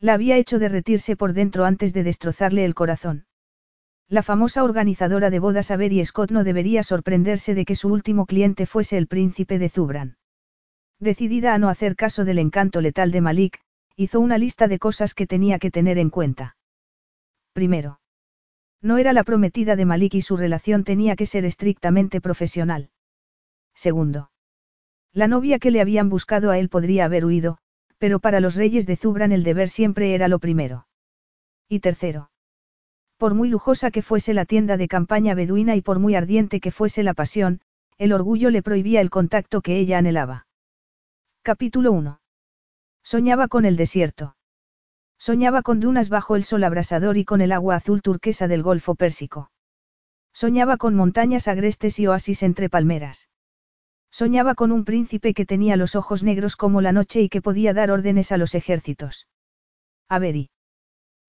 La había hecho derretirse por dentro antes de destrozarle el corazón. La famosa organizadora de bodas Avery Scott no debería sorprenderse de que su último cliente fuese el príncipe de Zubran. Decidida a no hacer caso del encanto letal de Malik, hizo una lista de cosas que tenía que tener en cuenta. Primero. No era la prometida de Malik y su relación tenía que ser estrictamente profesional. Segundo. La novia que le habían buscado a él podría haber huido, pero para los reyes de Zubran el deber siempre era lo primero. Y tercero. Por muy lujosa que fuese la tienda de campaña beduina y por muy ardiente que fuese la pasión, el orgullo le prohibía el contacto que ella anhelaba. Capítulo 1. Soñaba con el desierto. Soñaba con dunas bajo el sol abrasador y con el agua azul turquesa del Golfo Pérsico. Soñaba con montañas agrestes y oasis entre palmeras. Soñaba con un príncipe que tenía los ojos negros como la noche y que podía dar órdenes a los ejércitos. Avery.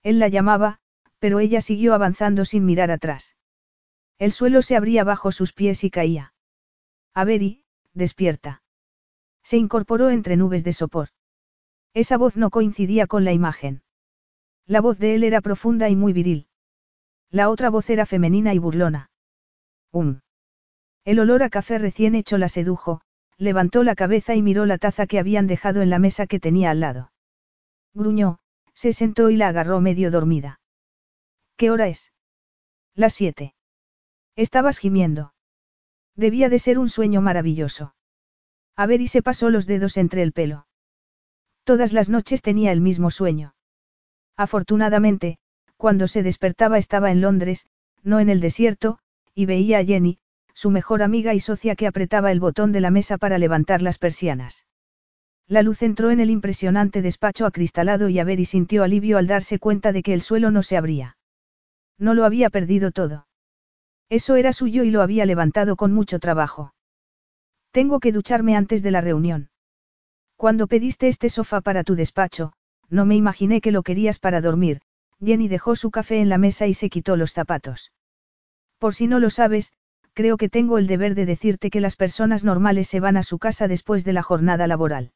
Él la llamaba, pero ella siguió avanzando sin mirar atrás. El suelo se abría bajo sus pies y caía. Avery, despierta. Se incorporó entre nubes de sopor. Esa voz no coincidía con la imagen. La voz de él era profunda y muy viril. La otra voz era femenina y burlona. Um. El olor a café recién hecho la sedujo, levantó la cabeza y miró la taza que habían dejado en la mesa que tenía al lado. Gruñó, se sentó y la agarró medio dormida. ¿Qué hora es? Las siete. Estabas gimiendo. Debía de ser un sueño maravilloso. A ver y se pasó los dedos entre el pelo. Todas las noches tenía el mismo sueño. Afortunadamente, cuando se despertaba estaba en Londres, no en el desierto, y veía a Jenny, su mejor amiga y socia que apretaba el botón de la mesa para levantar las persianas. La luz entró en el impresionante despacho acristalado y y sintió alivio al darse cuenta de que el suelo no se abría. No lo había perdido todo. Eso era suyo y lo había levantado con mucho trabajo. Tengo que ducharme antes de la reunión. Cuando pediste este sofá para tu despacho, no me imaginé que lo querías para dormir, Jenny dejó su café en la mesa y se quitó los zapatos. Por si no lo sabes, creo que tengo el deber de decirte que las personas normales se van a su casa después de la jornada laboral.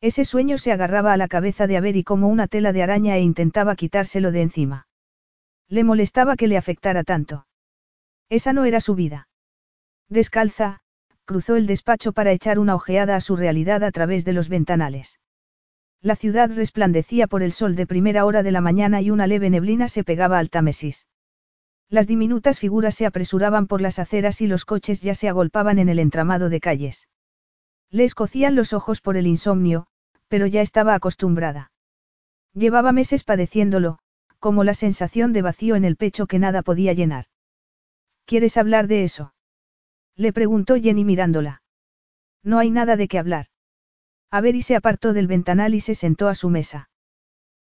Ese sueño se agarraba a la cabeza de Avery como una tela de araña e intentaba quitárselo de encima. Le molestaba que le afectara tanto. Esa no era su vida. Descalza, cruzó el despacho para echar una ojeada a su realidad a través de los ventanales. La ciudad resplandecía por el sol de primera hora de la mañana y una leve neblina se pegaba al Támesis. Las diminutas figuras se apresuraban por las aceras y los coches ya se agolpaban en el entramado de calles. Le escocían los ojos por el insomnio, pero ya estaba acostumbrada. Llevaba meses padeciéndolo, como la sensación de vacío en el pecho que nada podía llenar. ¿Quieres hablar de eso? Le preguntó Jenny mirándola. No hay nada de qué hablar. A ver y se apartó del ventanal y se sentó a su mesa.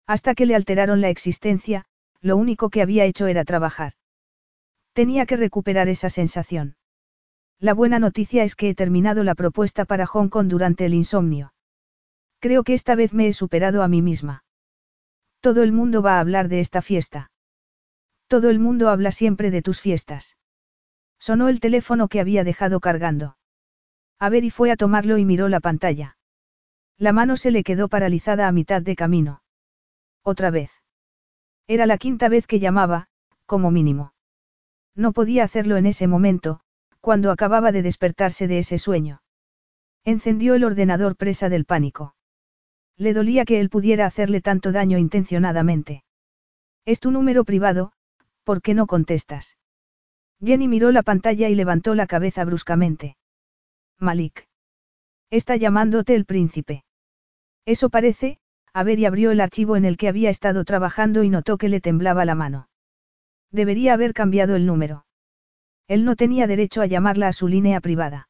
Hasta que le alteraron la existencia, lo único que había hecho era trabajar. Tenía que recuperar esa sensación. La buena noticia es que he terminado la propuesta para Hong Kong durante el insomnio. Creo que esta vez me he superado a mí misma. Todo el mundo va a hablar de esta fiesta. Todo el mundo habla siempre de tus fiestas. Sonó el teléfono que había dejado cargando. A ver y fue a tomarlo y miró la pantalla. La mano se le quedó paralizada a mitad de camino. Otra vez. Era la quinta vez que llamaba, como mínimo. No podía hacerlo en ese momento, cuando acababa de despertarse de ese sueño. Encendió el ordenador presa del pánico. Le dolía que él pudiera hacerle tanto daño intencionadamente. Es tu número privado, ¿por qué no contestas? Jenny miró la pantalla y levantó la cabeza bruscamente. Malik. Está llamándote el príncipe. Eso parece, a ver y abrió el archivo en el que había estado trabajando y notó que le temblaba la mano. Debería haber cambiado el número. Él no tenía derecho a llamarla a su línea privada.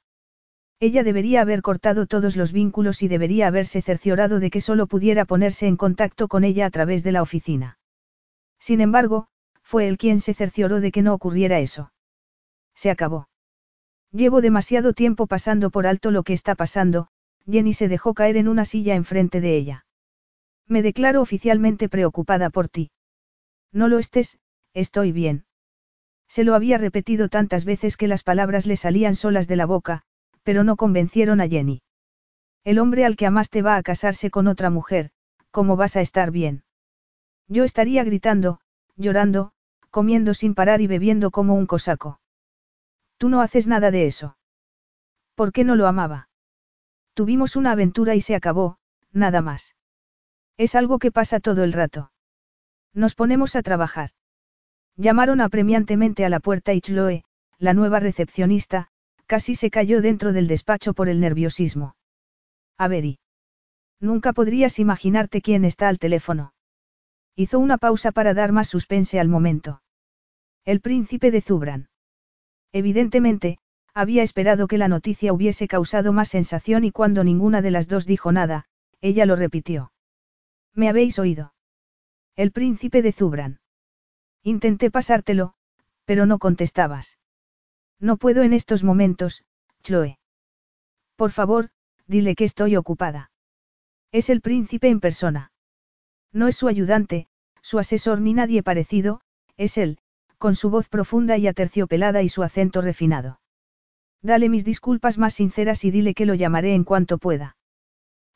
Ella debería haber cortado todos los vínculos y debería haberse cerciorado de que solo pudiera ponerse en contacto con ella a través de la oficina. Sin embargo, fue él quien se cercioró de que no ocurriera eso. Se acabó. Llevo demasiado tiempo pasando por alto lo que está pasando, Jenny se dejó caer en una silla enfrente de ella. Me declaro oficialmente preocupada por ti. No lo estés, estoy bien. Se lo había repetido tantas veces que las palabras le salían solas de la boca, pero no convencieron a Jenny. El hombre al que amaste va a casarse con otra mujer, ¿cómo vas a estar bien? Yo estaría gritando, llorando, comiendo sin parar y bebiendo como un cosaco. Tú no haces nada de eso. ¿Por qué no lo amaba? Tuvimos una aventura y se acabó, nada más. Es algo que pasa todo el rato. Nos ponemos a trabajar. Llamaron apremiantemente a la puerta y Chloe, la nueva recepcionista, casi se cayó dentro del despacho por el nerviosismo. Avery. Nunca podrías imaginarte quién está al teléfono. Hizo una pausa para dar más suspense al momento. El príncipe de Zubran. Evidentemente, había esperado que la noticia hubiese causado más sensación y cuando ninguna de las dos dijo nada, ella lo repitió. ¿Me habéis oído? El príncipe de Zubran. Intenté pasártelo, pero no contestabas. No puedo en estos momentos, Chloe. Por favor, dile que estoy ocupada. Es el príncipe en persona. No es su ayudante, su asesor ni nadie parecido, es él, con su voz profunda y aterciopelada y su acento refinado. Dale mis disculpas más sinceras y dile que lo llamaré en cuanto pueda.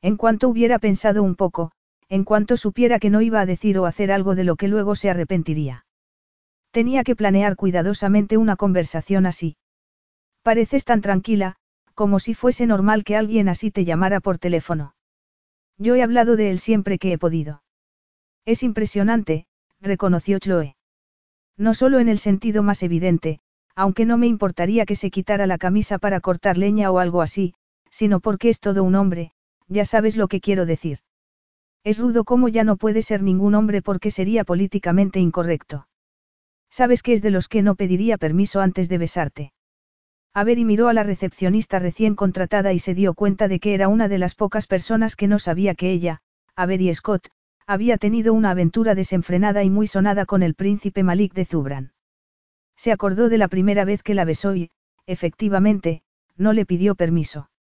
En cuanto hubiera pensado un poco, en cuanto supiera que no iba a decir o hacer algo de lo que luego se arrepentiría. Tenía que planear cuidadosamente una conversación así. Pareces tan tranquila, como si fuese normal que alguien así te llamara por teléfono. Yo he hablado de él siempre que he podido. Es impresionante, reconoció Chloe. No solo en el sentido más evidente, aunque no me importaría que se quitara la camisa para cortar leña o algo así, sino porque es todo un hombre, ya sabes lo que quiero decir. Es rudo como ya no puede ser ningún hombre porque sería políticamente incorrecto. Sabes que es de los que no pediría permiso antes de besarte. A ver y miró a la recepcionista recién contratada y se dio cuenta de que era una de las pocas personas que no sabía que ella, Avery Scott, había tenido una aventura desenfrenada y muy sonada con el príncipe Malik de Zubran. Se acordó de la primera vez que la besó y, efectivamente, no le pidió permiso.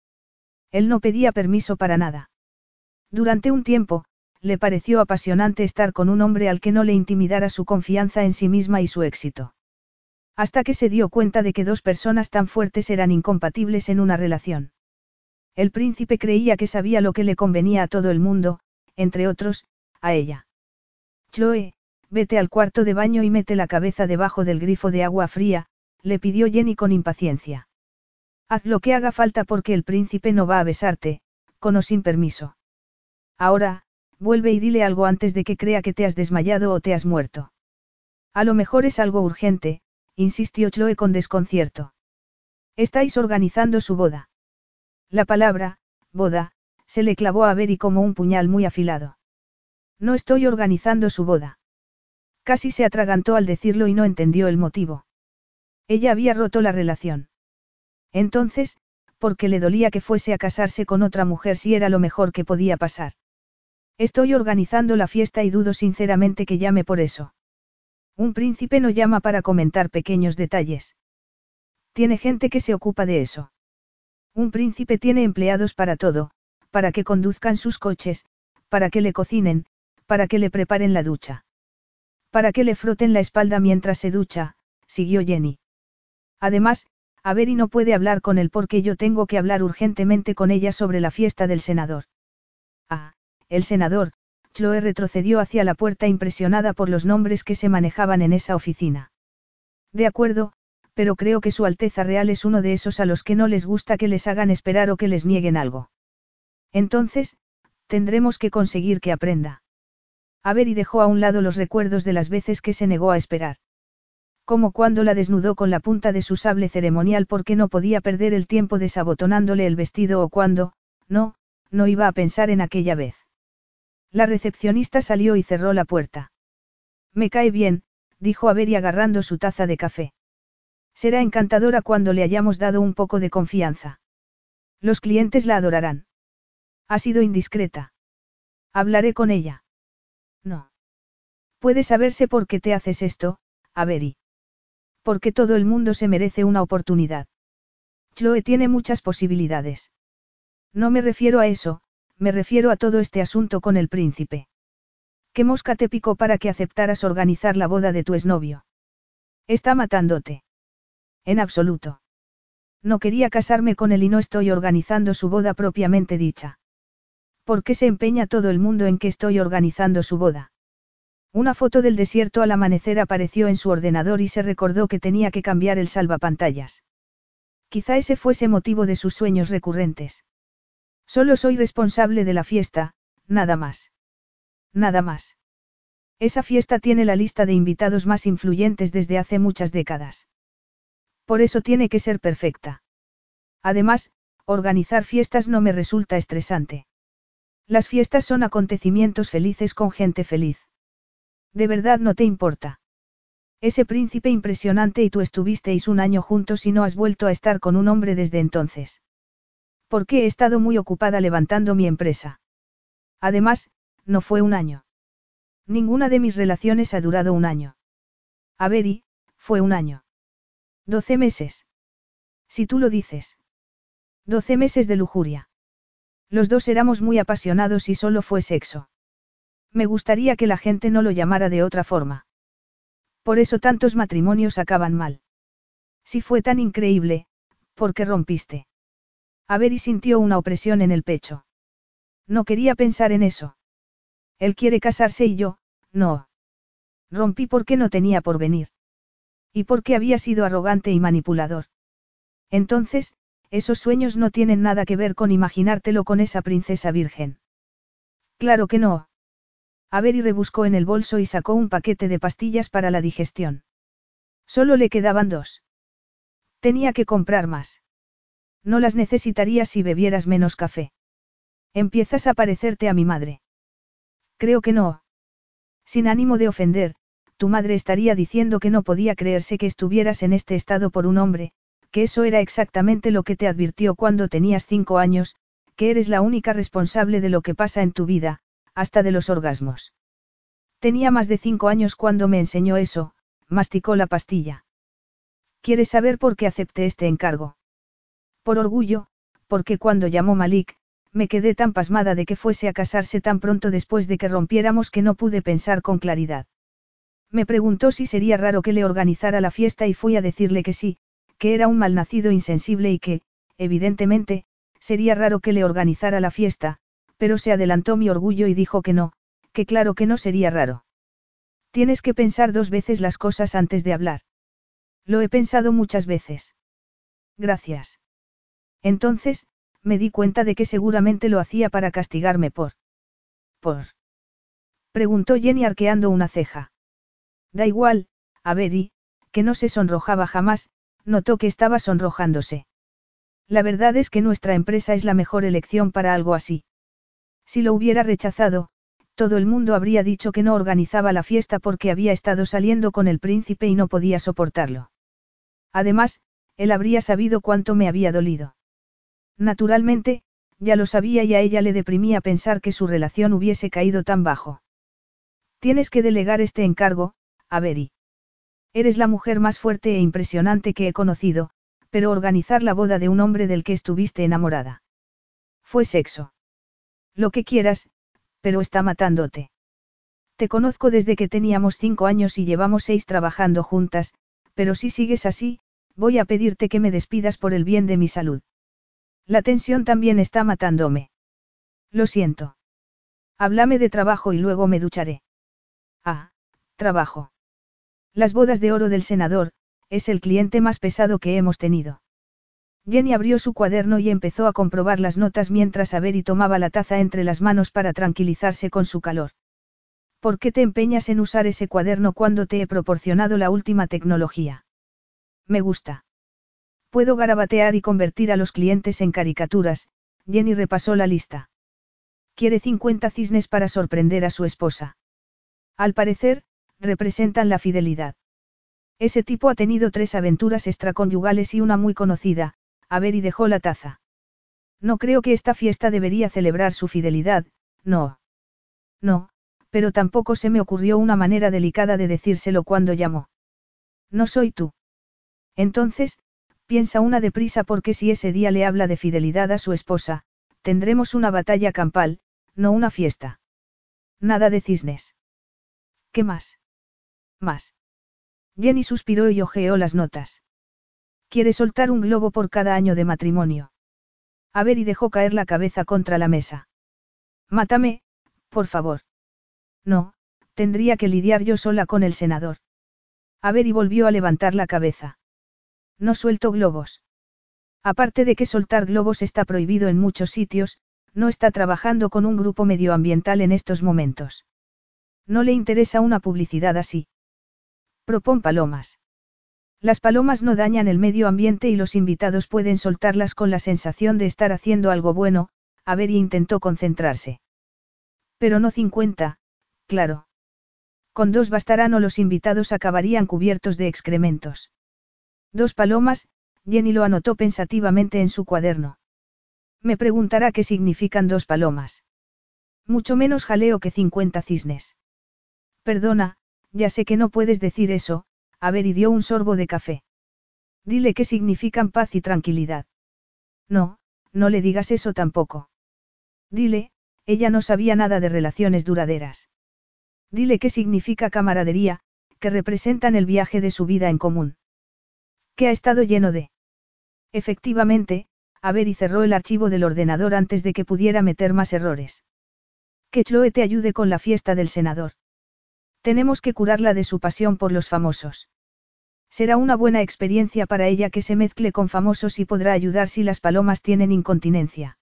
Él no pedía permiso para nada. Durante un tiempo, le pareció apasionante estar con un hombre al que no le intimidara su confianza en sí misma y su éxito. Hasta que se dio cuenta de que dos personas tan fuertes eran incompatibles en una relación. El príncipe creía que sabía lo que le convenía a todo el mundo, entre otros, a ella. Chloe, vete al cuarto de baño y mete la cabeza debajo del grifo de agua fría, le pidió Jenny con impaciencia. Haz lo que haga falta porque el príncipe no va a besarte, con o sin permiso. Ahora, vuelve y dile algo antes de que crea que te has desmayado o te has muerto. A lo mejor es algo urgente, insistió Chloe con desconcierto. Estáis organizando su boda. La palabra, boda, se le clavó a Beri como un puñal muy afilado. No estoy organizando su boda. Casi se atragantó al decirlo y no entendió el motivo. Ella había roto la relación. Entonces, ¿por qué le dolía que fuese a casarse con otra mujer si era lo mejor que podía pasar? Estoy organizando la fiesta y dudo sinceramente que llame por eso. Un príncipe no llama para comentar pequeños detalles. Tiene gente que se ocupa de eso. Un príncipe tiene empleados para todo, para que conduzcan sus coches, para que le cocinen, para que le preparen la ducha. Para que le froten la espalda mientras se ducha, siguió Jenny. Además, Avery no puede hablar con él porque yo tengo que hablar urgentemente con ella sobre la fiesta del senador. Ah, el senador, Chloe retrocedió hacia la puerta impresionada por los nombres que se manejaban en esa oficina. De acuerdo, pero creo que Su Alteza Real es uno de esos a los que no les gusta que les hagan esperar o que les nieguen algo. Entonces, tendremos que conseguir que aprenda. A ver y dejó a un lado los recuerdos de las veces que se negó a esperar. Como cuando la desnudó con la punta de su sable ceremonial porque no podía perder el tiempo desabotonándole el vestido o cuando, no, no iba a pensar en aquella vez. La recepcionista salió y cerró la puerta. Me cae bien, dijo Avery agarrando su taza de café. Será encantadora cuando le hayamos dado un poco de confianza. Los clientes la adorarán. Ha sido indiscreta. Hablaré con ella. No. Puede saberse por qué te haces esto, Avery. Porque todo el mundo se merece una oportunidad. Chloe tiene muchas posibilidades. No me refiero a eso, me refiero a todo este asunto con el príncipe. ¿Qué mosca te picó para que aceptaras organizar la boda de tu exnovio? Está matándote. En absoluto. No quería casarme con él y no estoy organizando su boda propiamente dicha. ¿Por qué se empeña todo el mundo en que estoy organizando su boda? Una foto del desierto al amanecer apareció en su ordenador y se recordó que tenía que cambiar el salvapantallas. Quizá ese fuese motivo de sus sueños recurrentes. Solo soy responsable de la fiesta, nada más. Nada más. Esa fiesta tiene la lista de invitados más influyentes desde hace muchas décadas. Por eso tiene que ser perfecta. Además, organizar fiestas no me resulta estresante. Las fiestas son acontecimientos felices con gente feliz. ¿De verdad no te importa? Ese príncipe impresionante y tú estuvisteis un año juntos y no has vuelto a estar con un hombre desde entonces. Porque he estado muy ocupada levantando mi empresa. Además, no fue un año. Ninguna de mis relaciones ha durado un año. A ver y, fue un año. Doce meses. Si tú lo dices. Doce meses de lujuria. Los dos éramos muy apasionados y solo fue sexo. Me gustaría que la gente no lo llamara de otra forma. Por eso tantos matrimonios acaban mal. Si fue tan increíble, ¿por qué rompiste? A ver y sintió una opresión en el pecho. No quería pensar en eso. Él quiere casarse y yo, no. Rompí porque no tenía por venir. Y porque había sido arrogante y manipulador. Entonces, esos sueños no tienen nada que ver con imaginártelo con esa princesa virgen. Claro que no. Avery rebuscó en el bolso y sacó un paquete de pastillas para la digestión. Solo le quedaban dos. Tenía que comprar más. No las necesitarías si bebieras menos café. Empiezas a parecerte a mi madre. Creo que no. Sin ánimo de ofender, tu madre estaría diciendo que no podía creerse que estuvieras en este estado por un hombre, que eso era exactamente lo que te advirtió cuando tenías cinco años, que eres la única responsable de lo que pasa en tu vida, hasta de los orgasmos. Tenía más de cinco años cuando me enseñó eso, masticó la pastilla. ¿Quieres saber por qué acepté este encargo? Por orgullo, porque cuando llamó Malik, me quedé tan pasmada de que fuese a casarse tan pronto después de que rompiéramos que no pude pensar con claridad. Me preguntó si sería raro que le organizara la fiesta y fui a decirle que sí, que era un malnacido insensible y que, evidentemente, sería raro que le organizara la fiesta, pero se adelantó mi orgullo y dijo que no, que claro que no sería raro. Tienes que pensar dos veces las cosas antes de hablar. Lo he pensado muchas veces. Gracias. Entonces, me di cuenta de que seguramente lo hacía para castigarme por... ¿Por? Preguntó Jenny arqueando una ceja. Da igual, a ver y, que no se sonrojaba jamás, notó que estaba sonrojándose. La verdad es que nuestra empresa es la mejor elección para algo así. Si lo hubiera rechazado, todo el mundo habría dicho que no organizaba la fiesta porque había estado saliendo con el príncipe y no podía soportarlo. Además, él habría sabido cuánto me había dolido. Naturalmente, ya lo sabía y a ella le deprimía pensar que su relación hubiese caído tan bajo. Tienes que delegar este encargo, Avery. Eres la mujer más fuerte e impresionante que he conocido, pero organizar la boda de un hombre del que estuviste enamorada. Fue sexo. Lo que quieras, pero está matándote. Te conozco desde que teníamos cinco años y llevamos seis trabajando juntas, pero si sigues así, voy a pedirte que me despidas por el bien de mi salud. La tensión también está matándome. Lo siento. Háblame de trabajo y luego me ducharé. Ah, trabajo. Las bodas de oro del senador, es el cliente más pesado que hemos tenido. Jenny abrió su cuaderno y empezó a comprobar las notas mientras Avery tomaba la taza entre las manos para tranquilizarse con su calor. ¿Por qué te empeñas en usar ese cuaderno cuando te he proporcionado la última tecnología? Me gusta. Puedo garabatear y convertir a los clientes en caricaturas, Jenny repasó la lista. Quiere 50 cisnes para sorprender a su esposa. Al parecer, representan la fidelidad. Ese tipo ha tenido tres aventuras extraconyugales y una muy conocida, a ver y dejó la taza. No creo que esta fiesta debería celebrar su fidelidad, no. No, pero tampoco se me ocurrió una manera delicada de decírselo cuando llamó. No soy tú. Entonces, piensa una deprisa porque si ese día le habla de fidelidad a su esposa, tendremos una batalla campal, no una fiesta. Nada de cisnes. ¿Qué más? Más. Jenny suspiró y ojeó las notas. Quiere soltar un globo por cada año de matrimonio. A ver y dejó caer la cabeza contra la mesa. Mátame, por favor. No, tendría que lidiar yo sola con el senador. A ver y volvió a levantar la cabeza. No suelto globos. Aparte de que soltar globos está prohibido en muchos sitios, no está trabajando con un grupo medioambiental en estos momentos. No le interesa una publicidad así. Propón palomas. Las palomas no dañan el medio ambiente y los invitados pueden soltarlas con la sensación de estar haciendo algo bueno, a ver y intentó concentrarse. Pero no 50, claro. Con dos bastarán o los invitados acabarían cubiertos de excrementos. Dos palomas, Jenny lo anotó pensativamente en su cuaderno. Me preguntará qué significan dos palomas. Mucho menos jaleo que 50 cisnes. Perdona, ya sé que no puedes decir eso, a ver y dio un sorbo de café. Dile qué significan paz y tranquilidad. No, no le digas eso tampoco. Dile, ella no sabía nada de relaciones duraderas. Dile qué significa camaradería, que representan el viaje de su vida en común. Ha estado lleno de... Efectivamente, a ver y cerró el archivo del ordenador antes de que pudiera meter más errores. Que Chloe te ayude con la fiesta del senador. Tenemos que curarla de su pasión por los famosos. Será una buena experiencia para ella que se mezcle con famosos y podrá ayudar si las palomas tienen incontinencia.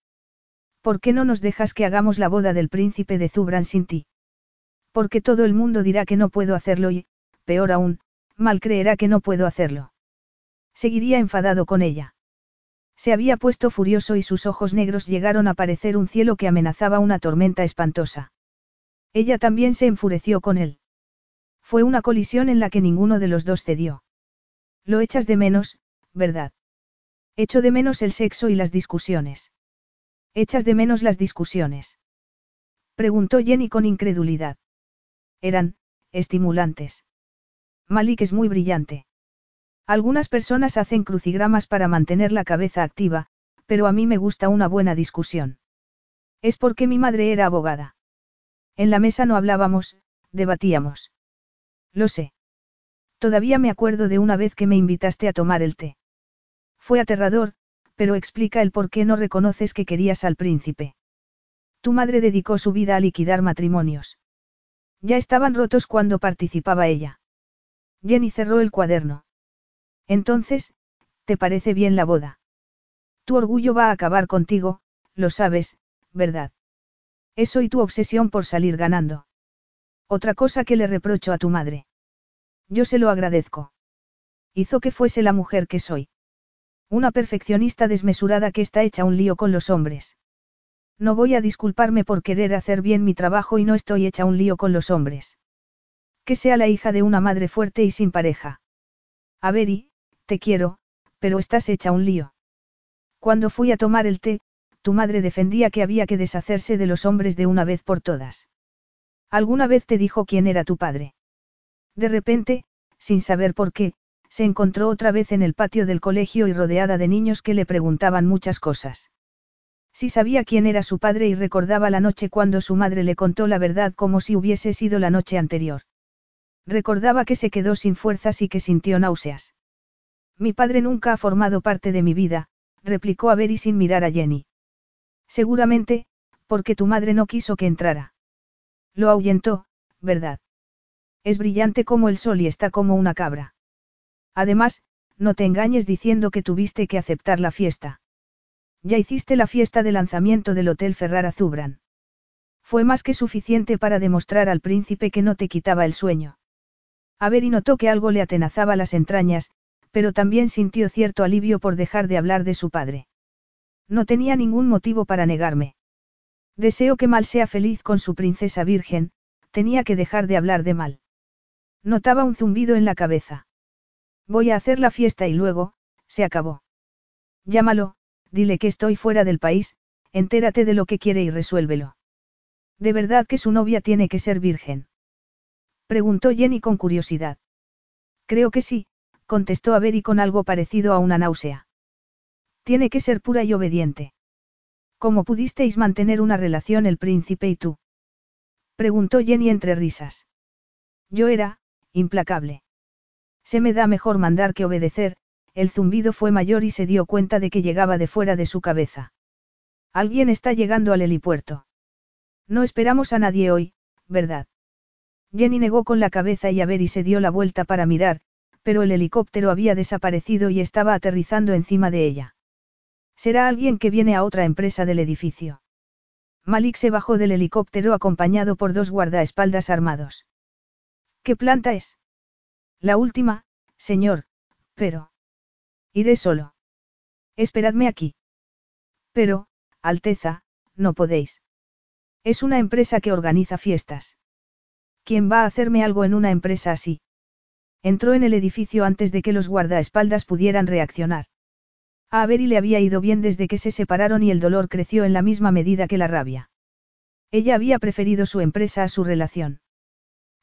¿Por qué no nos dejas que hagamos la boda del príncipe de Zubran sin ti? Porque todo el mundo dirá que no puedo hacerlo y, peor aún, mal creerá que no puedo hacerlo. Seguiría enfadado con ella. Se había puesto furioso y sus ojos negros llegaron a parecer un cielo que amenazaba una tormenta espantosa. Ella también se enfureció con él. Fue una colisión en la que ninguno de los dos cedió. Lo echas de menos, ¿verdad? Echo de menos el sexo y las discusiones. ¿Echas de menos las discusiones? Preguntó Jenny con incredulidad. Eran, estimulantes. Malik es muy brillante. Algunas personas hacen crucigramas para mantener la cabeza activa, pero a mí me gusta una buena discusión. Es porque mi madre era abogada. En la mesa no hablábamos, debatíamos. Lo sé. Todavía me acuerdo de una vez que me invitaste a tomar el té. Fue aterrador, pero explica el por qué no reconoces que querías al príncipe. Tu madre dedicó su vida a liquidar matrimonios. Ya estaban rotos cuando participaba ella. Jenny cerró el cuaderno. Entonces, ¿te parece bien la boda? Tu orgullo va a acabar contigo, lo sabes, ¿verdad? Eso y tu obsesión por salir ganando. Otra cosa que le reprocho a tu madre. Yo se lo agradezco. Hizo que fuese la mujer que soy. Una perfeccionista desmesurada que está hecha un lío con los hombres. No voy a disculparme por querer hacer bien mi trabajo y no estoy hecha un lío con los hombres. Que sea la hija de una madre fuerte y sin pareja. A ver y, te quiero, pero estás hecha un lío. Cuando fui a tomar el té, tu madre defendía que había que deshacerse de los hombres de una vez por todas. ¿Alguna vez te dijo quién era tu padre? De repente, sin saber por qué, se encontró otra vez en el patio del colegio y rodeada de niños que le preguntaban muchas cosas. Si sabía quién era su padre y recordaba la noche cuando su madre le contó la verdad como si hubiese sido la noche anterior. Recordaba que se quedó sin fuerzas y que sintió náuseas. Mi padre nunca ha formado parte de mi vida, replicó Avery sin mirar a Jenny. Seguramente, porque tu madre no quiso que entrara. Lo ahuyentó, ¿verdad? Es brillante como el sol y está como una cabra. Además, no te engañes diciendo que tuviste que aceptar la fiesta. Ya hiciste la fiesta de lanzamiento del Hotel Ferrara Zubran. Fue más que suficiente para demostrar al príncipe que no te quitaba el sueño. y notó que algo le atenazaba las entrañas, pero también sintió cierto alivio por dejar de hablar de su padre. No tenía ningún motivo para negarme. Deseo que Mal sea feliz con su princesa virgen, tenía que dejar de hablar de Mal. Notaba un zumbido en la cabeza. Voy a hacer la fiesta y luego, se acabó. Llámalo, dile que estoy fuera del país, entérate de lo que quiere y resuélvelo. ¿De verdad que su novia tiene que ser virgen? Preguntó Jenny con curiosidad. Creo que sí, contestó Avery con algo parecido a una náusea. Tiene que ser pura y obediente. ¿Cómo pudisteis mantener una relación el príncipe y tú? Preguntó Jenny entre risas. Yo era, implacable. Se me da mejor mandar que obedecer, el zumbido fue mayor y se dio cuenta de que llegaba de fuera de su cabeza. Alguien está llegando al helipuerto. No esperamos a nadie hoy, ¿verdad? Jenny negó con la cabeza y a ver se dio la vuelta para mirar, pero el helicóptero había desaparecido y estaba aterrizando encima de ella. Será alguien que viene a otra empresa del edificio. Malik se bajó del helicóptero acompañado por dos guardaespaldas armados. ¿Qué planta es? La última, señor, pero... Iré solo. Esperadme aquí. Pero, Alteza, no podéis. Es una empresa que organiza fiestas. ¿Quién va a hacerme algo en una empresa así? Entró en el edificio antes de que los guardaespaldas pudieran reaccionar. A Avery le había ido bien desde que se separaron y el dolor creció en la misma medida que la rabia. Ella había preferido su empresa a su relación.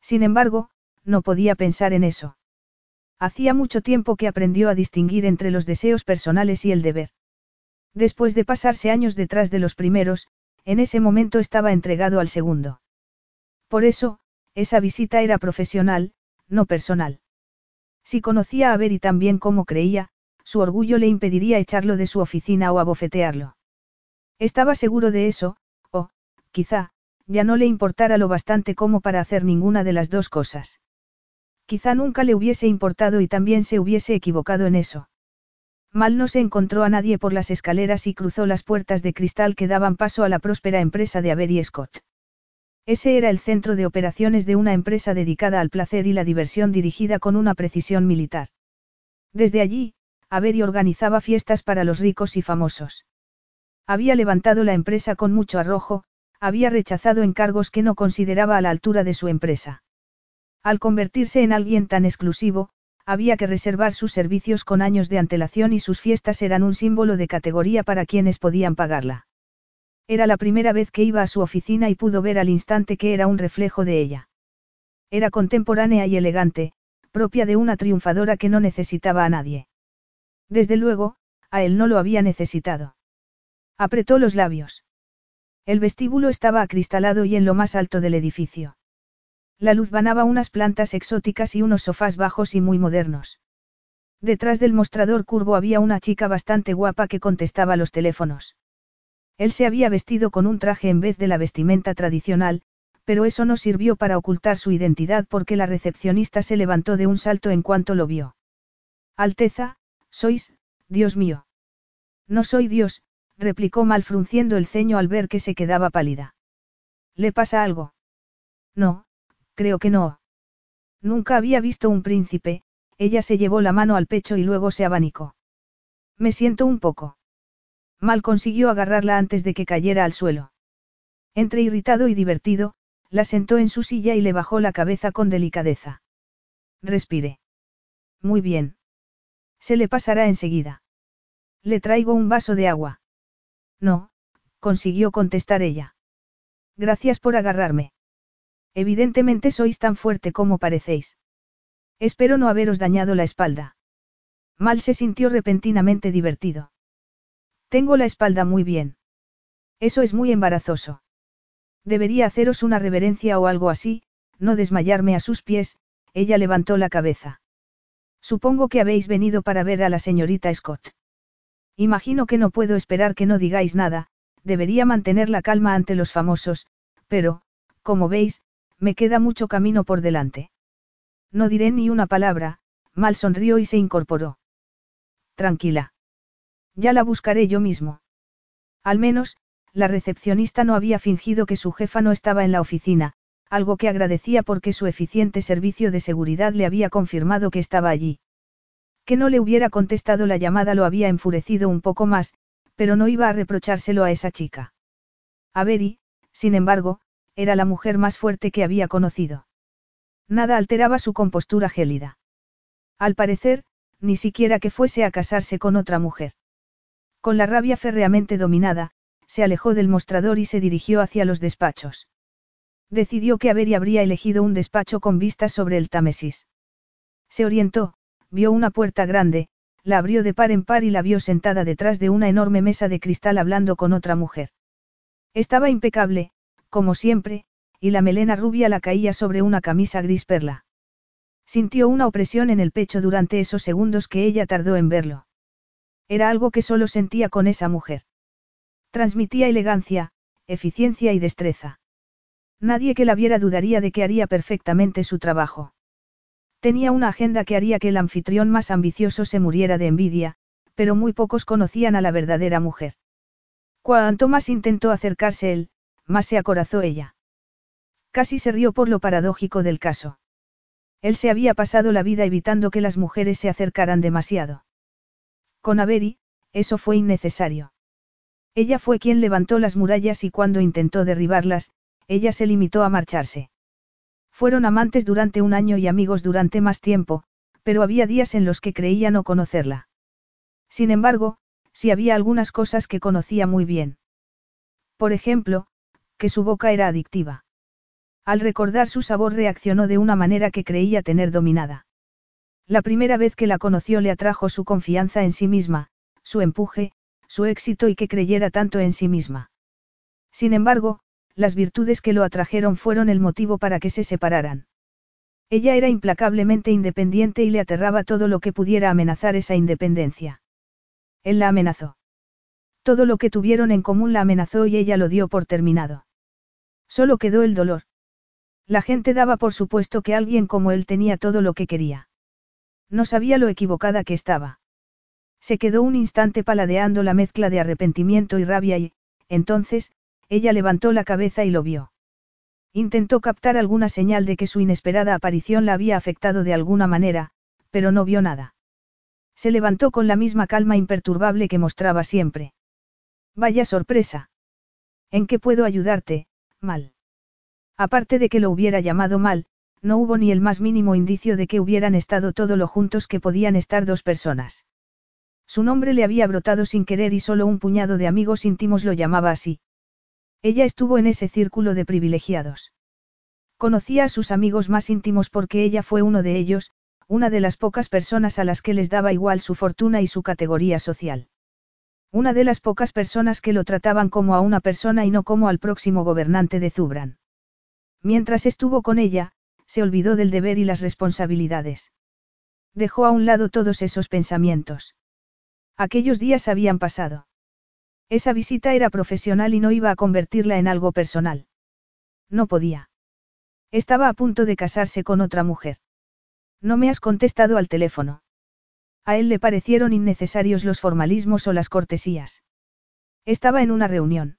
Sin embargo, no podía pensar en eso. Hacía mucho tiempo que aprendió a distinguir entre los deseos personales y el deber. Después de pasarse años detrás de los primeros, en ese momento estaba entregado al segundo. Por eso, esa visita era profesional, no personal. Si conocía a Avery tan bien como creía, su orgullo le impediría echarlo de su oficina o abofetearlo. Estaba seguro de eso, o, quizá, ya no le importara lo bastante como para hacer ninguna de las dos cosas. Quizá nunca le hubiese importado y también se hubiese equivocado en eso. Mal no se encontró a nadie por las escaleras y cruzó las puertas de cristal que daban paso a la próspera empresa de Avery Scott. Ese era el centro de operaciones de una empresa dedicada al placer y la diversión dirigida con una precisión militar. Desde allí, Avery organizaba fiestas para los ricos y famosos. Había levantado la empresa con mucho arrojo, había rechazado encargos que no consideraba a la altura de su empresa. Al convertirse en alguien tan exclusivo, había que reservar sus servicios con años de antelación y sus fiestas eran un símbolo de categoría para quienes podían pagarla. Era la primera vez que iba a su oficina y pudo ver al instante que era un reflejo de ella. Era contemporánea y elegante, propia de una triunfadora que no necesitaba a nadie. Desde luego, a él no lo había necesitado. Apretó los labios. El vestíbulo estaba acristalado y en lo más alto del edificio. La luz banaba unas plantas exóticas y unos sofás bajos y muy modernos. Detrás del mostrador curvo había una chica bastante guapa que contestaba los teléfonos. Él se había vestido con un traje en vez de la vestimenta tradicional, pero eso no sirvió para ocultar su identidad porque la recepcionista se levantó de un salto en cuanto lo vio. Alteza, sois, Dios mío. No soy Dios, replicó mal frunciendo el ceño al ver que se quedaba pálida. ¿Le pasa algo? No, creo que no. Nunca había visto un príncipe, ella se llevó la mano al pecho y luego se abanicó. Me siento un poco. Mal consiguió agarrarla antes de que cayera al suelo. Entre irritado y divertido, la sentó en su silla y le bajó la cabeza con delicadeza. Respire. Muy bien. Se le pasará enseguida. Le traigo un vaso de agua. No, consiguió contestar ella. Gracias por agarrarme. Evidentemente sois tan fuerte como parecéis. Espero no haberos dañado la espalda. Mal se sintió repentinamente divertido. Tengo la espalda muy bien. Eso es muy embarazoso. Debería haceros una reverencia o algo así, no desmayarme a sus pies, ella levantó la cabeza. Supongo que habéis venido para ver a la señorita Scott. Imagino que no puedo esperar que no digáis nada, debería mantener la calma ante los famosos, pero, como veis, me queda mucho camino por delante. No diré ni una palabra, mal sonrió y se incorporó. Tranquila. Ya la buscaré yo mismo. Al menos, la recepcionista no había fingido que su jefa no estaba en la oficina, algo que agradecía porque su eficiente servicio de seguridad le había confirmado que estaba allí. Que no le hubiera contestado la llamada lo había enfurecido un poco más, pero no iba a reprochárselo a esa chica. Avery, sin embargo, era la mujer más fuerte que había conocido. Nada alteraba su compostura gélida. Al parecer, ni siquiera que fuese a casarse con otra mujer. Con la rabia férreamente dominada, se alejó del mostrador y se dirigió hacia los despachos. Decidió que Avery habría elegido un despacho con vistas sobre el Támesis. Se orientó, vio una puerta grande, la abrió de par en par y la vio sentada detrás de una enorme mesa de cristal hablando con otra mujer. Estaba impecable, como siempre, y la melena rubia la caía sobre una camisa gris perla. Sintió una opresión en el pecho durante esos segundos que ella tardó en verlo. Era algo que solo sentía con esa mujer. Transmitía elegancia, eficiencia y destreza. Nadie que la viera dudaría de que haría perfectamente su trabajo. Tenía una agenda que haría que el anfitrión más ambicioso se muriera de envidia, pero muy pocos conocían a la verdadera mujer. Cuanto más intentó acercarse él, más se acorazó ella. Casi se rió por lo paradójico del caso. Él se había pasado la vida evitando que las mujeres se acercaran demasiado. Con Avery, eso fue innecesario. Ella fue quien levantó las murallas y cuando intentó derribarlas, ella se limitó a marcharse. Fueron amantes durante un año y amigos durante más tiempo, pero había días en los que creía no conocerla. Sin embargo, sí había algunas cosas que conocía muy bien. Por ejemplo, que su boca era adictiva. Al recordar su sabor reaccionó de una manera que creía tener dominada. La primera vez que la conoció le atrajo su confianza en sí misma, su empuje, su éxito y que creyera tanto en sí misma. Sin embargo, las virtudes que lo atrajeron fueron el motivo para que se separaran. Ella era implacablemente independiente y le aterraba todo lo que pudiera amenazar esa independencia. Él la amenazó. Todo lo que tuvieron en común la amenazó y ella lo dio por terminado. Solo quedó el dolor. La gente daba por supuesto que alguien como él tenía todo lo que quería. No sabía lo equivocada que estaba. Se quedó un instante paladeando la mezcla de arrepentimiento y rabia y, entonces, ella levantó la cabeza y lo vio. Intentó captar alguna señal de que su inesperada aparición la había afectado de alguna manera, pero no vio nada. Se levantó con la misma calma imperturbable que mostraba siempre. Vaya sorpresa. ¿En qué puedo ayudarte, mal? Aparte de que lo hubiera llamado mal, no hubo ni el más mínimo indicio de que hubieran estado todo lo juntos que podían estar dos personas. Su nombre le había brotado sin querer y solo un puñado de amigos íntimos lo llamaba así. Ella estuvo en ese círculo de privilegiados. Conocía a sus amigos más íntimos porque ella fue uno de ellos, una de las pocas personas a las que les daba igual su fortuna y su categoría social. Una de las pocas personas que lo trataban como a una persona y no como al próximo gobernante de Zubran. Mientras estuvo con ella, se olvidó del deber y las responsabilidades. Dejó a un lado todos esos pensamientos. Aquellos días habían pasado. Esa visita era profesional y no iba a convertirla en algo personal. No podía. Estaba a punto de casarse con otra mujer. No me has contestado al teléfono. A él le parecieron innecesarios los formalismos o las cortesías. Estaba en una reunión.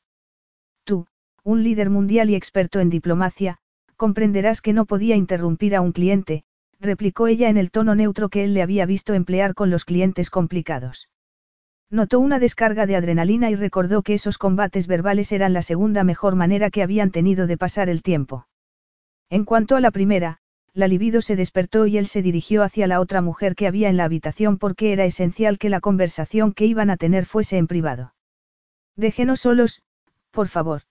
Tú, un líder mundial y experto en diplomacia, comprenderás que no podía interrumpir a un cliente, replicó ella en el tono neutro que él le había visto emplear con los clientes complicados. Notó una descarga de adrenalina y recordó que esos combates verbales eran la segunda mejor manera que habían tenido de pasar el tiempo. En cuanto a la primera, la libido se despertó y él se dirigió hacia la otra mujer que había en la habitación porque era esencial que la conversación que iban a tener fuese en privado. Déjenos solos, por favor.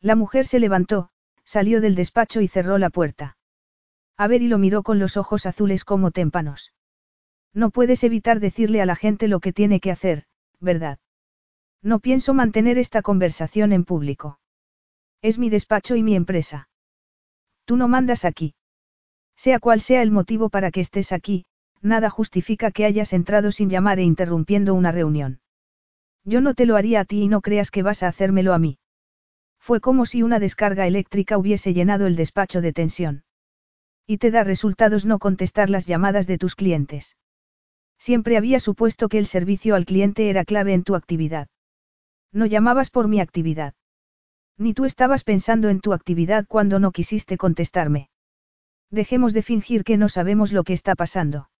La mujer se levantó, salió del despacho y cerró la puerta. A ver y lo miró con los ojos azules como témpanos. No puedes evitar decirle a la gente lo que tiene que hacer, ¿verdad? No pienso mantener esta conversación en público. Es mi despacho y mi empresa. Tú no mandas aquí. Sea cual sea el motivo para que estés aquí, nada justifica que hayas entrado sin llamar e interrumpiendo una reunión. Yo no te lo haría a ti y no creas que vas a hacérmelo a mí. Fue como si una descarga eléctrica hubiese llenado el despacho de tensión. Y te da resultados no contestar las llamadas de tus clientes. Siempre había supuesto que el servicio al cliente era clave en tu actividad. No llamabas por mi actividad. Ni tú estabas pensando en tu actividad cuando no quisiste contestarme. Dejemos de fingir que no sabemos lo que está pasando.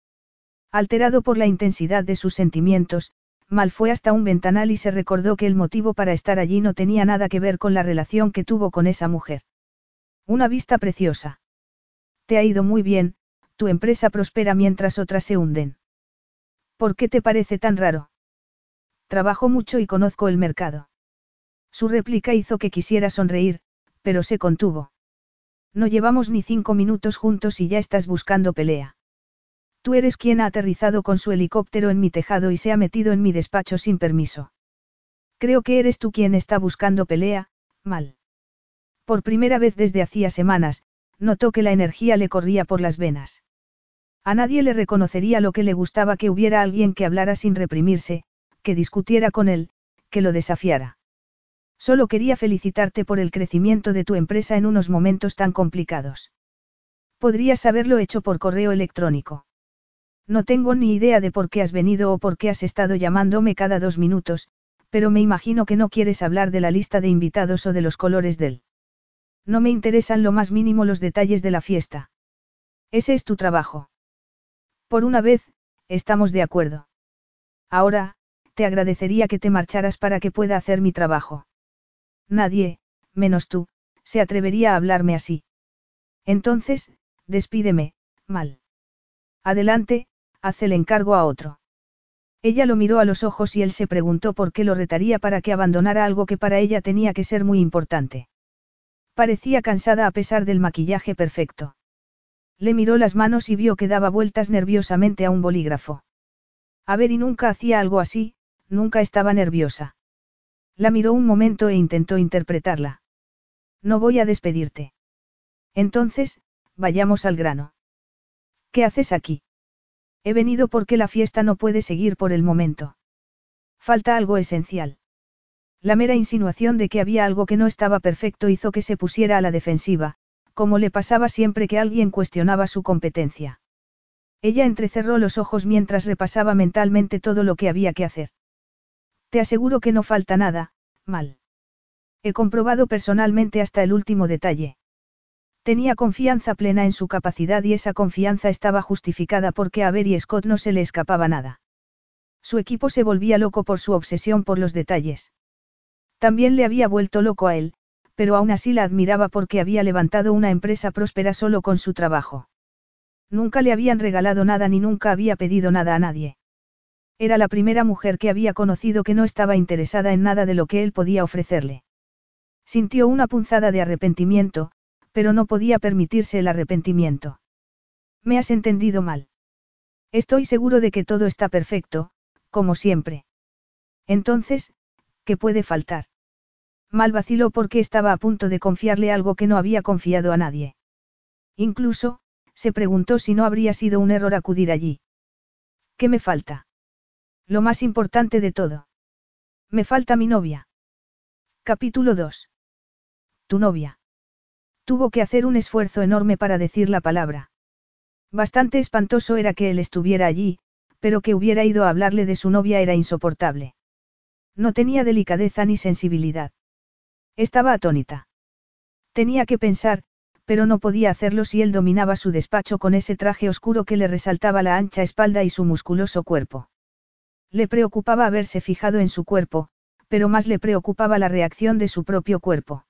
Alterado por la intensidad de sus sentimientos, Mal fue hasta un ventanal y se recordó que el motivo para estar allí no tenía nada que ver con la relación que tuvo con esa mujer. Una vista preciosa. Te ha ido muy bien, tu empresa prospera mientras otras se hunden. ¿Por qué te parece tan raro? Trabajo mucho y conozco el mercado. Su réplica hizo que quisiera sonreír, pero se contuvo. No llevamos ni cinco minutos juntos y ya estás buscando pelea. Tú eres quien ha aterrizado con su helicóptero en mi tejado y se ha metido en mi despacho sin permiso. Creo que eres tú quien está buscando pelea, mal. Por primera vez desde hacía semanas, notó que la energía le corría por las venas. A nadie le reconocería lo que le gustaba que hubiera alguien que hablara sin reprimirse, que discutiera con él, que lo desafiara. Solo quería felicitarte por el crecimiento de tu empresa en unos momentos tan complicados. Podrías haberlo hecho por correo electrónico. No tengo ni idea de por qué has venido o por qué has estado llamándome cada dos minutos, pero me imagino que no quieres hablar de la lista de invitados o de los colores del. No me interesan lo más mínimo los detalles de la fiesta. Ese es tu trabajo. Por una vez, estamos de acuerdo. Ahora, te agradecería que te marcharas para que pueda hacer mi trabajo. Nadie, menos tú, se atrevería a hablarme así. Entonces, despídeme, mal. Adelante, haz el encargo a otro. Ella lo miró a los ojos y él se preguntó por qué lo retaría para que abandonara algo que para ella tenía que ser muy importante. Parecía cansada a pesar del maquillaje perfecto. Le miró las manos y vio que daba vueltas nerviosamente a un bolígrafo. A ver, y nunca hacía algo así, nunca estaba nerviosa. La miró un momento e intentó interpretarla. No voy a despedirte. Entonces, vayamos al grano. ¿Qué haces aquí? He venido porque la fiesta no puede seguir por el momento. Falta algo esencial. La mera insinuación de que había algo que no estaba perfecto hizo que se pusiera a la defensiva, como le pasaba siempre que alguien cuestionaba su competencia. Ella entrecerró los ojos mientras repasaba mentalmente todo lo que había que hacer. Te aseguro que no falta nada, mal. He comprobado personalmente hasta el último detalle. Tenía confianza plena en su capacidad y esa confianza estaba justificada porque a Ver y Scott no se le escapaba nada. Su equipo se volvía loco por su obsesión por los detalles. También le había vuelto loco a él, pero aún así la admiraba porque había levantado una empresa próspera solo con su trabajo. Nunca le habían regalado nada ni nunca había pedido nada a nadie. Era la primera mujer que había conocido que no estaba interesada en nada de lo que él podía ofrecerle. Sintió una punzada de arrepentimiento, pero no podía permitirse el arrepentimiento. Me has entendido mal. Estoy seguro de que todo está perfecto, como siempre. Entonces, ¿qué puede faltar? Mal vaciló porque estaba a punto de confiarle algo que no había confiado a nadie. Incluso, se preguntó si no habría sido un error acudir allí. ¿Qué me falta? Lo más importante de todo. Me falta mi novia. Capítulo 2. Tu novia. Tuvo que hacer un esfuerzo enorme para decir la palabra. Bastante espantoso era que él estuviera allí, pero que hubiera ido a hablarle de su novia era insoportable. No tenía delicadeza ni sensibilidad. Estaba atónita. Tenía que pensar, pero no podía hacerlo si él dominaba su despacho con ese traje oscuro que le resaltaba la ancha espalda y su musculoso cuerpo. Le preocupaba haberse fijado en su cuerpo, pero más le preocupaba la reacción de su propio cuerpo.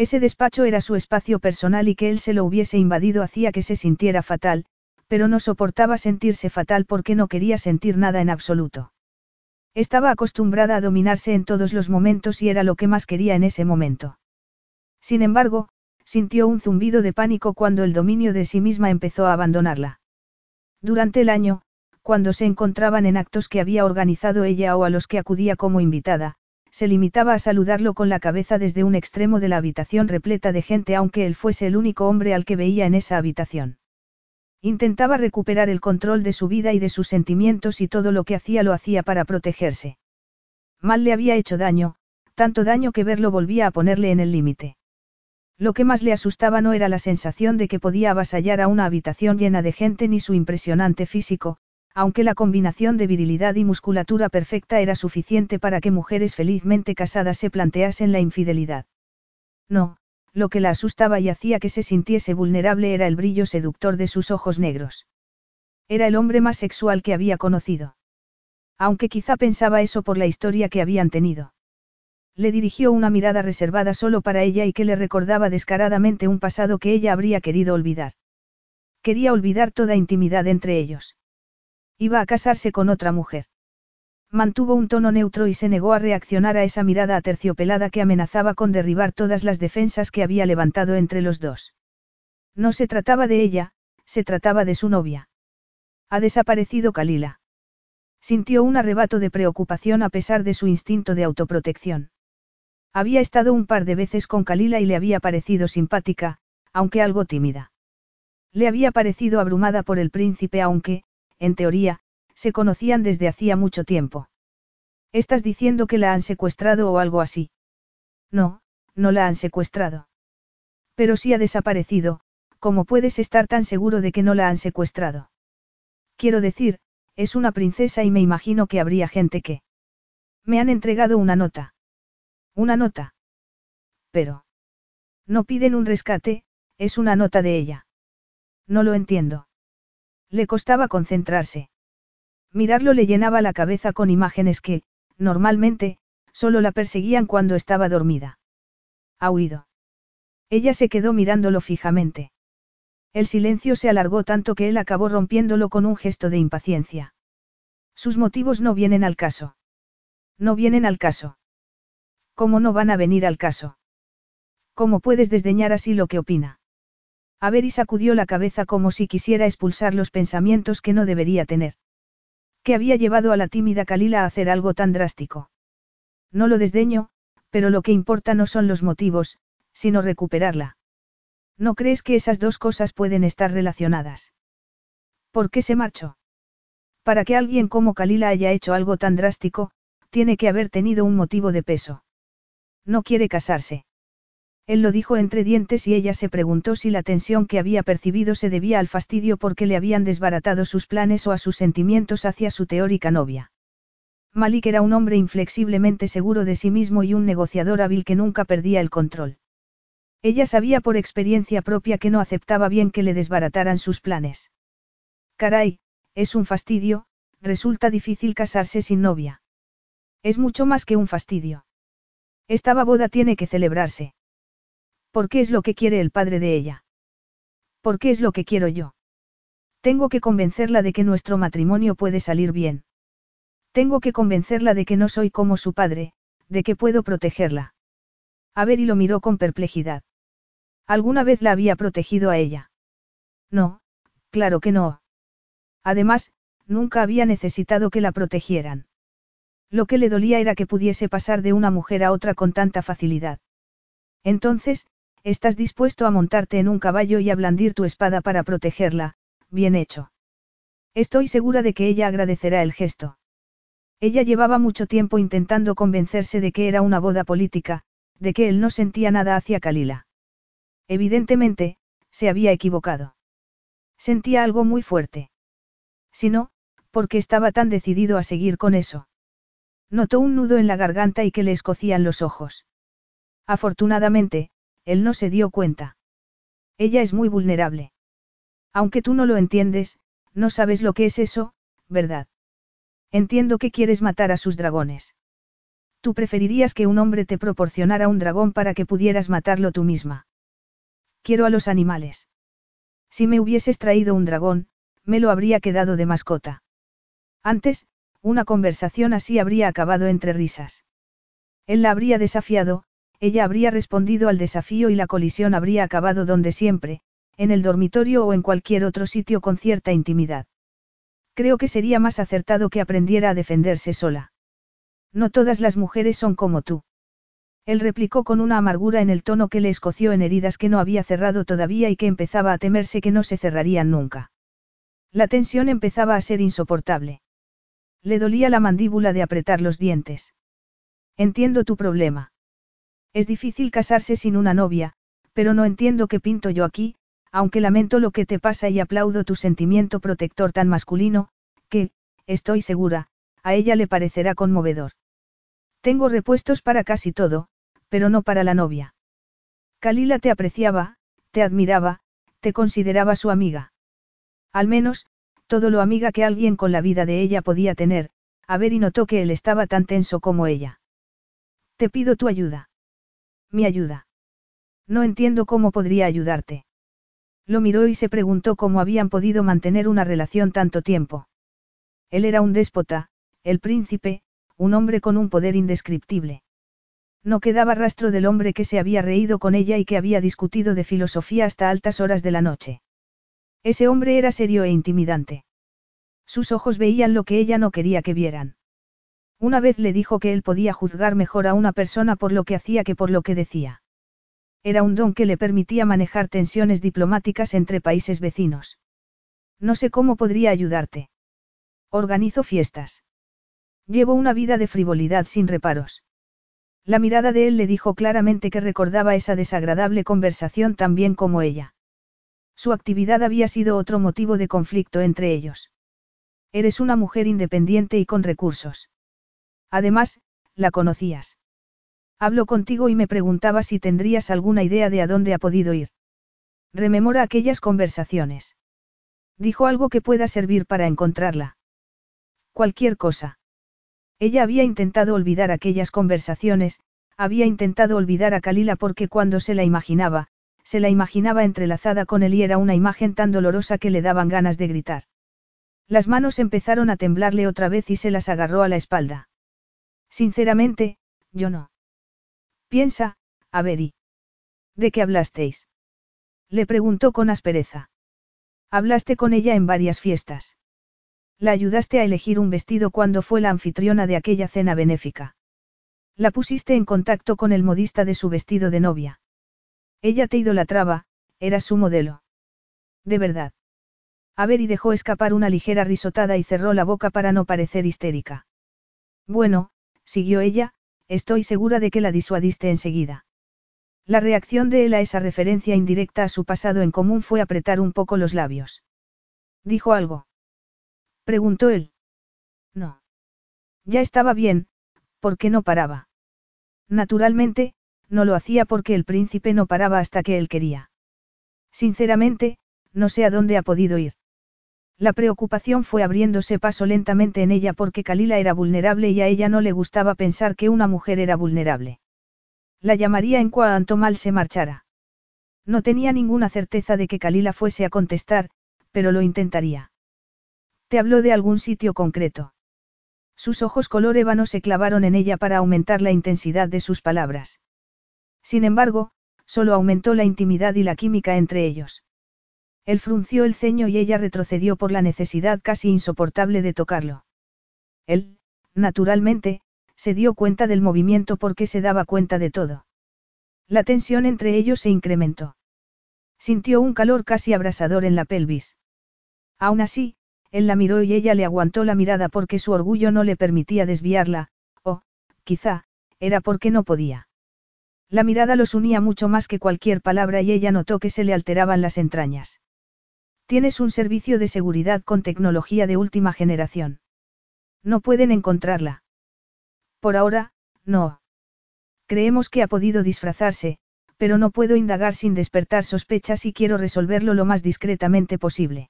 Ese despacho era su espacio personal y que él se lo hubiese invadido hacía que se sintiera fatal, pero no soportaba sentirse fatal porque no quería sentir nada en absoluto. Estaba acostumbrada a dominarse en todos los momentos y era lo que más quería en ese momento. Sin embargo, sintió un zumbido de pánico cuando el dominio de sí misma empezó a abandonarla. Durante el año, cuando se encontraban en actos que había organizado ella o a los que acudía como invitada, se limitaba a saludarlo con la cabeza desde un extremo de la habitación repleta de gente aunque él fuese el único hombre al que veía en esa habitación. Intentaba recuperar el control de su vida y de sus sentimientos y todo lo que hacía lo hacía para protegerse. Mal le había hecho daño, tanto daño que verlo volvía a ponerle en el límite. Lo que más le asustaba no era la sensación de que podía avasallar a una habitación llena de gente ni su impresionante físico, aunque la combinación de virilidad y musculatura perfecta era suficiente para que mujeres felizmente casadas se planteasen la infidelidad. No, lo que la asustaba y hacía que se sintiese vulnerable era el brillo seductor de sus ojos negros. Era el hombre más sexual que había conocido. Aunque quizá pensaba eso por la historia que habían tenido. Le dirigió una mirada reservada solo para ella y que le recordaba descaradamente un pasado que ella habría querido olvidar. Quería olvidar toda intimidad entre ellos. Iba a casarse con otra mujer. Mantuvo un tono neutro y se negó a reaccionar a esa mirada aterciopelada que amenazaba con derribar todas las defensas que había levantado entre los dos. No se trataba de ella, se trataba de su novia. Ha desaparecido Kalila. Sintió un arrebato de preocupación a pesar de su instinto de autoprotección. Había estado un par de veces con Kalila y le había parecido simpática, aunque algo tímida. Le había parecido abrumada por el príncipe aunque, en teoría, se conocían desde hacía mucho tiempo. ¿Estás diciendo que la han secuestrado o algo así? No, no la han secuestrado. Pero si ha desaparecido, ¿cómo puedes estar tan seguro de que no la han secuestrado? Quiero decir, es una princesa y me imagino que habría gente que... Me han entregado una nota. Una nota. Pero... No piden un rescate, es una nota de ella. No lo entiendo. Le costaba concentrarse. Mirarlo le llenaba la cabeza con imágenes que, normalmente, solo la perseguían cuando estaba dormida. Ha huido. Ella se quedó mirándolo fijamente. El silencio se alargó tanto que él acabó rompiéndolo con un gesto de impaciencia. Sus motivos no vienen al caso. No vienen al caso. ¿Cómo no van a venir al caso? ¿Cómo puedes desdeñar así lo que opina? A ver y sacudió la cabeza como si quisiera expulsar los pensamientos que no debería tener. ¿Qué había llevado a la tímida Kalila a hacer algo tan drástico? No lo desdeño, pero lo que importa no son los motivos, sino recuperarla. ¿No crees que esas dos cosas pueden estar relacionadas? ¿Por qué se marchó? Para que alguien como Kalila haya hecho algo tan drástico, tiene que haber tenido un motivo de peso. No quiere casarse. Él lo dijo entre dientes y ella se preguntó si la tensión que había percibido se debía al fastidio porque le habían desbaratado sus planes o a sus sentimientos hacia su teórica novia. Malik era un hombre inflexiblemente seguro de sí mismo y un negociador hábil que nunca perdía el control. Ella sabía por experiencia propia que no aceptaba bien que le desbarataran sus planes. Caray, es un fastidio, resulta difícil casarse sin novia. Es mucho más que un fastidio. Esta boda tiene que celebrarse. ¿Por qué es lo que quiere el padre de ella? ¿Por qué es lo que quiero yo? Tengo que convencerla de que nuestro matrimonio puede salir bien. Tengo que convencerla de que no soy como su padre, de que puedo protegerla. A ver y lo miró con perplejidad. ¿Alguna vez la había protegido a ella? No, claro que no. Además, nunca había necesitado que la protegieran. Lo que le dolía era que pudiese pasar de una mujer a otra con tanta facilidad. Entonces, Estás dispuesto a montarte en un caballo y a blandir tu espada para protegerla, bien hecho. Estoy segura de que ella agradecerá el gesto. Ella llevaba mucho tiempo intentando convencerse de que era una boda política, de que él no sentía nada hacia Kalila. Evidentemente, se había equivocado. Sentía algo muy fuerte. Si no, porque estaba tan decidido a seguir con eso. Notó un nudo en la garganta y que le escocían los ojos. Afortunadamente, él no se dio cuenta. Ella es muy vulnerable. Aunque tú no lo entiendes, no sabes lo que es eso, ¿verdad? Entiendo que quieres matar a sus dragones. Tú preferirías que un hombre te proporcionara un dragón para que pudieras matarlo tú misma. Quiero a los animales. Si me hubieses traído un dragón, me lo habría quedado de mascota. Antes, una conversación así habría acabado entre risas. Él la habría desafiado, ella habría respondido al desafío y la colisión habría acabado donde siempre, en el dormitorio o en cualquier otro sitio con cierta intimidad. Creo que sería más acertado que aprendiera a defenderse sola. No todas las mujeres son como tú. Él replicó con una amargura en el tono que le escoció en heridas que no había cerrado todavía y que empezaba a temerse que no se cerrarían nunca. La tensión empezaba a ser insoportable. Le dolía la mandíbula de apretar los dientes. Entiendo tu problema. Es difícil casarse sin una novia, pero no entiendo qué pinto yo aquí, aunque lamento lo que te pasa y aplaudo tu sentimiento protector tan masculino, que, estoy segura, a ella le parecerá conmovedor. Tengo repuestos para casi todo, pero no para la novia. Kalila te apreciaba, te admiraba, te consideraba su amiga. Al menos, todo lo amiga que alguien con la vida de ella podía tener, a ver y notó que él estaba tan tenso como ella. Te pido tu ayuda. Mi ayuda. No entiendo cómo podría ayudarte. Lo miró y se preguntó cómo habían podido mantener una relación tanto tiempo. Él era un déspota, el príncipe, un hombre con un poder indescriptible. No quedaba rastro del hombre que se había reído con ella y que había discutido de filosofía hasta altas horas de la noche. Ese hombre era serio e intimidante. Sus ojos veían lo que ella no quería que vieran. Una vez le dijo que él podía juzgar mejor a una persona por lo que hacía que por lo que decía. Era un don que le permitía manejar tensiones diplomáticas entre países vecinos. No sé cómo podría ayudarte. Organizo fiestas. Llevo una vida de frivolidad sin reparos. La mirada de él le dijo claramente que recordaba esa desagradable conversación tan bien como ella. Su actividad había sido otro motivo de conflicto entre ellos. Eres una mujer independiente y con recursos. Además, la conocías. Hablo contigo y me preguntaba si tendrías alguna idea de a dónde ha podido ir. Rememora aquellas conversaciones. Dijo algo que pueda servir para encontrarla. Cualquier cosa. Ella había intentado olvidar aquellas conversaciones, había intentado olvidar a Kalila porque cuando se la imaginaba, se la imaginaba entrelazada con él y era una imagen tan dolorosa que le daban ganas de gritar. Las manos empezaron a temblarle otra vez y se las agarró a la espalda. Sinceramente, yo no. Piensa, a ver y. ¿De qué hablasteis? Le preguntó con aspereza. Hablaste con ella en varias fiestas. La ayudaste a elegir un vestido cuando fue la anfitriona de aquella cena benéfica. La pusiste en contacto con el modista de su vestido de novia. Ella te idolatraba, era su modelo. De verdad. y dejó escapar una ligera risotada y cerró la boca para no parecer histérica. Bueno, siguió ella, estoy segura de que la disuadiste enseguida. La reacción de él a esa referencia indirecta a su pasado en común fue apretar un poco los labios. ¿Dijo algo? Preguntó él. No. Ya estaba bien, ¿por qué no paraba? Naturalmente, no lo hacía porque el príncipe no paraba hasta que él quería. Sinceramente, no sé a dónde ha podido ir. La preocupación fue abriéndose paso lentamente en ella porque Kalila era vulnerable y a ella no le gustaba pensar que una mujer era vulnerable. La llamaría en cuanto mal se marchara. No tenía ninguna certeza de que Kalila fuese a contestar, pero lo intentaría. ¿Te habló de algún sitio concreto? Sus ojos color ébano se clavaron en ella para aumentar la intensidad de sus palabras. Sin embargo, solo aumentó la intimidad y la química entre ellos. Él frunció el ceño y ella retrocedió por la necesidad casi insoportable de tocarlo. Él, naturalmente, se dio cuenta del movimiento porque se daba cuenta de todo. La tensión entre ellos se incrementó. Sintió un calor casi abrasador en la pelvis. Aún así, él la miró y ella le aguantó la mirada porque su orgullo no le permitía desviarla, o, quizá, era porque no podía. La mirada los unía mucho más que cualquier palabra y ella notó que se le alteraban las entrañas. Tienes un servicio de seguridad con tecnología de última generación. No pueden encontrarla. Por ahora, no. Creemos que ha podido disfrazarse, pero no puedo indagar sin despertar sospechas y quiero resolverlo lo más discretamente posible.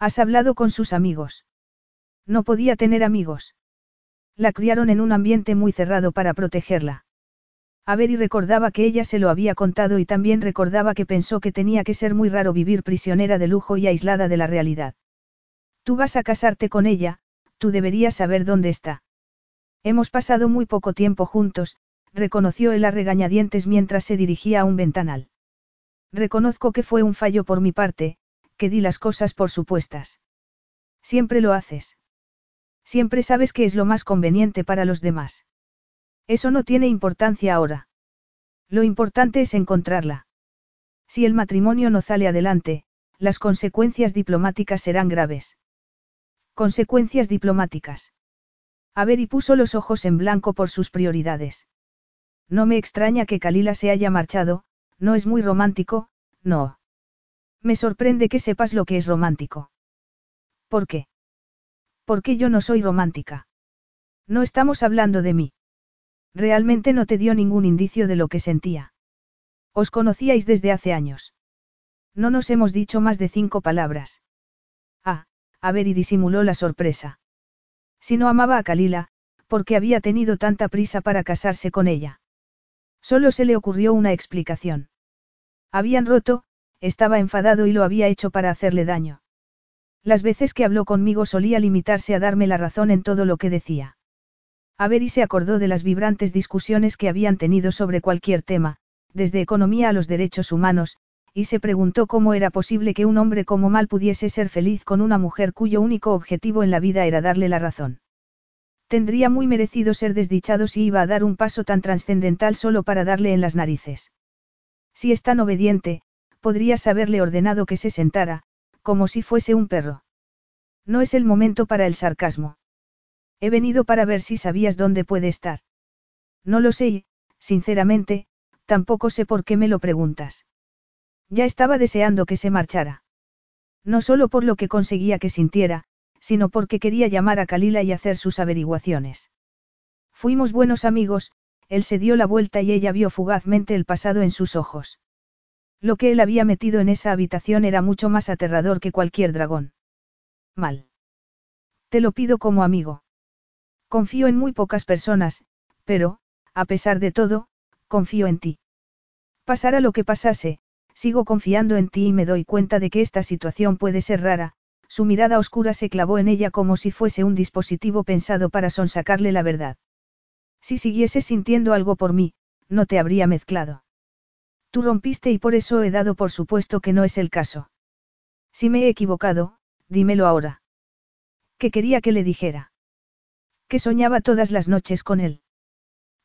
¿Has hablado con sus amigos? No podía tener amigos. La criaron en un ambiente muy cerrado para protegerla. A ver y recordaba que ella se lo había contado y también recordaba que pensó que tenía que ser muy raro vivir prisionera de lujo y aislada de la realidad. Tú vas a casarte con ella, tú deberías saber dónde está. Hemos pasado muy poco tiempo juntos, reconoció él a regañadientes mientras se dirigía a un ventanal. Reconozco que fue un fallo por mi parte, que di las cosas por supuestas. Siempre lo haces. Siempre sabes que es lo más conveniente para los demás. Eso no tiene importancia ahora. Lo importante es encontrarla. Si el matrimonio no sale adelante, las consecuencias diplomáticas serán graves. Consecuencias diplomáticas. A ver y puso los ojos en blanco por sus prioridades. No me extraña que Kalila se haya marchado, no es muy romántico, no. Me sorprende que sepas lo que es romántico. ¿Por qué? Porque yo no soy romántica. No estamos hablando de mí. Realmente no te dio ningún indicio de lo que sentía. Os conocíais desde hace años. No nos hemos dicho más de cinco palabras. Ah, a ver y disimuló la sorpresa. Si no amaba a Kalila, ¿por qué había tenido tanta prisa para casarse con ella? Solo se le ocurrió una explicación. Habían roto, estaba enfadado y lo había hecho para hacerle daño. Las veces que habló conmigo solía limitarse a darme la razón en todo lo que decía. A ver y se acordó de las vibrantes discusiones que habían tenido sobre cualquier tema, desde economía a los derechos humanos, y se preguntó cómo era posible que un hombre como Mal pudiese ser feliz con una mujer cuyo único objetivo en la vida era darle la razón. Tendría muy merecido ser desdichado si iba a dar un paso tan trascendental solo para darle en las narices. Si es tan obediente, podrías haberle ordenado que se sentara, como si fuese un perro. No es el momento para el sarcasmo. He venido para ver si sabías dónde puede estar. No lo sé y, sinceramente, tampoco sé por qué me lo preguntas. Ya estaba deseando que se marchara. No solo por lo que conseguía que sintiera, sino porque quería llamar a Kalila y hacer sus averiguaciones. Fuimos buenos amigos, él se dio la vuelta y ella vio fugazmente el pasado en sus ojos. Lo que él había metido en esa habitación era mucho más aterrador que cualquier dragón. Mal. Te lo pido como amigo. Confío en muy pocas personas, pero, a pesar de todo, confío en ti. Pasara lo que pasase, sigo confiando en ti y me doy cuenta de que esta situación puede ser rara, su mirada oscura se clavó en ella como si fuese un dispositivo pensado para sonsacarle la verdad. Si siguieses sintiendo algo por mí, no te habría mezclado. Tú rompiste y por eso he dado por supuesto que no es el caso. Si me he equivocado, dímelo ahora. ¿Qué quería que le dijera? Que soñaba todas las noches con él.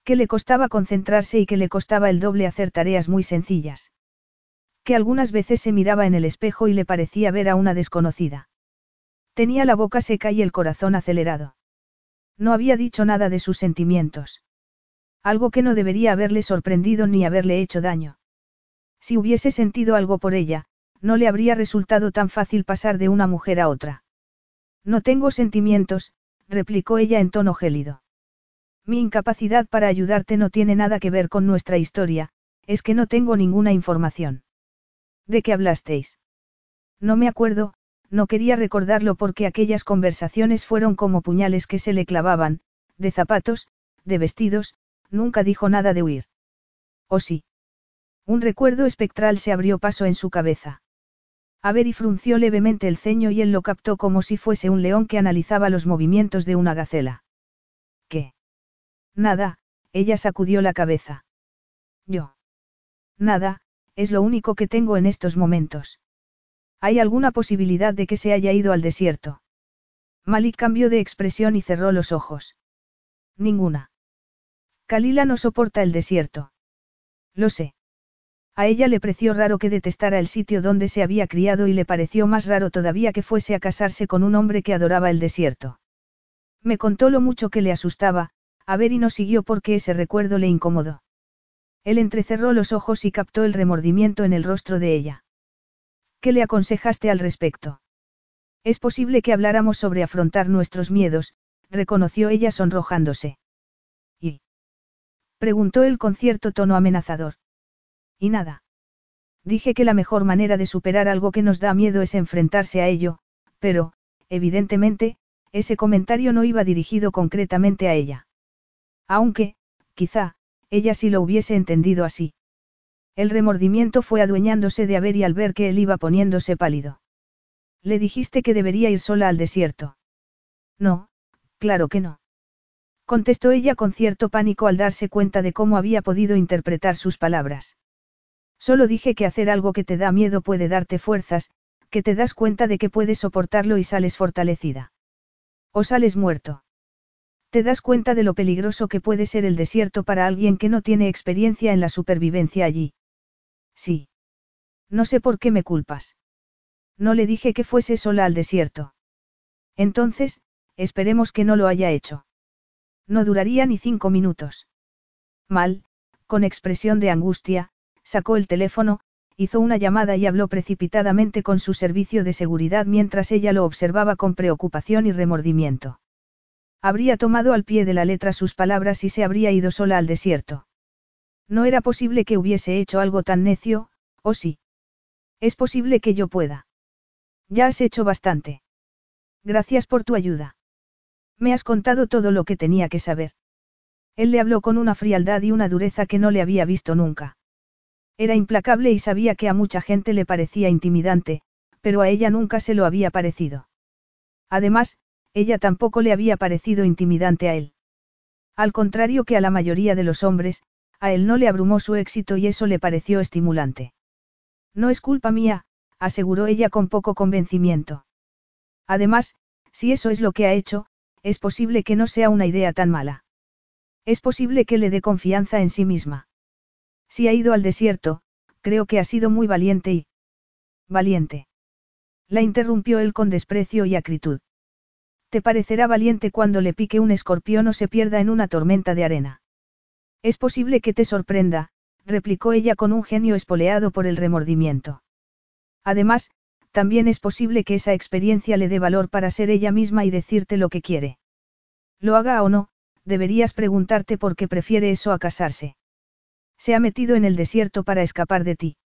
Que le costaba concentrarse y que le costaba el doble hacer tareas muy sencillas. Que algunas veces se miraba en el espejo y le parecía ver a una desconocida. Tenía la boca seca y el corazón acelerado. No había dicho nada de sus sentimientos. Algo que no debería haberle sorprendido ni haberle hecho daño. Si hubiese sentido algo por ella, no le habría resultado tan fácil pasar de una mujer a otra. No tengo sentimientos, replicó ella en tono gélido. Mi incapacidad para ayudarte no tiene nada que ver con nuestra historia, es que no tengo ninguna información. ¿De qué hablasteis? No me acuerdo, no quería recordarlo porque aquellas conversaciones fueron como puñales que se le clavaban, de zapatos, de vestidos, nunca dijo nada de huir. ¿O sí? Un recuerdo espectral se abrió paso en su cabeza. Y frunció levemente el ceño y él lo captó como si fuese un león que analizaba los movimientos de una gacela. ¿Qué? Nada, ella sacudió la cabeza. Yo. Nada, es lo único que tengo en estos momentos. ¿Hay alguna posibilidad de que se haya ido al desierto? Malik cambió de expresión y cerró los ojos. Ninguna. Kalila no soporta el desierto. Lo sé. A ella le pareció raro que detestara el sitio donde se había criado y le pareció más raro todavía que fuese a casarse con un hombre que adoraba el desierto. Me contó lo mucho que le asustaba, a ver y no siguió porque ese recuerdo le incomodó. Él entrecerró los ojos y captó el remordimiento en el rostro de ella. ¿Qué le aconsejaste al respecto? Es posible que habláramos sobre afrontar nuestros miedos, reconoció ella sonrojándose. ¿Y? preguntó él con cierto tono amenazador. Y nada. Dije que la mejor manera de superar algo que nos da miedo es enfrentarse a ello, pero, evidentemente, ese comentario no iba dirigido concretamente a ella. Aunque, quizá, ella sí lo hubiese entendido así. El remordimiento fue adueñándose de Aver y al ver que él iba poniéndose pálido. Le dijiste que debería ir sola al desierto. No, claro que no. Contestó ella con cierto pánico al darse cuenta de cómo había podido interpretar sus palabras. Solo dije que hacer algo que te da miedo puede darte fuerzas, que te das cuenta de que puedes soportarlo y sales fortalecida. O sales muerto. Te das cuenta de lo peligroso que puede ser el desierto para alguien que no tiene experiencia en la supervivencia allí. Sí. No sé por qué me culpas. No le dije que fuese sola al desierto. Entonces, esperemos que no lo haya hecho. No duraría ni cinco minutos. Mal, con expresión de angustia, sacó el teléfono, hizo una llamada y habló precipitadamente con su servicio de seguridad mientras ella lo observaba con preocupación y remordimiento. Habría tomado al pie de la letra sus palabras y se habría ido sola al desierto. No era posible que hubiese hecho algo tan necio, ¿o sí? Es posible que yo pueda. Ya has hecho bastante. Gracias por tu ayuda. Me has contado todo lo que tenía que saber. Él le habló con una frialdad y una dureza que no le había visto nunca. Era implacable y sabía que a mucha gente le parecía intimidante, pero a ella nunca se lo había parecido. Además, ella tampoco le había parecido intimidante a él. Al contrario que a la mayoría de los hombres, a él no le abrumó su éxito y eso le pareció estimulante. No es culpa mía, aseguró ella con poco convencimiento. Además, si eso es lo que ha hecho, es posible que no sea una idea tan mala. Es posible que le dé confianza en sí misma. Si ha ido al desierto, creo que ha sido muy valiente y... Valiente. La interrumpió él con desprecio y acritud. Te parecerá valiente cuando le pique un escorpión o se pierda en una tormenta de arena. Es posible que te sorprenda, replicó ella con un genio espoleado por el remordimiento. Además, también es posible que esa experiencia le dé valor para ser ella misma y decirte lo que quiere. Lo haga o no, deberías preguntarte por qué prefiere eso a casarse. Se ha metido en el desierto para escapar de ti.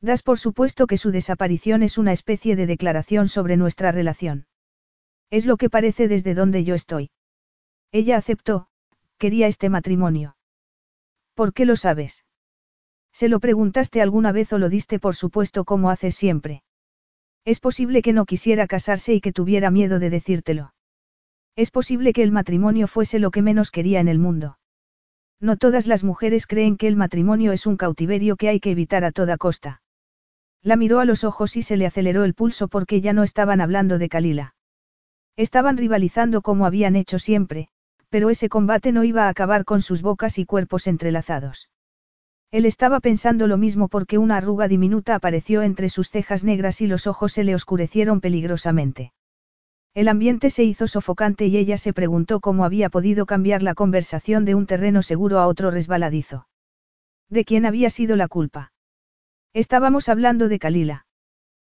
Das por supuesto que su desaparición es una especie de declaración sobre nuestra relación. Es lo que parece desde donde yo estoy. Ella aceptó, quería este matrimonio. ¿Por qué lo sabes? ¿Se lo preguntaste alguna vez o lo diste por supuesto como haces siempre? Es posible que no quisiera casarse y que tuviera miedo de decírtelo. Es posible que el matrimonio fuese lo que menos quería en el mundo. No todas las mujeres creen que el matrimonio es un cautiverio que hay que evitar a toda costa. La miró a los ojos y se le aceleró el pulso porque ya no estaban hablando de Kalila. Estaban rivalizando como habían hecho siempre, pero ese combate no iba a acabar con sus bocas y cuerpos entrelazados. Él estaba pensando lo mismo porque una arruga diminuta apareció entre sus cejas negras y los ojos se le oscurecieron peligrosamente. El ambiente se hizo sofocante y ella se preguntó cómo había podido cambiar la conversación de un terreno seguro a otro resbaladizo. ¿De quién había sido la culpa? Estábamos hablando de Kalila.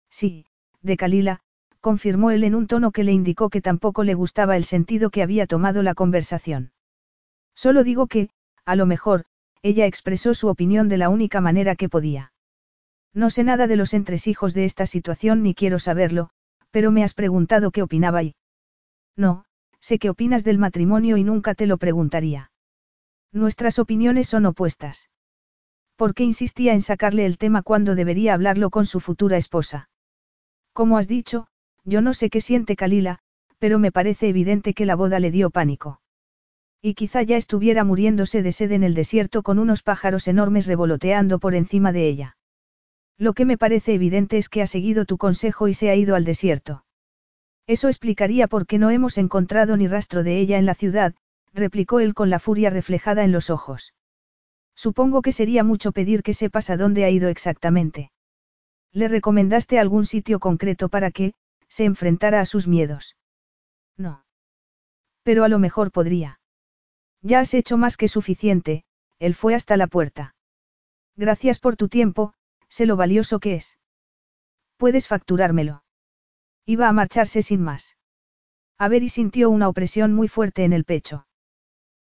Sí, de Kalila, confirmó él en un tono que le indicó que tampoco le gustaba el sentido que había tomado la conversación. Solo digo que, a lo mejor, ella expresó su opinión de la única manera que podía. No sé nada de los entresijos de esta situación ni quiero saberlo, pero me has preguntado qué opinaba y... No, sé qué opinas del matrimonio y nunca te lo preguntaría. Nuestras opiniones son opuestas. ¿Por qué insistía en sacarle el tema cuando debería hablarlo con su futura esposa? Como has dicho, yo no sé qué siente Kalila, pero me parece evidente que la boda le dio pánico. Y quizá ya estuviera muriéndose de sed en el desierto con unos pájaros enormes revoloteando por encima de ella. Lo que me parece evidente es que ha seguido tu consejo y se ha ido al desierto. Eso explicaría por qué no hemos encontrado ni rastro de ella en la ciudad, replicó él con la furia reflejada en los ojos. Supongo que sería mucho pedir que sepas a dónde ha ido exactamente. ¿Le recomendaste algún sitio concreto para que, se enfrentara a sus miedos? No. Pero a lo mejor podría. Ya has hecho más que suficiente, él fue hasta la puerta. Gracias por tu tiempo, sé lo valioso que es. Puedes facturármelo. Iba a marcharse sin más. A ver y sintió una opresión muy fuerte en el pecho.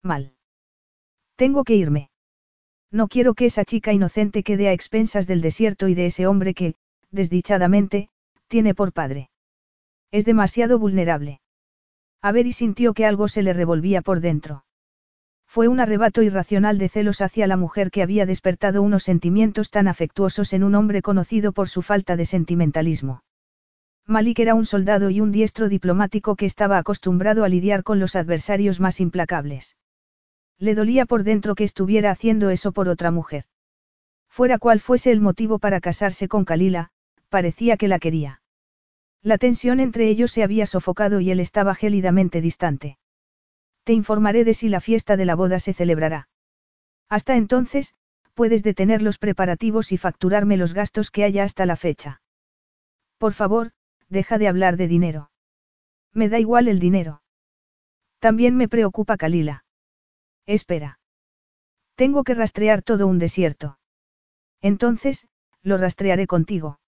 Mal. Tengo que irme. No quiero que esa chica inocente quede a expensas del desierto y de ese hombre que, desdichadamente, tiene por padre. Es demasiado vulnerable. A ver y sintió que algo se le revolvía por dentro. Fue un arrebato irracional de celos hacia la mujer que había despertado unos sentimientos tan afectuosos en un hombre conocido por su falta de sentimentalismo. Malik era un soldado y un diestro diplomático que estaba acostumbrado a lidiar con los adversarios más implacables. Le dolía por dentro que estuviera haciendo eso por otra mujer. Fuera cual fuese el motivo para casarse con Kalila, parecía que la quería. La tensión entre ellos se había sofocado y él estaba gélidamente distante. Te informaré de si la fiesta de la boda se celebrará. Hasta entonces, puedes detener los preparativos y facturarme los gastos que haya hasta la fecha. Por favor, deja de hablar de dinero. Me da igual el dinero. También me preocupa Kalila. Espera. Tengo que rastrear todo un desierto. Entonces, lo rastrearé contigo.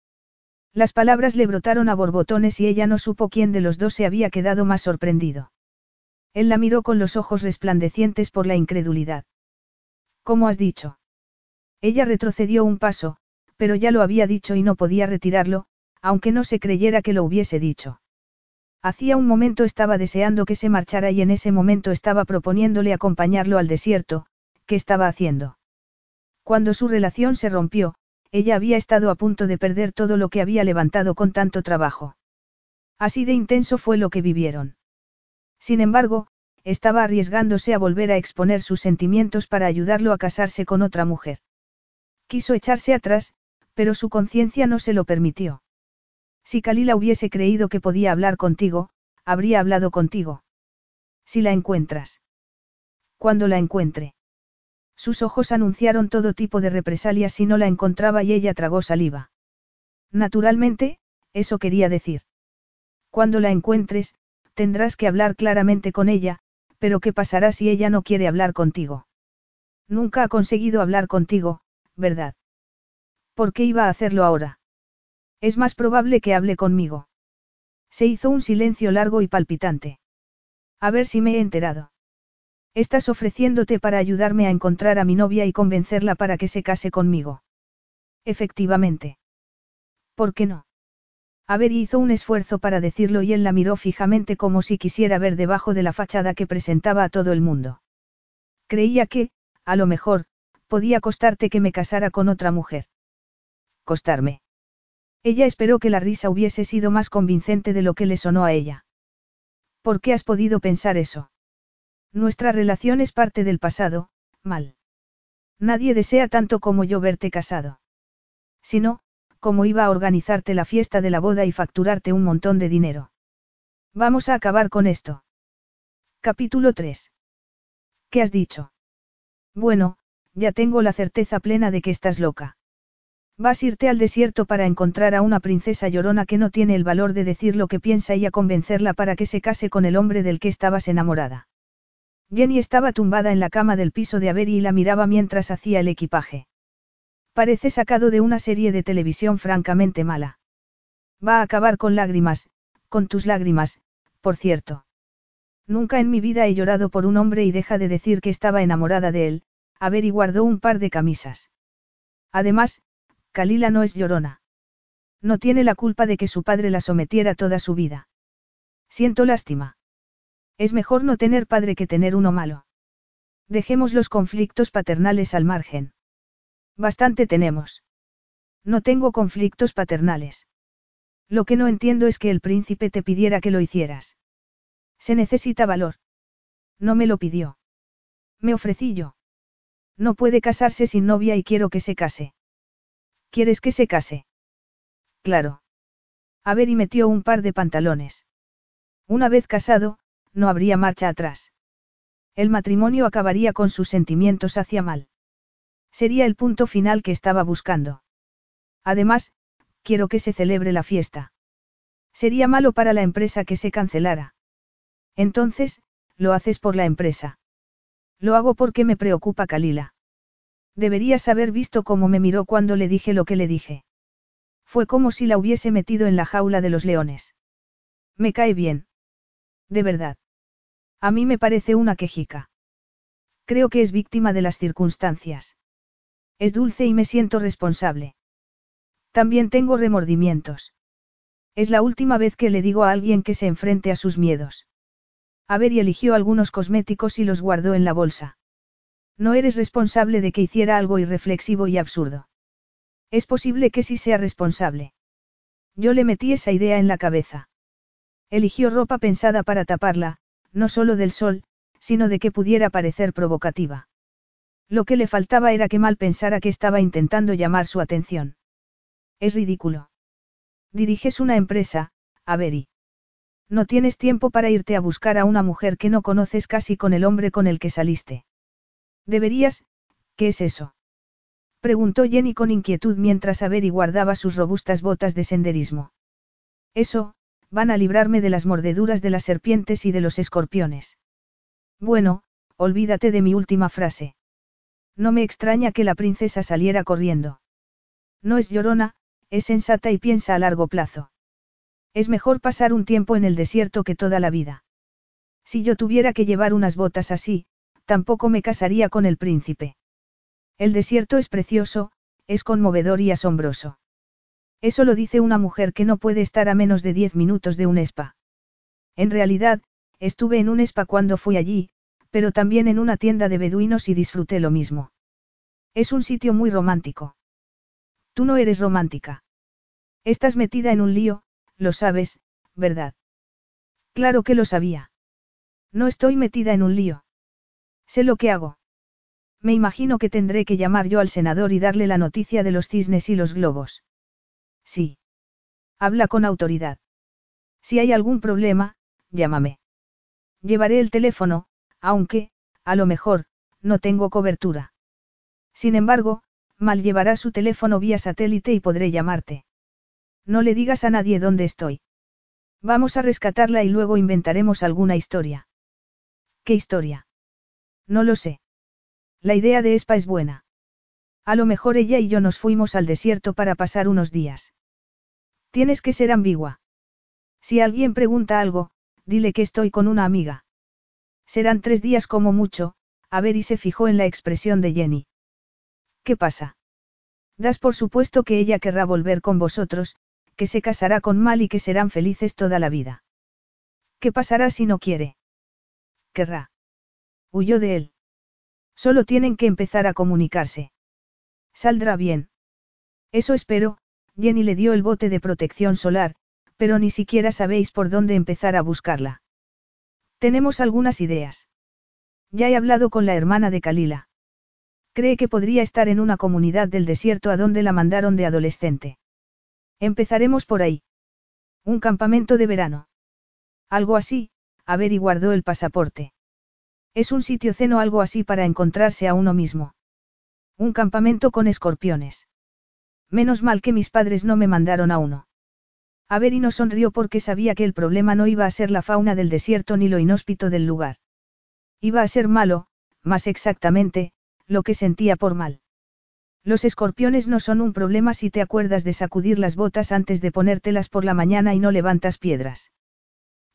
Las palabras le brotaron a borbotones y ella no supo quién de los dos se había quedado más sorprendido. Él la miró con los ojos resplandecientes por la incredulidad. ¿Cómo has dicho? Ella retrocedió un paso, pero ya lo había dicho y no podía retirarlo, aunque no se creyera que lo hubiese dicho. Hacía un momento estaba deseando que se marchara y en ese momento estaba proponiéndole acompañarlo al desierto, ¿qué estaba haciendo? Cuando su relación se rompió, ella había estado a punto de perder todo lo que había levantado con tanto trabajo. Así de intenso fue lo que vivieron. Sin embargo, estaba arriesgándose a volver a exponer sus sentimientos para ayudarlo a casarse con otra mujer. Quiso echarse atrás, pero su conciencia no se lo permitió. Si Kalila hubiese creído que podía hablar contigo, habría hablado contigo. Si la encuentras. Cuando la encuentre. Sus ojos anunciaron todo tipo de represalias si no la encontraba y ella tragó saliva. Naturalmente, eso quería decir. Cuando la encuentres, tendrás que hablar claramente con ella, pero ¿qué pasará si ella no quiere hablar contigo? Nunca ha conseguido hablar contigo, ¿verdad? ¿Por qué iba a hacerlo ahora? Es más probable que hable conmigo. Se hizo un silencio largo y palpitante. A ver si me he enterado. Estás ofreciéndote para ayudarme a encontrar a mi novia y convencerla para que se case conmigo. Efectivamente. ¿Por qué no? A ver, hizo un esfuerzo para decirlo y él la miró fijamente como si quisiera ver debajo de la fachada que presentaba a todo el mundo. Creía que, a lo mejor, podía costarte que me casara con otra mujer. Costarme. Ella esperó que la risa hubiese sido más convincente de lo que le sonó a ella. ¿Por qué has podido pensar eso? Nuestra relación es parte del pasado, mal. Nadie desea tanto como yo verte casado. Si no, ¿cómo iba a organizarte la fiesta de la boda y facturarte un montón de dinero? Vamos a acabar con esto. Capítulo 3. ¿Qué has dicho? Bueno, ya tengo la certeza plena de que estás loca. Vas a irte al desierto para encontrar a una princesa llorona que no tiene el valor de decir lo que piensa y a convencerla para que se case con el hombre del que estabas enamorada. Jenny estaba tumbada en la cama del piso de Avery y la miraba mientras hacía el equipaje. Parece sacado de una serie de televisión francamente mala. Va a acabar con lágrimas, con tus lágrimas, por cierto. Nunca en mi vida he llorado por un hombre y deja de decir que estaba enamorada de él, a ver y guardó un par de camisas. Además, Kalila no es llorona. No tiene la culpa de que su padre la sometiera toda su vida. Siento lástima. Es mejor no tener padre que tener uno malo. Dejemos los conflictos paternales al margen. Bastante tenemos. No tengo conflictos paternales. Lo que no entiendo es que el príncipe te pidiera que lo hicieras. Se necesita valor. No me lo pidió. Me ofrecí yo. No puede casarse sin novia y quiero que se case. ¿Quieres que se case? Claro. A ver y metió un par de pantalones. Una vez casado, no habría marcha atrás. El matrimonio acabaría con sus sentimientos hacia mal. Sería el punto final que estaba buscando. Además, quiero que se celebre la fiesta. Sería malo para la empresa que se cancelara. Entonces, lo haces por la empresa. Lo hago porque me preocupa Kalila. Deberías haber visto cómo me miró cuando le dije lo que le dije. Fue como si la hubiese metido en la jaula de los leones. Me cae bien. De verdad. A mí me parece una quejica. Creo que es víctima de las circunstancias. Es dulce y me siento responsable. También tengo remordimientos. Es la última vez que le digo a alguien que se enfrente a sus miedos. A ver y eligió algunos cosméticos y los guardó en la bolsa. No eres responsable de que hiciera algo irreflexivo y absurdo. Es posible que sí sea responsable. Yo le metí esa idea en la cabeza. Eligió ropa pensada para taparla, no solo del sol, sino de que pudiera parecer provocativa. Lo que le faltaba era que mal pensara que estaba intentando llamar su atención. Es ridículo. Diriges una empresa, Avery. No tienes tiempo para irte a buscar a una mujer que no conoces casi con el hombre con el que saliste. Deberías, ¿qué es eso? Preguntó Jenny con inquietud mientras Avery guardaba sus robustas botas de senderismo. Eso, van a librarme de las mordeduras de las serpientes y de los escorpiones. Bueno, olvídate de mi última frase. No me extraña que la princesa saliera corriendo. No es llorona, es sensata y piensa a largo plazo. Es mejor pasar un tiempo en el desierto que toda la vida. Si yo tuviera que llevar unas botas así, tampoco me casaría con el príncipe. El desierto es precioso, es conmovedor y asombroso. Eso lo dice una mujer que no puede estar a menos de diez minutos de un spa. En realidad, estuve en un spa cuando fui allí, pero también en una tienda de beduinos y disfruté lo mismo. Es un sitio muy romántico. Tú no eres romántica. Estás metida en un lío, lo sabes, ¿verdad? Claro que lo sabía. No estoy metida en un lío. Sé lo que hago. Me imagino que tendré que llamar yo al senador y darle la noticia de los cisnes y los globos. Sí. Habla con autoridad. Si hay algún problema, llámame. Llevaré el teléfono, aunque, a lo mejor, no tengo cobertura. Sin embargo, mal llevará su teléfono vía satélite y podré llamarte. No le digas a nadie dónde estoy. Vamos a rescatarla y luego inventaremos alguna historia. ¿Qué historia? No lo sé. La idea de Espa es buena. A lo mejor ella y yo nos fuimos al desierto para pasar unos días. Tienes que ser ambigua. Si alguien pregunta algo, dile que estoy con una amiga. Serán tres días como mucho, a ver y se fijó en la expresión de Jenny. ¿Qué pasa? Das por supuesto que ella querrá volver con vosotros, que se casará con Mal y que serán felices toda la vida. ¿Qué pasará si no quiere? Querrá. Huyó de él. Solo tienen que empezar a comunicarse. Saldrá bien. Eso espero, Jenny le dio el bote de protección solar, pero ni siquiera sabéis por dónde empezar a buscarla. Tenemos algunas ideas. Ya he hablado con la hermana de Kalila. Cree que podría estar en una comunidad del desierto a donde la mandaron de adolescente. Empezaremos por ahí. Un campamento de verano. Algo así, a ver y guardó el pasaporte. Es un sitio ceno algo así para encontrarse a uno mismo. Un campamento con escorpiones. Menos mal que mis padres no me mandaron a uno. Averino sonrió porque sabía que el problema no iba a ser la fauna del desierto ni lo inhóspito del lugar. Iba a ser malo, más exactamente, lo que sentía por mal. Los escorpiones no son un problema si te acuerdas de sacudir las botas antes de ponértelas por la mañana y no levantas piedras.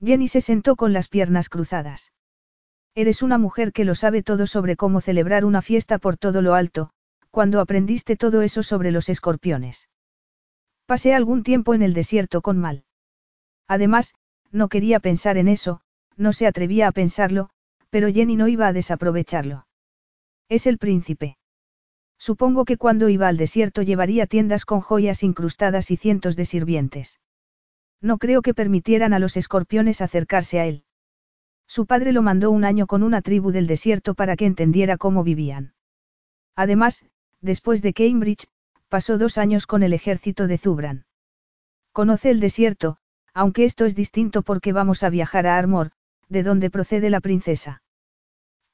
Jenny se sentó con las piernas cruzadas. Eres una mujer que lo sabe todo sobre cómo celebrar una fiesta por todo lo alto, cuando aprendiste todo eso sobre los escorpiones. Pasé algún tiempo en el desierto con Mal. Además, no quería pensar en eso, no se atrevía a pensarlo, pero Jenny no iba a desaprovecharlo. Es el príncipe. Supongo que cuando iba al desierto llevaría tiendas con joyas incrustadas y cientos de sirvientes. No creo que permitieran a los escorpiones acercarse a él. Su padre lo mandó un año con una tribu del desierto para que entendiera cómo vivían. Además, después de Cambridge, pasó dos años con el ejército de Zubran. Conoce el desierto, aunque esto es distinto porque vamos a viajar a Armor, de donde procede la princesa.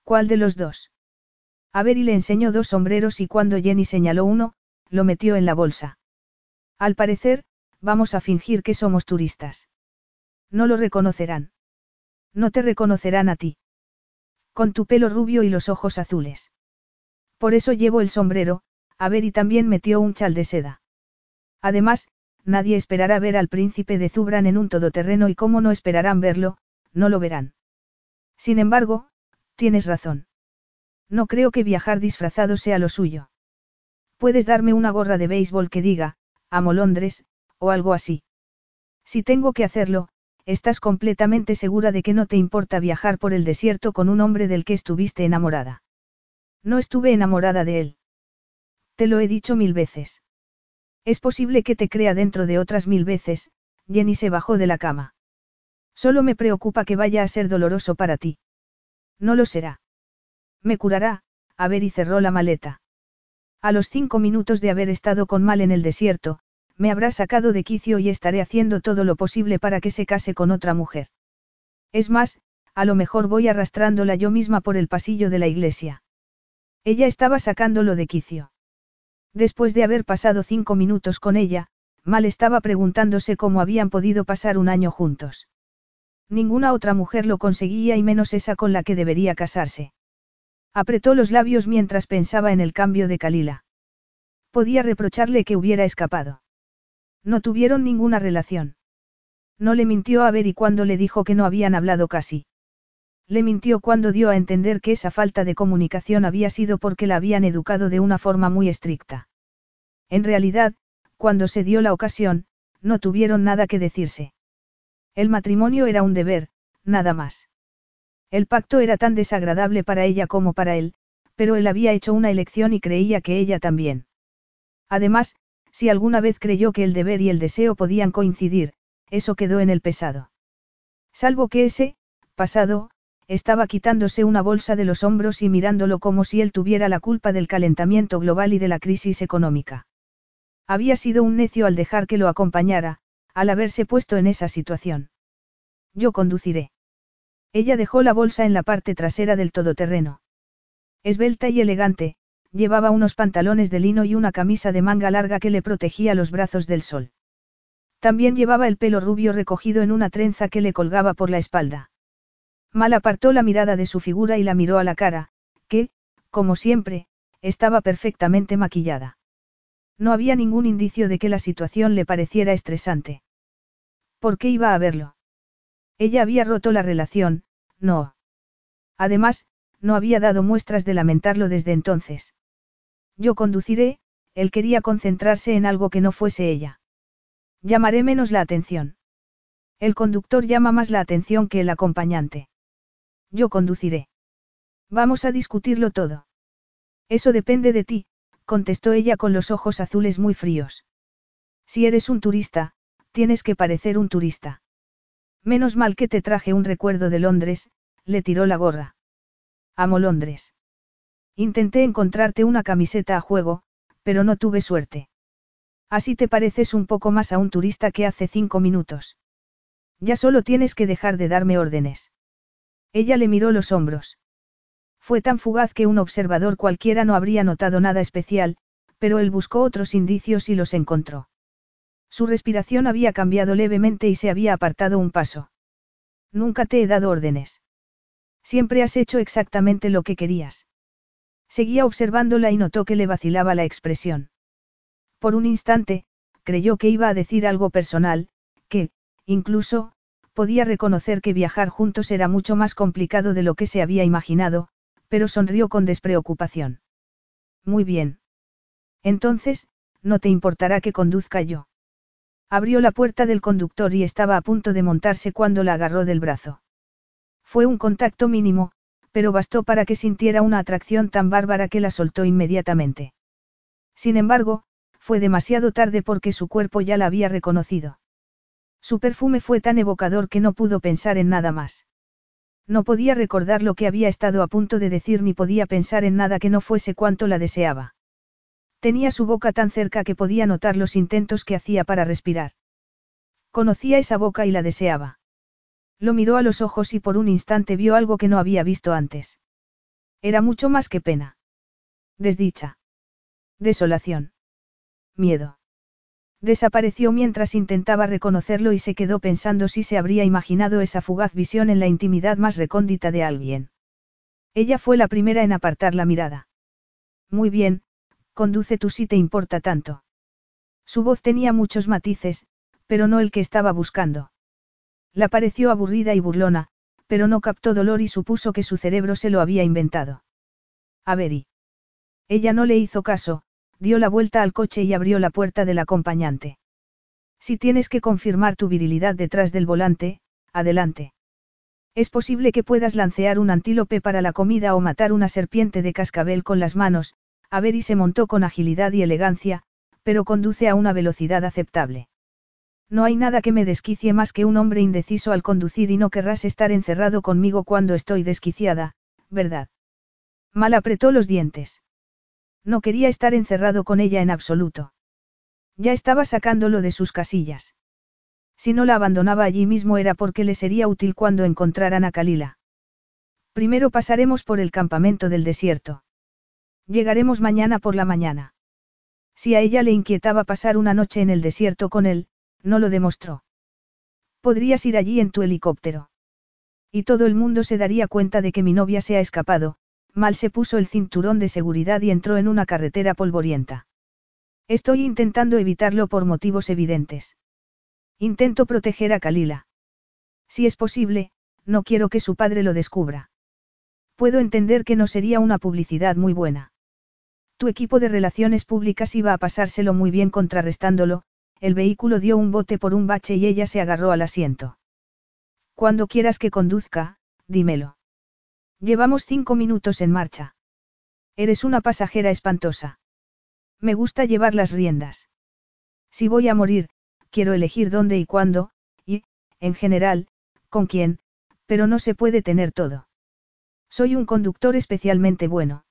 ¿Cuál de los dos? A ver y le enseñó dos sombreros y cuando Jenny señaló uno, lo metió en la bolsa. Al parecer, vamos a fingir que somos turistas. No lo reconocerán. No te reconocerán a ti. Con tu pelo rubio y los ojos azules. Por eso llevo el sombrero, a ver y también metió un chal de seda. Además, nadie esperará ver al príncipe de Zubran en un todoterreno y como no esperarán verlo, no lo verán. Sin embargo, tienes razón. No creo que viajar disfrazado sea lo suyo. Puedes darme una gorra de béisbol que diga, amo Londres, o algo así. Si tengo que hacerlo, estás completamente segura de que no te importa viajar por el desierto con un hombre del que estuviste enamorada. No estuve enamorada de él. Te lo he dicho mil veces. Es posible que te crea dentro de otras mil veces, Jenny se bajó de la cama. Solo me preocupa que vaya a ser doloroso para ti. No lo será. Me curará, a ver y cerró la maleta. A los cinco minutos de haber estado con Mal en el desierto, me habrá sacado de quicio y estaré haciendo todo lo posible para que se case con otra mujer. Es más, a lo mejor voy arrastrándola yo misma por el pasillo de la iglesia. Ella estaba sacándolo de quicio. Después de haber pasado cinco minutos con ella, Mal estaba preguntándose cómo habían podido pasar un año juntos. Ninguna otra mujer lo conseguía y menos esa con la que debería casarse. Apretó los labios mientras pensaba en el cambio de Kalila. Podía reprocharle que hubiera escapado. No tuvieron ninguna relación. No le mintió a ver y cuando le dijo que no habían hablado casi. Le mintió cuando dio a entender que esa falta de comunicación había sido porque la habían educado de una forma muy estricta. En realidad, cuando se dio la ocasión, no tuvieron nada que decirse. El matrimonio era un deber, nada más. El pacto era tan desagradable para ella como para él, pero él había hecho una elección y creía que ella también. Además, si alguna vez creyó que el deber y el deseo podían coincidir, eso quedó en el pesado. Salvo que ese, pasado, estaba quitándose una bolsa de los hombros y mirándolo como si él tuviera la culpa del calentamiento global y de la crisis económica. Había sido un necio al dejar que lo acompañara, al haberse puesto en esa situación. Yo conduciré. Ella dejó la bolsa en la parte trasera del todoterreno. Esbelta y elegante, llevaba unos pantalones de lino y una camisa de manga larga que le protegía los brazos del sol. También llevaba el pelo rubio recogido en una trenza que le colgaba por la espalda. Mal apartó la mirada de su figura y la miró a la cara, que, como siempre, estaba perfectamente maquillada. No había ningún indicio de que la situación le pareciera estresante. ¿Por qué iba a verlo? Ella había roto la relación, no. Además, no había dado muestras de lamentarlo desde entonces. Yo conduciré, él quería concentrarse en algo que no fuese ella. Llamaré menos la atención. El conductor llama más la atención que el acompañante. Yo conduciré. Vamos a discutirlo todo. Eso depende de ti, contestó ella con los ojos azules muy fríos. Si eres un turista, tienes que parecer un turista. Menos mal que te traje un recuerdo de Londres, le tiró la gorra. Amo Londres. Intenté encontrarte una camiseta a juego, pero no tuve suerte. Así te pareces un poco más a un turista que hace cinco minutos. Ya solo tienes que dejar de darme órdenes. Ella le miró los hombros. Fue tan fugaz que un observador cualquiera no habría notado nada especial, pero él buscó otros indicios y los encontró. Su respiración había cambiado levemente y se había apartado un paso. Nunca te he dado órdenes. Siempre has hecho exactamente lo que querías. Seguía observándola y notó que le vacilaba la expresión. Por un instante, creyó que iba a decir algo personal, que, incluso, podía reconocer que viajar juntos era mucho más complicado de lo que se había imaginado, pero sonrió con despreocupación. Muy bien. Entonces, no te importará que conduzca yo. Abrió la puerta del conductor y estaba a punto de montarse cuando la agarró del brazo. Fue un contacto mínimo, pero bastó para que sintiera una atracción tan bárbara que la soltó inmediatamente. Sin embargo, fue demasiado tarde porque su cuerpo ya la había reconocido. Su perfume fue tan evocador que no pudo pensar en nada más. No podía recordar lo que había estado a punto de decir ni podía pensar en nada que no fuese cuanto la deseaba. Tenía su boca tan cerca que podía notar los intentos que hacía para respirar. Conocía esa boca y la deseaba. Lo miró a los ojos y por un instante vio algo que no había visto antes. Era mucho más que pena. Desdicha. Desolación. Miedo. Desapareció mientras intentaba reconocerlo y se quedó pensando si se habría imaginado esa fugaz visión en la intimidad más recóndita de alguien. Ella fue la primera en apartar la mirada. Muy bien, conduce tú si te importa tanto. Su voz tenía muchos matices, pero no el que estaba buscando. La pareció aburrida y burlona, pero no captó dolor y supuso que su cerebro se lo había inventado. A ver y. Ella no le hizo caso, dio la vuelta al coche y abrió la puerta del acompañante. Si tienes que confirmar tu virilidad detrás del volante, adelante. Es posible que puedas lancear un antílope para la comida o matar una serpiente de cascabel con las manos, a ver y se montó con agilidad y elegancia, pero conduce a una velocidad aceptable. No hay nada que me desquicie más que un hombre indeciso al conducir y no querrás estar encerrado conmigo cuando estoy desquiciada, ¿verdad? Mal apretó los dientes. No quería estar encerrado con ella en absoluto. Ya estaba sacándolo de sus casillas. Si no la abandonaba allí mismo era porque le sería útil cuando encontraran a Kalila. Primero pasaremos por el campamento del desierto. Llegaremos mañana por la mañana. Si a ella le inquietaba pasar una noche en el desierto con él, no lo demostró. Podrías ir allí en tu helicóptero. Y todo el mundo se daría cuenta de que mi novia se ha escapado, Mal se puso el cinturón de seguridad y entró en una carretera polvorienta. Estoy intentando evitarlo por motivos evidentes. Intento proteger a Kalila. Si es posible, no quiero que su padre lo descubra. Puedo entender que no sería una publicidad muy buena. Tu equipo de relaciones públicas iba a pasárselo muy bien contrarrestándolo, el vehículo dio un bote por un bache y ella se agarró al asiento. Cuando quieras que conduzca, dímelo. Llevamos cinco minutos en marcha. Eres una pasajera espantosa. Me gusta llevar las riendas. Si voy a morir, quiero elegir dónde y cuándo, en general, con quién, pero no se puede tener todo. Soy un conductor especialmente bueno.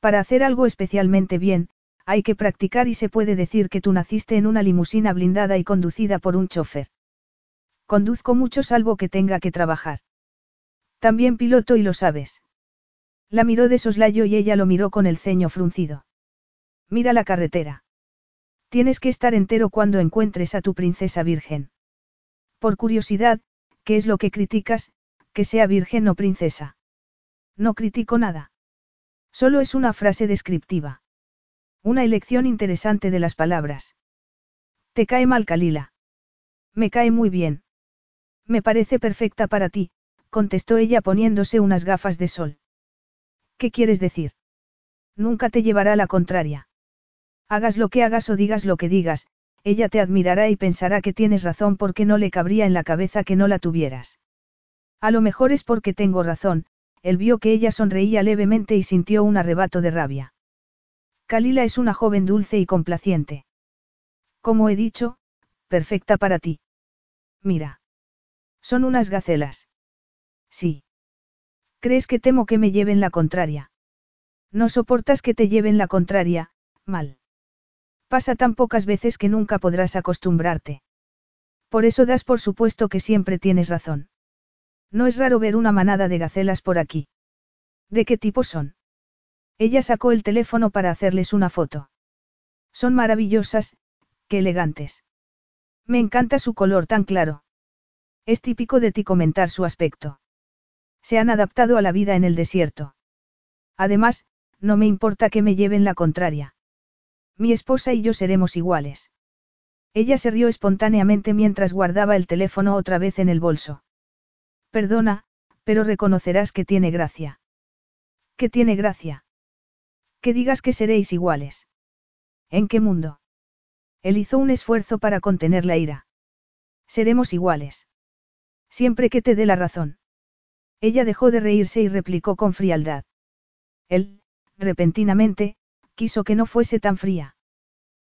Para hacer algo especialmente bien, hay que practicar y se puede decir que tú naciste en una limusina blindada y conducida por un chofer. Conduzco mucho salvo que tenga que trabajar. También piloto y lo sabes. La miró de soslayo y ella lo miró con el ceño fruncido. Mira la carretera. Tienes que estar entero cuando encuentres a tu princesa virgen. Por curiosidad, ¿qué es lo que criticas, que sea virgen o princesa? No critico nada. Solo es una frase descriptiva. Una elección interesante de las palabras. ¿Te cae mal Kalila? Me cae muy bien. Me parece perfecta para ti, contestó ella poniéndose unas gafas de sol. ¿Qué quieres decir? Nunca te llevará la contraria. Hagas lo que hagas o digas lo que digas, ella te admirará y pensará que tienes razón porque no le cabría en la cabeza que no la tuvieras. A lo mejor es porque tengo razón, él vio que ella sonreía levemente y sintió un arrebato de rabia. Kalila es una joven dulce y complaciente. Como he dicho, perfecta para ti. Mira. Son unas gacelas. Sí. ¿Crees que temo que me lleven la contraria? No soportas que te lleven la contraria, mal. Pasa tan pocas veces que nunca podrás acostumbrarte. Por eso das por supuesto que siempre tienes razón. No es raro ver una manada de gacelas por aquí. ¿De qué tipo son? Ella sacó el teléfono para hacerles una foto. Son maravillosas, qué elegantes. Me encanta su color tan claro. Es típico de ti comentar su aspecto. Se han adaptado a la vida en el desierto. Además, no me importa que me lleven la contraria. Mi esposa y yo seremos iguales. Ella se rió espontáneamente mientras guardaba el teléfono otra vez en el bolso. Perdona, pero reconocerás que tiene gracia. ¿Qué tiene gracia? Que digas que seréis iguales. ¿En qué mundo? Él hizo un esfuerzo para contener la ira. Seremos iguales. Siempre que te dé la razón. Ella dejó de reírse y replicó con frialdad. Él, repentinamente, quiso que no fuese tan fría.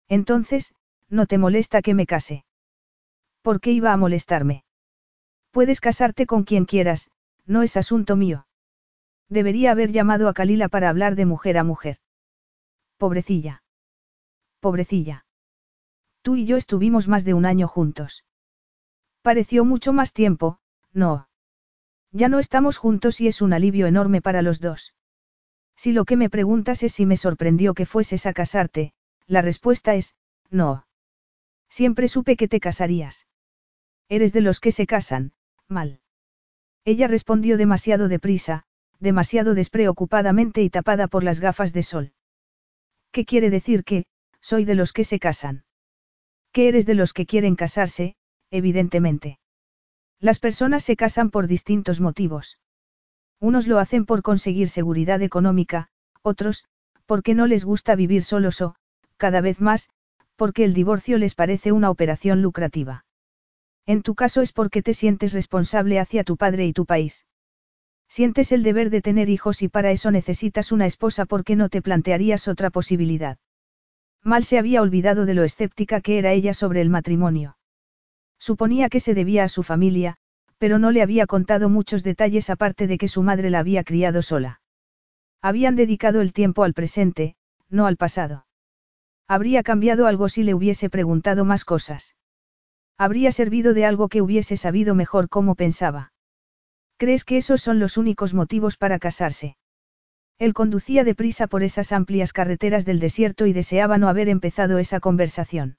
Entonces, ¿no te molesta que me case? ¿Por qué iba a molestarme? Puedes casarte con quien quieras, no es asunto mío. Debería haber llamado a Kalila para hablar de mujer a mujer. Pobrecilla. Pobrecilla. Tú y yo estuvimos más de un año juntos. Pareció mucho más tiempo, no. Ya no estamos juntos y es un alivio enorme para los dos. Si lo que me preguntas es si me sorprendió que fueses a casarte, la respuesta es, no. Siempre supe que te casarías. Eres de los que se casan, mal. Ella respondió demasiado deprisa, demasiado despreocupadamente y tapada por las gafas de sol. ¿Qué quiere decir que, soy de los que se casan? Que eres de los que quieren casarse, evidentemente. Las personas se casan por distintos motivos. Unos lo hacen por conseguir seguridad económica, otros, porque no les gusta vivir solos o, cada vez más, porque el divorcio les parece una operación lucrativa. En tu caso es porque te sientes responsable hacia tu padre y tu país. Sientes el deber de tener hijos y para eso necesitas una esposa porque no te plantearías otra posibilidad. Mal se había olvidado de lo escéptica que era ella sobre el matrimonio. Suponía que se debía a su familia, pero no le había contado muchos detalles aparte de que su madre la había criado sola. Habían dedicado el tiempo al presente, no al pasado. Habría cambiado algo si le hubiese preguntado más cosas. Habría servido de algo que hubiese sabido mejor cómo pensaba. ¿Crees que esos son los únicos motivos para casarse? Él conducía deprisa por esas amplias carreteras del desierto y deseaba no haber empezado esa conversación.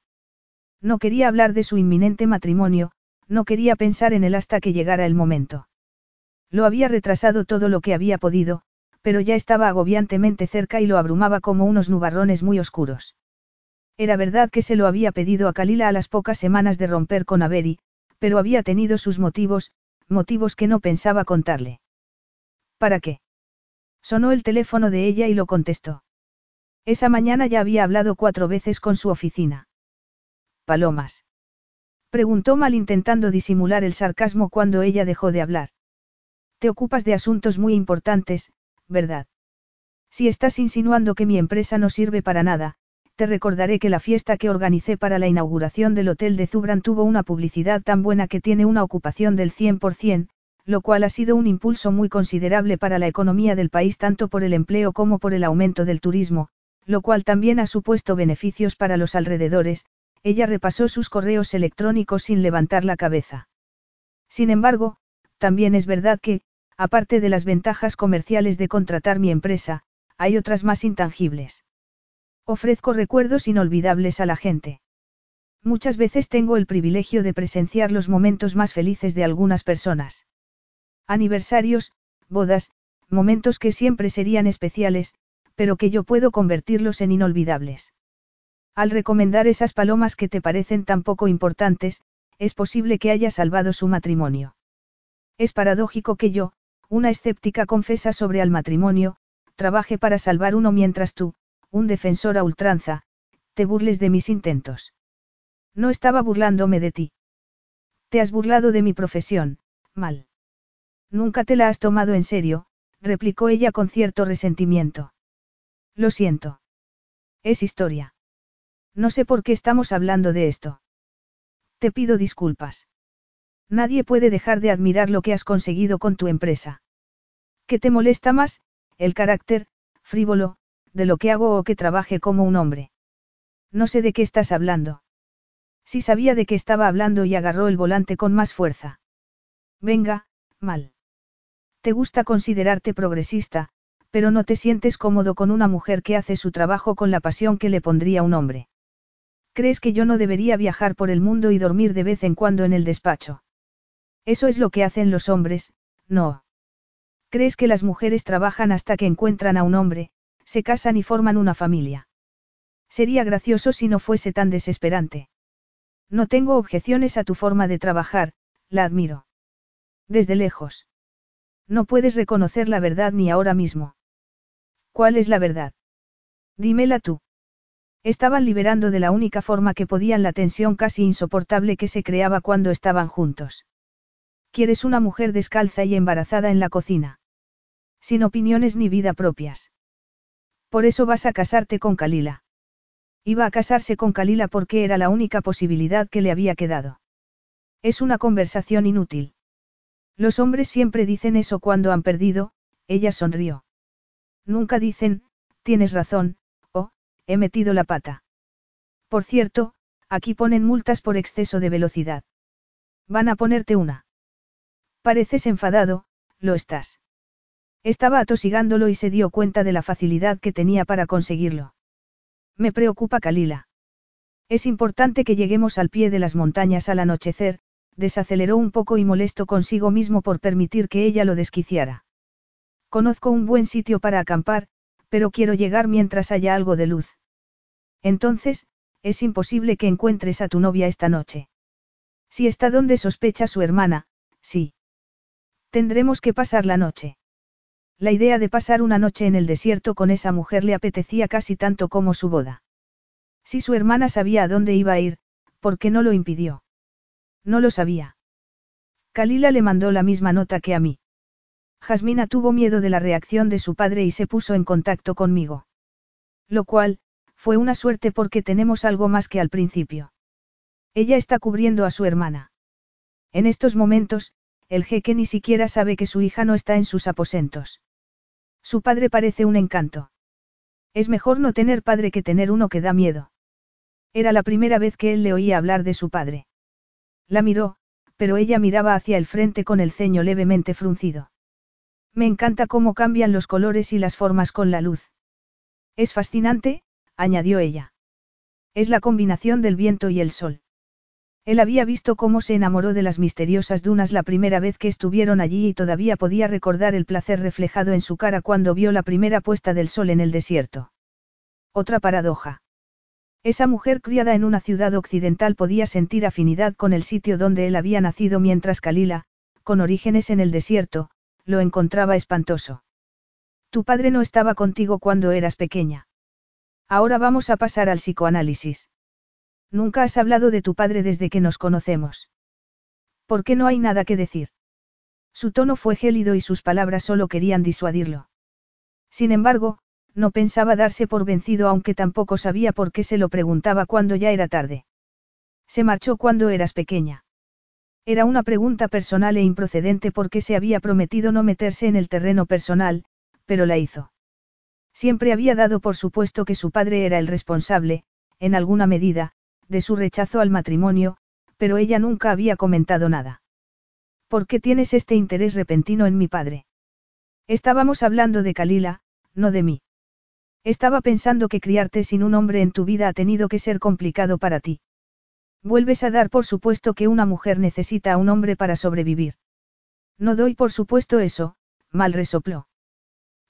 No quería hablar de su inminente matrimonio, no quería pensar en él hasta que llegara el momento. Lo había retrasado todo lo que había podido, pero ya estaba agobiantemente cerca y lo abrumaba como unos nubarrones muy oscuros. Era verdad que se lo había pedido a Kalila a las pocas semanas de romper con Averi, pero había tenido sus motivos, motivos que no pensaba contarle. ¿Para qué? Sonó el teléfono de ella y lo contestó. Esa mañana ya había hablado cuatro veces con su oficina. Palomas. Preguntó mal intentando disimular el sarcasmo cuando ella dejó de hablar. Te ocupas de asuntos muy importantes, ¿verdad? Si estás insinuando que mi empresa no sirve para nada, te recordaré que la fiesta que organicé para la inauguración del Hotel de Zubran tuvo una publicidad tan buena que tiene una ocupación del 100%, lo cual ha sido un impulso muy considerable para la economía del país tanto por el empleo como por el aumento del turismo, lo cual también ha supuesto beneficios para los alrededores, ella repasó sus correos electrónicos sin levantar la cabeza. Sin embargo, también es verdad que, aparte de las ventajas comerciales de contratar mi empresa, hay otras más intangibles. Ofrezco recuerdos inolvidables a la gente. Muchas veces tengo el privilegio de presenciar los momentos más felices de algunas personas. Aniversarios, bodas, momentos que siempre serían especiales, pero que yo puedo convertirlos en inolvidables. Al recomendar esas palomas que te parecen tan poco importantes, es posible que haya salvado su matrimonio. Es paradójico que yo, una escéptica confesa sobre el matrimonio, trabaje para salvar uno mientras tú, un defensor a ultranza, te burles de mis intentos. No estaba burlándome de ti. Te has burlado de mi profesión, mal. Nunca te la has tomado en serio, replicó ella con cierto resentimiento. Lo siento. Es historia. No sé por qué estamos hablando de esto. Te pido disculpas. Nadie puede dejar de admirar lo que has conseguido con tu empresa. ¿Qué te molesta más, el carácter, frívolo, de lo que hago o que trabaje como un hombre? No sé de qué estás hablando. Sí sabía de qué estaba hablando y agarró el volante con más fuerza. Venga, mal. Te gusta considerarte progresista, pero no te sientes cómodo con una mujer que hace su trabajo con la pasión que le pondría un hombre. ¿Crees que yo no debería viajar por el mundo y dormir de vez en cuando en el despacho? Eso es lo que hacen los hombres, no. ¿Crees que las mujeres trabajan hasta que encuentran a un hombre, se casan y forman una familia? Sería gracioso si no fuese tan desesperante. No tengo objeciones a tu forma de trabajar, la admiro. Desde lejos. No puedes reconocer la verdad ni ahora mismo. ¿Cuál es la verdad? Dímela tú. Estaban liberando de la única forma que podían la tensión casi insoportable que se creaba cuando estaban juntos. ¿Quieres una mujer descalza y embarazada en la cocina? Sin opiniones ni vida propias. Por eso vas a casarte con Kalila. Iba a casarse con Kalila porque era la única posibilidad que le había quedado. Es una conversación inútil. Los hombres siempre dicen eso cuando han perdido, ella sonrió. Nunca dicen, tienes razón, he metido la pata. Por cierto, aquí ponen multas por exceso de velocidad. Van a ponerte una. Pareces enfadado, lo estás. Estaba atosigándolo y se dio cuenta de la facilidad que tenía para conseguirlo. Me preocupa Kalila. Es importante que lleguemos al pie de las montañas al anochecer, desaceleró un poco y molesto consigo mismo por permitir que ella lo desquiciara. Conozco un buen sitio para acampar, pero quiero llegar mientras haya algo de luz. Entonces, es imposible que encuentres a tu novia esta noche. Si está donde sospecha su hermana, sí. Tendremos que pasar la noche. La idea de pasar una noche en el desierto con esa mujer le apetecía casi tanto como su boda. Si su hermana sabía a dónde iba a ir, ¿por qué no lo impidió? No lo sabía. Kalila le mandó la misma nota que a mí. Jasmina tuvo miedo de la reacción de su padre y se puso en contacto conmigo. Lo cual, fue una suerte porque tenemos algo más que al principio. Ella está cubriendo a su hermana. En estos momentos, el jeque ni siquiera sabe que su hija no está en sus aposentos. Su padre parece un encanto. Es mejor no tener padre que tener uno que da miedo. Era la primera vez que él le oía hablar de su padre. La miró, pero ella miraba hacia el frente con el ceño levemente fruncido. Me encanta cómo cambian los colores y las formas con la luz. Es fascinante, añadió ella. Es la combinación del viento y el sol. Él había visto cómo se enamoró de las misteriosas dunas la primera vez que estuvieron allí y todavía podía recordar el placer reflejado en su cara cuando vio la primera puesta del sol en el desierto. Otra paradoja. Esa mujer criada en una ciudad occidental podía sentir afinidad con el sitio donde él había nacido mientras Kalila, con orígenes en el desierto, lo encontraba espantoso. Tu padre no estaba contigo cuando eras pequeña. Ahora vamos a pasar al psicoanálisis. Nunca has hablado de tu padre desde que nos conocemos. ¿Por qué no hay nada que decir? Su tono fue gélido y sus palabras solo querían disuadirlo. Sin embargo, No pensaba darse por vencido aunque tampoco sabía por qué se lo preguntaba cuando ya era tarde. Se marchó cuando eras pequeña. Era una pregunta personal e improcedente porque se había prometido no meterse en el terreno personal, pero la hizo. Siempre había dado por supuesto que su padre era el responsable, en alguna medida, de su rechazo al matrimonio, pero ella nunca había comentado nada. ¿Por qué tienes este interés repentino en mi padre? Estábamos hablando de Kalila, no de mí. Estaba pensando que criarte sin un hombre en tu vida ha tenido que ser complicado para ti. Vuelves a dar por supuesto que una mujer necesita a un hombre para sobrevivir. No doy por supuesto eso, mal resopló.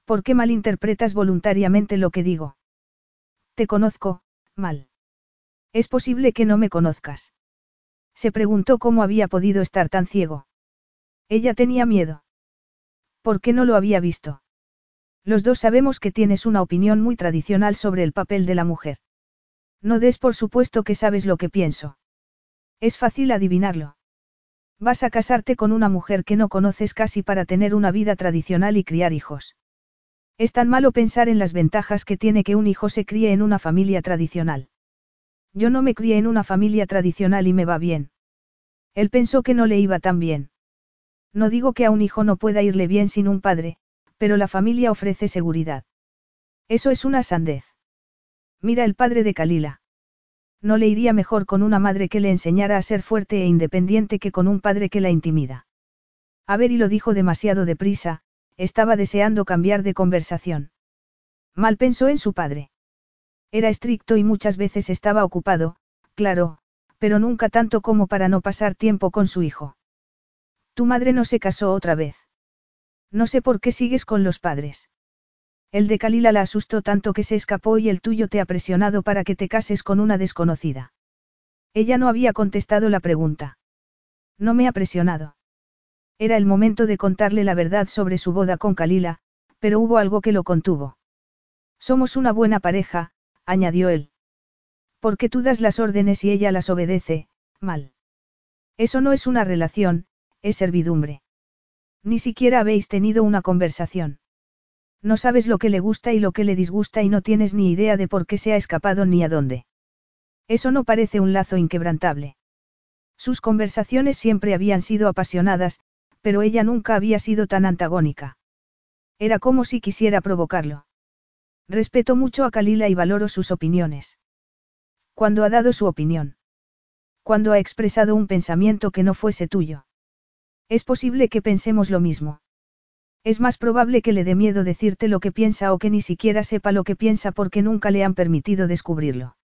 ¿Por qué malinterpretas voluntariamente lo que digo? Te conozco, mal. Es posible que no me conozcas. Se preguntó cómo había podido estar tan ciego. Ella tenía miedo. ¿Por qué no lo había visto? Los dos sabemos que tienes una opinión muy tradicional sobre el papel de la mujer. No des por supuesto que sabes lo que pienso. Es fácil adivinarlo. Vas a casarte con una mujer que no conoces casi para tener una vida tradicional y criar hijos. Es tan malo pensar en las ventajas que tiene que un hijo se críe en una familia tradicional. Yo no me crié en una familia tradicional y me va bien. Él pensó que no le iba tan bien. No digo que a un hijo no pueda irle bien sin un padre, pero la familia ofrece seguridad. Eso es una sandez. Mira el padre de Kalila. No le iría mejor con una madre que le enseñara a ser fuerte e independiente que con un padre que la intimida. A ver y lo dijo demasiado deprisa, estaba deseando cambiar de conversación. Mal pensó en su padre. Era estricto y muchas veces estaba ocupado, claro, pero nunca tanto como para no pasar tiempo con su hijo. Tu madre no se casó otra vez. No sé por qué sigues con los padres. El de Kalila la asustó tanto que se escapó y el tuyo te ha presionado para que te cases con una desconocida. Ella no había contestado la pregunta. No me ha presionado. Era el momento de contarle la verdad sobre su boda con Kalila, pero hubo algo que lo contuvo. Somos una buena pareja, añadió él. Porque tú das las órdenes y ella las obedece, mal. Eso no es una relación, es servidumbre. Ni siquiera habéis tenido una conversación. No sabes lo que le gusta y lo que le disgusta y no tienes ni idea de por qué se ha escapado ni a dónde. Eso no parece un lazo inquebrantable. Sus conversaciones siempre habían sido apasionadas, pero ella nunca había sido tan antagónica. Era como si quisiera provocarlo. Respeto mucho a Kalila y valoro sus opiniones. Cuando ha dado su opinión. Cuando ha expresado un pensamiento que no fuese tuyo. Es posible que pensemos lo mismo. Es más probable que le dé miedo decirte lo que piensa o que ni siquiera sepa lo que piensa porque nunca le han permitido descubrirlo.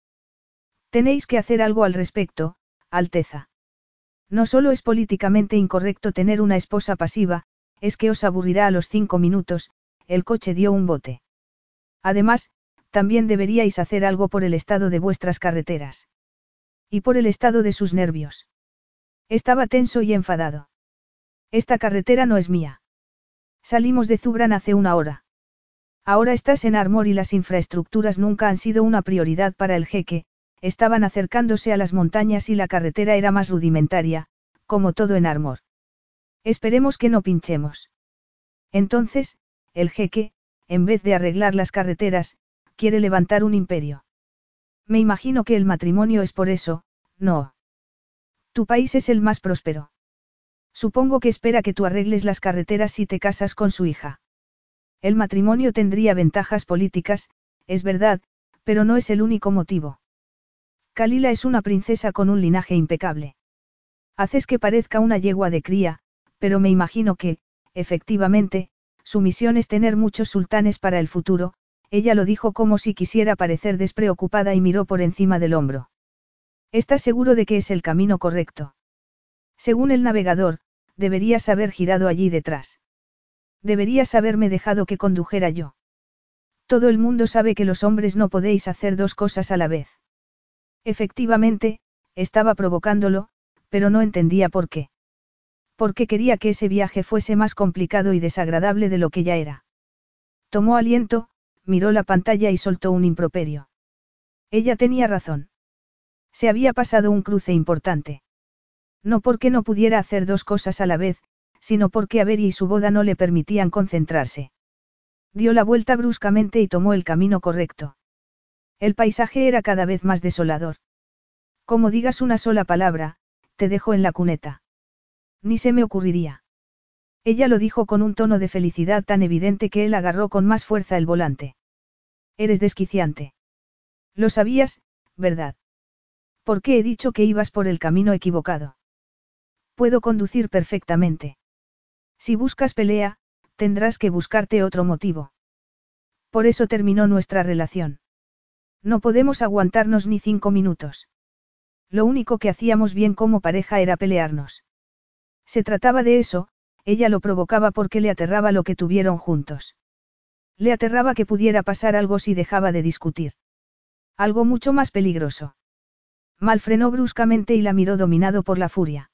Tenéis que hacer algo al respecto, Alteza. No solo es políticamente incorrecto tener una esposa pasiva, es que os aburrirá a los cinco minutos, el coche dio un bote. Además, también deberíais hacer algo por el estado de vuestras carreteras. Y por el estado de sus nervios. Estaba tenso y enfadado. Esta carretera no es mía. Salimos de Zubran hace una hora. Ahora estás en Armor y las infraestructuras nunca han sido una prioridad para el jeque, estaban acercándose a las montañas y la carretera era más rudimentaria, como todo en Armor. Esperemos que no pinchemos. Entonces, el jeque, en vez de arreglar las carreteras, quiere levantar un imperio. Me imagino que el matrimonio es por eso, no. Tu país es el más próspero. Supongo que espera que tú arregles las carreteras si te casas con su hija. El matrimonio tendría ventajas políticas, es verdad, pero no es el único motivo. Kalila es una princesa con un linaje impecable. Haces que parezca una yegua de cría, pero me imagino que, efectivamente, su misión es tener muchos sultanes para el futuro, ella lo dijo como si quisiera parecer despreocupada y miró por encima del hombro. ¿Estás seguro de que es el camino correcto? Según el navegador, deberías haber girado allí detrás. Deberías haberme dejado que condujera yo. Todo el mundo sabe que los hombres no podéis hacer dos cosas a la vez. Efectivamente, estaba provocándolo, pero no entendía por qué. Porque quería que ese viaje fuese más complicado y desagradable de lo que ya era. Tomó aliento, miró la pantalla y soltó un improperio. Ella tenía razón. Se había pasado un cruce importante. No porque no pudiera hacer dos cosas a la vez, sino porque Avery y su boda no le permitían concentrarse. Dio la vuelta bruscamente y tomó el camino correcto. El paisaje era cada vez más desolador. Como digas una sola palabra, te dejo en la cuneta. Ni se me ocurriría. Ella lo dijo con un tono de felicidad tan evidente que él agarró con más fuerza el volante. Eres desquiciante. Lo sabías, ¿verdad? ¿Por qué he dicho que ibas por el camino equivocado? Puedo conducir perfectamente. Si buscas pelea, tendrás que buscarte otro motivo. Por eso terminó nuestra relación. No podemos aguantarnos ni cinco minutos. Lo único que hacíamos bien como pareja era pelearnos. Se trataba de eso, ella lo provocaba porque le aterraba lo que tuvieron juntos. Le aterraba que pudiera pasar algo si dejaba de discutir. Algo mucho más peligroso. Mal frenó bruscamente y la miró dominado por la furia.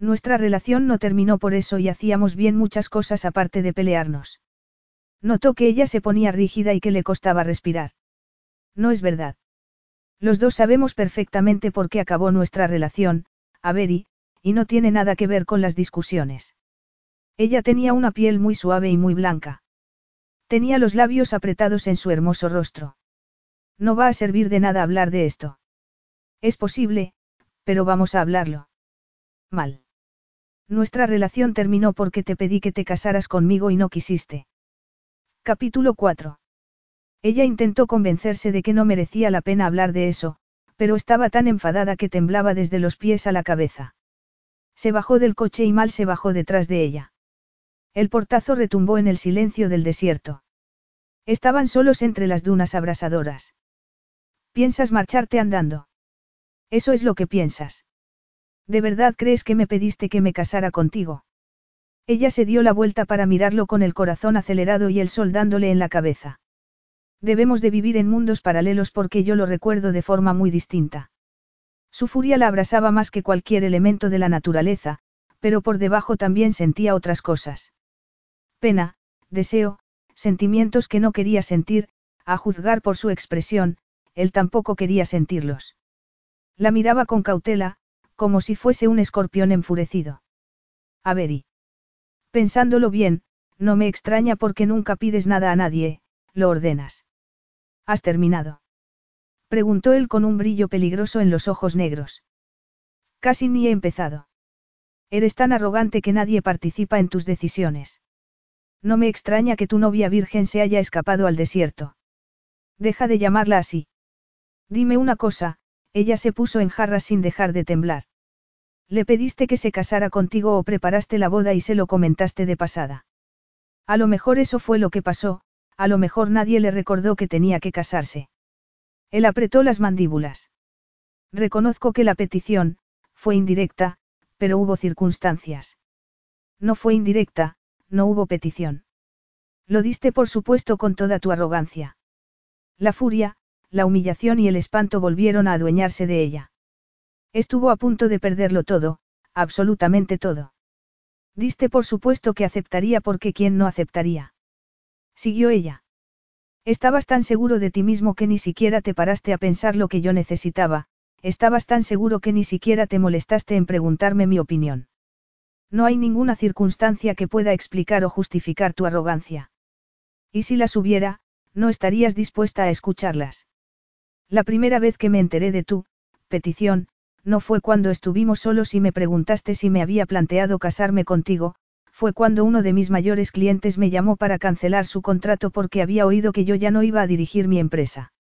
Nuestra relación no terminó por eso y hacíamos bien muchas cosas aparte de pelearnos. Notó que ella se ponía rígida y que le costaba respirar. No es verdad. Los dos sabemos perfectamente por qué acabó nuestra relación, Avery, y no tiene nada que ver con las discusiones. Ella tenía una piel muy suave y muy blanca. Tenía los labios apretados en su hermoso rostro. No va a servir de nada hablar de esto. Es posible, pero vamos a hablarlo. Mal. Nuestra relación terminó porque te pedí que te casaras conmigo y no quisiste. Capítulo 4. Ella intentó convencerse de que no merecía la pena hablar de eso, pero estaba tan enfadada que temblaba desde los pies a la cabeza. Se bajó del coche y Mal se bajó detrás de ella. El portazo retumbó en el silencio del desierto. Estaban solos entre las dunas abrasadoras. ¿Piensas marcharte andando? Eso es lo que piensas. ¿De verdad crees que me pediste que me casara contigo? Ella se dio la vuelta para mirarlo con el corazón acelerado y el sol dándole en la cabeza. Debemos de vivir en mundos paralelos porque yo lo recuerdo de forma muy distinta. Su furia la abrasaba más que cualquier elemento de la naturaleza, pero por debajo también sentía otras cosas. Pena, deseo, sentimientos que no quería sentir, a juzgar por su expresión, él tampoco quería sentirlos. La miraba con cautela, como si fuese un escorpión enfurecido. A ver y. Pensándolo bien, no me extraña porque nunca pides nada a nadie, lo ordenas. ¿Has terminado? Preguntó él con un brillo peligroso en los ojos negros. Casi ni he empezado. Eres tan arrogante que nadie participa en tus decisiones. No me extraña que tu novia virgen se haya escapado al desierto. Deja de llamarla así. Dime una cosa, ella se puso en jarras sin dejar de temblar. ¿Le pediste que se casara contigo o preparaste la boda y se lo comentaste de pasada? A lo mejor eso fue lo que pasó, a lo mejor nadie le recordó que tenía que casarse. Él apretó las mandíbulas. Reconozco que la petición, fue indirecta, pero hubo circunstancias. No fue indirecta, no hubo petición. Lo diste por supuesto con toda tu arrogancia. La furia, la humillación y el espanto volvieron a adueñarse de ella. Estuvo a punto de perderlo todo, absolutamente todo. Diste por supuesto que aceptaría porque quién no aceptaría. Siguió ella. Estabas tan seguro de ti mismo que ni siquiera te paraste a pensar lo que yo necesitaba, estabas tan seguro que ni siquiera te molestaste en preguntarme mi opinión. No hay ninguna circunstancia que pueda explicar o justificar tu arrogancia. Y si las hubiera, no estarías dispuesta a escucharlas. La primera vez que me enteré de tu petición, no fue cuando estuvimos solos y me preguntaste si me había planteado casarme contigo, fue cuando uno de mis mayores clientes me llamó para cancelar su contrato porque había oído que yo ya no iba a dirigir mi empresa.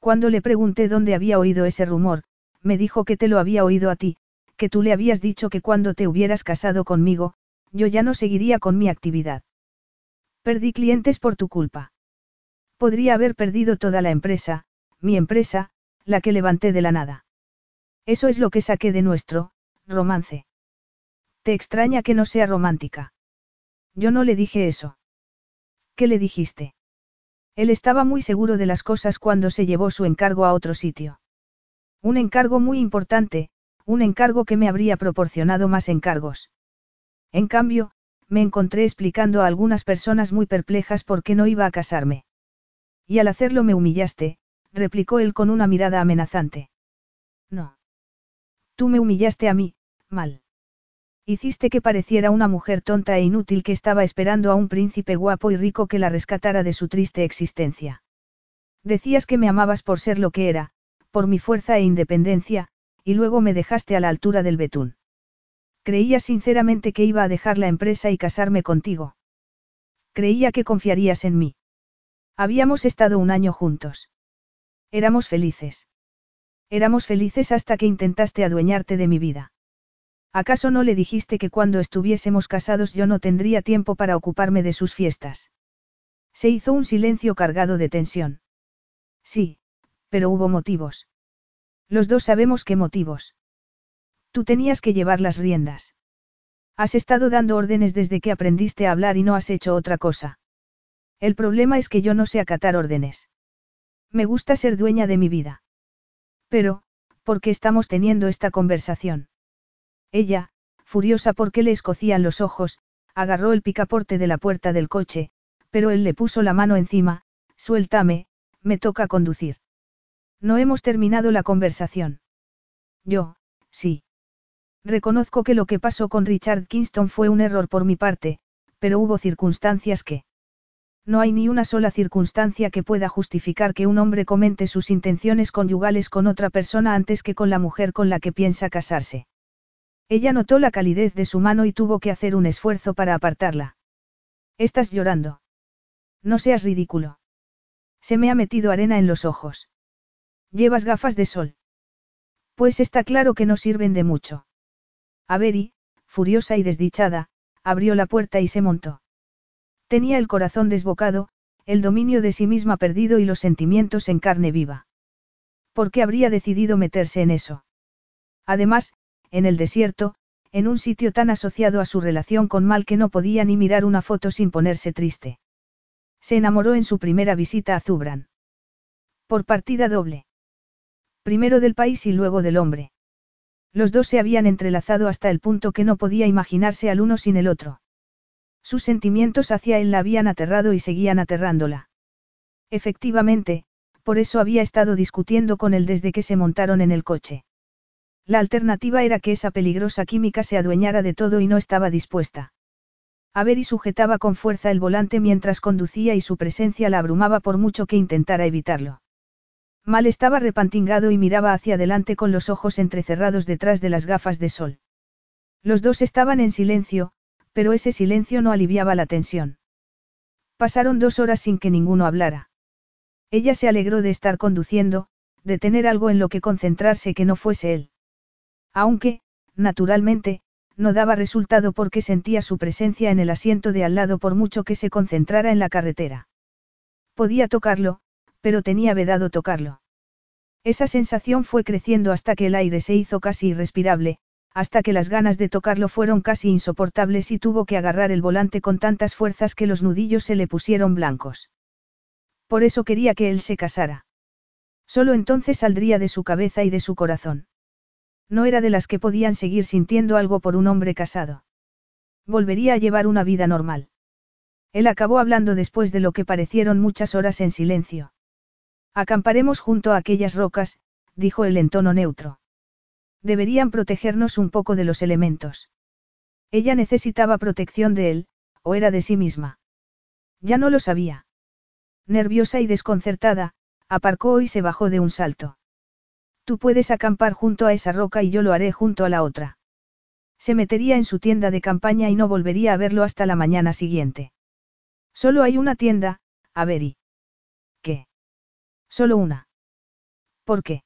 Cuando le pregunté dónde había oído ese rumor, me dijo que te lo había oído a ti, que tú le habías dicho que cuando te hubieras casado conmigo, yo ya no seguiría con mi actividad. Perdí clientes por tu culpa. Podría haber perdido toda la empresa, mi empresa, la que levanté de la nada. Eso es lo que saqué de nuestro, romance. ¿Te extraña que no sea romántica? Yo no le dije eso. ¿Qué le dijiste? Él estaba muy seguro de las cosas cuando se llevó su encargo a otro sitio. Un encargo muy importante, un encargo que me habría proporcionado más encargos. En cambio, me encontré explicando a algunas personas muy perplejas por qué no iba a casarme. Y al hacerlo me humillaste, replicó él con una mirada amenazante. No. Tú me humillaste a mí, mal. Hiciste que pareciera una mujer tonta e inútil que estaba esperando a un príncipe guapo y rico que la rescatara de su triste existencia. Decías que me amabas por ser lo que era, por mi fuerza e independencia, y luego me dejaste a la altura del betún. Creía sinceramente que iba a dejar la empresa y casarme contigo. Creía que confiarías en mí. Habíamos estado un año juntos. Éramos felices. Éramos felices hasta que intentaste adueñarte de mi vida. ¿Acaso no le dijiste que cuando estuviésemos casados yo no tendría tiempo para ocuparme de sus fiestas? Se hizo un silencio cargado de tensión. Sí, pero hubo motivos. Los dos sabemos qué motivos. Tú tenías que llevar las riendas. Has estado dando órdenes desde que aprendiste a hablar y no has hecho otra cosa. El problema es que yo no sé acatar órdenes. Me gusta ser dueña de mi vida. Pero, ¿por qué estamos teniendo esta conversación? Ella, furiosa porque le escocían los ojos, agarró el picaporte de la puerta del coche, pero él le puso la mano encima, suéltame, me toca conducir. No hemos terminado la conversación. Yo, sí. Reconozco que lo que pasó con Richard Kingston fue un error por mi parte, pero hubo circunstancias que... No hay ni una sola circunstancia que pueda justificar que un hombre comente sus intenciones conyugales con otra persona antes que con la mujer con la que piensa casarse. Ella notó la calidez de su mano y tuvo que hacer un esfuerzo para apartarla. Estás llorando. No seas ridículo. Se me ha metido arena en los ojos. Llevas gafas de sol. Pues está claro que no sirven de mucho. Averi, furiosa y desdichada, abrió la puerta y se montó. Tenía el corazón desbocado, el dominio de sí misma perdido y los sentimientos en carne viva. ¿Por qué habría decidido meterse en eso? Además, en el desierto, en un sitio tan asociado a su relación con Mal que no podía ni mirar una foto sin ponerse triste. Se enamoró en su primera visita a Zubran. Por partida doble. Primero del país y luego del hombre. Los dos se habían entrelazado hasta el punto que no podía imaginarse al uno sin el otro. Sus sentimientos hacia él la habían aterrado y seguían aterrándola. Efectivamente, por eso había estado discutiendo con él desde que se montaron en el coche. La alternativa era que esa peligrosa química se adueñara de todo y no estaba dispuesta. y sujetaba con fuerza el volante mientras conducía y su presencia la abrumaba por mucho que intentara evitarlo. Mal estaba repantingado y miraba hacia adelante con los ojos entrecerrados detrás de las gafas de sol. Los dos estaban en silencio, pero ese silencio no aliviaba la tensión. Pasaron dos horas sin que ninguno hablara. Ella se alegró de estar conduciendo, de tener algo en lo que concentrarse que no fuese él. Aunque, naturalmente, no daba resultado porque sentía su presencia en el asiento de al lado por mucho que se concentrara en la carretera. Podía tocarlo, pero tenía vedado tocarlo. Esa sensación fue creciendo hasta que el aire se hizo casi irrespirable, hasta que las ganas de tocarlo fueron casi insoportables y tuvo que agarrar el volante con tantas fuerzas que los nudillos se le pusieron blancos. Por eso quería que él se casara. Solo entonces saldría de su cabeza y de su corazón. No era de las que podían seguir sintiendo algo por un hombre casado. Volvería a llevar una vida normal. Él acabó hablando después de lo que parecieron muchas horas en silencio. Acamparemos junto a aquellas rocas, dijo él en tono neutro. Deberían protegernos un poco de los elementos. Ella necesitaba protección de él, o era de sí misma. Ya no lo sabía. Nerviosa y desconcertada, aparcó y se bajó de un salto. Tú puedes acampar junto a esa roca y yo lo haré junto a la otra. Se metería en su tienda de campaña y no volvería a verlo hasta la mañana siguiente. Solo hay una tienda, Avery. ¿Qué? Solo una. ¿Por qué?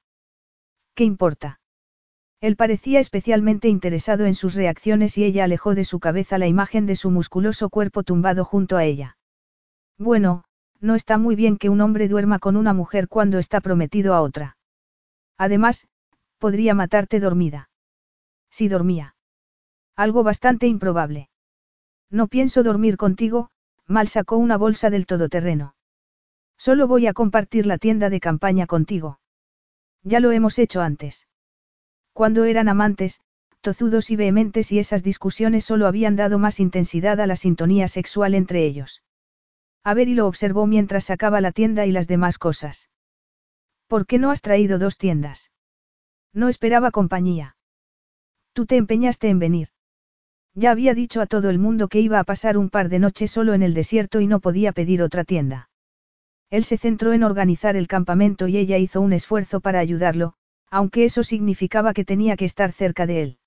¿Qué importa? Él parecía especialmente interesado en sus reacciones y ella alejó de su cabeza la imagen de su musculoso cuerpo tumbado junto a ella. Bueno, no está muy bien que un hombre duerma con una mujer cuando está prometido a otra. Además, podría matarte dormida. Si dormía. Algo bastante improbable. No pienso dormir contigo, Mal sacó una bolsa del todoterreno. Solo voy a compartir la tienda de campaña contigo. Ya lo hemos hecho antes. Cuando eran amantes, tozudos y vehementes y esas discusiones solo habían dado más intensidad a la sintonía sexual entre ellos. y lo observó mientras sacaba la tienda y las demás cosas. ¿Por qué no has traído dos tiendas? No esperaba compañía. Tú te empeñaste en venir. Ya había dicho a todo el mundo que iba a pasar un par de noches solo en el desierto y no podía pedir otra tienda. Él se centró en organizar el campamento y ella hizo un esfuerzo para ayudarlo, aunque eso significaba que tenía que estar cerca de él.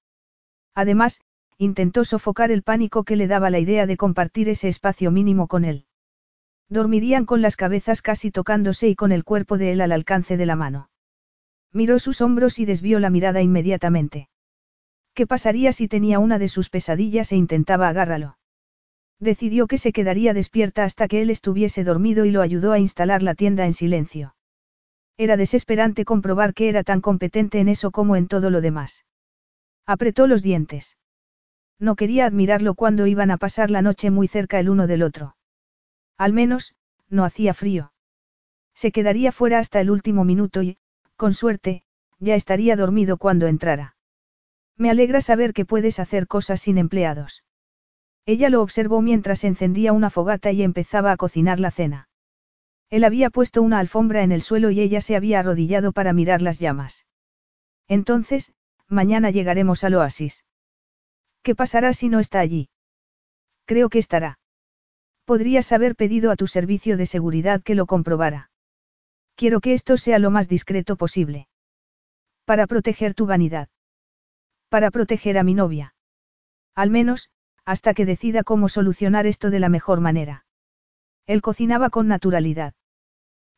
Además, intentó sofocar el pánico que le daba la idea de compartir ese espacio mínimo con él. Dormirían con las cabezas casi tocándose y con el cuerpo de él al alcance de la mano. Miró sus hombros y desvió la mirada inmediatamente. ¿Qué pasaría si tenía una de sus pesadillas e intentaba agárralo? Decidió que se quedaría despierta hasta que él estuviese dormido y lo ayudó a instalar la tienda en silencio. Era desesperante comprobar que era tan competente en eso como en todo lo demás. Apretó los dientes. No quería admirarlo cuando iban a pasar la noche muy cerca el uno del otro. Al menos, no hacía frío. Se quedaría fuera hasta el último minuto y, con suerte, ya estaría dormido cuando entrara. Me alegra saber que puedes hacer cosas sin empleados. Ella lo observó mientras encendía una fogata y empezaba a cocinar la cena. Él había puesto una alfombra en el suelo y ella se había arrodillado para mirar las llamas. Entonces, mañana llegaremos al oasis. ¿Qué pasará si no está allí? Creo que estará. Podrías haber pedido a tu servicio de seguridad que lo comprobara. Quiero que esto sea lo más discreto posible. Para proteger tu vanidad. Para proteger a mi novia. Al menos, hasta que decida cómo solucionar esto de la mejor manera. Él cocinaba con naturalidad.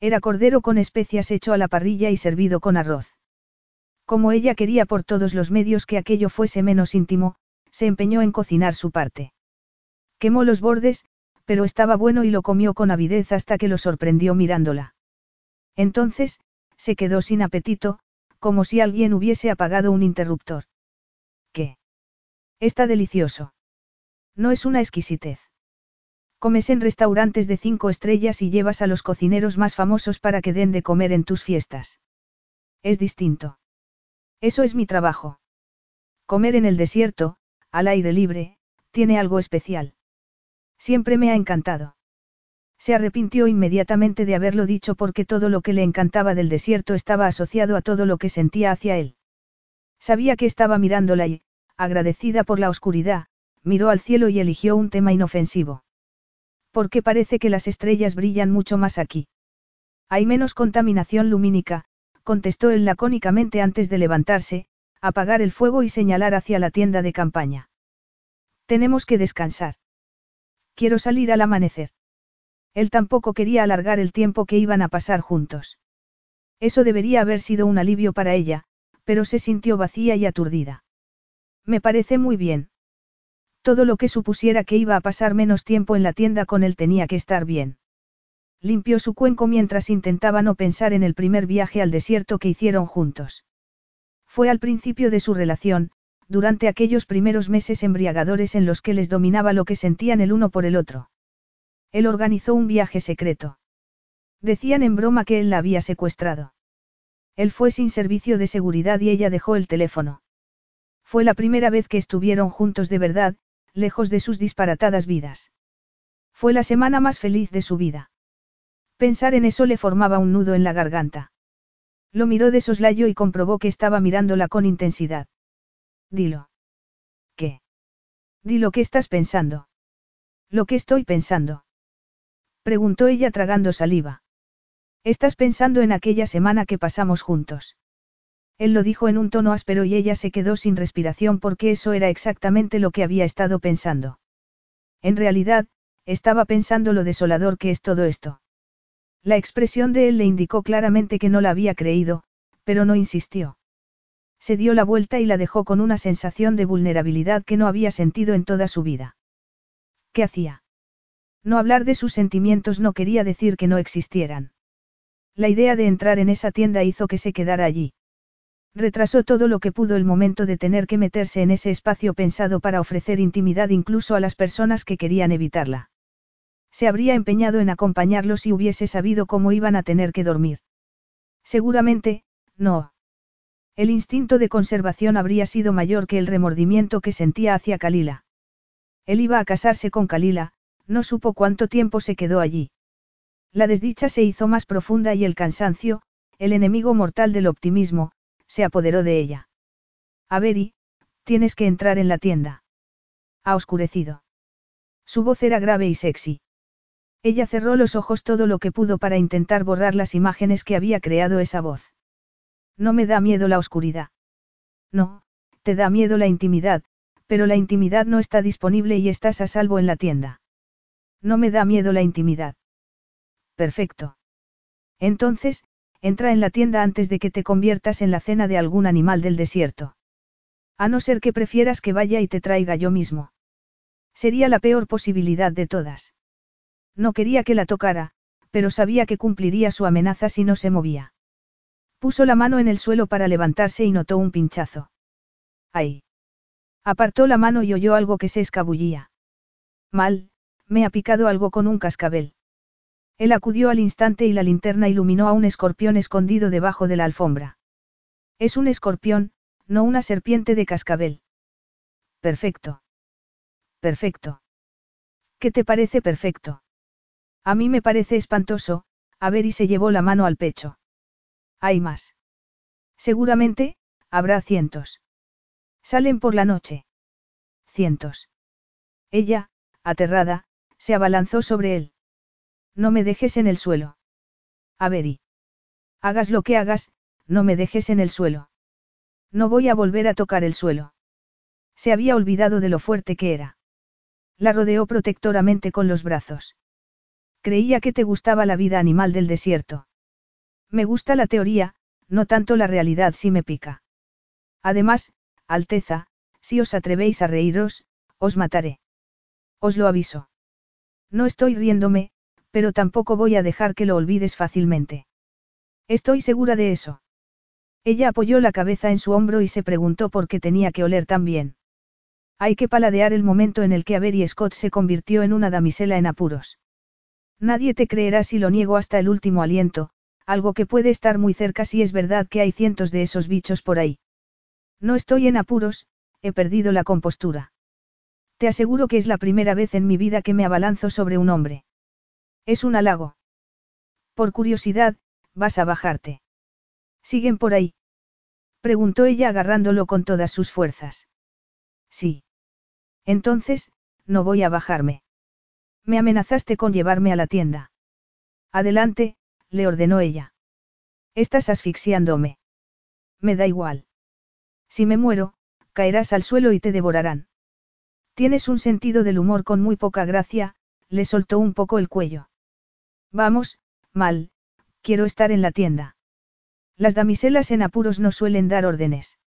Era cordero con especias hecho a la parrilla y servido con arroz. Como ella quería por todos los medios que aquello fuese menos íntimo, se empeñó en cocinar su parte. Quemó los bordes, pero estaba bueno y lo comió con avidez hasta que lo sorprendió mirándola. Entonces, se quedó sin apetito, como si alguien hubiese apagado un interruptor. ¿Qué? Está delicioso. No es una exquisitez. Comes en restaurantes de cinco estrellas y llevas a los cocineros más famosos para que den de comer en tus fiestas. Es distinto. Eso es mi trabajo. Comer en el desierto, al aire libre, tiene algo especial. Siempre me ha encantado. Se arrepintió inmediatamente de haberlo dicho porque todo lo que le encantaba del desierto estaba asociado a todo lo que sentía hacia él. Sabía que estaba mirándola y, agradecida por la oscuridad, miró al cielo y eligió un tema inofensivo. Porque parece que las estrellas brillan mucho más aquí. Hay menos contaminación lumínica, contestó él lacónicamente antes de levantarse, apagar el fuego y señalar hacia la tienda de campaña. Tenemos que descansar. Quiero salir al amanecer. Él tampoco quería alargar el tiempo que iban a pasar juntos. Eso debería haber sido un alivio para ella, pero se sintió vacía y aturdida. Me parece muy bien. Todo lo que supusiera que iba a pasar menos tiempo en la tienda con él tenía que estar bien. Limpió su cuenco mientras intentaba no pensar en el primer viaje al desierto que hicieron juntos. Fue al principio de su relación, durante aquellos primeros meses embriagadores en los que les dominaba lo que sentían el uno por el otro. Él organizó un viaje secreto. Decían en broma que él la había secuestrado. Él fue sin servicio de seguridad y ella dejó el teléfono. Fue la primera vez que estuvieron juntos de verdad, lejos de sus disparatadas vidas. Fue la semana más feliz de su vida. Pensar en eso le formaba un nudo en la garganta. Lo miró de soslayo y comprobó que estaba mirándola con intensidad. Dilo. ¿Qué? Dilo que estás pensando. Lo que estoy pensando. Preguntó ella tragando saliva. Estás pensando en aquella semana que pasamos juntos. Él lo dijo en un tono áspero y ella se quedó sin respiración porque eso era exactamente lo que había estado pensando. En realidad, estaba pensando lo desolador que es todo esto. La expresión de él le indicó claramente que no la había creído, pero no insistió. Se dio la vuelta y la dejó con una sensación de vulnerabilidad que no había sentido en toda su vida. ¿Qué hacía? No hablar de sus sentimientos no quería decir que no existieran. La idea de entrar en esa tienda hizo que se quedara allí. Retrasó todo lo que pudo el momento de tener que meterse en ese espacio pensado para ofrecer intimidad incluso a las personas que querían evitarla. Se habría empeñado en acompañarlos si hubiese sabido cómo iban a tener que dormir. Seguramente, no. El instinto de conservación habría sido mayor que el remordimiento que sentía hacia Kalila. Él iba a casarse con Kalila, no supo cuánto tiempo se quedó allí. La desdicha se hizo más profunda y el cansancio, el enemigo mortal del optimismo, se apoderó de ella. Averi, tienes que entrar en la tienda. Ha oscurecido. Su voz era grave y sexy. Ella cerró los ojos todo lo que pudo para intentar borrar las imágenes que había creado esa voz. No me da miedo la oscuridad. No, te da miedo la intimidad, pero la intimidad no está disponible y estás a salvo en la tienda. No me da miedo la intimidad. Perfecto. Entonces, entra en la tienda antes de que te conviertas en la cena de algún animal del desierto. A no ser que prefieras que vaya y te traiga yo mismo. Sería la peor posibilidad de todas. No quería que la tocara, pero sabía que cumpliría su amenaza si no se movía. Puso la mano en el suelo para levantarse y notó un pinchazo. ¡Ay! Apartó la mano y oyó algo que se escabullía. Mal, me ha picado algo con un cascabel. Él acudió al instante y la linterna iluminó a un escorpión escondido debajo de la alfombra. Es un escorpión, no una serpiente de cascabel. Perfecto. Perfecto. ¿Qué te parece perfecto? A mí me parece espantoso, a ver y se llevó la mano al pecho. Hay más. Seguramente, habrá cientos. Salen por la noche. Cientos. Ella, aterrada, se abalanzó sobre él. No me dejes en el suelo. A ver y. Hagas lo que hagas, no me dejes en el suelo. No voy a volver a tocar el suelo. Se había olvidado de lo fuerte que era. La rodeó protectoramente con los brazos. Creía que te gustaba la vida animal del desierto. Me gusta la teoría, no tanto la realidad si me pica. Además, Alteza, si os atrevéis a reíros, os mataré. Os lo aviso. No estoy riéndome, pero tampoco voy a dejar que lo olvides fácilmente. Estoy segura de eso. Ella apoyó la cabeza en su hombro y se preguntó por qué tenía que oler tan bien. Hay que paladear el momento en el que Avery Scott se convirtió en una damisela en apuros. Nadie te creerá si lo niego hasta el último aliento, algo que puede estar muy cerca si es verdad que hay cientos de esos bichos por ahí. No estoy en apuros, he perdido la compostura. Te aseguro que es la primera vez en mi vida que me abalanzo sobre un hombre. Es un halago. Por curiosidad, vas a bajarte. ¿Siguen por ahí? Preguntó ella agarrándolo con todas sus fuerzas. Sí. Entonces, no voy a bajarme. Me amenazaste con llevarme a la tienda. Adelante, le ordenó ella. Estás asfixiándome. Me da igual. Si me muero, caerás al suelo y te devorarán. Tienes un sentido del humor con muy poca gracia, le soltó un poco el cuello. Vamos, mal, quiero estar en la tienda. Las damiselas en apuros no suelen dar órdenes.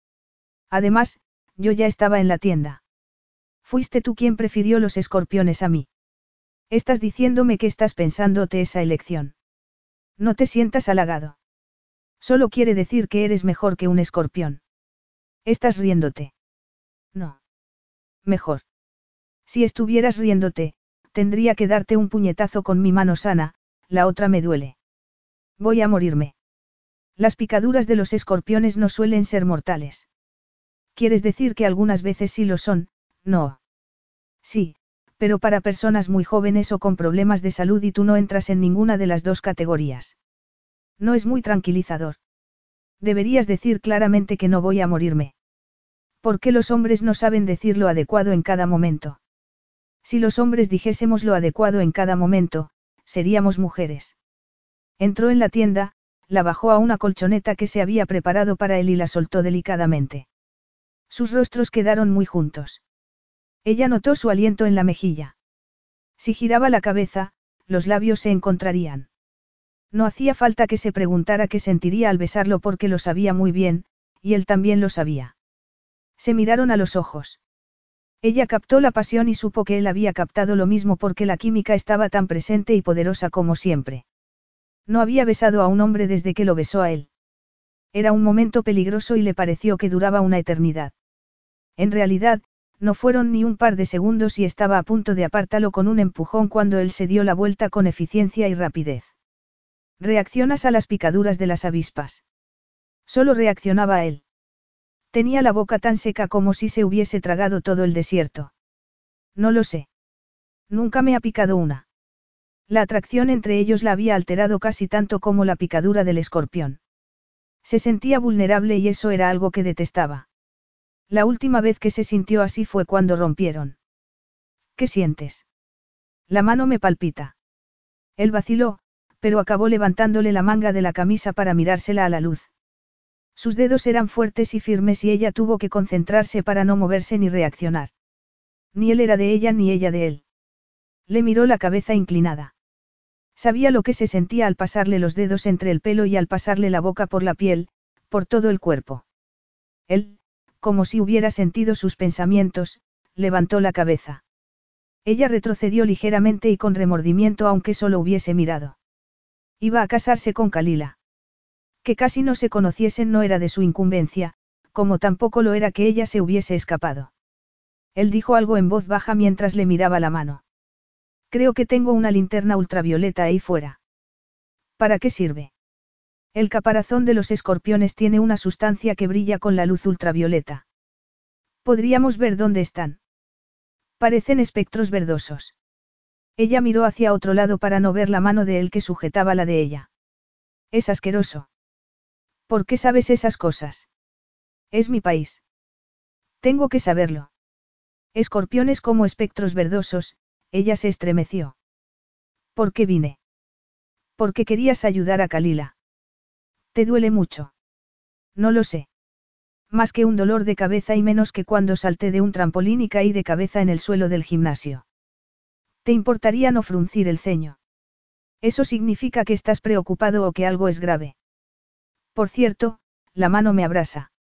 Además, yo ya estaba en la tienda. Fuiste tú quien prefirió los escorpiones a mí. Estás diciéndome que estás pensándote esa elección. No te sientas halagado. Solo quiere decir que eres mejor que un escorpión. Estás riéndote. No. Mejor. Si estuvieras riéndote, tendría que darte un puñetazo con mi mano sana, la otra me duele. Voy a morirme. Las picaduras de los escorpiones no suelen ser mortales. ¿Quieres decir que algunas veces sí lo son? No. Sí, pero para personas muy jóvenes o con problemas de salud y tú no entras en ninguna de las dos categorías. No es muy tranquilizador. Deberías decir claramente que no voy a morirme. ¿Por qué los hombres no saben decir lo adecuado en cada momento? Si los hombres dijésemos lo adecuado en cada momento, seríamos mujeres. Entró en la tienda, la bajó a una colchoneta que se había preparado para él y la soltó delicadamente. Sus rostros quedaron muy juntos. Ella notó su aliento en la mejilla. Si giraba la cabeza, los labios se encontrarían. No hacía falta que se preguntara qué sentiría al besarlo porque lo sabía muy bien, y él también lo sabía. Se miraron a los ojos. Ella captó la pasión y supo que él había captado lo mismo porque la química estaba tan presente y poderosa como siempre. No había besado a un hombre desde que lo besó a él. Era un momento peligroso y le pareció que duraba una eternidad. En realidad, no fueron ni un par de segundos y estaba a punto de apartarlo con un empujón cuando él se dio la vuelta con eficiencia y rapidez. Reaccionas a las picaduras de las avispas. Solo reaccionaba a él. Tenía la boca tan seca como si se hubiese tragado todo el desierto. No lo sé. Nunca me ha picado una. La atracción entre ellos la había alterado casi tanto como la picadura del escorpión. Se sentía vulnerable y eso era algo que detestaba. La última vez que se sintió así fue cuando rompieron. ¿Qué sientes? La mano me palpita. Él vaciló, pero acabó levantándole la manga de la camisa para mirársela a la luz. Sus dedos eran fuertes y firmes y ella tuvo que concentrarse para no moverse ni reaccionar. Ni él era de ella ni ella de él. Le miró la cabeza inclinada. Sabía lo que se sentía al pasarle los dedos entre el pelo y al pasarle la boca por la piel, por todo el cuerpo. Él, como si hubiera sentido sus pensamientos, levantó la cabeza. Ella retrocedió ligeramente y con remordimiento aunque solo hubiese mirado. Iba a casarse con Kalila. Que casi no se conociesen no era de su incumbencia, como tampoco lo era que ella se hubiese escapado. Él dijo algo en voz baja mientras le miraba la mano. Creo que tengo una linterna ultravioleta ahí fuera. ¿Para qué sirve? El caparazón de los escorpiones tiene una sustancia que brilla con la luz ultravioleta. Podríamos ver dónde están. Parecen espectros verdosos. Ella miró hacia otro lado para no ver la mano de él que sujetaba la de ella. Es asqueroso. ¿Por qué sabes esas cosas? Es mi país. Tengo que saberlo. Escorpiones como espectros verdosos, ella se estremeció. ¿Por qué vine? Porque querías ayudar a Kalila. ¿Te duele mucho? No lo sé. Más que un dolor de cabeza y menos que cuando salté de un trampolín y caí de cabeza en el suelo del gimnasio. ¿Te importaría no fruncir el ceño? Eso significa que estás preocupado o que algo es grave. Por cierto, la mano me abrasa.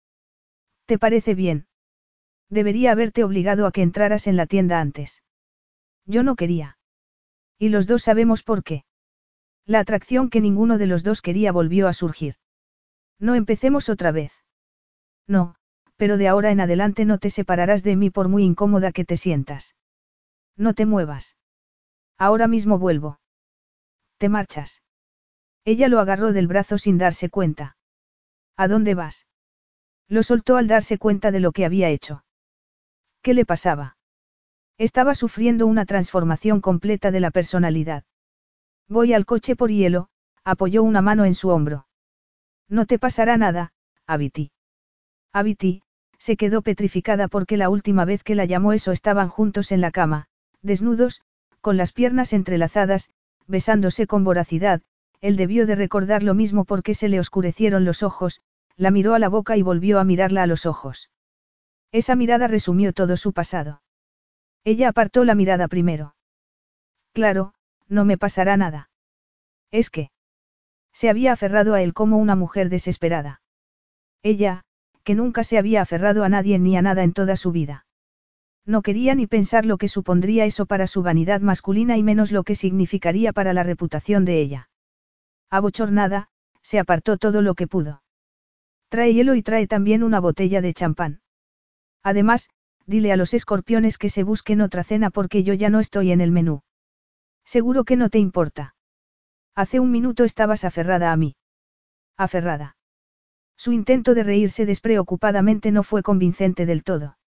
¿Te parece bien? Debería haberte obligado a que entraras en la tienda antes. Yo no quería. Y los dos sabemos por qué. La atracción que ninguno de los dos quería volvió a surgir. No empecemos otra vez. No, pero de ahora en adelante no te separarás de mí por muy incómoda que te sientas. No te muevas. Ahora mismo vuelvo. Te marchas. Ella lo agarró del brazo sin darse cuenta. ¿A dónde vas? Lo soltó al darse cuenta de lo que había hecho. ¿Qué le pasaba? Estaba sufriendo una transformación completa de la personalidad. Voy al coche por hielo, apoyó una mano en su hombro. No te pasará nada, Abiti. Abiti, se quedó petrificada porque la última vez que la llamó eso estaban juntos en la cama, desnudos, con las piernas entrelazadas, besándose con voracidad, él debió de recordar lo mismo porque se le oscurecieron los ojos, la miró a la boca y volvió a mirarla a los ojos. Esa mirada resumió todo su pasado. Ella apartó la mirada primero. Claro, no me pasará nada. Es que. Se había aferrado a él como una mujer desesperada. Ella, que nunca se había aferrado a nadie ni a nada en toda su vida. No quería ni pensar lo que supondría eso para su vanidad masculina y menos lo que significaría para la reputación de ella. Abochornada, se apartó todo lo que pudo. Trae hielo y trae también una botella de champán. Además, dile a los escorpiones que se busquen otra cena porque yo ya no estoy en el menú. Seguro que no te importa. Hace un minuto estabas aferrada a mí. Aferrada. Su intento de reírse despreocupadamente no fue convincente del todo.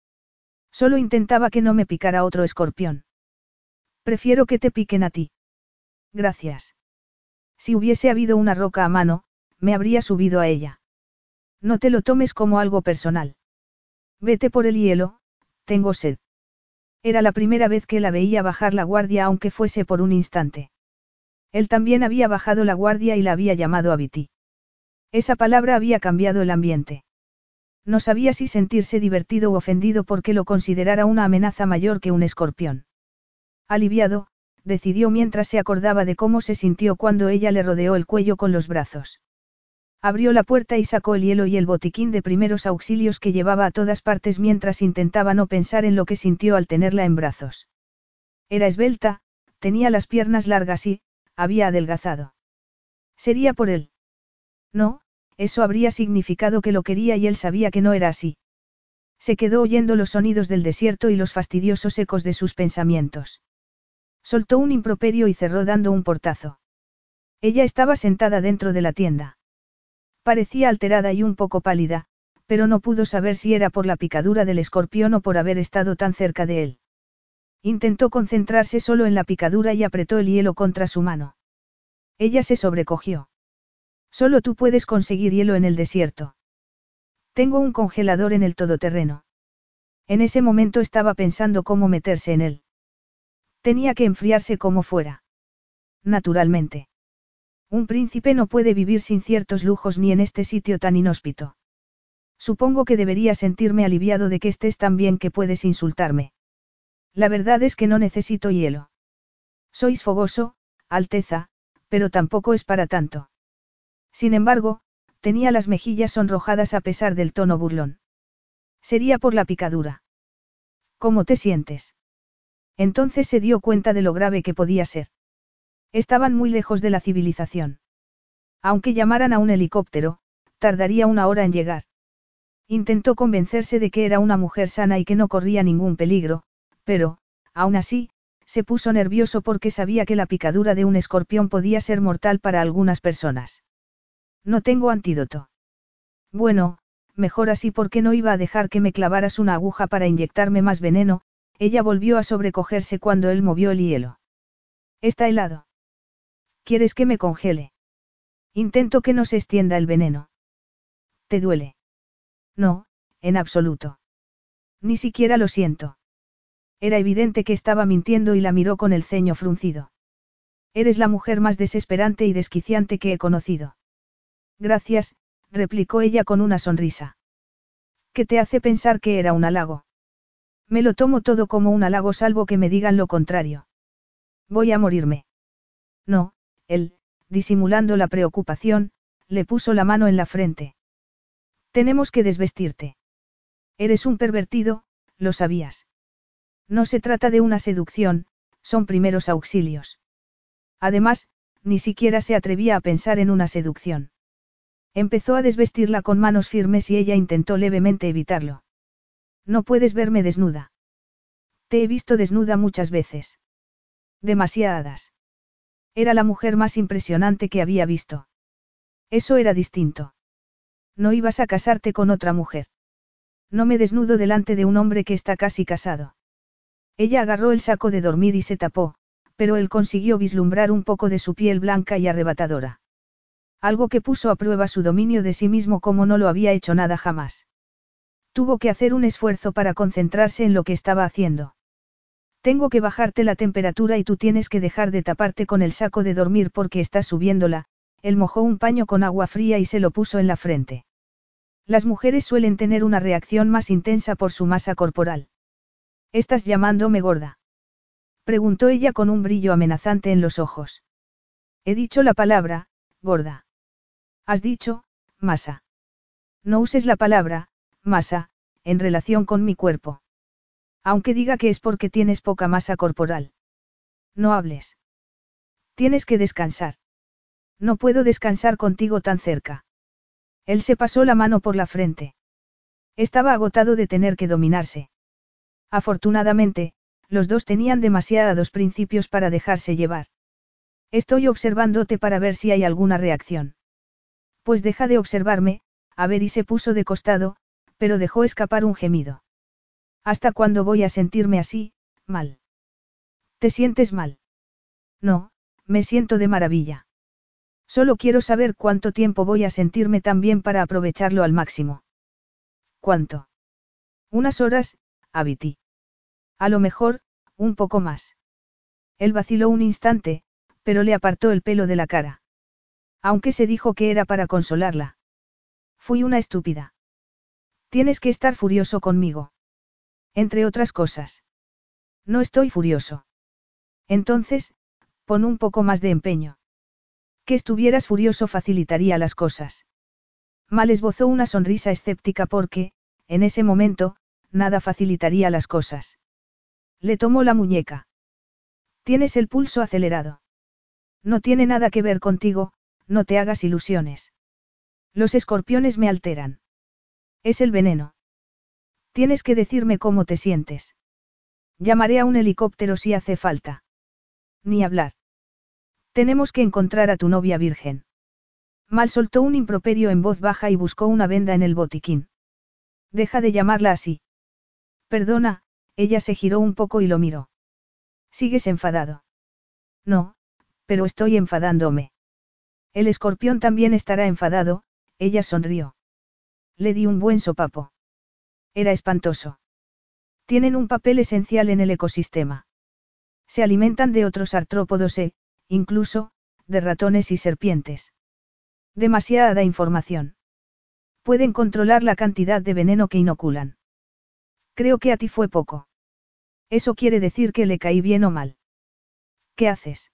Solo intentaba que no me picara otro escorpión. Prefiero que te piquen a ti. Gracias. Si hubiese habido una roca a mano, me habría subido a ella. No te lo tomes como algo personal. Vete por el hielo, tengo sed. Era la primera vez que la veía bajar la guardia aunque fuese por un instante. Él también había bajado la guardia y la había llamado a Viti. Esa palabra había cambiado el ambiente. No sabía si sentirse divertido u ofendido porque lo considerara una amenaza mayor que un escorpión. Aliviado, decidió mientras se acordaba de cómo se sintió cuando ella le rodeó el cuello con los brazos. Abrió la puerta y sacó el hielo y el botiquín de primeros auxilios que llevaba a todas partes mientras intentaba no pensar en lo que sintió al tenerla en brazos. Era esbelta, tenía las piernas largas y, había adelgazado. Sería por él. No, eso habría significado que lo quería y él sabía que no era así. Se quedó oyendo los sonidos del desierto y los fastidiosos ecos de sus pensamientos. Soltó un improperio y cerró dando un portazo. Ella estaba sentada dentro de la tienda. Parecía alterada y un poco pálida, pero no pudo saber si era por la picadura del escorpión o por haber estado tan cerca de él. Intentó concentrarse solo en la picadura y apretó el hielo contra su mano. Ella se sobrecogió. Solo tú puedes conseguir hielo en el desierto. Tengo un congelador en el todoterreno. En ese momento estaba pensando cómo meterse en él. Tenía que enfriarse como fuera. Naturalmente. Un príncipe no puede vivir sin ciertos lujos ni en este sitio tan inhóspito. Supongo que debería sentirme aliviado de que estés tan bien que puedes insultarme. La verdad es que no necesito hielo. Sois fogoso, Alteza, pero tampoco es para tanto. Sin embargo, tenía las mejillas sonrojadas a pesar del tono burlón. Sería por la picadura. ¿Cómo te sientes? Entonces se dio cuenta de lo grave que podía ser. Estaban muy lejos de la civilización. Aunque llamaran a un helicóptero, tardaría una hora en llegar. Intentó convencerse de que era una mujer sana y que no corría ningún peligro, pero, aún así, se puso nervioso porque sabía que la picadura de un escorpión podía ser mortal para algunas personas. No tengo antídoto. Bueno, mejor así porque no iba a dejar que me clavaras una aguja para inyectarme más veneno, ella volvió a sobrecogerse cuando él movió el hielo. Está helado. ¿Quieres que me congele? Intento que no se extienda el veneno. ¿Te duele? No, en absoluto. Ni siquiera lo siento. Era evidente que estaba mintiendo y la miró con el ceño fruncido. Eres la mujer más desesperante y desquiciante que he conocido. Gracias, replicó ella con una sonrisa. ¿Qué te hace pensar que era un halago? Me lo tomo todo como un halago salvo que me digan lo contrario. Voy a morirme. No, él, disimulando la preocupación, le puso la mano en la frente. Tenemos que desvestirte. Eres un pervertido, lo sabías. No se trata de una seducción, son primeros auxilios. Además, ni siquiera se atrevía a pensar en una seducción. Empezó a desvestirla con manos firmes y ella intentó levemente evitarlo. No puedes verme desnuda. Te he visto desnuda muchas veces. Demasiadas. Era la mujer más impresionante que había visto. Eso era distinto. No ibas a casarte con otra mujer. No me desnudo delante de un hombre que está casi casado. Ella agarró el saco de dormir y se tapó, pero él consiguió vislumbrar un poco de su piel blanca y arrebatadora. Algo que puso a prueba su dominio de sí mismo como no lo había hecho nada jamás. Tuvo que hacer un esfuerzo para concentrarse en lo que estaba haciendo. Tengo que bajarte la temperatura y tú tienes que dejar de taparte con el saco de dormir porque estás subiéndola, él mojó un paño con agua fría y se lo puso en la frente. Las mujeres suelen tener una reacción más intensa por su masa corporal. ¿Estás llamándome gorda? Preguntó ella con un brillo amenazante en los ojos. He dicho la palabra, gorda. Has dicho, masa. No uses la palabra, masa, en relación con mi cuerpo. Aunque diga que es porque tienes poca masa corporal. No hables. Tienes que descansar. No puedo descansar contigo tan cerca. Él se pasó la mano por la frente. Estaba agotado de tener que dominarse. Afortunadamente, los dos tenían demasiados principios para dejarse llevar. Estoy observándote para ver si hay alguna reacción. Pues deja de observarme, a ver y se puso de costado, pero dejó escapar un gemido. ¿Hasta cuándo voy a sentirme así, mal? ¿Te sientes mal? No, me siento de maravilla. Solo quiero saber cuánto tiempo voy a sentirme tan bien para aprovecharlo al máximo. ¿Cuánto? Unas horas, Abiti. A lo mejor, un poco más. Él vaciló un instante, pero le apartó el pelo de la cara. Aunque se dijo que era para consolarla. Fui una estúpida. Tienes que estar furioso conmigo. Entre otras cosas. No estoy furioso. Entonces, pon un poco más de empeño. Que estuvieras furioso facilitaría las cosas. Mal esbozó una sonrisa escéptica porque, en ese momento, nada facilitaría las cosas. Le tomó la muñeca. Tienes el pulso acelerado. No tiene nada que ver contigo, no te hagas ilusiones. Los escorpiones me alteran. Es el veneno. Tienes que decirme cómo te sientes. Llamaré a un helicóptero si hace falta. Ni hablar. Tenemos que encontrar a tu novia virgen. Mal soltó un improperio en voz baja y buscó una venda en el botiquín. Deja de llamarla así. Perdona, ella se giró un poco y lo miró. ¿Sigues enfadado? No, pero estoy enfadándome. El escorpión también estará enfadado, ella sonrió. Le di un buen sopapo. Era espantoso. Tienen un papel esencial en el ecosistema. Se alimentan de otros artrópodos e, incluso, de ratones y serpientes. Demasiada información. Pueden controlar la cantidad de veneno que inoculan. Creo que a ti fue poco. Eso quiere decir que le caí bien o mal. ¿Qué haces?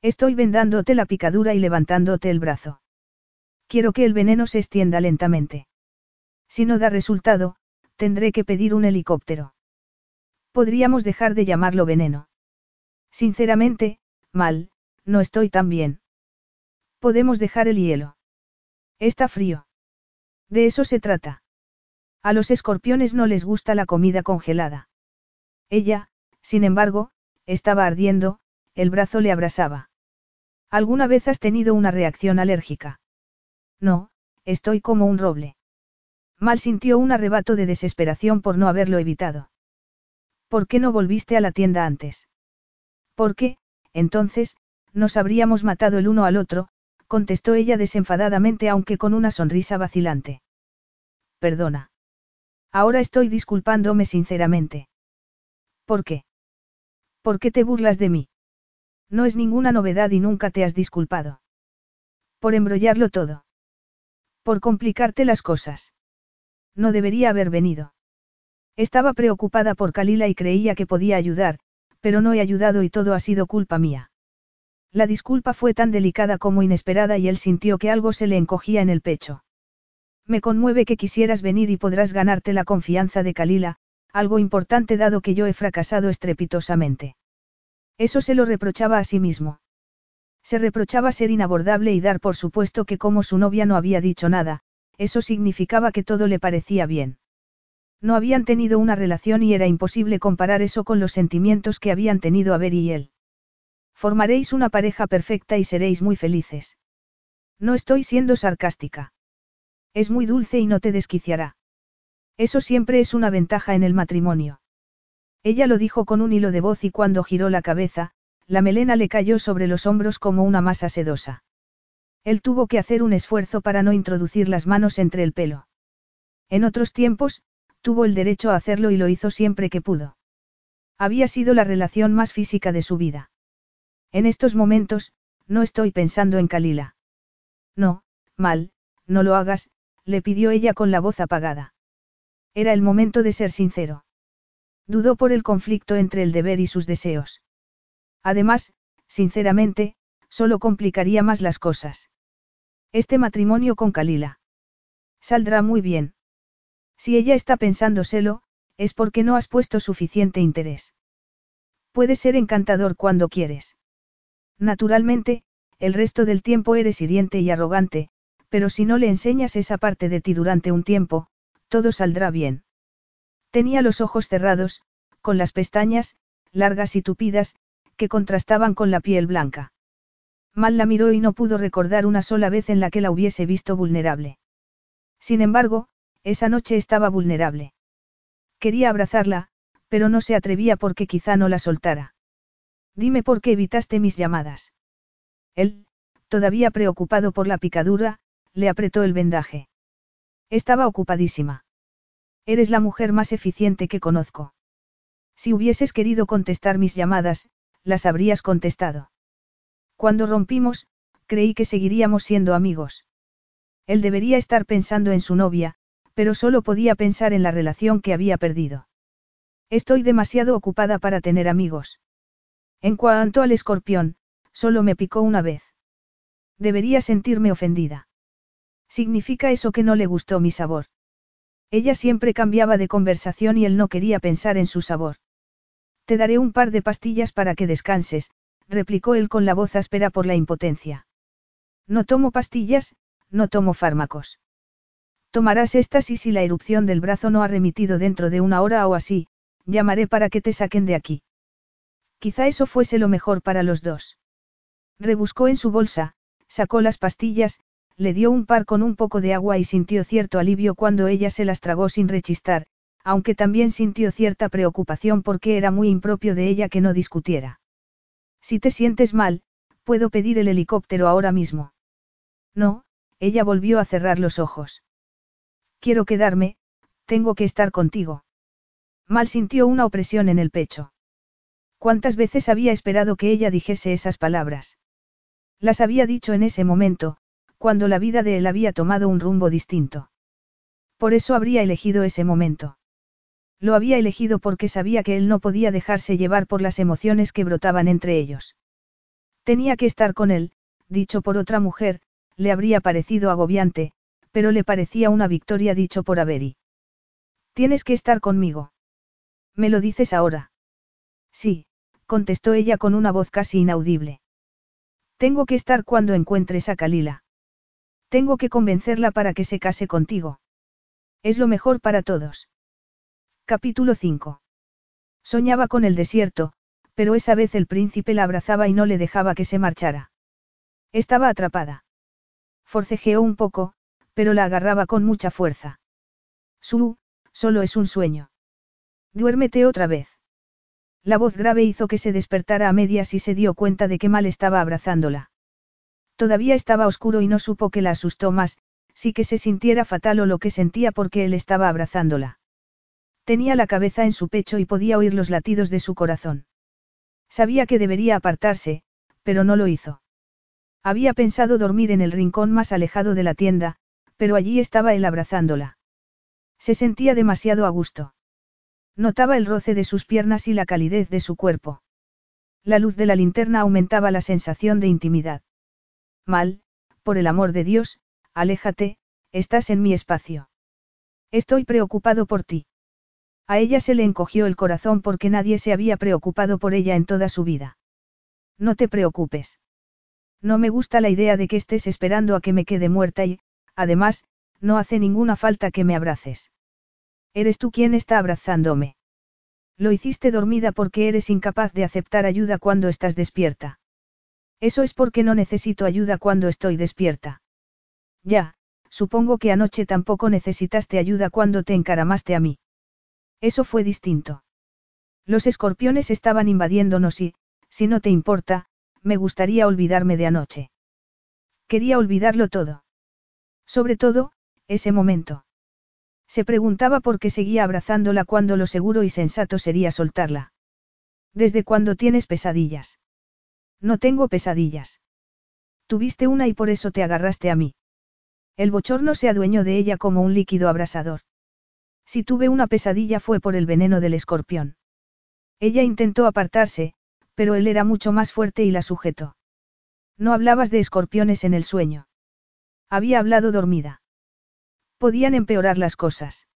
Estoy vendándote la picadura y levantándote el brazo. Quiero que el veneno se extienda lentamente. Si no da resultado, tendré que pedir un helicóptero. Podríamos dejar de llamarlo veneno. Sinceramente, mal, no estoy tan bien. Podemos dejar el hielo. Está frío. De eso se trata. A los escorpiones no les gusta la comida congelada. Ella, sin embargo, estaba ardiendo, el brazo le abrasaba. ¿Alguna vez has tenido una reacción alérgica? No, estoy como un roble. Mal sintió un arrebato de desesperación por no haberlo evitado. ¿Por qué no volviste a la tienda antes? Porque, entonces, nos habríamos matado el uno al otro, contestó ella desenfadadamente aunque con una sonrisa vacilante. Perdona. Ahora estoy disculpándome sinceramente. ¿Por qué? ¿Por qué te burlas de mí? No es ninguna novedad y nunca te has disculpado. Por embrollarlo todo. Por complicarte las cosas. No debería haber venido. Estaba preocupada por Kalila y creía que podía ayudar, pero no he ayudado y todo ha sido culpa mía. La disculpa fue tan delicada como inesperada y él sintió que algo se le encogía en el pecho. Me conmueve que quisieras venir y podrás ganarte la confianza de Kalila, algo importante dado que yo he fracasado estrepitosamente. Eso se lo reprochaba a sí mismo. Se reprochaba ser inabordable y dar por supuesto que como su novia no había dicho nada, eso significaba que todo le parecía bien. No habían tenido una relación y era imposible comparar eso con los sentimientos que habían tenido Avery y él. Formaréis una pareja perfecta y seréis muy felices. No estoy siendo sarcástica. Es muy dulce y no te desquiciará. Eso siempre es una ventaja en el matrimonio. Ella lo dijo con un hilo de voz y cuando giró la cabeza, la melena le cayó sobre los hombros como una masa sedosa. Él tuvo que hacer un esfuerzo para no introducir las manos entre el pelo. En otros tiempos, tuvo el derecho a hacerlo y lo hizo siempre que pudo. Había sido la relación más física de su vida. En estos momentos, no estoy pensando en Kalila. No, mal, no lo hagas, le pidió ella con la voz apagada. Era el momento de ser sincero. Dudó por el conflicto entre el deber y sus deseos. Además, sinceramente, solo complicaría más las cosas. Este matrimonio con Kalila. Saldrá muy bien. Si ella está pensándoselo, es porque no has puesto suficiente interés. Puede ser encantador cuando quieres. Naturalmente, el resto del tiempo eres hiriente y arrogante, pero si no le enseñas esa parte de ti durante un tiempo, todo saldrá bien. Tenía los ojos cerrados, con las pestañas, largas y tupidas, que contrastaban con la piel blanca. Mal la miró y no pudo recordar una sola vez en la que la hubiese visto vulnerable. Sin embargo, esa noche estaba vulnerable. Quería abrazarla, pero no se atrevía porque quizá no la soltara. Dime por qué evitaste mis llamadas. Él, todavía preocupado por la picadura, le apretó el vendaje. Estaba ocupadísima. Eres la mujer más eficiente que conozco. Si hubieses querido contestar mis llamadas, las habrías contestado. Cuando rompimos, creí que seguiríamos siendo amigos. Él debería estar pensando en su novia, pero solo podía pensar en la relación que había perdido. Estoy demasiado ocupada para tener amigos. En cuanto al escorpión, solo me picó una vez. Debería sentirme ofendida. ¿Significa eso que no le gustó mi sabor? Ella siempre cambiaba de conversación y él no quería pensar en su sabor. Te daré un par de pastillas para que descanses, replicó él con la voz áspera por la impotencia. No tomo pastillas, no tomo fármacos. Tomarás estas y si la erupción del brazo no ha remitido dentro de una hora o así, llamaré para que te saquen de aquí. Quizá eso fuese lo mejor para los dos. Rebuscó en su bolsa, sacó las pastillas, le dio un par con un poco de agua y sintió cierto alivio cuando ella se las tragó sin rechistar, aunque también sintió cierta preocupación porque era muy impropio de ella que no discutiera. Si te sientes mal, puedo pedir el helicóptero ahora mismo. No, ella volvió a cerrar los ojos. Quiero quedarme, tengo que estar contigo. Mal sintió una opresión en el pecho. ¿Cuántas veces había esperado que ella dijese esas palabras? Las había dicho en ese momento, cuando la vida de él había tomado un rumbo distinto. Por eso habría elegido ese momento. Lo había elegido porque sabía que él no podía dejarse llevar por las emociones que brotaban entre ellos. Tenía que estar con él, dicho por otra mujer, le habría parecido agobiante, pero le parecía una victoria dicho por Avery. Tienes que estar conmigo. ¿Me lo dices ahora? Sí, contestó ella con una voz casi inaudible. Tengo que estar cuando encuentres a Kalila. Tengo que convencerla para que se case contigo. Es lo mejor para todos. Capítulo 5. Soñaba con el desierto, pero esa vez el príncipe la abrazaba y no le dejaba que se marchara. Estaba atrapada. Forcejeó un poco, pero la agarraba con mucha fuerza. Su, solo es un sueño. Duérmete otra vez. La voz grave hizo que se despertara a medias y se dio cuenta de que mal estaba abrazándola. Todavía estaba oscuro y no supo que la asustó más, sí que se sintiera fatal o lo que sentía porque él estaba abrazándola. Tenía la cabeza en su pecho y podía oír los latidos de su corazón. Sabía que debería apartarse, pero no lo hizo. Había pensado dormir en el rincón más alejado de la tienda, pero allí estaba él abrazándola. Se sentía demasiado a gusto. Notaba el roce de sus piernas y la calidez de su cuerpo. La luz de la linterna aumentaba la sensación de intimidad. Mal, por el amor de Dios, aléjate, estás en mi espacio. Estoy preocupado por ti. A ella se le encogió el corazón porque nadie se había preocupado por ella en toda su vida. No te preocupes. No me gusta la idea de que estés esperando a que me quede muerta y, además, no hace ninguna falta que me abraces. Eres tú quien está abrazándome. Lo hiciste dormida porque eres incapaz de aceptar ayuda cuando estás despierta. Eso es porque no necesito ayuda cuando estoy despierta. Ya, supongo que anoche tampoco necesitaste ayuda cuando te encaramaste a mí. Eso fue distinto. Los escorpiones estaban invadiéndonos y, si no te importa, me gustaría olvidarme de anoche. Quería olvidarlo todo. Sobre todo, ese momento. Se preguntaba por qué seguía abrazándola cuando lo seguro y sensato sería soltarla. ¿Desde cuándo tienes pesadillas? No tengo pesadillas. Tuviste una y por eso te agarraste a mí. El bochorno se adueñó de ella como un líquido abrasador. Si tuve una pesadilla fue por el veneno del escorpión. Ella intentó apartarse, pero él era mucho más fuerte y la sujetó. No hablabas de escorpiones en el sueño. Había hablado dormida. Podían empeorar las cosas.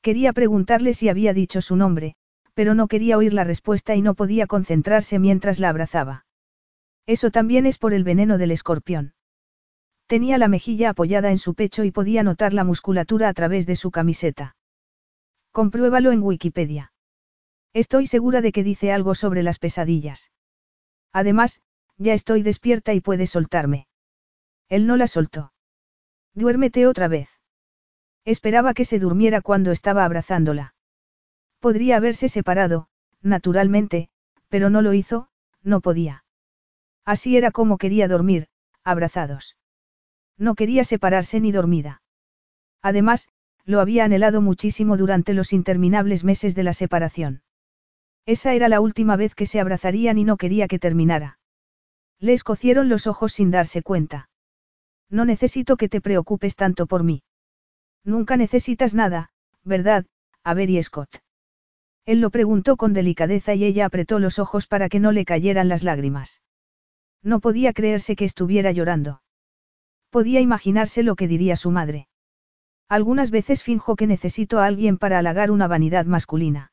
Quería preguntarle si había dicho su nombre, pero no quería oír la respuesta y no podía concentrarse mientras la abrazaba. Eso también es por el veneno del escorpión. Tenía la mejilla apoyada en su pecho y podía notar la musculatura a través de su camiseta. Compruébalo en Wikipedia. Estoy segura de que dice algo sobre las pesadillas. Además, ya estoy despierta y puede soltarme. Él no la soltó. Duérmete otra vez. Esperaba que se durmiera cuando estaba abrazándola. Podría haberse separado, naturalmente, pero no lo hizo, no podía. Así era como quería dormir, abrazados. No quería separarse ni dormida. Además, lo había anhelado muchísimo durante los interminables meses de la separación. Esa era la última vez que se abrazarían y no quería que terminara. Le escocieron los ojos sin darse cuenta. No necesito que te preocupes tanto por mí. Nunca necesitas nada, ¿verdad, Avery Scott? Él lo preguntó con delicadeza y ella apretó los ojos para que no le cayeran las lágrimas. No podía creerse que estuviera llorando. Podía imaginarse lo que diría su madre. Algunas veces finjo que necesito a alguien para halagar una vanidad masculina.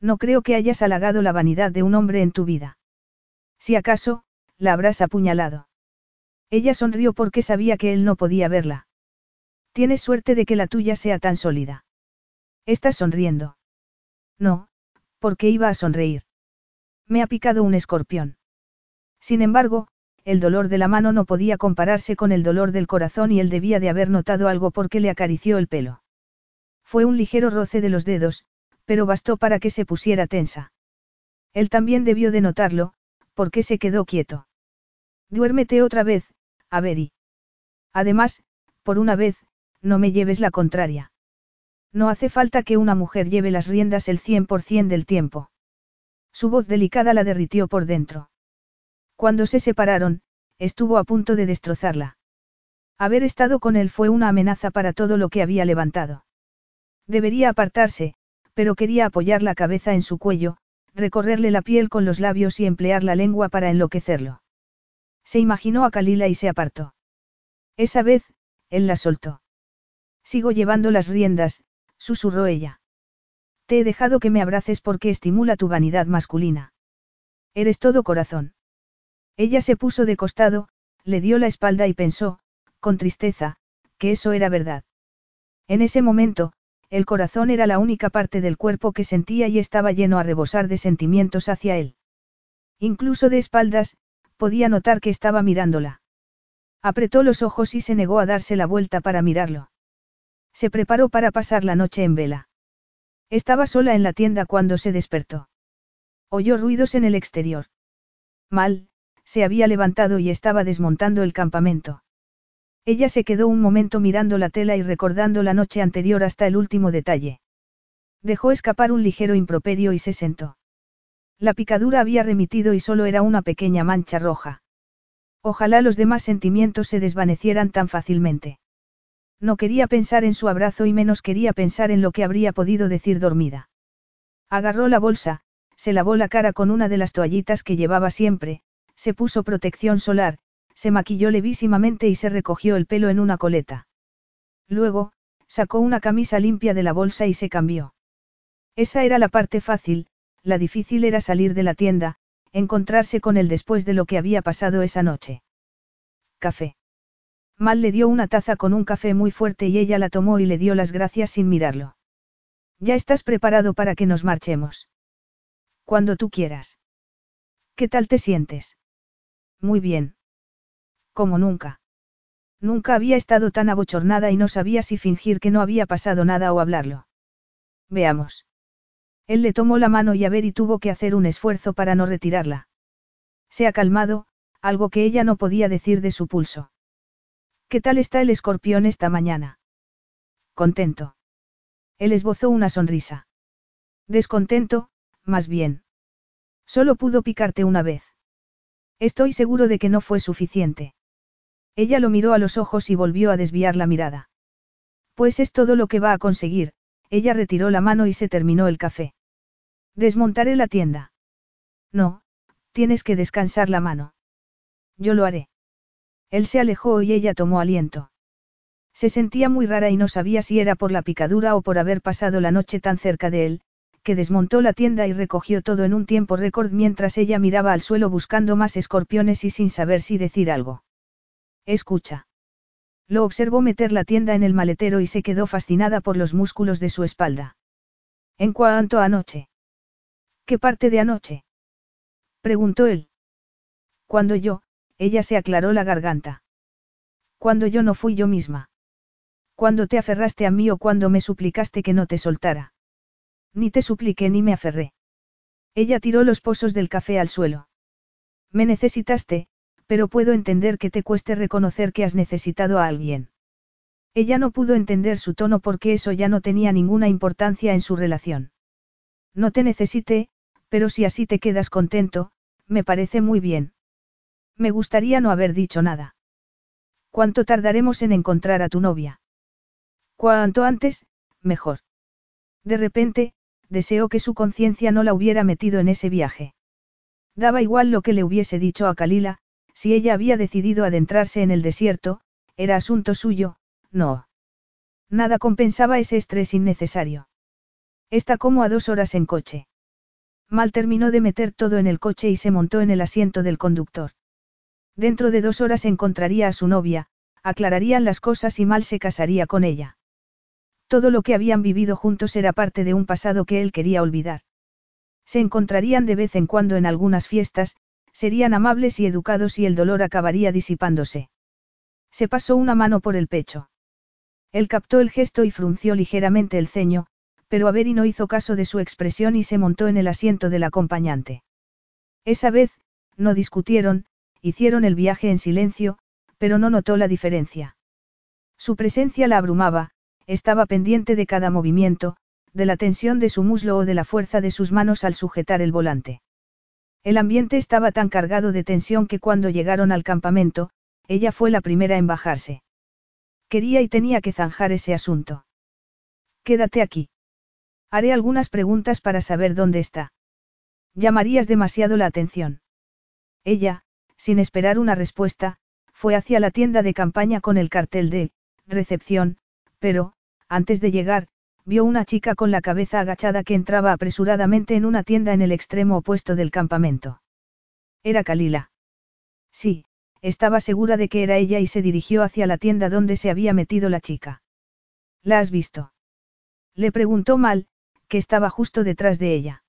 No creo que hayas halagado la vanidad de un hombre en tu vida. Si acaso, la habrás apuñalado. Ella sonrió porque sabía que él no podía verla. Tienes suerte de que la tuya sea tan sólida. ¿Estás sonriendo? No, porque iba a sonreír. Me ha picado un escorpión. Sin embargo, el dolor de la mano no podía compararse con el dolor del corazón y él debía de haber notado algo porque le acarició el pelo. Fue un ligero roce de los dedos, pero bastó para que se pusiera tensa. Él también debió de notarlo, porque se quedó quieto. Duérmete otra vez, Avery. Además, por una vez, no me lleves la contraria. No hace falta que una mujer lleve las riendas el 100% del tiempo. Su voz delicada la derritió por dentro. Cuando se separaron, estuvo a punto de destrozarla. Haber estado con él fue una amenaza para todo lo que había levantado. Debería apartarse, pero quería apoyar la cabeza en su cuello, recorrerle la piel con los labios y emplear la lengua para enloquecerlo. Se imaginó a Kalila y se apartó. Esa vez, él la soltó. Sigo llevando las riendas, susurró ella. Te he dejado que me abraces porque estimula tu vanidad masculina. Eres todo corazón. Ella se puso de costado, le dio la espalda y pensó, con tristeza, que eso era verdad. En ese momento, el corazón era la única parte del cuerpo que sentía y estaba lleno a rebosar de sentimientos hacia él. Incluso de espaldas, podía notar que estaba mirándola. Apretó los ojos y se negó a darse la vuelta para mirarlo. Se preparó para pasar la noche en vela. Estaba sola en la tienda cuando se despertó. Oyó ruidos en el exterior. Mal, se había levantado y estaba desmontando el campamento. Ella se quedó un momento mirando la tela y recordando la noche anterior hasta el último detalle. Dejó escapar un ligero improperio y se sentó. La picadura había remitido y solo era una pequeña mancha roja. Ojalá los demás sentimientos se desvanecieran tan fácilmente. No quería pensar en su abrazo y menos quería pensar en lo que habría podido decir dormida. Agarró la bolsa, se lavó la cara con una de las toallitas que llevaba siempre, se puso protección solar, se maquilló levísimamente y se recogió el pelo en una coleta. Luego, sacó una camisa limpia de la bolsa y se cambió. Esa era la parte fácil, la difícil era salir de la tienda, encontrarse con él después de lo que había pasado esa noche. Café. Mal le dio una taza con un café muy fuerte y ella la tomó y le dio las gracias sin mirarlo. Ya estás preparado para que nos marchemos. Cuando tú quieras. ¿Qué tal te sientes? Muy bien. Como nunca. Nunca había estado tan abochornada y no sabía si fingir que no había pasado nada o hablarlo. Veamos. Él le tomó la mano y a ver y tuvo que hacer un esfuerzo para no retirarla. Se ha calmado, algo que ella no podía decir de su pulso. ¿Qué tal está el escorpión esta mañana? Contento. Él esbozó una sonrisa. Descontento, más bien. Solo pudo picarte una vez. Estoy seguro de que no fue suficiente. Ella lo miró a los ojos y volvió a desviar la mirada. Pues es todo lo que va a conseguir, ella retiró la mano y se terminó el café. Desmontaré la tienda. No, tienes que descansar la mano. Yo lo haré. Él se alejó y ella tomó aliento. Se sentía muy rara y no sabía si era por la picadura o por haber pasado la noche tan cerca de él, que desmontó la tienda y recogió todo en un tiempo récord mientras ella miraba al suelo buscando más escorpiones y sin saber si decir algo. Escucha. Lo observó meter la tienda en el maletero y se quedó fascinada por los músculos de su espalda. En cuanto a anoche. ¿Qué parte de anoche? preguntó él. Cuando yo, ella se aclaró la garganta. Cuando yo no fui yo misma. Cuando te aferraste a mí o cuando me suplicaste que no te soltara. Ni te supliqué ni me aferré. Ella tiró los pozos del café al suelo. Me necesitaste, pero puedo entender que te cueste reconocer que has necesitado a alguien. Ella no pudo entender su tono porque eso ya no tenía ninguna importancia en su relación. No te necesité, pero si así te quedas contento, me parece muy bien. Me gustaría no haber dicho nada. ¿Cuánto tardaremos en encontrar a tu novia? Cuanto antes, mejor. De repente, deseó que su conciencia no la hubiera metido en ese viaje. Daba igual lo que le hubiese dicho a Kalila, si ella había decidido adentrarse en el desierto, era asunto suyo, no. Nada compensaba ese estrés innecesario. Está como a dos horas en coche. Mal terminó de meter todo en el coche y se montó en el asiento del conductor. Dentro de dos horas encontraría a su novia, aclararían las cosas y Mal se casaría con ella. Todo lo que habían vivido juntos era parte de un pasado que él quería olvidar. Se encontrarían de vez en cuando en algunas fiestas, Serían amables y educados y el dolor acabaría disipándose. Se pasó una mano por el pecho. Él captó el gesto y frunció ligeramente el ceño, pero Averi no hizo caso de su expresión y se montó en el asiento del acompañante. Esa vez, no discutieron, hicieron el viaje en silencio, pero no notó la diferencia. Su presencia la abrumaba, estaba pendiente de cada movimiento, de la tensión de su muslo o de la fuerza de sus manos al sujetar el volante. El ambiente estaba tan cargado de tensión que cuando llegaron al campamento, ella fue la primera en bajarse. Quería y tenía que zanjar ese asunto. Quédate aquí. Haré algunas preguntas para saber dónde está. Llamarías demasiado la atención. Ella, sin esperar una respuesta, fue hacia la tienda de campaña con el cartel de recepción, pero, antes de llegar, vio una chica con la cabeza agachada que entraba apresuradamente en una tienda en el extremo opuesto del campamento. Era Kalila. Sí, estaba segura de que era ella y se dirigió hacia la tienda donde se había metido la chica. ¿La has visto? Le preguntó Mal, que estaba justo detrás de ella.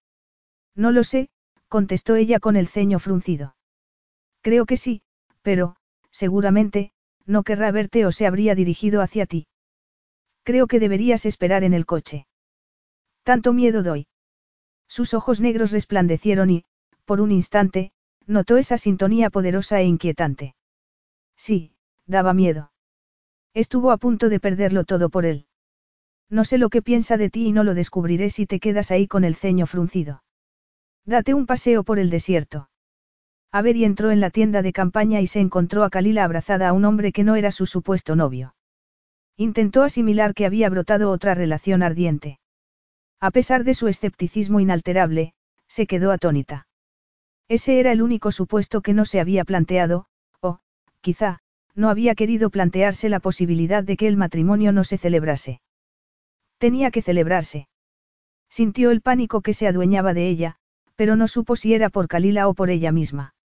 No lo sé, contestó ella con el ceño fruncido. Creo que sí, pero, seguramente, no querrá verte o se habría dirigido hacia ti. Creo que deberías esperar en el coche. Tanto miedo doy. Sus ojos negros resplandecieron y, por un instante, notó esa sintonía poderosa e inquietante. Sí, daba miedo. Estuvo a punto de perderlo todo por él. No sé lo que piensa de ti y no lo descubriré si te quedas ahí con el ceño fruncido. Date un paseo por el desierto. Avery entró en la tienda de campaña y se encontró a Kalila abrazada a un hombre que no era su supuesto novio. Intentó asimilar que había brotado otra relación ardiente. A pesar de su escepticismo inalterable, se quedó atónita. Ese era el único supuesto que no se había planteado, o, quizá, no había querido plantearse la posibilidad de que el matrimonio no se celebrase. Tenía que celebrarse. Sintió el pánico que se adueñaba de ella, pero no supo si era por Kalila o por ella misma.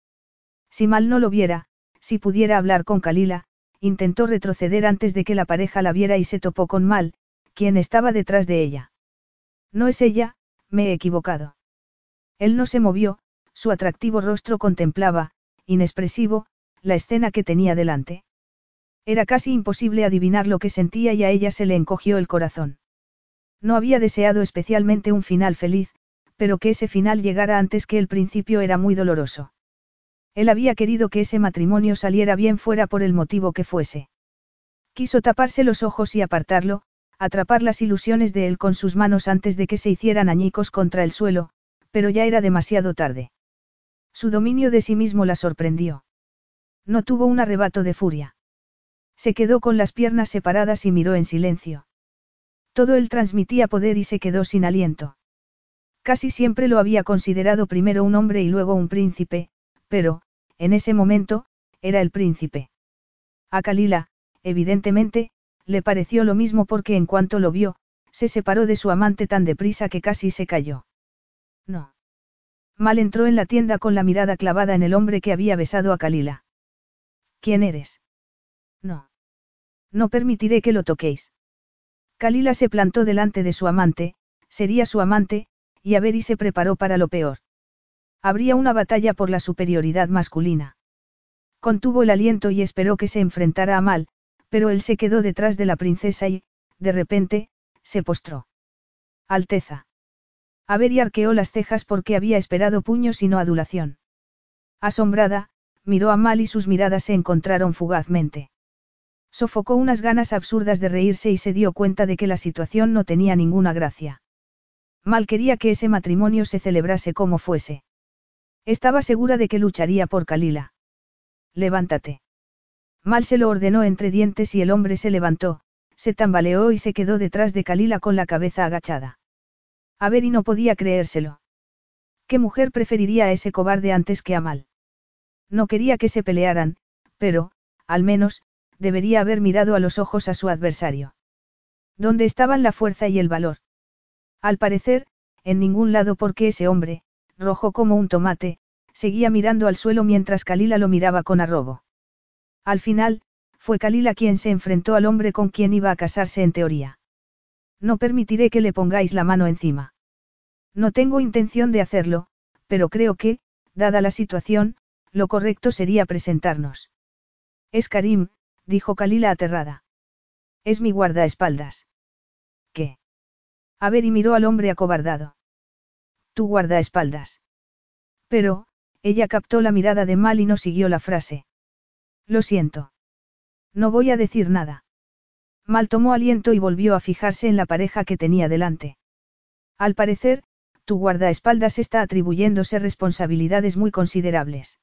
Si mal no lo viera, si pudiera hablar con Kalila, intentó retroceder antes de que la pareja la viera y se topó con Mal, quien estaba detrás de ella. No es ella, me he equivocado. Él no se movió, su atractivo rostro contemplaba, inexpresivo, la escena que tenía delante. Era casi imposible adivinar lo que sentía y a ella se le encogió el corazón. No había deseado especialmente un final feliz, pero que ese final llegara antes que el principio era muy doloroso. Él había querido que ese matrimonio saliera bien fuera por el motivo que fuese. Quiso taparse los ojos y apartarlo, atrapar las ilusiones de él con sus manos antes de que se hicieran añicos contra el suelo, pero ya era demasiado tarde. Su dominio de sí mismo la sorprendió. No tuvo un arrebato de furia. Se quedó con las piernas separadas y miró en silencio. Todo él transmitía poder y se quedó sin aliento. Casi siempre lo había considerado primero un hombre y luego un príncipe, pero, en ese momento, era el príncipe. A Kalila, evidentemente, le pareció lo mismo porque en cuanto lo vio, se separó de su amante tan deprisa que casi se cayó. No. Mal entró en la tienda con la mirada clavada en el hombre que había besado a Kalila. ¿Quién eres? No. No permitiré que lo toquéis. Kalila se plantó delante de su amante, sería su amante, y Averi se preparó para lo peor. Habría una batalla por la superioridad masculina. Contuvo el aliento y esperó que se enfrentara a Mal, pero él se quedó detrás de la princesa y, de repente, se postró. Alteza. Avery arqueó las cejas porque había esperado puños y no adulación. Asombrada, miró a Mal y sus miradas se encontraron fugazmente. Sofocó unas ganas absurdas de reírse y se dio cuenta de que la situación no tenía ninguna gracia. Mal quería que ese matrimonio se celebrase como fuese. Estaba segura de que lucharía por Kalila. Levántate. Mal se lo ordenó entre dientes y el hombre se levantó, se tambaleó y se quedó detrás de Kalila con la cabeza agachada. A ver y no podía creérselo. ¿Qué mujer preferiría a ese cobarde antes que a Mal? No quería que se pelearan, pero, al menos, debería haber mirado a los ojos a su adversario. ¿Dónde estaban la fuerza y el valor? Al parecer, en ningún lado porque ese hombre, rojo como un tomate, seguía mirando al suelo mientras Kalila lo miraba con arrobo. Al final, fue Kalila quien se enfrentó al hombre con quien iba a casarse en teoría. No permitiré que le pongáis la mano encima. No tengo intención de hacerlo, pero creo que, dada la situación, lo correcto sería presentarnos. Es Karim, dijo Kalila aterrada. Es mi guardaespaldas. ¿Qué? A ver y miró al hombre acobardado. Tu guardaespaldas. Pero, ella captó la mirada de Mal y no siguió la frase. Lo siento. No voy a decir nada. Mal tomó aliento y volvió a fijarse en la pareja que tenía delante. Al parecer, tu guardaespaldas está atribuyéndose responsabilidades muy considerables.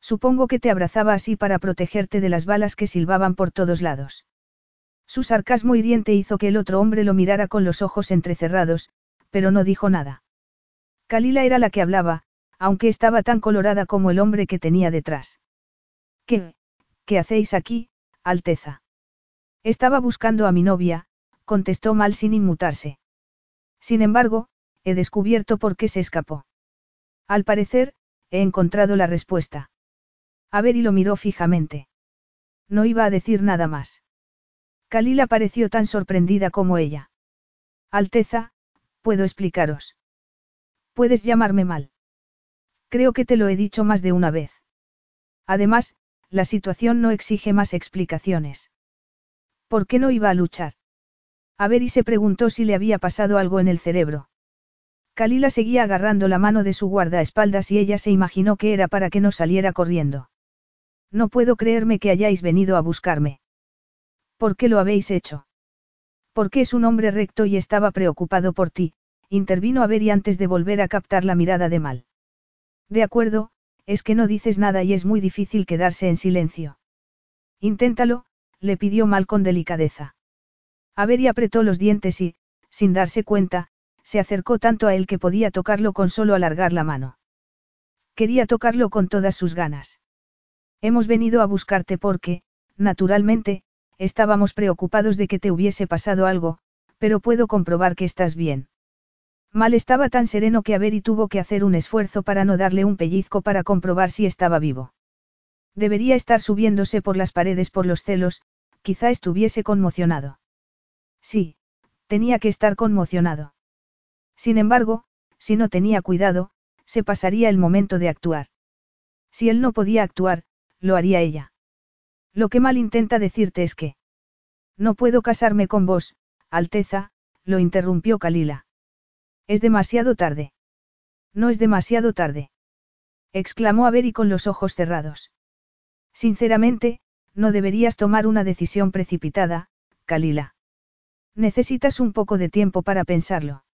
Supongo que te abrazaba así para protegerte de las balas que silbaban por todos lados. Su sarcasmo hiriente hizo que el otro hombre lo mirara con los ojos entrecerrados, pero no dijo nada. Kalila era la que hablaba, aunque estaba tan colorada como el hombre que tenía detrás. ¿Qué? ¿Qué hacéis aquí, Alteza? Estaba buscando a mi novia, contestó mal sin inmutarse. Sin embargo, he descubierto por qué se escapó. Al parecer, he encontrado la respuesta. A ver y lo miró fijamente. No iba a decir nada más. Kalila pareció tan sorprendida como ella. Alteza, puedo explicaros. Puedes llamarme mal. Creo que te lo he dicho más de una vez. Además, la situación no exige más explicaciones. ¿Por qué no iba a luchar? A ver y se preguntó si le había pasado algo en el cerebro. Kalila seguía agarrando la mano de su guardaespaldas y ella se imaginó que era para que no saliera corriendo. No puedo creerme que hayáis venido a buscarme. ¿Por qué lo habéis hecho? Porque es un hombre recto y estaba preocupado por ti, intervino a ver y antes de volver a captar la mirada de Mal. De acuerdo, es que no dices nada y es muy difícil quedarse en silencio. Inténtalo, le pidió Mal con delicadeza. Avery apretó los dientes y, sin darse cuenta, se acercó tanto a él que podía tocarlo con solo alargar la mano. Quería tocarlo con todas sus ganas. Hemos venido a buscarte porque, naturalmente, estábamos preocupados de que te hubiese pasado algo, pero puedo comprobar que estás bien. Mal estaba tan sereno que Avery tuvo que hacer un esfuerzo para no darle un pellizco para comprobar si estaba vivo. Debería estar subiéndose por las paredes por los celos, quizá estuviese conmocionado. Sí, tenía que estar conmocionado. Sin embargo, si no tenía cuidado, se pasaría el momento de actuar. Si él no podía actuar, lo haría ella. Lo que mal intenta decirte es que... No puedo casarme con vos, Alteza, lo interrumpió Kalila. Es demasiado tarde. No es demasiado tarde. Exclamó Averi con los ojos cerrados. Sinceramente, no deberías tomar una decisión precipitada, Kalila. Necesitas un poco de tiempo para pensarlo.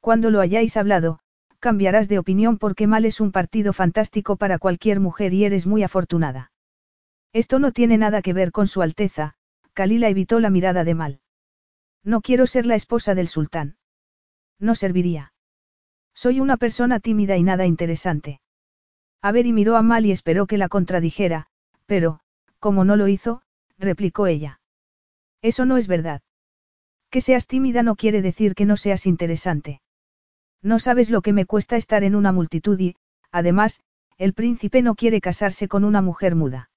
Cuando lo hayáis hablado, cambiarás de opinión porque Mal es un partido fantástico para cualquier mujer y eres muy afortunada. Esto no tiene nada que ver con su Alteza, Kalila evitó la mirada de Mal. No quiero ser la esposa del sultán. No serviría. Soy una persona tímida y nada interesante. A ver y miró a Mal y esperó que la contradijera, pero, como no lo hizo, replicó ella. Eso no es verdad. Que seas tímida no quiere decir que no seas interesante. No sabes lo que me cuesta estar en una multitud y, además, el príncipe no quiere casarse con una mujer muda.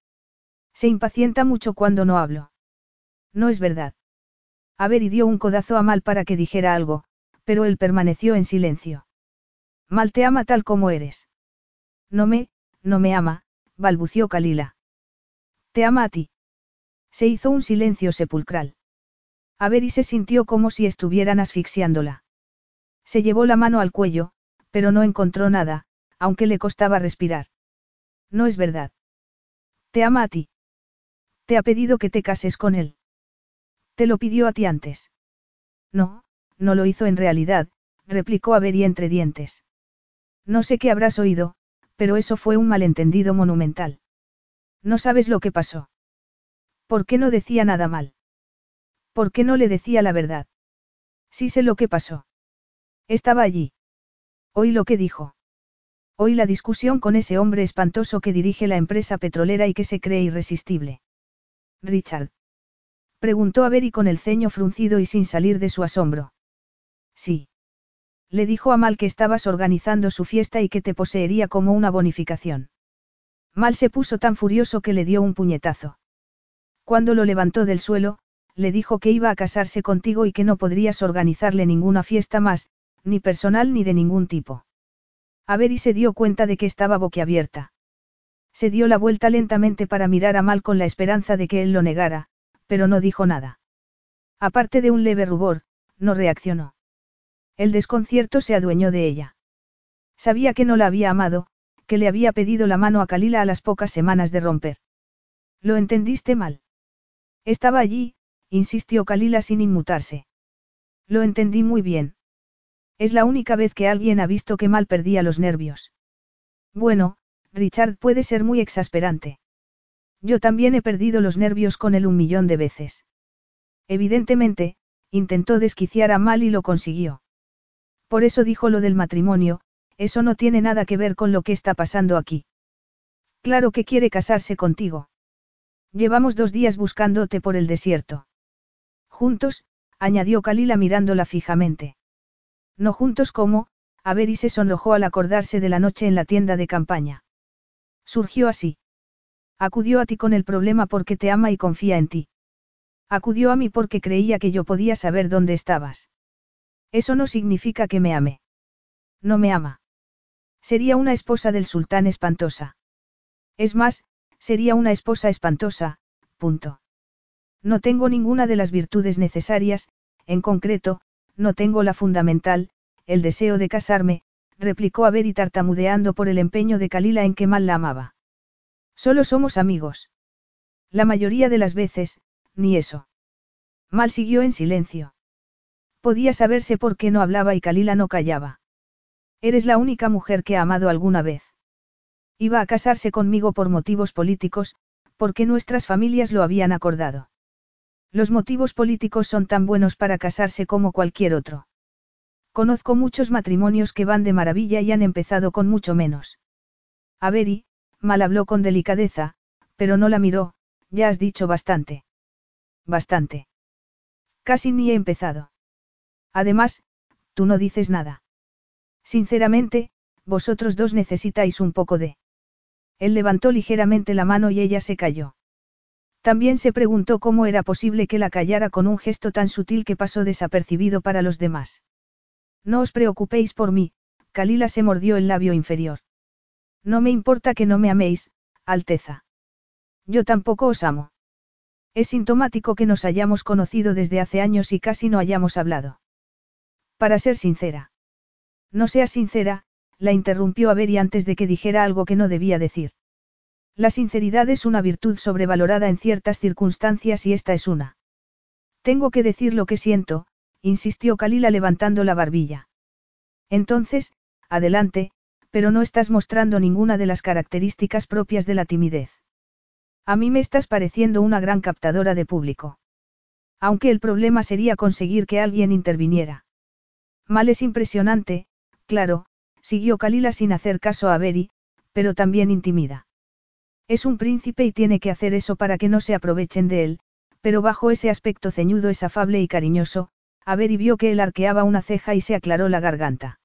Se impacienta mucho cuando no hablo. No es verdad. A ver y dio un codazo a Mal para que dijera algo, pero él permaneció en silencio. Mal te ama tal como eres. No me, no me ama, balbució Kalila. Te ama a ti. Se hizo un silencio sepulcral. A ver y se sintió como si estuvieran asfixiándola. Se llevó la mano al cuello, pero no encontró nada, aunque le costaba respirar. No es verdad. Te ama a ti. Te ha pedido que te cases con él. Te lo pidió a ti antes. No, no lo hizo en realidad, replicó Avery entre dientes. No sé qué habrás oído, pero eso fue un malentendido monumental. No sabes lo que pasó. ¿Por qué no decía nada mal? ¿Por qué no le decía la verdad? Sí sé lo que pasó. Estaba allí. Oí lo que dijo. Oí la discusión con ese hombre espantoso que dirige la empresa petrolera y que se cree irresistible. Richard. Preguntó a Berry con el ceño fruncido y sin salir de su asombro. Sí. Le dijo a Mal que estabas organizando su fiesta y que te poseería como una bonificación. Mal se puso tan furioso que le dio un puñetazo. Cuando lo levantó del suelo, le dijo que iba a casarse contigo y que no podrías organizarle ninguna fiesta más, ni personal ni de ningún tipo. A ver y se dio cuenta de que estaba boquiabierta. Se dio la vuelta lentamente para mirar a Mal con la esperanza de que él lo negara, pero no dijo nada. Aparte de un leve rubor, no reaccionó. El desconcierto se adueñó de ella. Sabía que no la había amado, que le había pedido la mano a Kalila a las pocas semanas de romper. Lo entendiste mal. Estaba allí, insistió Kalila sin inmutarse. Lo entendí muy bien. Es la única vez que alguien ha visto que mal perdía los nervios. Bueno, Richard puede ser muy exasperante. Yo también he perdido los nervios con él un millón de veces. Evidentemente, intentó desquiciar a Mal y lo consiguió. Por eso dijo lo del matrimonio, eso no tiene nada que ver con lo que está pasando aquí. Claro que quiere casarse contigo. Llevamos dos días buscándote por el desierto. Juntos, añadió Kalila mirándola fijamente. No juntos como, a ver y se sonrojó al acordarse de la noche en la tienda de campaña. Surgió así. Acudió a ti con el problema porque te ama y confía en ti. Acudió a mí porque creía que yo podía saber dónde estabas. Eso no significa que me ame. No me ama. Sería una esposa del sultán espantosa. Es más, sería una esposa espantosa, punto. No tengo ninguna de las virtudes necesarias, en concreto, no tengo la fundamental, el deseo de casarme, replicó Aver y tartamudeando por el empeño de Kalila en que mal la amaba. Solo somos amigos. La mayoría de las veces, ni eso. Mal siguió en silencio. Podía saberse por qué no hablaba y Kalila no callaba. Eres la única mujer que ha amado alguna vez. Iba a casarse conmigo por motivos políticos, porque nuestras familias lo habían acordado. Los motivos políticos son tan buenos para casarse como cualquier otro. Conozco muchos matrimonios que van de maravilla y han empezado con mucho menos. A ver y, mal habló con delicadeza, pero no la miró, ya has dicho bastante. Bastante. Casi ni he empezado. Además, tú no dices nada. Sinceramente, vosotros dos necesitáis un poco de... Él levantó ligeramente la mano y ella se cayó. También se preguntó cómo era posible que la callara con un gesto tan sutil que pasó desapercibido para los demás. No os preocupéis por mí, Kalila se mordió el labio inferior. No me importa que no me améis, Alteza. Yo tampoco os amo. Es sintomático que nos hayamos conocido desde hace años y casi no hayamos hablado. Para ser sincera. No seas sincera, la interrumpió Avery antes de que dijera algo que no debía decir. La sinceridad es una virtud sobrevalorada en ciertas circunstancias y esta es una. Tengo que decir lo que siento, insistió Kalila levantando la barbilla. Entonces, adelante, pero no estás mostrando ninguna de las características propias de la timidez. A mí me estás pareciendo una gran captadora de público. Aunque el problema sería conseguir que alguien interviniera. Mal es impresionante, claro, siguió Kalila sin hacer caso a Beri, pero también intimida. Es un príncipe y tiene que hacer eso para que no se aprovechen de él, pero bajo ese aspecto ceñudo es afable y cariñoso, a ver y vio que él arqueaba una ceja y se aclaró la garganta.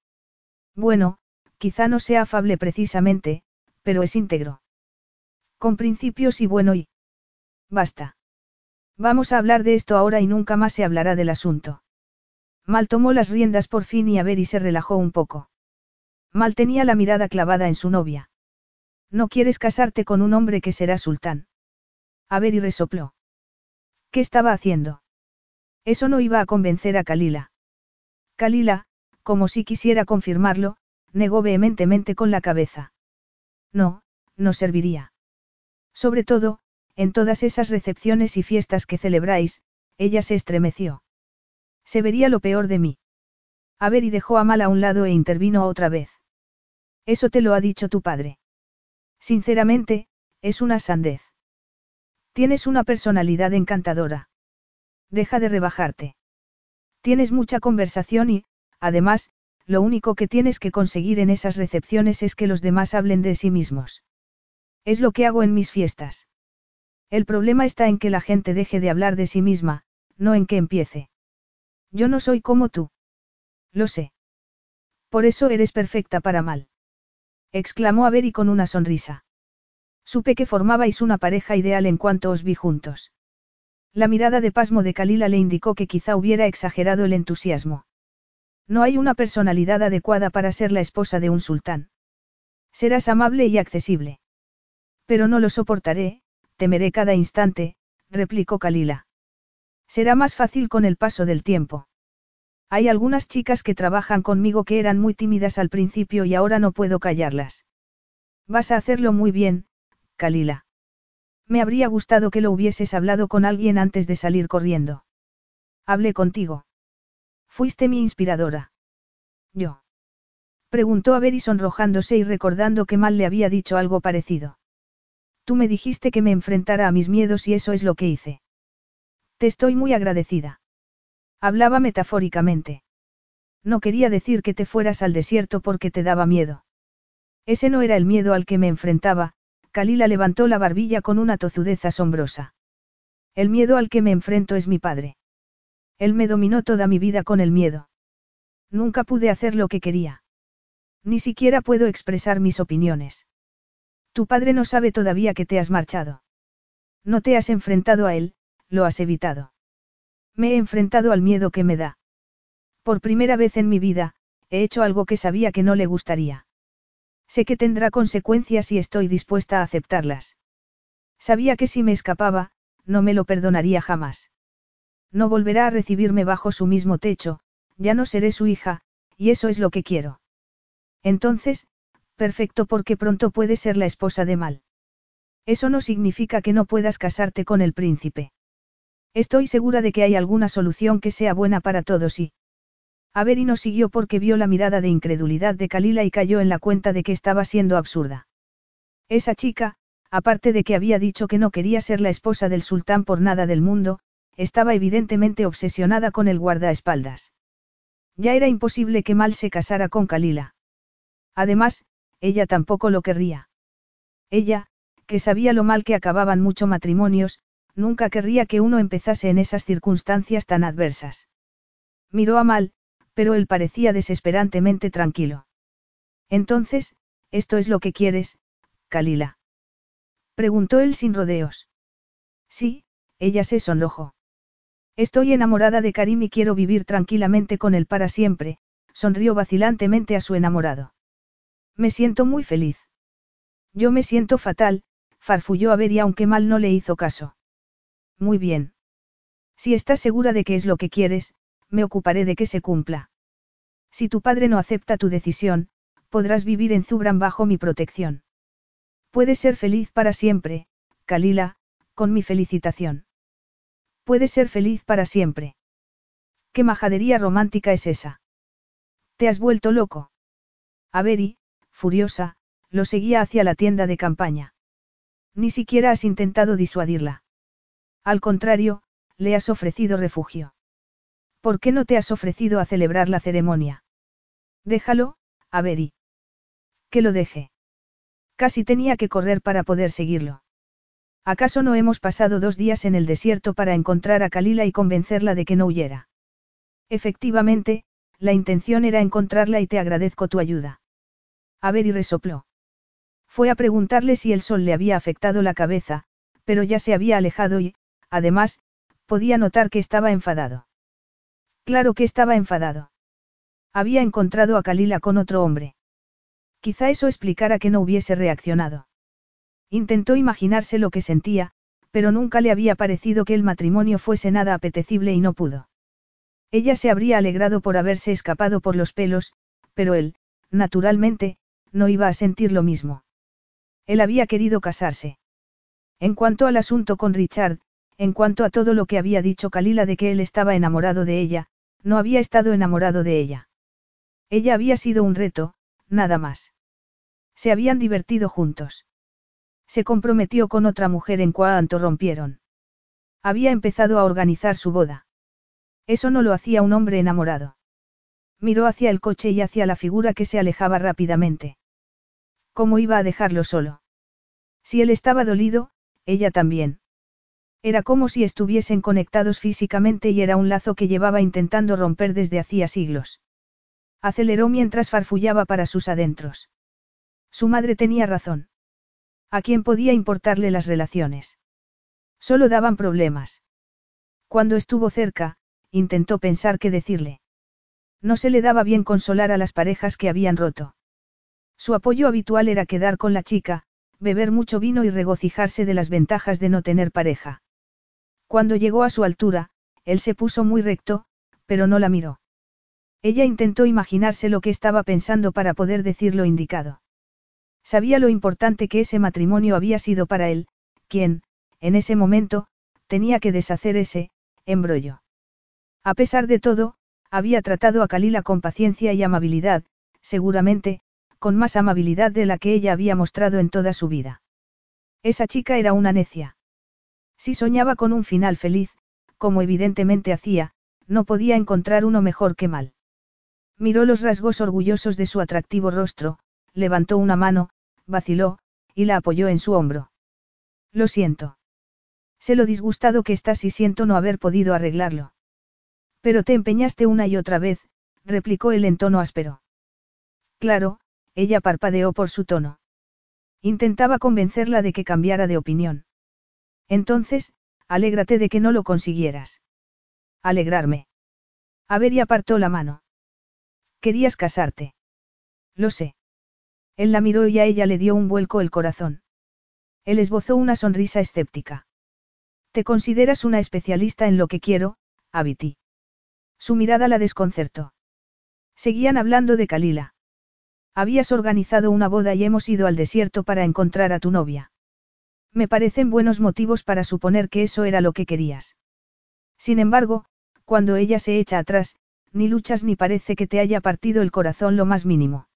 Bueno, quizá no sea afable precisamente, pero es íntegro. Con principios y bueno y... Basta. Vamos a hablar de esto ahora y nunca más se hablará del asunto. Mal tomó las riendas por fin y a se relajó un poco. Mal tenía la mirada clavada en su novia. No quieres casarte con un hombre que será sultán. A resopló. ¿Qué estaba haciendo? Eso no iba a convencer a Kalila. Kalila, como si quisiera confirmarlo, negó vehementemente con la cabeza. No, no serviría. Sobre todo, en todas esas recepciones y fiestas que celebráis, ella se estremeció. Se vería lo peor de mí. A ver y dejó a Mal a un lado e intervino otra vez. Eso te lo ha dicho tu padre. Sinceramente, es una sandez. Tienes una personalidad encantadora. Deja de rebajarte. Tienes mucha conversación y, además, lo único que tienes que conseguir en esas recepciones es que los demás hablen de sí mismos. Es lo que hago en mis fiestas. El problema está en que la gente deje de hablar de sí misma, no en que empiece. Yo no soy como tú. Lo sé. Por eso eres perfecta para mal exclamó Avery con una sonrisa. Supe que formabais una pareja ideal en cuanto os vi juntos. La mirada de pasmo de Kalila le indicó que quizá hubiera exagerado el entusiasmo. No hay una personalidad adecuada para ser la esposa de un sultán. Serás amable y accesible. Pero no lo soportaré, temeré cada instante, replicó Kalila. Será más fácil con el paso del tiempo. Hay algunas chicas que trabajan conmigo que eran muy tímidas al principio y ahora no puedo callarlas. Vas a hacerlo muy bien, Kalila. Me habría gustado que lo hubieses hablado con alguien antes de salir corriendo. Hablé contigo. Fuiste mi inspiradora. ¿Yo? Preguntó a Beri sonrojándose y recordando que mal le había dicho algo parecido. Tú me dijiste que me enfrentara a mis miedos y eso es lo que hice. Te estoy muy agradecida. Hablaba metafóricamente. No quería decir que te fueras al desierto porque te daba miedo. Ese no era el miedo al que me enfrentaba, Kalila levantó la barbilla con una tozudez asombrosa. El miedo al que me enfrento es mi padre. Él me dominó toda mi vida con el miedo. Nunca pude hacer lo que quería. Ni siquiera puedo expresar mis opiniones. Tu padre no sabe todavía que te has marchado. No te has enfrentado a él, lo has evitado. Me he enfrentado al miedo que me da. Por primera vez en mi vida, he hecho algo que sabía que no le gustaría. Sé que tendrá consecuencias y estoy dispuesta a aceptarlas. Sabía que si me escapaba, no me lo perdonaría jamás. No volverá a recibirme bajo su mismo techo, ya no seré su hija, y eso es lo que quiero. Entonces, perfecto porque pronto puedes ser la esposa de Mal. Eso no significa que no puedas casarte con el príncipe. Estoy segura de que hay alguna solución que sea buena para todos y... Averi no siguió porque vio la mirada de incredulidad de Kalila y cayó en la cuenta de que estaba siendo absurda. Esa chica, aparte de que había dicho que no quería ser la esposa del sultán por nada del mundo, estaba evidentemente obsesionada con el guardaespaldas. Ya era imposible que Mal se casara con Kalila. Además, ella tampoco lo querría. Ella, que sabía lo mal que acababan muchos matrimonios, nunca querría que uno empezase en esas circunstancias tan adversas. Miró a Mal, pero él parecía desesperantemente tranquilo. Entonces, ¿esto es lo que quieres, Kalila? Preguntó él sin rodeos. Sí, ella se sonrojó. Estoy enamorada de Karim y quiero vivir tranquilamente con él para siempre, sonrió vacilantemente a su enamorado. Me siento muy feliz. Yo me siento fatal, farfulló a ver y aunque mal no le hizo caso. Muy bien. Si estás segura de que es lo que quieres, me ocuparé de que se cumpla. Si tu padre no acepta tu decisión, podrás vivir en Zubran bajo mi protección. Puedes ser feliz para siempre, Kalila, con mi felicitación. Puedes ser feliz para siempre. ¿Qué majadería romántica es esa? ¿Te has vuelto loco? Averi, furiosa, lo seguía hacia la tienda de campaña. Ni siquiera has intentado disuadirla. Al contrario, le has ofrecido refugio. ¿Por qué no te has ofrecido a celebrar la ceremonia? Déjalo, Averi. Que lo deje. Casi tenía que correr para poder seguirlo. ¿Acaso no hemos pasado dos días en el desierto para encontrar a Kalila y convencerla de que no huyera? Efectivamente, la intención era encontrarla y te agradezco tu ayuda. Averi resopló. Fue a preguntarle si el sol le había afectado la cabeza, pero ya se había alejado y, además, podía notar que estaba enfadado. Claro que estaba enfadado. Había encontrado a Kalila con otro hombre. Quizá eso explicara que no hubiese reaccionado. Intentó imaginarse lo que sentía, pero nunca le había parecido que el matrimonio fuese nada apetecible y no pudo. Ella se habría alegrado por haberse escapado por los pelos, pero él, naturalmente, no iba a sentir lo mismo. Él había querido casarse. En cuanto al asunto con Richard, en cuanto a todo lo que había dicho Kalila de que él estaba enamorado de ella, no había estado enamorado de ella. Ella había sido un reto, nada más. Se habían divertido juntos. Se comprometió con otra mujer en cuanto rompieron. Había empezado a organizar su boda. Eso no lo hacía un hombre enamorado. Miró hacia el coche y hacia la figura que se alejaba rápidamente. ¿Cómo iba a dejarlo solo? Si él estaba dolido, ella también. Era como si estuviesen conectados físicamente y era un lazo que llevaba intentando romper desde hacía siglos. Aceleró mientras farfullaba para sus adentros. Su madre tenía razón. ¿A quién podía importarle las relaciones? Solo daban problemas. Cuando estuvo cerca, intentó pensar qué decirle. No se le daba bien consolar a las parejas que habían roto. Su apoyo habitual era quedar con la chica, beber mucho vino y regocijarse de las ventajas de no tener pareja. Cuando llegó a su altura, él se puso muy recto, pero no la miró. Ella intentó imaginarse lo que estaba pensando para poder decir lo indicado. Sabía lo importante que ese matrimonio había sido para él, quien, en ese momento, tenía que deshacer ese, embrollo. A pesar de todo, Había tratado a Kalila con paciencia y amabilidad, seguramente, con más amabilidad de la que ella había mostrado en toda su vida. Esa chica era una necia. Si soñaba con un final feliz, como evidentemente hacía, no podía encontrar uno mejor que mal. Miró los rasgos orgullosos de su atractivo rostro, levantó una mano, vaciló, y la apoyó en su hombro. Lo siento. Sé lo disgustado que estás y siento no haber podido arreglarlo. Pero te empeñaste una y otra vez, replicó él en tono áspero. Claro, ella parpadeó por su tono. Intentaba convencerla de que cambiara de opinión. Entonces, alégrate de que no lo consiguieras. Alegrarme. A ver y apartó la mano. Querías casarte. Lo sé. Él la miró y a ella le dio un vuelco el corazón. Él esbozó una sonrisa escéptica. Te consideras una especialista en lo que quiero, Abiti. Su mirada la desconcertó. Seguían hablando de Kalila. Habías organizado una boda y hemos ido al desierto para encontrar a tu novia. Me parecen buenos motivos para suponer que eso era lo que querías. Sin embargo, cuando ella se echa atrás, ni luchas ni parece que te haya partido el corazón lo más mínimo.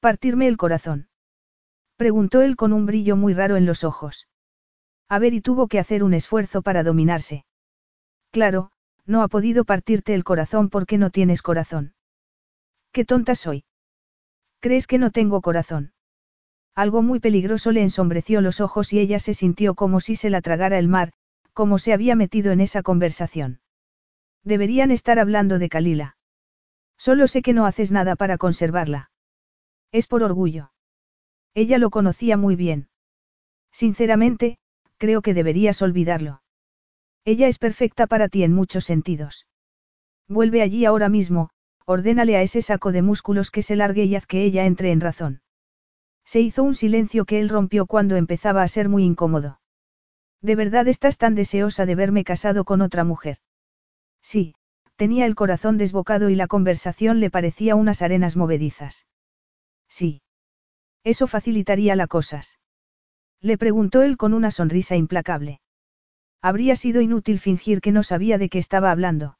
¿Partirme el corazón? Preguntó él con un brillo muy raro en los ojos. A ver y tuvo que hacer un esfuerzo para dominarse. Claro, no ha podido partirte el corazón porque no tienes corazón. Qué tonta soy. ¿Crees que no tengo corazón? Algo muy peligroso le ensombreció los ojos y ella se sintió como si se la tragara el mar, como se había metido en esa conversación. Deberían estar hablando de Kalila. Solo sé que no haces nada para conservarla. Es por orgullo. Ella lo conocía muy bien. Sinceramente, creo que deberías olvidarlo. Ella es perfecta para ti en muchos sentidos. Vuelve allí ahora mismo, ordénale a ese saco de músculos que se largue y haz que ella entre en razón. Se hizo un silencio que él rompió cuando empezaba a ser muy incómodo. ¿De verdad estás tan deseosa de verme casado con otra mujer? Sí, tenía el corazón desbocado y la conversación le parecía unas arenas movedizas. Sí. Eso facilitaría las cosas. Le preguntó él con una sonrisa implacable. Habría sido inútil fingir que no sabía de qué estaba hablando.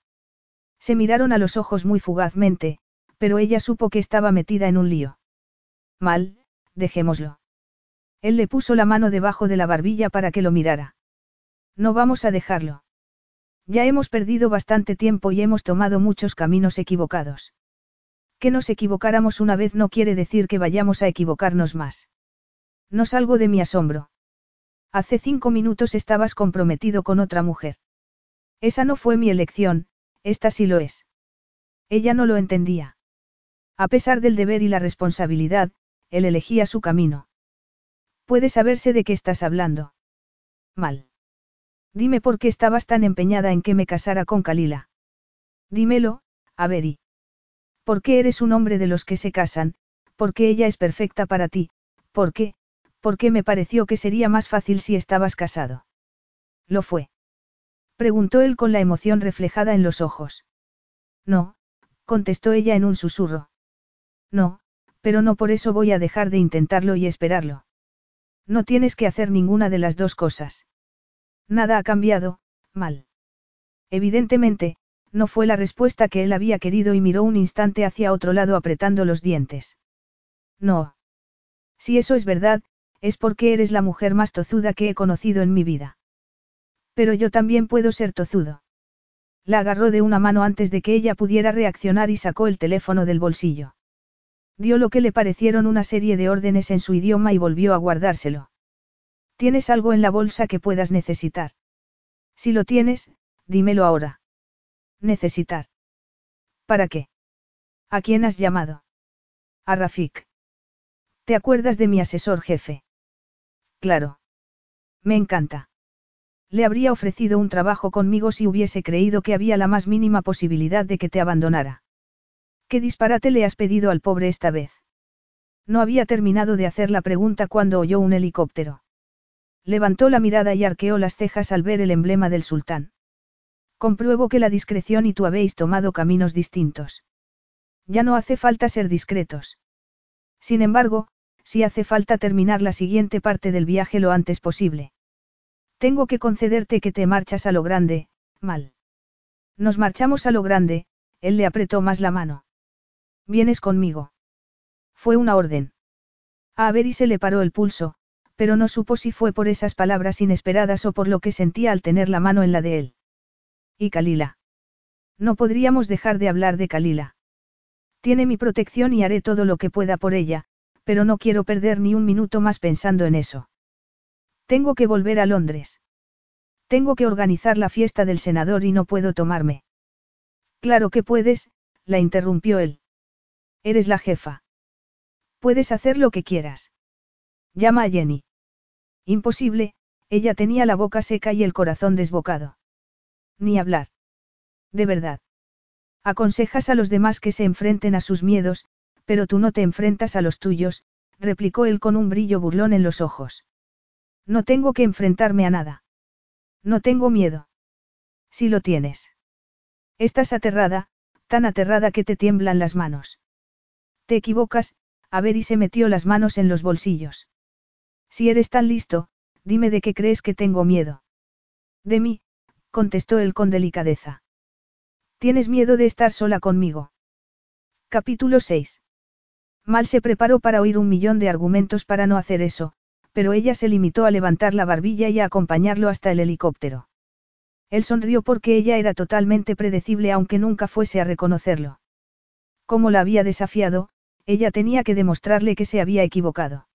Se miraron a los ojos muy fugazmente, pero ella supo que estaba metida en un lío. Mal, dejémoslo. Él le puso la mano debajo de la barbilla para que lo mirara. No vamos a dejarlo. Ya hemos perdido bastante tiempo y hemos tomado muchos caminos equivocados. Que nos equivocáramos una vez no quiere decir que vayamos a equivocarnos más. No salgo de mi asombro. Hace cinco minutos estabas comprometido con otra mujer. Esa no fue mi elección, esta sí lo es. Ella no lo entendía. A pesar del deber y la responsabilidad, él elegía su camino. Puede saberse de qué estás hablando. Mal. Dime por qué estabas tan empeñada en que me casara con Kalila. Dímelo, Averi. ¿Por qué eres un hombre de los que se casan? ¿Por qué ella es perfecta para ti? ¿Por qué? qué me pareció que sería más fácil si estabas casado. Lo fue. Preguntó él con la emoción reflejada en los ojos. No, contestó ella en un susurro. No, pero no por eso voy a dejar de intentarlo y esperarlo. No tienes que hacer ninguna de las dos cosas. Nada ha cambiado, mal. Evidentemente, no fue la respuesta que él había querido y miró un instante hacia otro lado apretando los dientes. No. Si eso es verdad, es porque eres la mujer más tozuda que he conocido en mi vida. Pero yo también puedo ser tozudo. La agarró de una mano antes de que ella pudiera reaccionar y sacó el teléfono del bolsillo. Dio lo que le parecieron una serie de órdenes en su idioma y volvió a guardárselo. ¿Tienes algo en la bolsa que puedas necesitar? Si lo tienes, dímelo ahora. Necesitar. ¿Para qué? ¿A quién has llamado? A Rafik. ¿Te acuerdas de mi asesor jefe? Claro. Me encanta. Le habría ofrecido un trabajo conmigo si hubiese creído que había la más mínima posibilidad de que te abandonara. ¿Qué disparate le has pedido al pobre esta vez? No había terminado de hacer la pregunta cuando oyó un helicóptero. Levantó la mirada y arqueó las cejas al ver el emblema del sultán. Compruebo que la discreción y tú habéis tomado caminos distintos. Ya no hace falta ser discretos. Sin embargo, sí hace falta terminar la siguiente parte del viaje lo antes posible. Tengo que concederte que te marchas a lo grande, mal. Nos marchamos a lo grande, él le apretó más la mano. ¿Vienes conmigo? Fue una orden. A Avery se le paró el pulso, pero no supo si fue por esas palabras inesperadas o por lo que sentía al tener la mano en la de él. ¿Y Kalila? No podríamos dejar de hablar de Kalila. Tiene mi protección y haré todo lo que pueda por ella, pero no quiero perder ni un minuto más pensando en eso. Tengo que volver a Londres. Tengo que organizar la fiesta del senador y no puedo tomarme. Claro que puedes, la interrumpió él. Eres la jefa. Puedes hacer lo que quieras. Llama a Jenny. Imposible, ella tenía la boca seca y el corazón desbocado. Ni hablar. De verdad. Aconsejas a los demás que se enfrenten a sus miedos, pero tú no te enfrentas a los tuyos, replicó él con un brillo burlón en los ojos. No tengo que enfrentarme a nada. No tengo miedo. Si lo tienes. Estás aterrada, tan aterrada que te tiemblan las manos. Te equivocas, a ver y se metió las manos en los bolsillos. Si eres tan listo, dime de qué crees que tengo miedo. De mí, contestó él con delicadeza. Tienes miedo de estar sola conmigo. Capítulo 6. Mal se preparó para oír un millón de argumentos para no hacer eso, pero ella se limitó a levantar la barbilla y a acompañarlo hasta el helicóptero. Él sonrió porque ella era totalmente predecible aunque nunca fuese a reconocerlo. Como la había desafiado, ella tenía que demostrarle que se había equivocado.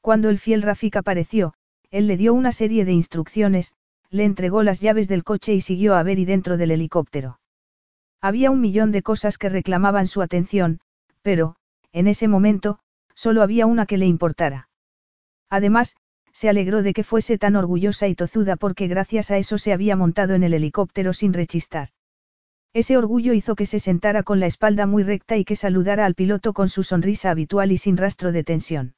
Cuando el fiel Rafik apareció, él le dio una serie de instrucciones, le entregó las llaves del coche y siguió a Beri dentro del helicóptero. Había un millón de cosas que reclamaban su atención, pero, en ese momento, solo había una que le importara. Además, se alegró de que fuese tan orgullosa y tozuda porque gracias a eso se había montado en el helicóptero sin rechistar. Ese orgullo hizo que se sentara con la espalda muy recta y que saludara al piloto con su sonrisa habitual y sin rastro de tensión.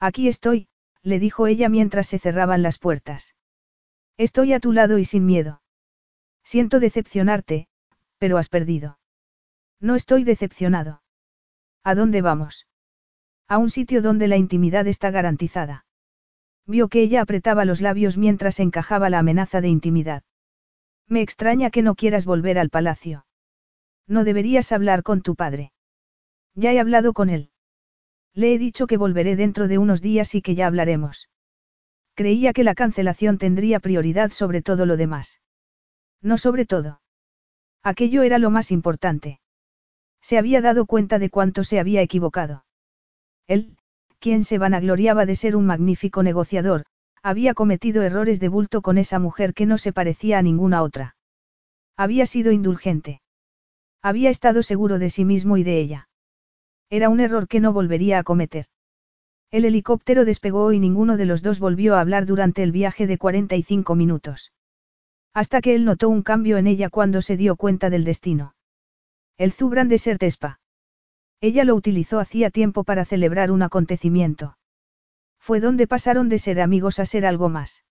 Aquí estoy, le dijo ella mientras se cerraban las puertas. Estoy a tu lado y sin miedo. Siento decepcionarte, pero has perdido. No estoy decepcionado. ¿A dónde vamos? A un sitio donde la intimidad está garantizada. Vio que ella apretaba los labios mientras encajaba la amenaza de intimidad. Me extraña que no quieras volver al palacio. No deberías hablar con tu padre. Ya he hablado con él. Le he dicho que volveré dentro de unos días y que ya hablaremos. Creía que la cancelación tendría prioridad sobre todo lo demás. No sobre todo. Aquello era lo más importante. Se había dado cuenta de cuánto se había equivocado. Él, quien se vanagloriaba de ser un magnífico negociador, había cometido errores de bulto con esa mujer que no se parecía a ninguna otra. Había sido indulgente. Había estado seguro de sí mismo y de ella. Era un error que no volvería a cometer. El helicóptero despegó y ninguno de los dos volvió a hablar durante el viaje de 45 minutos. Hasta que él notó un cambio en ella cuando se dio cuenta del destino. El Zubran de Sertespa. Ella lo utilizó hacía tiempo para celebrar un acontecimiento. Fue donde pasaron de ser amigos a ser algo más.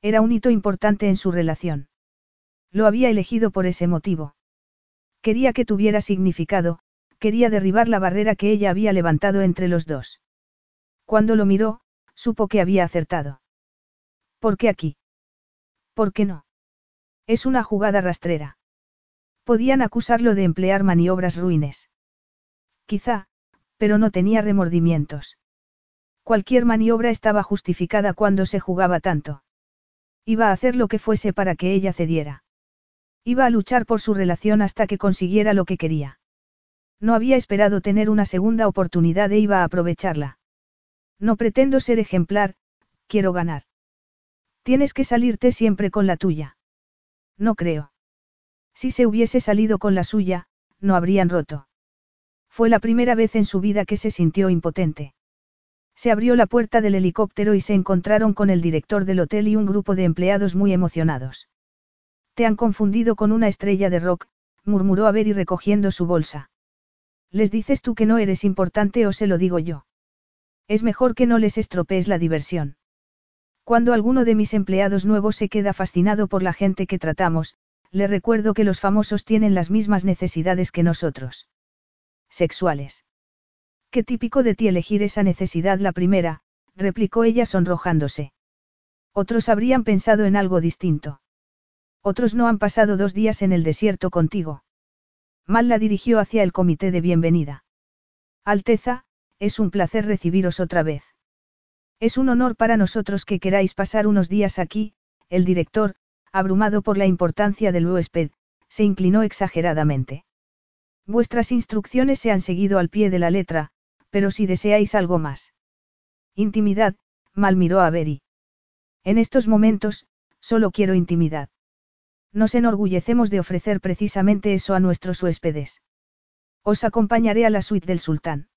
Era un hito importante en su relación. Lo había elegido por ese motivo. Quería que tuviera significado, quería derribar la barrera que ella había levantado entre los dos. Cuando lo miró, supo que había acertado. ¿Por qué aquí? ¿Por qué no? Es una jugada rastrera. Podían acusarlo de emplear maniobras ruines. Quizá, pero no tenía remordimientos. Cualquier maniobra estaba justificada cuando se jugaba tanto. Iba a hacer lo que fuese para que ella cediera. Iba a luchar por su relación hasta que consiguiera lo que quería. No había esperado tener una segunda oportunidad e iba a aprovecharla. No pretendo ser ejemplar, quiero ganar. Tienes que salirte siempre con la tuya. No creo. Si se hubiese salido con la suya, no habrían roto. Fue la primera vez en su vida que se sintió impotente. Se abrió la puerta del helicóptero y se encontraron con el director del hotel y un grupo de empleados muy emocionados. Te han confundido con una estrella de rock, murmuró Avery recogiendo su bolsa. ¿Les dices tú que no eres importante o se lo digo yo? Es mejor que no les estropees la diversión. Cuando alguno de mis empleados nuevos se queda fascinado por la gente que tratamos, le recuerdo que los famosos tienen las mismas necesidades que nosotros. Sexuales. Qué típico de ti elegir esa necesidad la primera, replicó ella sonrojándose. Otros habrían pensado en algo distinto. Otros no han pasado dos días en el desierto contigo. Mal la dirigió hacia el comité de bienvenida. Alteza, es un placer recibiros otra vez. Es un honor para nosotros que queráis pasar unos días aquí, el director, abrumado por la importancia del huésped, se inclinó exageradamente. Vuestras instrucciones se han seguido al pie de la letra, pero si deseáis algo más. Intimidad, mal miró a Beri. En estos momentos, solo quiero intimidad. Nos enorgullecemos de ofrecer precisamente eso a nuestros huéspedes. Os acompañaré a la suite del sultán.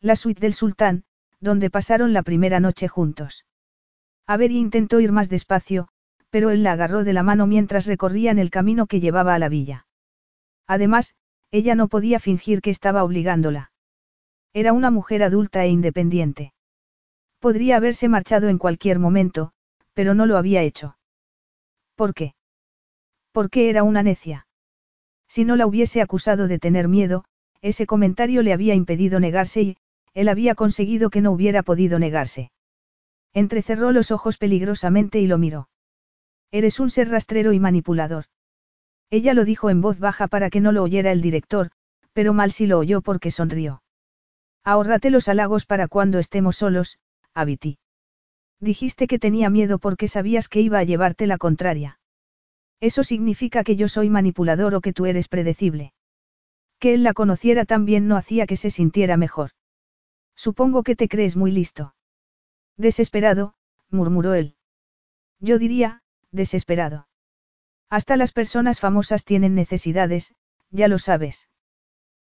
La suite del sultán, donde pasaron la primera noche juntos. Avery intentó ir más despacio, pero él la agarró de la mano mientras recorrían el camino que llevaba a la villa. Además, ella no podía fingir que estaba obligándola. Era una mujer adulta e independiente. Podría haberse marchado en cualquier momento, pero no lo había hecho. ¿Por qué? Porque era una necia. Si no la hubiese acusado de tener miedo, ese comentario le había impedido negarse y, él había conseguido que no hubiera podido negarse. Entrecerró los ojos peligrosamente y lo miró. Eres un ser rastrero y manipulador. Ella lo dijo en voz baja para que no lo oyera el director, pero mal si lo oyó porque sonrió. Ahórrate los halagos para cuando estemos solos, Abiti. Dijiste que tenía miedo porque sabías que iba a llevarte la contraria. Eso significa que yo soy manipulador o que tú eres predecible. Que él la conociera también no hacía que se sintiera mejor. Supongo que te crees muy listo. Desesperado, murmuró él. Yo diría, desesperado. Hasta las personas famosas tienen necesidades, ya lo sabes.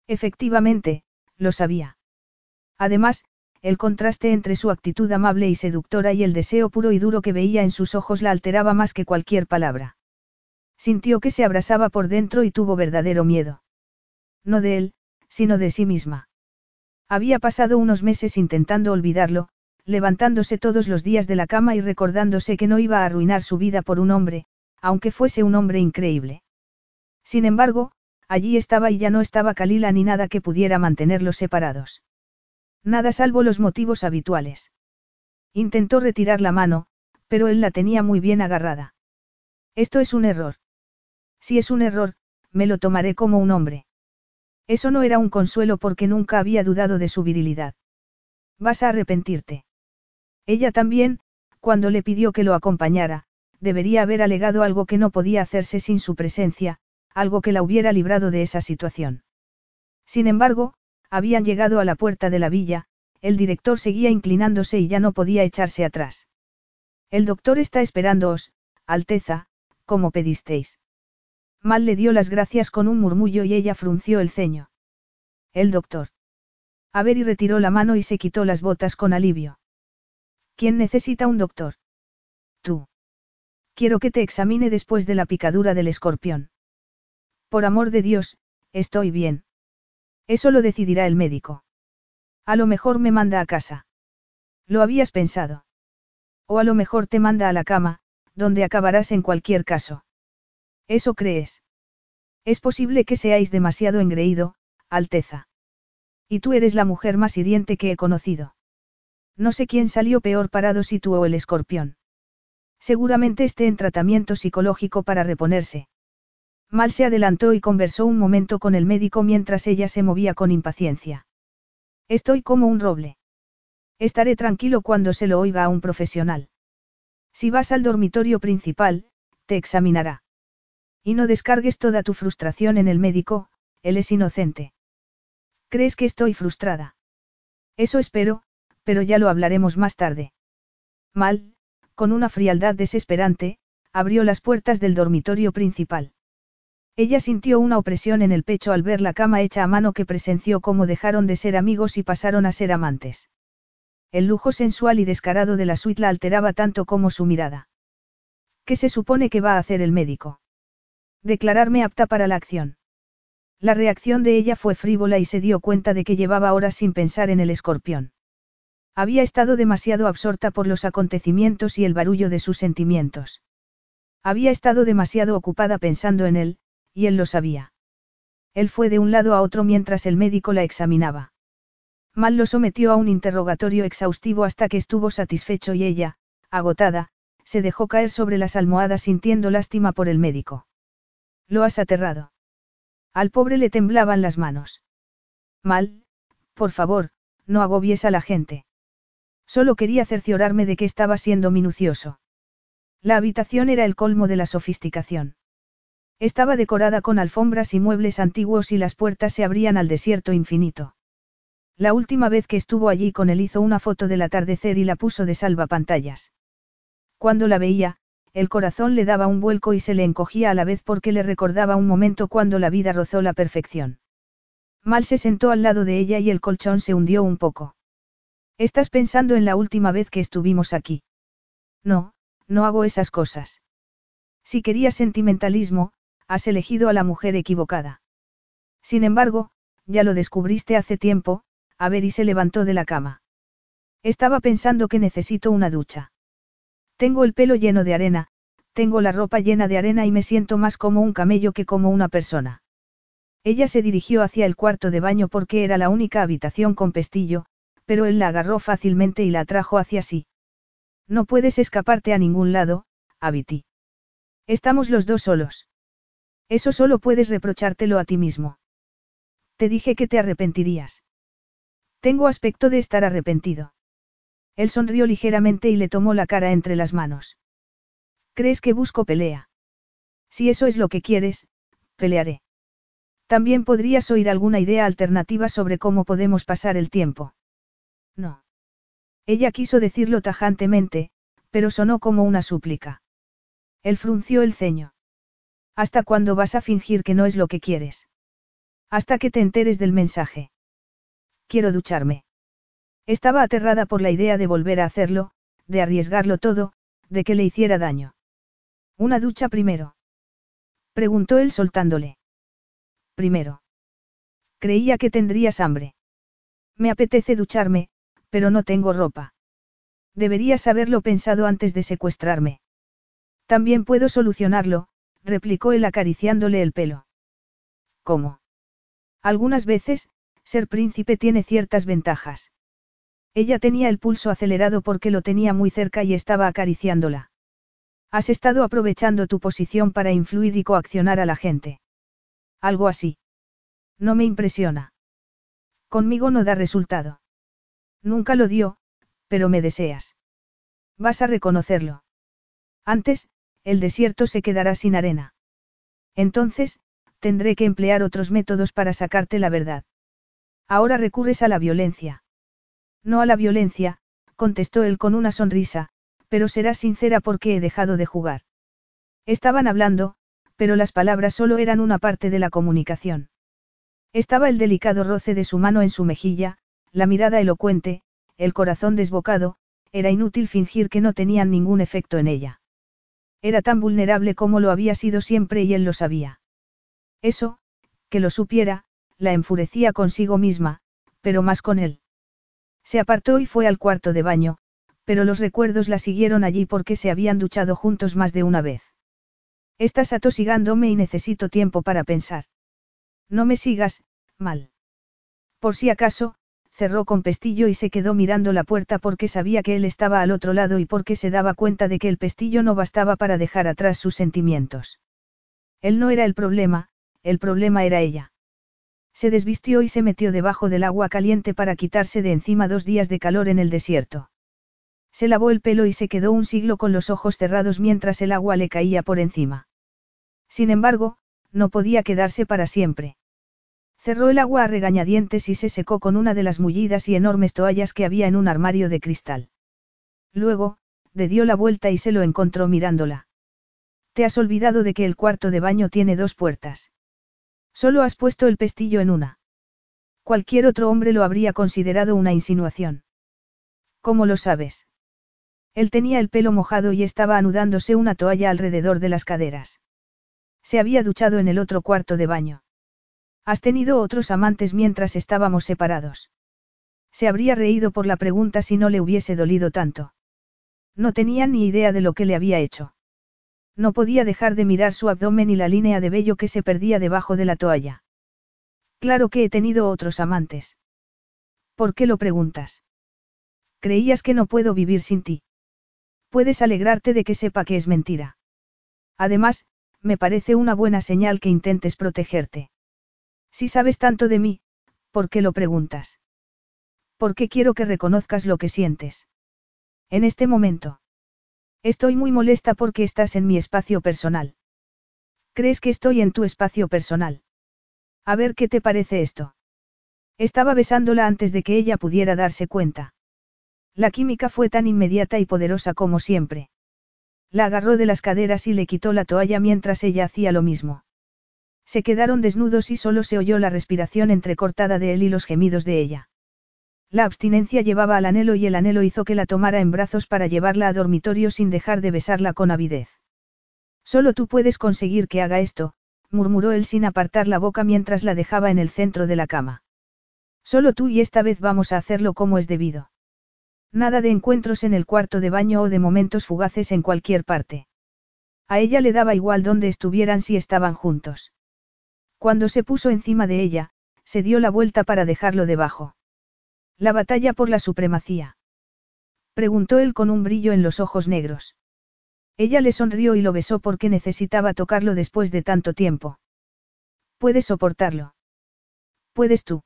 Efectivamente, lo sabía. Además, el contraste entre su actitud amable y seductora y el deseo puro y duro que veía en sus ojos la alteraba más que cualquier palabra. Sintió que se abrasaba por dentro y tuvo verdadero miedo. No de él, sino de sí misma. Había pasado unos meses intentando olvidarlo, levantándose todos los días de la cama y recordándose que no iba a arruinar su vida por un hombre, aunque fuese un hombre increíble. Sin embargo, allí estaba y ya no estaba Kalila ni nada que pudiera mantenerlos separados. Nada salvo los motivos habituales. Intentó retirar la mano, pero él la tenía muy bien agarrada. Esto es un error. Si es un error, me lo tomaré como un hombre. Eso no era un consuelo porque nunca había dudado de su virilidad. Vas a arrepentirte. Ella también, cuando le pidió que lo acompañara, debería haber alegado algo que no podía hacerse sin su presencia, algo que la hubiera librado de esa situación. Sin embargo, habían llegado a la puerta de la villa, el director seguía inclinándose y ya no podía echarse atrás. El doctor está esperándoos, Alteza, como pedisteis. Mal le dio las gracias con un murmullo y ella frunció el ceño. El doctor. Avery retiró la mano y se quitó las botas con alivio. ¿Quién necesita un doctor? Tú. Quiero que te examine después de la picadura del escorpión. Por amor de Dios, estoy bien. Eso lo decidirá el médico. A lo mejor me manda a casa. ¿Lo habías pensado? O a lo mejor te manda a la cama, donde acabarás en cualquier caso. ¿Eso crees? Es posible que seáis demasiado engreído, Alteza. Y tú eres la mujer más hiriente que he conocido. No sé quién salió peor parado si tú o el escorpión. Seguramente esté en tratamiento psicológico para reponerse. Mal se adelantó y conversó un momento con el médico mientras ella se movía con impaciencia. Estoy como un roble. Estaré tranquilo cuando se lo oiga a un profesional. Si vas al dormitorio principal, te examinará. Y no descargues toda tu frustración en el médico, él es inocente. ¿Crees que estoy frustrada? Eso espero, pero ya lo hablaremos más tarde. Mal, con una frialdad desesperante, abrió las puertas del dormitorio principal. Ella sintió una opresión en el pecho al ver la cama hecha a mano que presenció cómo dejaron de ser amigos y pasaron a ser amantes. El lujo sensual y descarado de la suite la alteraba tanto como su mirada. ¿Qué se supone que va a hacer el médico? Declararme apta para la acción. La reacción de ella fue frívola y se dio cuenta de que llevaba horas sin pensar en el escorpión. Había estado demasiado absorta por los acontecimientos y el barullo de sus sentimientos. Había estado demasiado ocupada pensando en él, y él lo sabía. Él fue de un lado a otro mientras el médico la examinaba. Mal lo sometió a un interrogatorio exhaustivo hasta que estuvo satisfecho y ella, agotada, se dejó caer sobre las almohadas sintiendo lástima por el médico. Lo has aterrado. Al pobre le temblaban las manos. Mal, por favor, no agobies a la gente. Solo quería cerciorarme de que estaba siendo minucioso. La habitación era el colmo de la sofisticación. Estaba decorada con alfombras y muebles antiguos y las puertas se abrían al desierto infinito. La última vez que estuvo allí con él hizo una foto del atardecer y la puso de salvapantallas. Cuando la veía, el corazón le daba un vuelco y se le encogía a la vez porque le recordaba un momento cuando la vida rozó la perfección. Mal se sentó al lado de ella y el colchón se hundió un poco. ¿Estás pensando en la última vez que estuvimos aquí? No, no hago esas cosas. Si querías sentimentalismo, has elegido a la mujer equivocada. Sin embargo, ya lo descubriste hace tiempo, a ver y se levantó de la cama. Estaba pensando que necesito una ducha. Tengo el pelo lleno de arena, tengo la ropa llena de arena y me siento más como un camello que como una persona. Ella se dirigió hacia el cuarto de baño porque era la única habitación con pestillo, pero él la agarró fácilmente y la atrajo hacia sí. No puedes escaparte a ningún lado, Abiti. Estamos los dos solos. Eso solo puedes reprochártelo a ti mismo. Te dije que te arrepentirías. Tengo aspecto de estar arrepentido. Él sonrió ligeramente y le tomó la cara entre las manos. ¿Crees que busco pelea? Si eso es lo que quieres, pelearé. También podrías oír alguna idea alternativa sobre cómo podemos pasar el tiempo. No. Ella quiso decirlo tajantemente, pero sonó como una súplica. Él frunció el ceño. ¿Hasta cuándo vas a fingir que no es lo que quieres? Hasta que te enteres del mensaje. Quiero ducharme. Estaba aterrada por la idea de volver a hacerlo, de arriesgarlo todo, de que le hiciera daño. ¿Una ducha primero? Preguntó él soltándole. Primero. Creía que tendrías hambre. Me apetece ducharme, pero no tengo ropa. Deberías haberlo pensado antes de secuestrarme. También puedo solucionarlo, replicó él acariciándole el pelo. ¿Cómo? Algunas veces, ser príncipe tiene ciertas ventajas. Ella tenía el pulso acelerado porque lo tenía muy cerca y estaba acariciándola. Has estado aprovechando tu posición para influir y coaccionar a la gente. Algo así. No me impresiona. Conmigo no da resultado. Nunca lo dio, pero me deseas. Vas a reconocerlo. Antes, el desierto se quedará sin arena. Entonces, tendré que emplear otros métodos para sacarte la verdad. Ahora recurres a la violencia. No a la violencia, contestó él con una sonrisa, pero serás sincera porque he dejado de jugar. Estaban hablando, pero las palabras solo eran una parte de la comunicación. Estaba el delicado roce de su mano en su mejilla, la mirada elocuente, el corazón desbocado, era inútil fingir que no tenían ningún efecto en ella. Era tan vulnerable como lo había sido siempre y él lo sabía. Eso, que lo supiera, la enfurecía consigo misma, pero más con él. Se apartó y fue al cuarto de baño, pero los recuerdos la siguieron allí porque se habían duchado juntos más de una vez. Estás atosigándome y necesito tiempo para pensar. No me sigas, mal. Por si acaso, cerró con pestillo y se quedó mirando la puerta porque sabía que él estaba al otro lado y porque se daba cuenta de que el pestillo no bastaba para dejar atrás sus sentimientos. Él no era el problema, el problema era ella. Se desvistió y se metió debajo del agua caliente para quitarse de encima dos días de calor en el desierto. Se lavó el pelo y se quedó un siglo con los ojos cerrados mientras el agua le caía por encima. Sin embargo, no podía quedarse para siempre. Cerró el agua a regañadientes y se secó con una de las mullidas y enormes toallas que había en un armario de cristal. Luego, le dio la vuelta y se lo encontró mirándola. Te has olvidado de que el cuarto de baño tiene dos puertas. Solo has puesto el pestillo en una. Cualquier otro hombre lo habría considerado una insinuación. ¿Cómo lo sabes? Él tenía el pelo mojado y estaba anudándose una toalla alrededor de las caderas. Se había duchado en el otro cuarto de baño. Has tenido otros amantes mientras estábamos separados. Se habría reído por la pregunta si no le hubiese dolido tanto. No tenía ni idea de lo que le había hecho. No podía dejar de mirar su abdomen y la línea de vello que se perdía debajo de la toalla. Claro que he tenido otros amantes. ¿Por qué lo preguntas? Creías que no puedo vivir sin ti. Puedes alegrarte de que sepa que es mentira. Además, me parece una buena señal que intentes protegerte. Si sabes tanto de mí, ¿por qué lo preguntas? Porque quiero que reconozcas lo que sientes. En este momento. Estoy muy molesta porque estás en mi espacio personal. ¿Crees que estoy en tu espacio personal? A ver qué te parece esto. Estaba besándola antes de que ella pudiera darse cuenta. La química fue tan inmediata y poderosa como siempre. La agarró de las caderas y le quitó la toalla mientras ella hacía lo mismo. Se quedaron desnudos y solo se oyó la respiración entrecortada de él y los gemidos de ella. La abstinencia llevaba al anhelo y el anhelo hizo que la tomara en brazos para llevarla a dormitorio sin dejar de besarla con avidez. Solo tú puedes conseguir que haga esto, murmuró él sin apartar la boca mientras la dejaba en el centro de la cama. Solo tú y esta vez vamos a hacerlo como es debido. Nada de encuentros en el cuarto de baño o de momentos fugaces en cualquier parte. A ella le daba igual dónde estuvieran si estaban juntos. Cuando se puso encima de ella, se dio la vuelta para dejarlo debajo. La batalla por la supremacía. Preguntó él con un brillo en los ojos negros. Ella le sonrió y lo besó porque necesitaba tocarlo después de tanto tiempo. ¿Puedes soportarlo? ¿Puedes tú?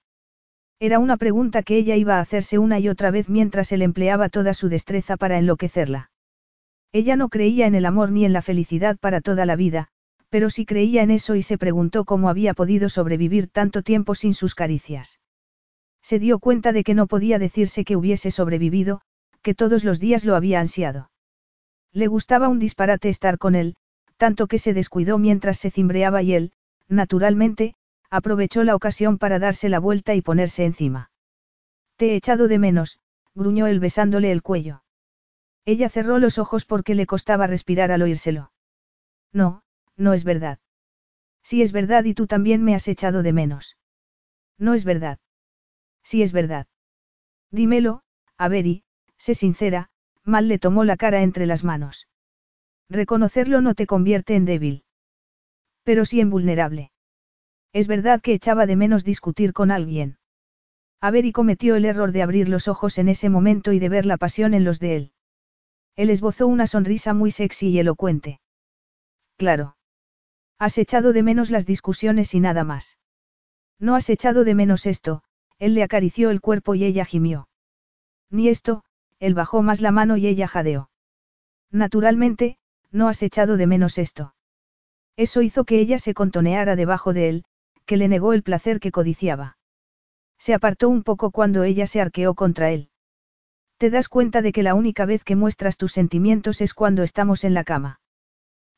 Era una pregunta que ella iba a hacerse una y otra vez mientras él empleaba toda su destreza para enloquecerla. Ella no creía en el amor ni en la felicidad para toda la vida, pero sí creía en eso y se preguntó cómo había podido sobrevivir tanto tiempo sin sus caricias. Se dio cuenta de que no podía decirse que hubiese sobrevivido, que todos los días lo había ansiado. Le gustaba un disparate estar con él, tanto que se descuidó mientras se cimbreaba y él, naturalmente, aprovechó la ocasión para darse la vuelta y ponerse encima. Te he echado de menos, gruñó él besándole el cuello. Ella cerró los ojos porque le costaba respirar al oírselo. No, no es verdad. Sí es verdad y tú también me has echado de menos. No es verdad. Sí es verdad. Dímelo, a ver y, sé sincera, mal le tomó la cara entre las manos. Reconocerlo no te convierte en débil. Pero sí en vulnerable. Es verdad que echaba de menos discutir con alguien. Avery cometió el error de abrir los ojos en ese momento y de ver la pasión en los de él. Él esbozó una sonrisa muy sexy y elocuente. Claro. Has echado de menos las discusiones y nada más. No has echado de menos esto, él le acarició el cuerpo y ella gimió. Ni esto, él bajó más la mano y ella jadeó. Naturalmente, no has echado de menos esto. Eso hizo que ella se contoneara debajo de él, que le negó el placer que codiciaba. Se apartó un poco cuando ella se arqueó contra él. Te das cuenta de que la única vez que muestras tus sentimientos es cuando estamos en la cama.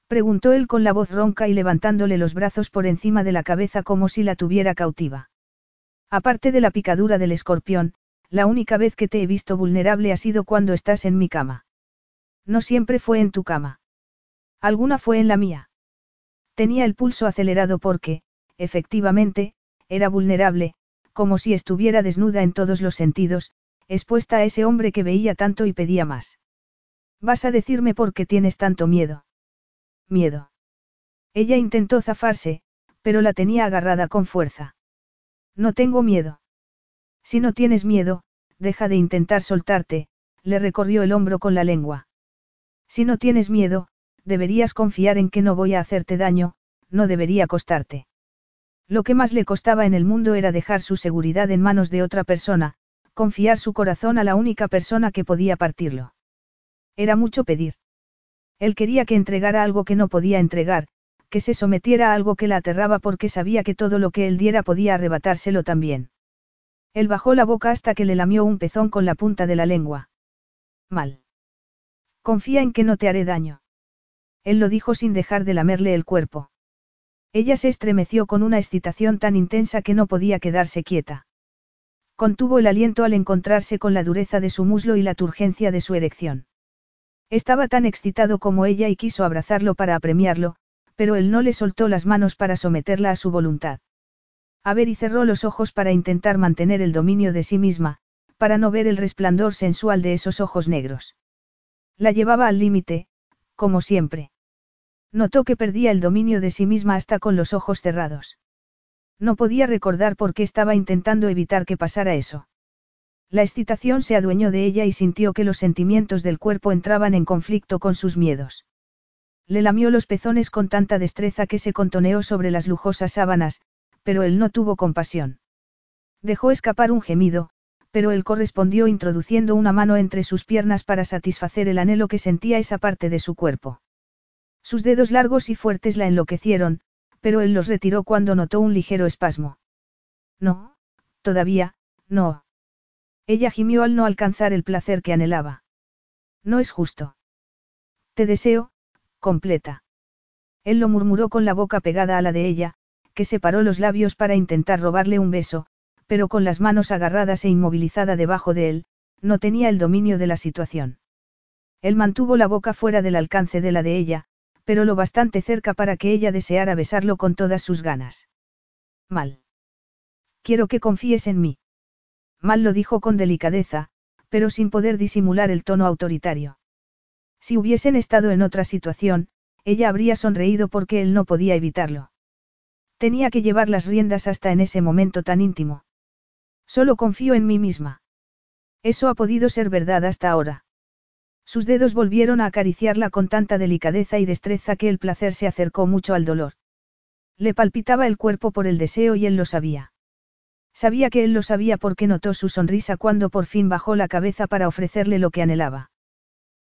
Preguntó él con la voz ronca y levantándole los brazos por encima de la cabeza como si la tuviera cautiva. Aparte de la picadura del escorpión, la única vez que te he visto vulnerable ha sido cuando estás en mi cama. No siempre fue en tu cama. Alguna fue en la mía. Tenía el pulso acelerado porque, efectivamente, era vulnerable, como si estuviera desnuda en todos los sentidos, expuesta a ese hombre que veía tanto y pedía más. Vas a decirme por qué tienes tanto miedo. Miedo. Ella intentó zafarse, pero la tenía agarrada con fuerza. No tengo miedo. Si no tienes miedo, deja de intentar soltarte, le recorrió el hombro con la lengua. Si no tienes miedo, deberías confiar en que no voy a hacerte daño, no debería costarte. Lo que más le costaba en el mundo era dejar su seguridad en manos de otra persona, confiar su corazón a la única persona que podía partirlo. Era mucho pedir. Él quería que entregara algo que no podía entregar, que se sometiera a algo que la aterraba porque sabía que todo lo que él diera podía arrebatárselo también. Él bajó la boca hasta que le lamió un pezón con la punta de la lengua. Mal. Confía en que no te haré daño. Él lo dijo sin dejar de lamerle el cuerpo. Ella se estremeció con una excitación tan intensa que no podía quedarse quieta. Contuvo el aliento al encontrarse con la dureza de su muslo y la turgencia de su erección. Estaba tan excitado como ella y quiso abrazarlo para apremiarlo, pero él no le soltó las manos para someterla a su voluntad. y cerró los ojos para intentar mantener el dominio de sí misma, para no ver el resplandor sensual de esos ojos negros. La llevaba al límite, como siempre. Notó que perdía el dominio de sí misma hasta con los ojos cerrados. No podía recordar por qué estaba intentando evitar que pasara eso. La excitación se adueñó de ella y sintió que los sentimientos del cuerpo entraban en conflicto con sus miedos. Le lamió los pezones con tanta destreza que se contoneó sobre las lujosas sábanas, pero él no tuvo compasión. Dejó escapar un gemido, pero él correspondió introduciendo una mano entre sus piernas para satisfacer el anhelo que sentía esa parte de su cuerpo. Sus dedos largos y fuertes la enloquecieron, pero él los retiró cuando notó un ligero espasmo. No, todavía, no. Ella gimió al no alcanzar el placer que anhelaba. No es justo. Te deseo, completa. Él lo murmuró con la boca pegada a la de ella, que separó los labios para intentar robarle un beso, pero con las manos agarradas e inmovilizada debajo de él, no tenía el dominio de la situación. Él mantuvo la boca fuera del alcance de la de ella, pero lo bastante cerca para que ella deseara besarlo con todas sus ganas. Mal. Quiero que confíes en mí. Mal lo dijo con delicadeza, pero sin poder disimular el tono autoritario. Si hubiesen estado en otra situación, ella habría sonreído porque él no podía evitarlo. Tenía que llevar las riendas hasta en ese momento tan íntimo. Solo confío en mí misma. Eso ha podido ser verdad hasta ahora. Sus dedos volvieron a acariciarla con tanta delicadeza y destreza que el placer se acercó mucho al dolor. Le palpitaba el cuerpo por el deseo y él lo sabía. Sabía que él lo sabía porque notó su sonrisa cuando por fin bajó la cabeza para ofrecerle lo que anhelaba.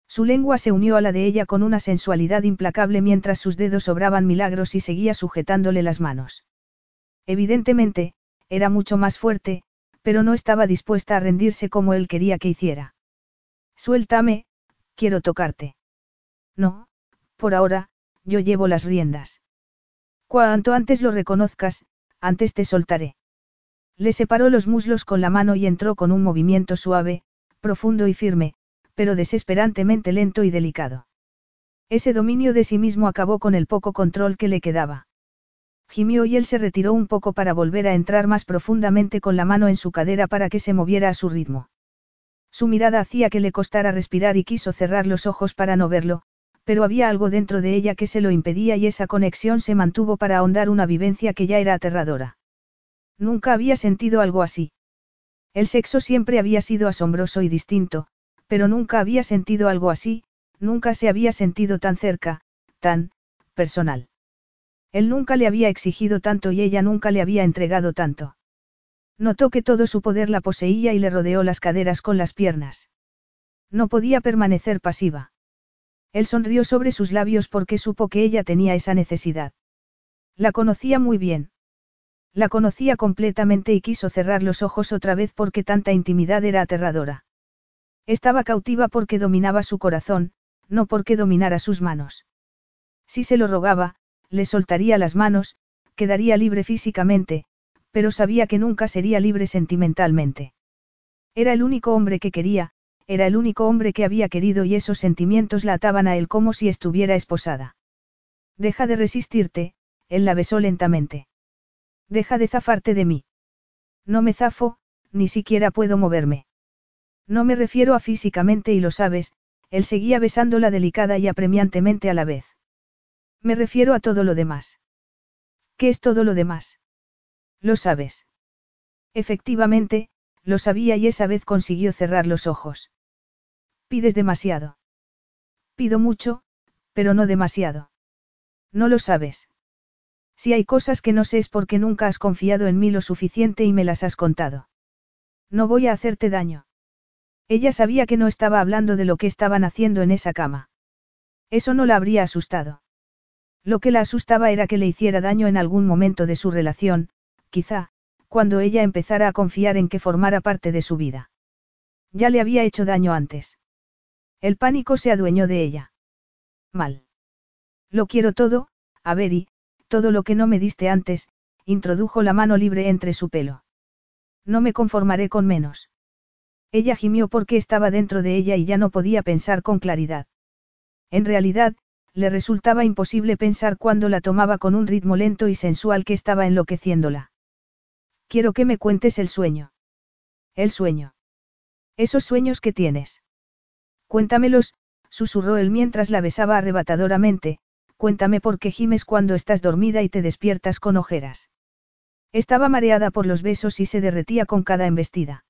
Su lengua se unió a la de ella con una sensualidad implacable mientras sus dedos obraban milagros y seguía sujetándole las manos. Evidentemente, era mucho más fuerte, pero no estaba dispuesta a rendirse como él quería que hiciera. Suéltame, quiero tocarte. No, por ahora, yo llevo las riendas. Cuanto antes lo reconozcas, antes te soltaré. Le separó los muslos con la mano y entró con un movimiento suave, profundo y firme, pero desesperantemente lento y delicado. Ese dominio de sí mismo acabó con el poco control que le quedaba. Gimió y él se retiró un poco para volver a entrar más profundamente con la mano en su cadera para que se moviera a su ritmo. Su mirada hacía que le costara respirar y quiso cerrar los ojos para no verlo, pero había algo dentro de ella que se lo impedía y esa conexión se mantuvo para ahondar una vivencia que ya era aterradora. Nunca había sentido algo así. El sexo siempre había sido asombroso y distinto, pero nunca había sentido algo así, nunca se había sentido tan cerca, tan, personal. Él nunca le había exigido tanto y ella nunca le había entregado tanto. Notó que todo su poder la poseía y le rodeó las caderas con las piernas. No podía permanecer pasiva. Él sonrió sobre sus labios porque supo que ella tenía esa necesidad. La conocía muy bien. La conocía completamente y quiso cerrar los ojos otra vez porque tanta intimidad era aterradora. Estaba cautiva porque dominaba su corazón, no porque dominara sus manos. Si se lo rogaba, le soltaría las manos, quedaría libre físicamente, pero sabía que nunca sería libre sentimentalmente. Era el único hombre que quería, era el único hombre que había querido y esos sentimientos la ataban a él como si estuviera esposada. Deja de resistirte, él la besó lentamente. Deja de zafarte de mí. No me zafo, ni siquiera puedo moverme. No me refiero a físicamente y lo sabes, él seguía besándola delicada y apremiantemente a la vez. Me refiero a todo lo demás. ¿Qué es todo lo demás? Lo sabes. Efectivamente, lo sabía y esa vez consiguió cerrar los ojos. Pides demasiado. Pido mucho, pero no demasiado. No lo sabes. Si hay cosas que no sé es porque nunca has confiado en mí lo suficiente y me las has contado. No voy a hacerte daño. Ella sabía que no estaba hablando de lo que estaban haciendo en esa cama. Eso no la habría asustado. Lo que la asustaba era que le hiciera daño en algún momento de su relación, quizá, cuando ella empezara a confiar en que formara parte de su vida. Ya le había hecho daño antes. El pánico se adueñó de ella. Mal. Lo quiero todo, a ver y, todo lo que no me diste antes, introdujo la mano libre entre su pelo. No me conformaré con menos. Ella gimió porque estaba dentro de ella y ya no podía pensar con claridad. En realidad, le resultaba imposible pensar cuando la tomaba con un ritmo lento y sensual que estaba enloqueciéndola. Quiero que me cuentes el sueño. El sueño. Esos sueños que tienes. Cuéntamelos, susurró él mientras la besaba arrebatadoramente, cuéntame por qué gimes cuando estás dormida y te despiertas con ojeras. Estaba mareada por los besos y se derretía con cada embestida.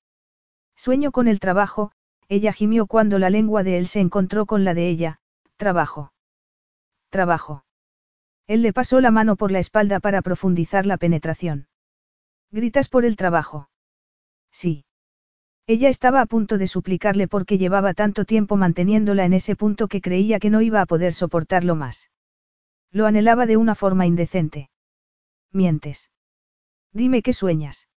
Sueño con el trabajo, ella gimió cuando la lengua de él se encontró con la de ella, trabajo. Trabajo. Él le pasó la mano por la espalda para profundizar la penetración. ¿Gritas por el trabajo? Sí. Ella estaba a punto de suplicarle porque llevaba tanto tiempo manteniéndola en ese punto que creía que no iba a poder soportarlo más. Lo anhelaba de una forma indecente. Mientes. Dime qué sueñas.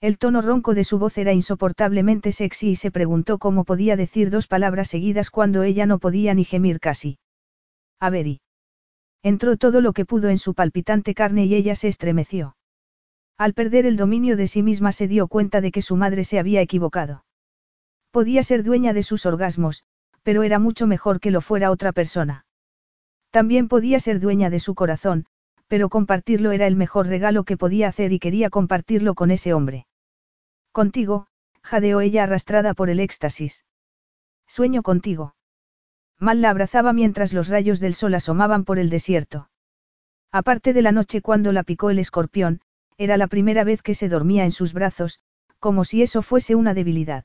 El tono ronco de su voz era insoportablemente sexy y se preguntó cómo podía decir dos palabras seguidas cuando ella no podía ni gemir casi. A ver y. Entró todo lo que pudo en su palpitante carne y ella se estremeció. Al perder el dominio de sí misma se dio cuenta de que su madre se había equivocado. Podía ser dueña de sus orgasmos, pero era mucho mejor que lo fuera otra persona. También podía ser dueña de su corazón, pero compartirlo era el mejor regalo que podía hacer y quería compartirlo con ese hombre. Contigo, jadeó ella arrastrada por el éxtasis. Sueño contigo. Mal la abrazaba mientras los rayos del sol asomaban por el desierto. Aparte de la noche cuando la picó el escorpión, era la primera vez que se dormía en sus brazos, como si eso fuese una debilidad.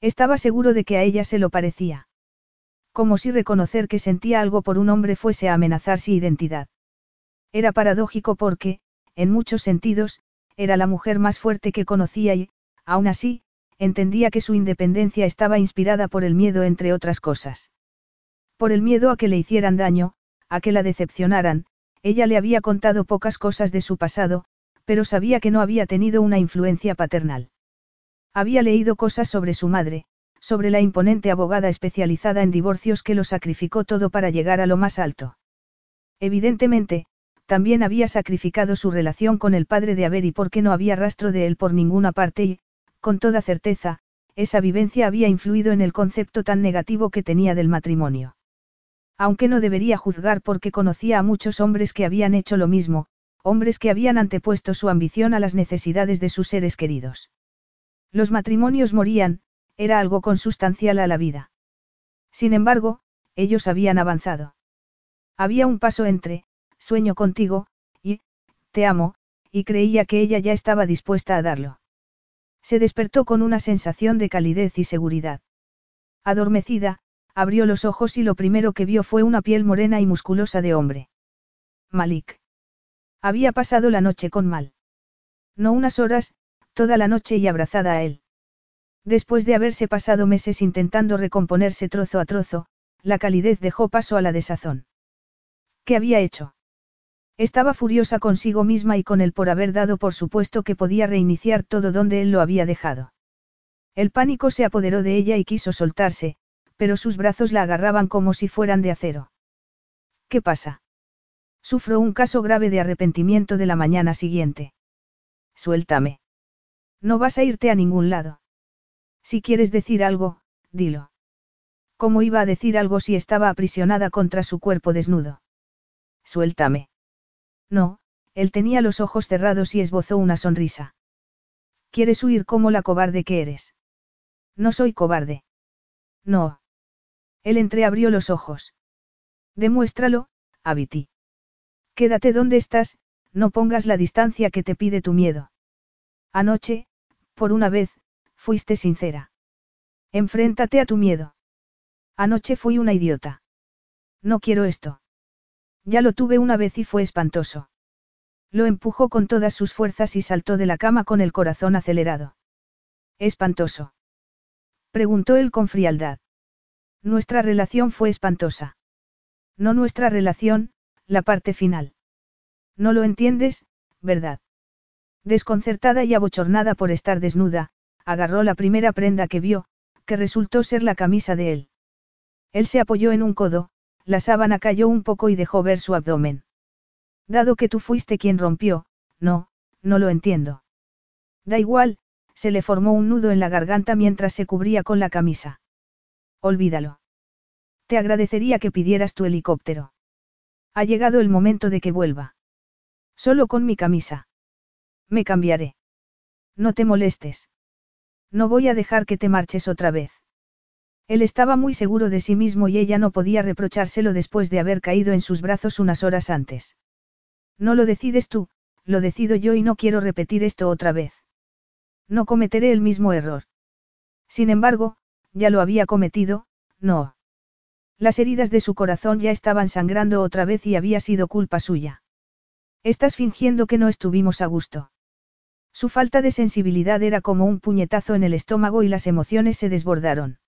Estaba seguro de que a ella se lo parecía. Como si reconocer que sentía algo por un hombre fuese a amenazar su identidad. Era paradójico porque, en muchos sentidos, era la mujer más fuerte que conocía y, aún así, entendía que su independencia estaba inspirada por el miedo entre otras cosas. Por el miedo a que le hicieran daño, a que la decepcionaran, ella le había contado pocas cosas de su pasado, pero sabía que no había tenido una influencia paternal. Había leído cosas sobre su madre, sobre la imponente abogada especializada en divorcios que lo sacrificó todo para llegar a lo más alto. Evidentemente, también había sacrificado su relación con el padre de Avery porque no había rastro de él por ninguna parte y, con toda certeza, esa vivencia había influido en el concepto tan negativo que tenía del matrimonio. Aunque no debería juzgar porque conocía a muchos hombres que habían hecho lo mismo, hombres que habían antepuesto su ambición a las necesidades de sus seres queridos. Los matrimonios morían, era algo consustancial a la vida. Sin embargo, ellos habían avanzado. Había un paso entre, sueño contigo, y, te amo, y creía que ella ya estaba dispuesta a darlo. Se despertó con una sensación de calidez y seguridad. Adormecida, abrió los ojos y lo primero que vio fue una piel morena y musculosa de hombre. Malik. Había pasado la noche con Mal. No unas horas, toda la noche y abrazada a él. Después de haberse pasado meses intentando recomponerse trozo a trozo, la calidez dejó paso a la desazón. ¿Qué había hecho? Estaba furiosa consigo misma y con él por haber dado por supuesto que podía reiniciar todo donde él lo había dejado. El pánico se apoderó de ella y quiso soltarse, pero sus brazos la agarraban como si fueran de acero. ¿Qué pasa? Sufro un caso grave de arrepentimiento de la mañana siguiente. Suéltame. No vas a irte a ningún lado. Si quieres decir algo, dilo. ¿Cómo iba a decir algo si estaba aprisionada contra su cuerpo desnudo? Suéltame. No, él tenía los ojos cerrados y esbozó una sonrisa. ¿Quieres huir como la cobarde que eres? No soy cobarde. No. Él entreabrió los ojos. Demuéstralo, Abiti. Quédate donde estás, no pongas la distancia que te pide tu miedo. Anoche, por una vez, fuiste sincera. Enfréntate a tu miedo. Anoche fui una idiota. No quiero esto. Ya lo tuve una vez y fue espantoso. Lo empujó con todas sus fuerzas y saltó de la cama con el corazón acelerado. Espantoso. Preguntó él con frialdad. Nuestra relación fue espantosa. No nuestra relación, la parte final. No lo entiendes, ¿verdad? Desconcertada y abochornada por estar desnuda, agarró la primera prenda que vio, que resultó ser la camisa de él. Él se apoyó en un codo, la sábana cayó un poco y dejó ver su abdomen. Dado que tú fuiste quien rompió, no, no lo entiendo. Da igual, se le formó un nudo en la garganta mientras se cubría con la camisa. Olvídalo. Te agradecería que pidieras tu helicóptero. Ha llegado el momento de que vuelva. Solo con mi camisa. Me cambiaré. No te molestes. No voy a dejar que te marches otra vez. Él estaba muy seguro de sí mismo y ella no podía reprochárselo después de haber caído en sus brazos unas horas antes. No lo decides tú, lo decido yo y no quiero repetir esto otra vez. No cometeré el mismo error. Sin embargo, ya lo había cometido, no. Las heridas de su corazón ya estaban sangrando otra vez y había sido culpa suya. Estás fingiendo que no estuvimos a gusto. Su falta de sensibilidad era como un puñetazo en el estómago y las emociones se desbordaron.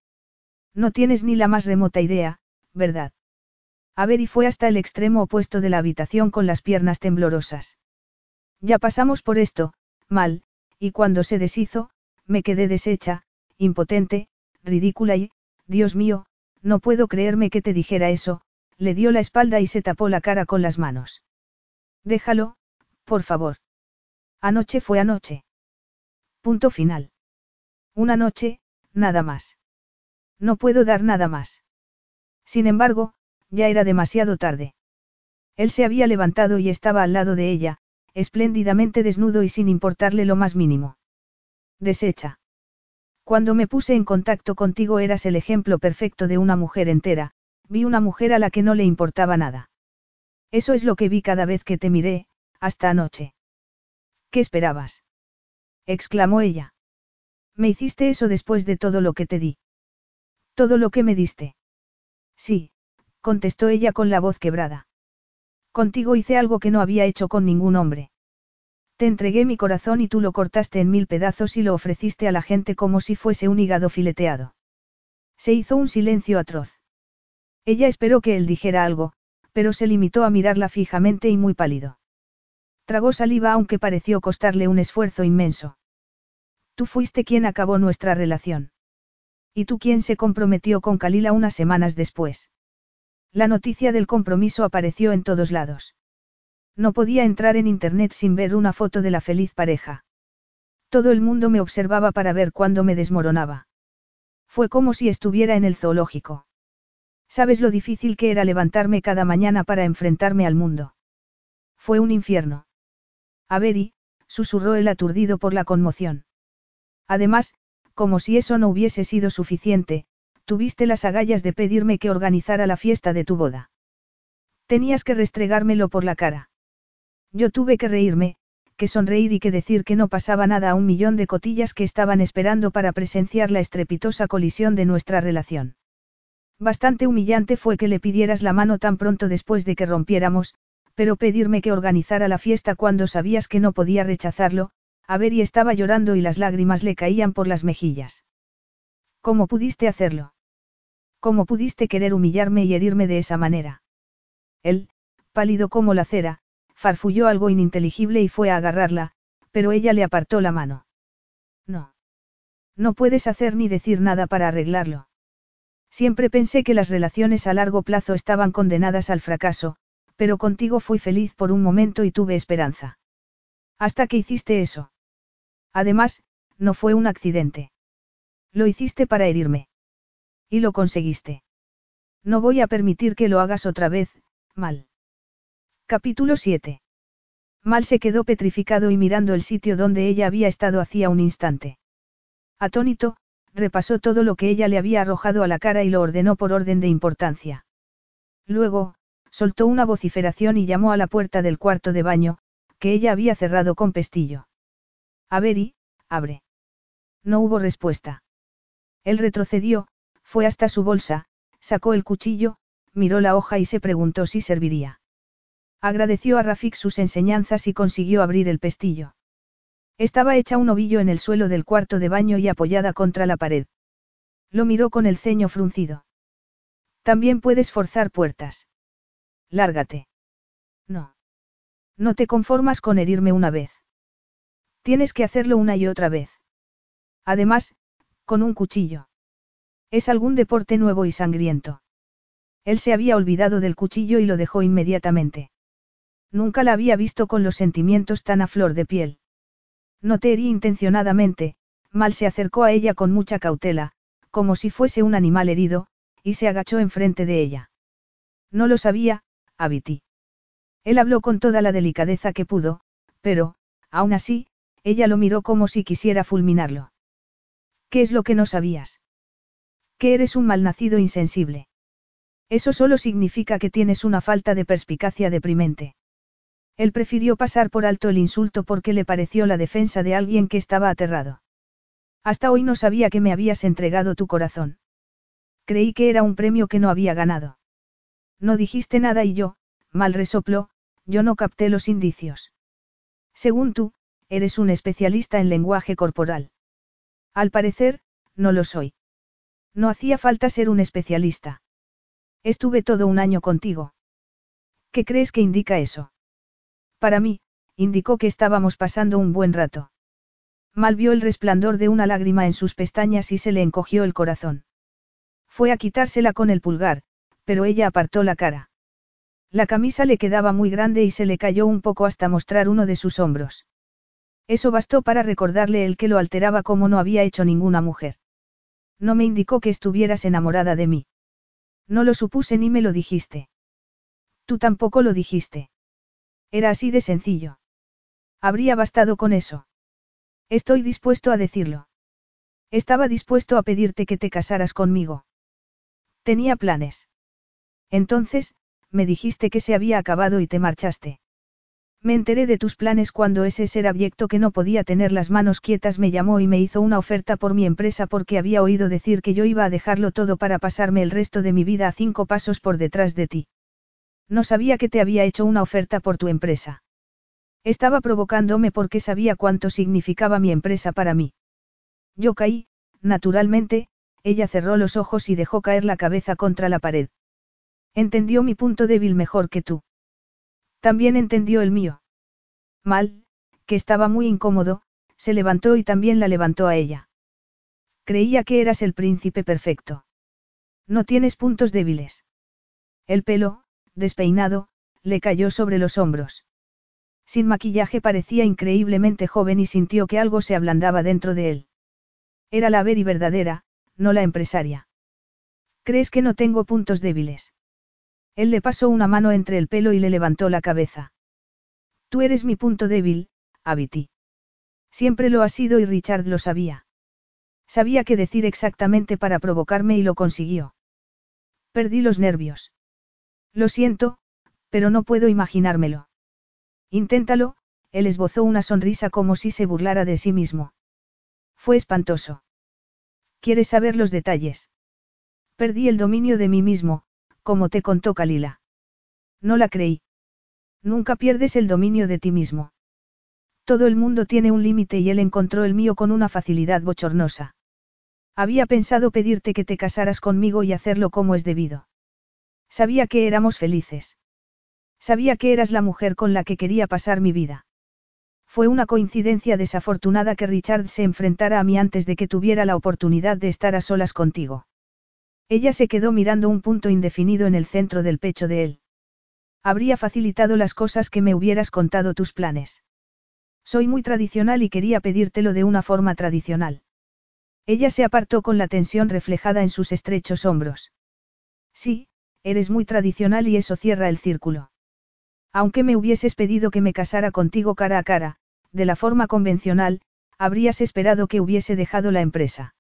No tienes ni la más remota idea, ¿verdad? A ver y fue hasta el extremo opuesto de la habitación con las piernas temblorosas. Ya pasamos por esto, mal, y cuando se deshizo, me quedé deshecha, impotente, ridícula y, Dios mío, no puedo creerme que te dijera eso, le dio la espalda y se tapó la cara con las manos. Déjalo, por favor. Anoche fue anoche. Punto final. Una noche, nada más. No puedo dar nada más. Sin embargo, ya era demasiado tarde. Él se había levantado y estaba al lado de ella, espléndidamente desnudo y sin importarle lo más mínimo. Desecha. Cuando me puse en contacto contigo eras el ejemplo perfecto de una mujer entera, vi una mujer a la que no le importaba nada. Eso es lo que vi cada vez que te miré, hasta anoche. ¿Qué esperabas? exclamó ella. Me hiciste eso después de todo lo que te di. Todo lo que me diste. Sí, contestó ella con la voz quebrada. Contigo hice algo que no había hecho con ningún hombre. Te entregué mi corazón y tú lo cortaste en mil pedazos y lo ofreciste a la gente como si fuese un hígado fileteado. Se hizo un silencio atroz. Ella esperó que él dijera algo, pero se limitó a mirarla fijamente y muy pálido. Tragó saliva aunque pareció costarle un esfuerzo inmenso. Tú fuiste quien acabó nuestra relación. Y tú quien se comprometió con Kalila unas semanas después. La noticia del compromiso apareció en todos lados. No podía entrar en Internet sin ver una foto de la feliz pareja. Todo el mundo me observaba para ver cuándo me desmoronaba. Fue como si estuviera en el zoológico. ¿Sabes lo difícil que era levantarme cada mañana para enfrentarme al mundo? Fue un infierno. Averi, susurró el aturdido por la conmoción. Además, como si eso no hubiese sido suficiente, tuviste las agallas de pedirme que organizara la fiesta de tu boda. Tenías que restregármelo por la cara. Yo tuve que reírme, que sonreír y que decir que no pasaba nada a un millón de cotillas que estaban esperando para presenciar la estrepitosa colisión de nuestra relación. Bastante humillante fue que le pidieras la mano tan pronto después de que rompiéramos, pero pedirme que organizara la fiesta cuando sabías que no podía rechazarlo, a ver y estaba llorando y las lágrimas le caían por las mejillas. ¿Cómo pudiste hacerlo? ¿Cómo pudiste querer humillarme y herirme de esa manera? Él, pálido como la cera, farfulló algo ininteligible y fue a agarrarla, pero ella le apartó la mano. No. No puedes hacer ni decir nada para arreglarlo. Siempre pensé que las relaciones a largo plazo estaban condenadas al fracaso, pero contigo fui feliz por un momento y tuve esperanza. Hasta que hiciste eso. Además, no fue un accidente. Lo hiciste para herirme. Y lo conseguiste. No voy a permitir que lo hagas otra vez, mal. Capítulo 7. Mal se quedó petrificado y mirando el sitio donde ella había estado hacía un instante. Atónito, repasó todo lo que ella le había arrojado a la cara y lo ordenó por orden de importancia. Luego, soltó una vociferación y llamó a la puerta del cuarto de baño, que ella había cerrado con pestillo. A ver y, abre. No hubo respuesta. Él retrocedió, fue hasta su bolsa, sacó el cuchillo, miró la hoja y se preguntó si serviría. Agradeció a Rafik sus enseñanzas y consiguió abrir el pestillo. Estaba hecha un ovillo en el suelo del cuarto de baño y apoyada contra la pared. Lo miró con el ceño fruncido. También puedes forzar puertas. Lárgate. No. No te conformas con herirme una vez. Tienes que hacerlo una y otra vez. Además, con un cuchillo. Es algún deporte nuevo y sangriento. Él se había olvidado del cuchillo y lo dejó inmediatamente. Nunca la había visto con los sentimientos tan a flor de piel. No te herí intencionadamente, Mal se acercó a ella con mucha cautela, como si fuese un animal herido, y se agachó enfrente de ella. No lo sabía, Abiti. Él habló con toda la delicadeza que pudo, pero, aún así, ella lo miró como si quisiera fulminarlo. ¿Qué es lo que no sabías? Que eres un malnacido insensible. Eso solo significa que tienes una falta de perspicacia deprimente. Él prefirió pasar por alto el insulto porque le pareció la defensa de alguien que estaba aterrado. Hasta hoy no sabía que me habías entregado tu corazón. Creí que era un premio que no había ganado. No dijiste nada y yo, mal resopló, yo no capté los indicios. Según tú, eres un especialista en lenguaje corporal. Al parecer, no lo soy. No hacía falta ser un especialista. Estuve todo un año contigo. ¿Qué crees que indica eso? Para mí, indicó que estábamos pasando un buen rato. Mal vio el resplandor de una lágrima en sus pestañas y se le encogió el corazón. Fue a quitársela con el pulgar, pero ella apartó la cara. La camisa le quedaba muy grande y se le cayó un poco hasta mostrar uno de sus hombros. Eso bastó para recordarle el que lo alteraba como no había hecho ninguna mujer. No me indicó que estuvieras enamorada de mí. No lo supuse ni me lo dijiste. Tú tampoco lo dijiste. Era así de sencillo. Habría bastado con eso. Estoy dispuesto a decirlo. Estaba dispuesto a pedirte que te casaras conmigo. Tenía planes. Entonces, me dijiste que se había acabado y te marchaste. Me enteré de tus planes cuando ese ser abyecto que no podía tener las manos quietas me llamó y me hizo una oferta por mi empresa porque había oído decir que yo iba a dejarlo todo para pasarme el resto de mi vida a cinco pasos por detrás de ti. No sabía que te había hecho una oferta por tu empresa. Estaba provocándome porque sabía cuánto significaba mi empresa para mí. Yo caí, naturalmente, ella cerró los ojos y dejó caer la cabeza contra la pared. Entendió mi punto débil mejor que tú. También entendió el mío. Mal, que estaba muy incómodo, se levantó y también la levantó a ella. Creía que eras el príncipe perfecto. No tienes puntos débiles. El pelo, despeinado, le cayó sobre los hombros. Sin maquillaje parecía increíblemente joven y sintió que algo se ablandaba dentro de él. Era la ver y verdadera, no la empresaria. ¿Crees que no tengo puntos débiles? Él le pasó una mano entre el pelo y le levantó la cabeza. Tú eres mi punto débil, Abiti. Siempre lo ha sido y Richard lo sabía. Sabía qué decir exactamente para provocarme y lo consiguió. Perdí los nervios. Lo siento, pero no puedo imaginármelo. Inténtalo, él esbozó una sonrisa como si se burlara de sí mismo. Fue espantoso. ¿Quieres saber los detalles? Perdí el dominio de mí mismo, como te contó Kalila. No la creí. Nunca pierdes el dominio de ti mismo. Todo el mundo tiene un límite y él encontró el mío con una facilidad bochornosa. Había pensado pedirte que te casaras conmigo y hacerlo como es debido. Sabía que éramos felices. Sabía que eras la mujer con la que quería pasar mi vida. Fue una coincidencia desafortunada que Richard se enfrentara a mí antes de que tuviera la oportunidad de estar a solas contigo. Ella se quedó mirando un punto indefinido en el centro del pecho de él. Habría facilitado las cosas que me hubieras contado tus planes. Soy muy tradicional y quería pedírtelo de una forma tradicional. Ella se apartó con la tensión reflejada en sus estrechos hombros. Sí, eres muy tradicional y eso cierra el círculo. Aunque me hubieses pedido que me casara contigo cara a cara, de la forma convencional, habrías esperado que hubiese dejado la empresa.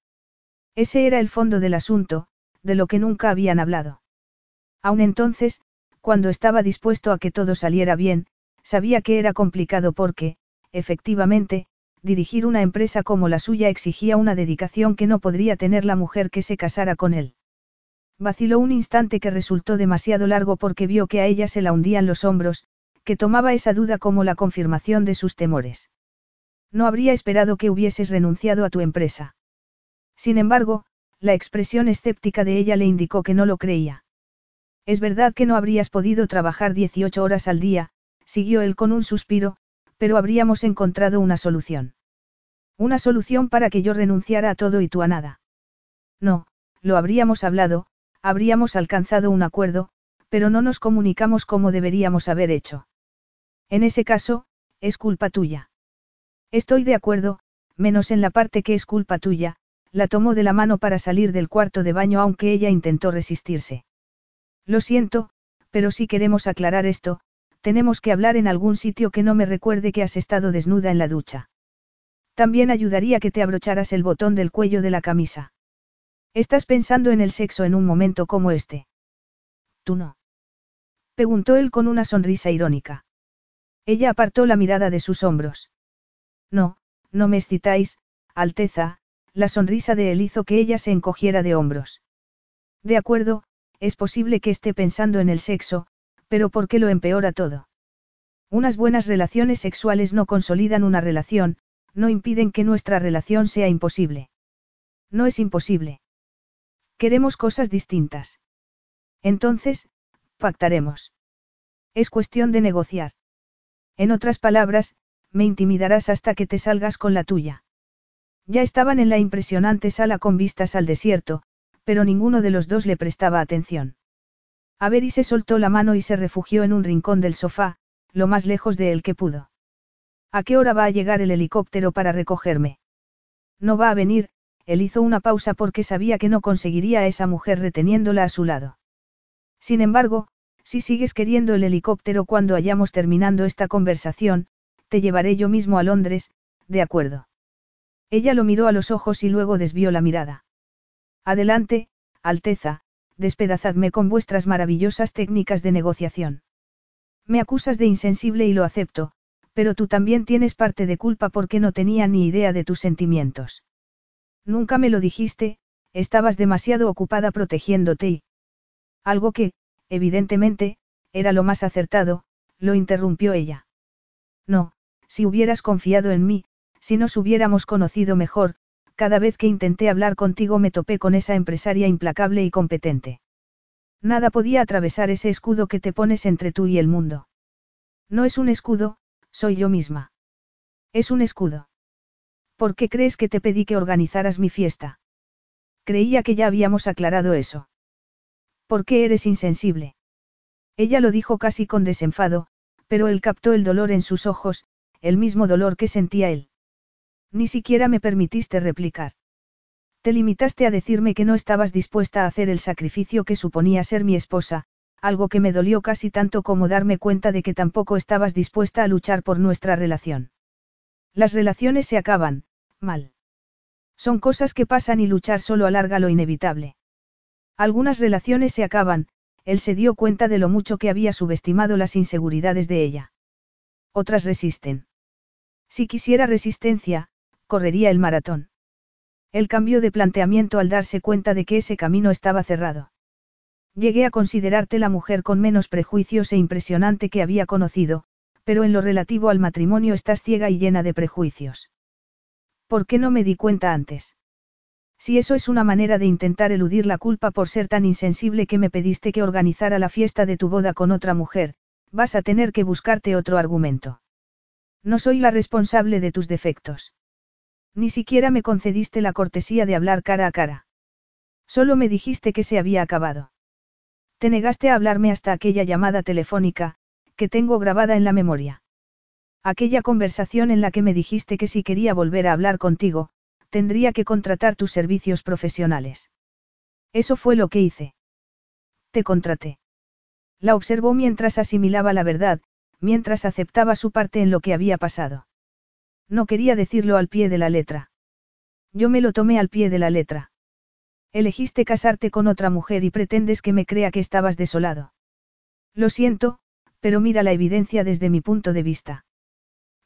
Ese era el fondo del asunto, de lo que nunca habían hablado. Aun entonces, cuando estaba dispuesto a que todo saliera bien, sabía que era complicado porque, efectivamente, dirigir una empresa como la suya exigía una dedicación que no podría tener la mujer que se casara con él. Vaciló un instante que resultó demasiado largo porque vio que a ella se la hundían los hombros, que tomaba esa duda como la confirmación de sus temores. No habría esperado que hubieses renunciado a tu empresa. Sin embargo, la expresión escéptica de ella le indicó que no lo creía. Es verdad que no habrías podido trabajar 18 horas al día, siguió él con un suspiro, pero habríamos encontrado una solución. Una solución para que yo renunciara a todo y tú a nada. No, lo habríamos hablado, habríamos alcanzado un acuerdo, pero no nos comunicamos como deberíamos haber hecho. En ese caso, es culpa tuya. Estoy de acuerdo, menos en la parte que es culpa tuya, la tomó de la mano para salir del cuarto de baño aunque ella intentó resistirse. Lo siento, pero si queremos aclarar esto, tenemos que hablar en algún sitio que no me recuerde que has estado desnuda en la ducha. También ayudaría que te abrocharas el botón del cuello de la camisa. ¿Estás pensando en el sexo en un momento como este? Tú no. Preguntó él con una sonrisa irónica. Ella apartó la mirada de sus hombros. No, no me excitáis, Alteza, la sonrisa de él hizo que ella se encogiera de hombros. De acuerdo, es posible que esté pensando en el sexo, pero ¿por qué lo empeora todo? Unas buenas relaciones sexuales no consolidan una relación, no impiden que nuestra relación sea imposible. No es imposible. Queremos cosas distintas. Entonces, pactaremos. Es cuestión de negociar. En otras palabras, me intimidarás hasta que te salgas con la tuya. Ya estaban en la impresionante sala con vistas al desierto, pero ninguno de los dos le prestaba atención. Avery se soltó la mano y se refugió en un rincón del sofá, lo más lejos de él que pudo. ¿A qué hora va a llegar el helicóptero para recogerme? No va a venir, él hizo una pausa porque sabía que no conseguiría a esa mujer reteniéndola a su lado. Sin embargo, si sigues queriendo el helicóptero cuando hayamos terminando esta conversación, te llevaré yo mismo a Londres, de acuerdo. Ella lo miró a los ojos y luego desvió la mirada. Adelante, Alteza, despedazadme con vuestras maravillosas técnicas de negociación. Me acusas de insensible y lo acepto, pero tú también tienes parte de culpa porque no tenía ni idea de tus sentimientos. Nunca me lo dijiste, estabas demasiado ocupada protegiéndote y... Algo que, evidentemente, era lo más acertado, lo interrumpió ella. No, si hubieras confiado en mí, si nos hubiéramos conocido mejor, cada vez que intenté hablar contigo me topé con esa empresaria implacable y competente. Nada podía atravesar ese escudo que te pones entre tú y el mundo. No es un escudo, soy yo misma. Es un escudo. ¿Por qué crees que te pedí que organizaras mi fiesta? Creía que ya habíamos aclarado eso. ¿Por qué eres insensible? Ella lo dijo casi con desenfado, pero él captó el dolor en sus ojos, el mismo dolor que sentía él. Ni siquiera me permitiste replicar. Te limitaste a decirme que no estabas dispuesta a hacer el sacrificio que suponía ser mi esposa, algo que me dolió casi tanto como darme cuenta de que tampoco estabas dispuesta a luchar por nuestra relación. Las relaciones se acaban, mal. Son cosas que pasan y luchar solo alarga lo inevitable. Algunas relaciones se acaban, él se dio cuenta de lo mucho que había subestimado las inseguridades de ella. Otras resisten. Si quisiera resistencia, correría el maratón. Él cambió de planteamiento al darse cuenta de que ese camino estaba cerrado. Llegué a considerarte la mujer con menos prejuicios e impresionante que había conocido, pero en lo relativo al matrimonio estás ciega y llena de prejuicios. ¿Por qué no me di cuenta antes? Si eso es una manera de intentar eludir la culpa por ser tan insensible que me pediste que organizara la fiesta de tu boda con otra mujer, vas a tener que buscarte otro argumento. No soy la responsable de tus defectos. Ni siquiera me concediste la cortesía de hablar cara a cara. Solo me dijiste que se había acabado. Te negaste a hablarme hasta aquella llamada telefónica, que tengo grabada en la memoria. Aquella conversación en la que me dijiste que si quería volver a hablar contigo, tendría que contratar tus servicios profesionales. Eso fue lo que hice. Te contraté. La observó mientras asimilaba la verdad, mientras aceptaba su parte en lo que había pasado. No quería decirlo al pie de la letra. Yo me lo tomé al pie de la letra. Elegiste casarte con otra mujer y pretendes que me crea que estabas desolado. Lo siento, pero mira la evidencia desde mi punto de vista.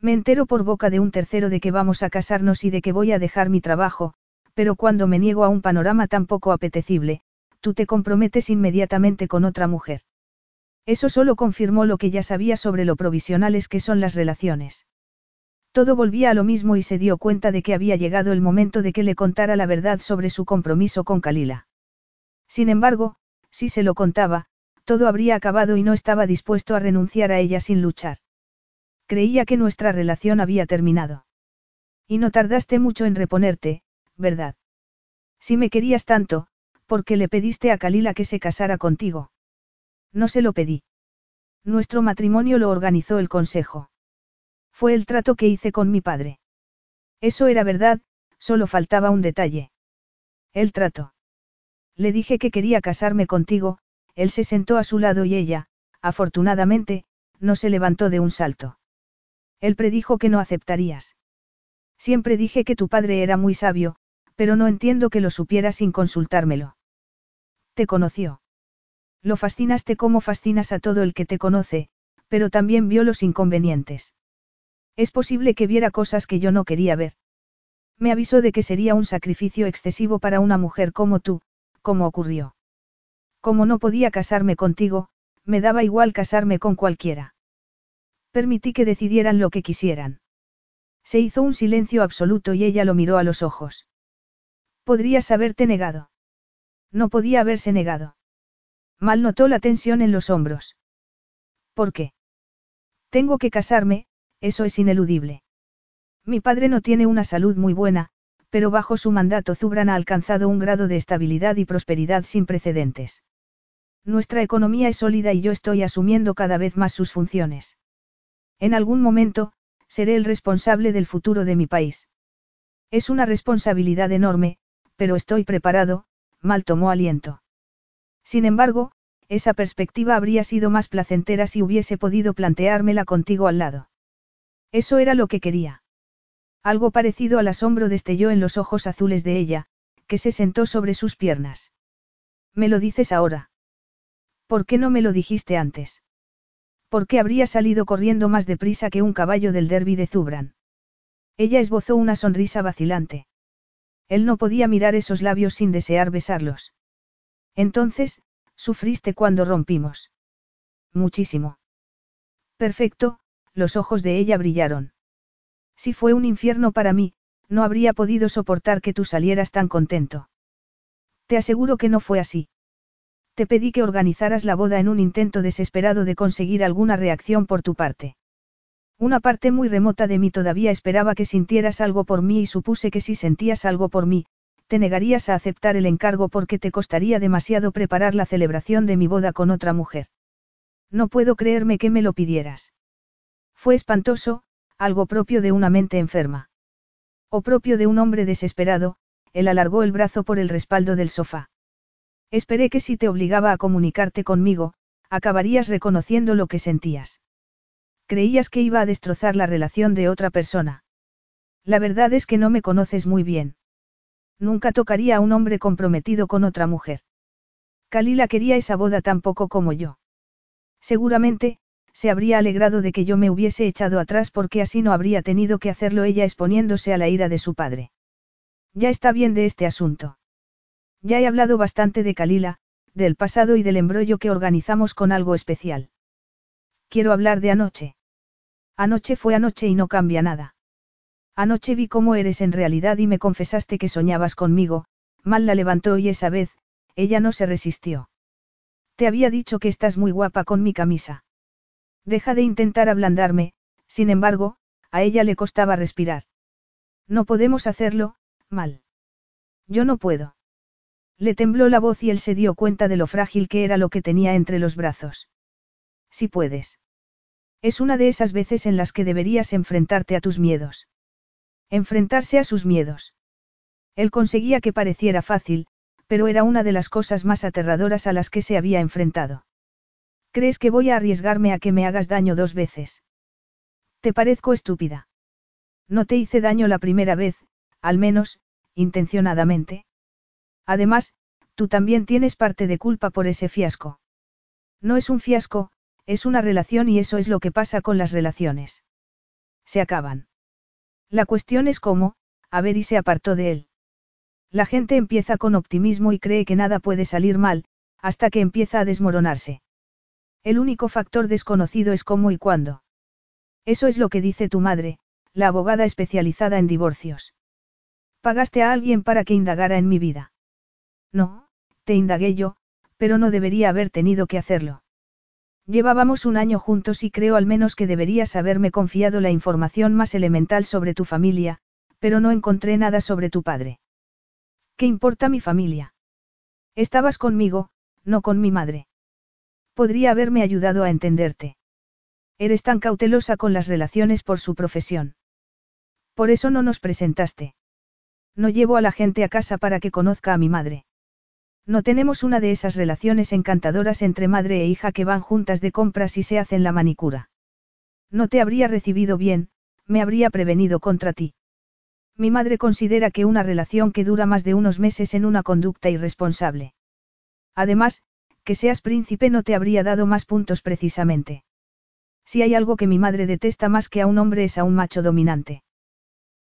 Me entero por boca de un tercero de que vamos a casarnos y de que voy a dejar mi trabajo, pero cuando me niego a un panorama tan poco apetecible, tú te comprometes inmediatamente con otra mujer. Eso solo confirmó lo que ya sabía sobre lo provisionales que son las relaciones. Todo volvía a lo mismo y se dio cuenta de que había llegado el momento de que le contara la verdad sobre su compromiso con Kalila. Sin embargo, si se lo contaba, todo habría acabado y no estaba dispuesto a renunciar a ella sin luchar. Creía que nuestra relación había terminado. Y no tardaste mucho en reponerte, ¿verdad? Si me querías tanto, ¿por qué le pediste a Kalila que se casara contigo? No se lo pedí. Nuestro matrimonio lo organizó el consejo. Fue el trato que hice con mi padre. Eso era verdad, solo faltaba un detalle. El trato. Le dije que quería casarme contigo, él se sentó a su lado y ella, afortunadamente, no se levantó de un salto. Él predijo que no aceptarías. Siempre dije que tu padre era muy sabio, pero no entiendo que lo supiera sin consultármelo. Te conoció. Lo fascinaste como fascinas a todo el que te conoce, pero también vio los inconvenientes. Es posible que viera cosas que yo no quería ver. Me avisó de que sería un sacrificio excesivo para una mujer como tú, como ocurrió. Como no podía casarme contigo, me daba igual casarme con cualquiera. Permití que decidieran lo que quisieran. Se hizo un silencio absoluto y ella lo miró a los ojos. Podrías haberte negado. No podía haberse negado. Mal notó la tensión en los hombros. ¿Por qué? Tengo que casarme, eso es ineludible. Mi padre no tiene una salud muy buena, pero bajo su mandato Zubran ha alcanzado un grado de estabilidad y prosperidad sin precedentes. Nuestra economía es sólida y yo estoy asumiendo cada vez más sus funciones. En algún momento, seré el responsable del futuro de mi país. Es una responsabilidad enorme, pero estoy preparado, mal tomó aliento. Sin embargo, esa perspectiva habría sido más placentera si hubiese podido planteármela contigo al lado. Eso era lo que quería. Algo parecido al asombro destelló en los ojos azules de ella, que se sentó sobre sus piernas. ¿Me lo dices ahora? ¿Por qué no me lo dijiste antes? ¿Por qué habría salido corriendo más deprisa que un caballo del derby de Zubran? Ella esbozó una sonrisa vacilante. Él no podía mirar esos labios sin desear besarlos. Entonces, sufriste cuando rompimos. Muchísimo. Perfecto, los ojos de ella brillaron. Si fue un infierno para mí, no habría podido soportar que tú salieras tan contento. Te aseguro que no fue así. Te pedí que organizaras la boda en un intento desesperado de conseguir alguna reacción por tu parte. Una parte muy remota de mí todavía esperaba que sintieras algo por mí y supuse que si sentías algo por mí, te negarías a aceptar el encargo porque te costaría demasiado preparar la celebración de mi boda con otra mujer. No puedo creerme que me lo pidieras. Fue espantoso, algo propio de una mente enferma. O propio de un hombre desesperado, él alargó el brazo por el respaldo del sofá. Esperé que si te obligaba a comunicarte conmigo, acabarías reconociendo lo que sentías. Creías que iba a destrozar la relación de otra persona. La verdad es que no me conoces muy bien. Nunca tocaría a un hombre comprometido con otra mujer. Kalila quería esa boda tan poco como yo. Seguramente, se habría alegrado de que yo me hubiese echado atrás porque así no habría tenido que hacerlo ella exponiéndose a la ira de su padre. Ya está bien de este asunto. Ya he hablado bastante de Kalila, del pasado y del embrollo que organizamos con algo especial. Quiero hablar de anoche. Anoche fue anoche y no cambia nada. Anoche vi cómo eres en realidad y me confesaste que soñabas conmigo, mal la levantó y esa vez, ella no se resistió. Te había dicho que estás muy guapa con mi camisa. Deja de intentar ablandarme, sin embargo, a ella le costaba respirar. No podemos hacerlo, mal. Yo no puedo. Le tembló la voz y él se dio cuenta de lo frágil que era lo que tenía entre los brazos. Si puedes. Es una de esas veces en las que deberías enfrentarte a tus miedos. Enfrentarse a sus miedos. Él conseguía que pareciera fácil, pero era una de las cosas más aterradoras a las que se había enfrentado. ¿Crees que voy a arriesgarme a que me hagas daño dos veces? Te parezco estúpida. No te hice daño la primera vez, al menos, intencionadamente. Además, tú también tienes parte de culpa por ese fiasco. No es un fiasco, es una relación y eso es lo que pasa con las relaciones. Se acaban. La cuestión es cómo, a ver y se apartó de él. La gente empieza con optimismo y cree que nada puede salir mal, hasta que empieza a desmoronarse. El único factor desconocido es cómo y cuándo. Eso es lo que dice tu madre, la abogada especializada en divorcios. Pagaste a alguien para que indagara en mi vida. No, te indagué yo, pero no debería haber tenido que hacerlo. Llevábamos un año juntos y creo al menos que deberías haberme confiado la información más elemental sobre tu familia, pero no encontré nada sobre tu padre. ¿Qué importa mi familia? Estabas conmigo, no con mi madre. Podría haberme ayudado a entenderte. Eres tan cautelosa con las relaciones por su profesión. Por eso no nos presentaste. No llevo a la gente a casa para que conozca a mi madre. No tenemos una de esas relaciones encantadoras entre madre e hija que van juntas de compras y se hacen la manicura. No te habría recibido bien, me habría prevenido contra ti. Mi madre considera que una relación que dura más de unos meses en una conducta irresponsable. Además, que seas príncipe no te habría dado más puntos precisamente. Si hay algo que mi madre detesta más que a un hombre es a un macho dominante.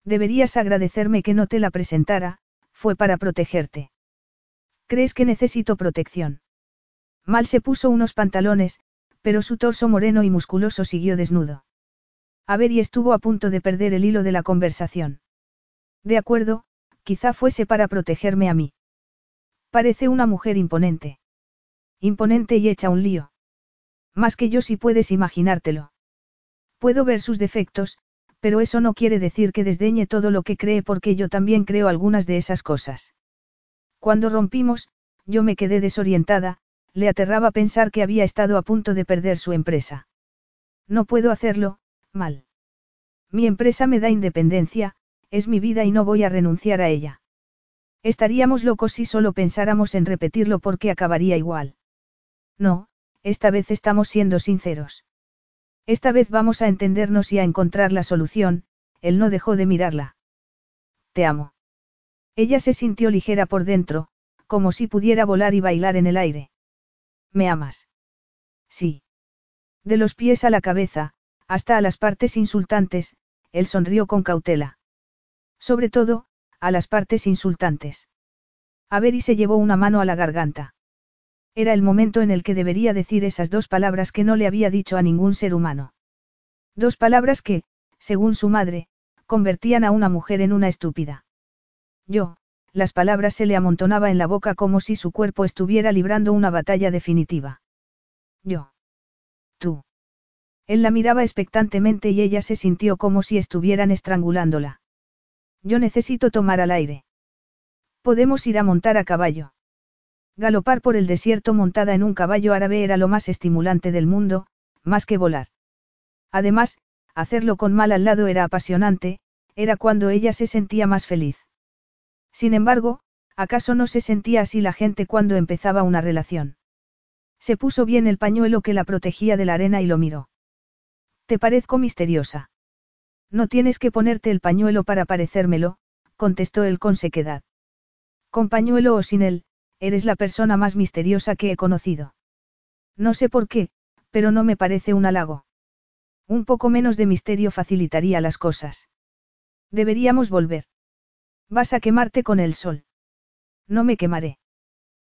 Deberías agradecerme que no te la presentara, fue para protegerte. ¿Crees que necesito protección? Mal se puso unos pantalones, pero su torso moreno y musculoso siguió desnudo. Avery estuvo a punto de perder el hilo de la conversación. De acuerdo, quizá fuese para protegerme a mí. Parece una mujer imponente. Imponente y hecha un lío. Más que yo si puedes imaginártelo. Puedo ver sus defectos, pero eso no quiere decir que desdeñe todo lo que cree porque yo también creo algunas de esas cosas. Cuando rompimos, yo me quedé desorientada, le aterraba pensar que había estado a punto de perder su empresa. No puedo hacerlo, mal. Mi empresa me da independencia, es mi vida y no voy a renunciar a ella. Estaríamos locos si solo pensáramos en repetirlo porque acabaría igual. No, esta vez estamos siendo sinceros. Esta vez vamos a entendernos y a encontrar la solución, él no dejó de mirarla. Te amo. Ella se sintió ligera por dentro, como si pudiera volar y bailar en el aire. ¿Me amas? Sí. De los pies a la cabeza, hasta a las partes insultantes, él sonrió con cautela. Sobre todo, a las partes insultantes. A ver y se llevó una mano a la garganta. Era el momento en el que debería decir esas dos palabras que no le había dicho a ningún ser humano. Dos palabras que, según su madre, convertían a una mujer en una estúpida. Yo, las palabras se le amontonaba en la boca como si su cuerpo estuviera librando una batalla definitiva. Yo. Tú. Él la miraba expectantemente y ella se sintió como si estuvieran estrangulándola. Yo necesito tomar al aire. Podemos ir a montar a caballo. Galopar por el desierto montada en un caballo árabe era lo más estimulante del mundo, más que volar. Además, hacerlo con mal al lado era apasionante, era cuando ella se sentía más feliz. Sin embargo, ¿acaso no se sentía así la gente cuando empezaba una relación? Se puso bien el pañuelo que la protegía de la arena y lo miró. Te parezco misteriosa. No tienes que ponerte el pañuelo para parecérmelo, contestó él con sequedad. Con pañuelo o sin él, eres la persona más misteriosa que he conocido. No sé por qué, pero no me parece un halago. Un poco menos de misterio facilitaría las cosas. Deberíamos volver. Vas a quemarte con el sol. No me quemaré.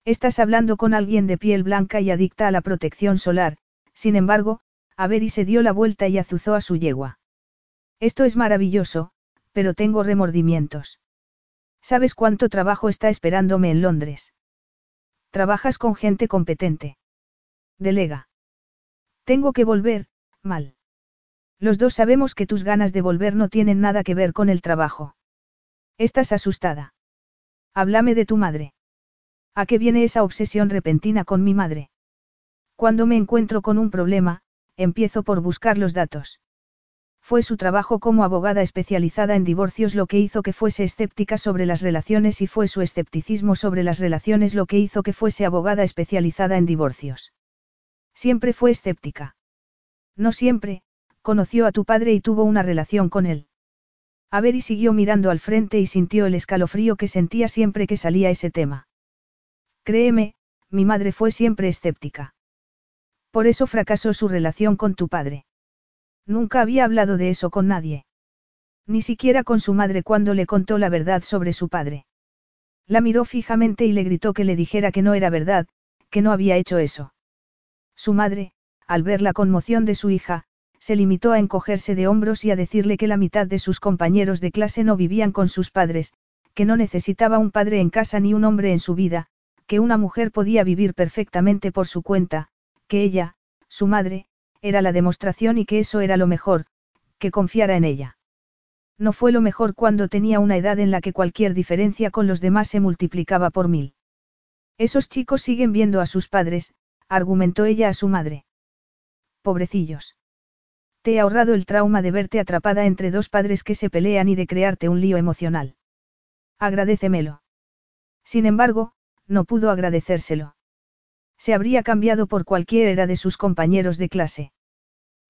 Estás hablando con alguien de piel blanca y adicta a la protección solar, sin embargo, Avery se dio la vuelta y azuzó a su yegua. Esto es maravilloso, pero tengo remordimientos. ¿Sabes cuánto trabajo está esperándome en Londres? Trabajas con gente competente. Delega. Tengo que volver, mal. Los dos sabemos que tus ganas de volver no tienen nada que ver con el trabajo. Estás asustada. Háblame de tu madre. ¿A qué viene esa obsesión repentina con mi madre? Cuando me encuentro con un problema, empiezo por buscar los datos. Fue su trabajo como abogada especializada en divorcios lo que hizo que fuese escéptica sobre las relaciones y fue su escepticismo sobre las relaciones lo que hizo que fuese abogada especializada en divorcios. Siempre fue escéptica. No siempre, conoció a tu padre y tuvo una relación con él. Avery siguió mirando al frente y sintió el escalofrío que sentía siempre que salía ese tema. Créeme, mi madre fue siempre escéptica. Por eso fracasó su relación con tu padre. Nunca había hablado de eso con nadie. Ni siquiera con su madre cuando le contó la verdad sobre su padre. La miró fijamente y le gritó que le dijera que no era verdad, que no había hecho eso. Su madre, al ver la conmoción de su hija, se limitó a encogerse de hombros y a decirle que la mitad de sus compañeros de clase no vivían con sus padres, que no necesitaba un padre en casa ni un hombre en su vida, que una mujer podía vivir perfectamente por su cuenta, que ella, su madre, era la demostración y que eso era lo mejor, que confiara en ella. No fue lo mejor cuando tenía una edad en la que cualquier diferencia con los demás se multiplicaba por mil. Esos chicos siguen viendo a sus padres, argumentó ella a su madre. Pobrecillos. Te he ahorrado el trauma de verte atrapada entre dos padres que se pelean y de crearte un lío emocional. Agradecemelo. Sin embargo, no pudo agradecérselo. Se habría cambiado por cualquiera de sus compañeros de clase.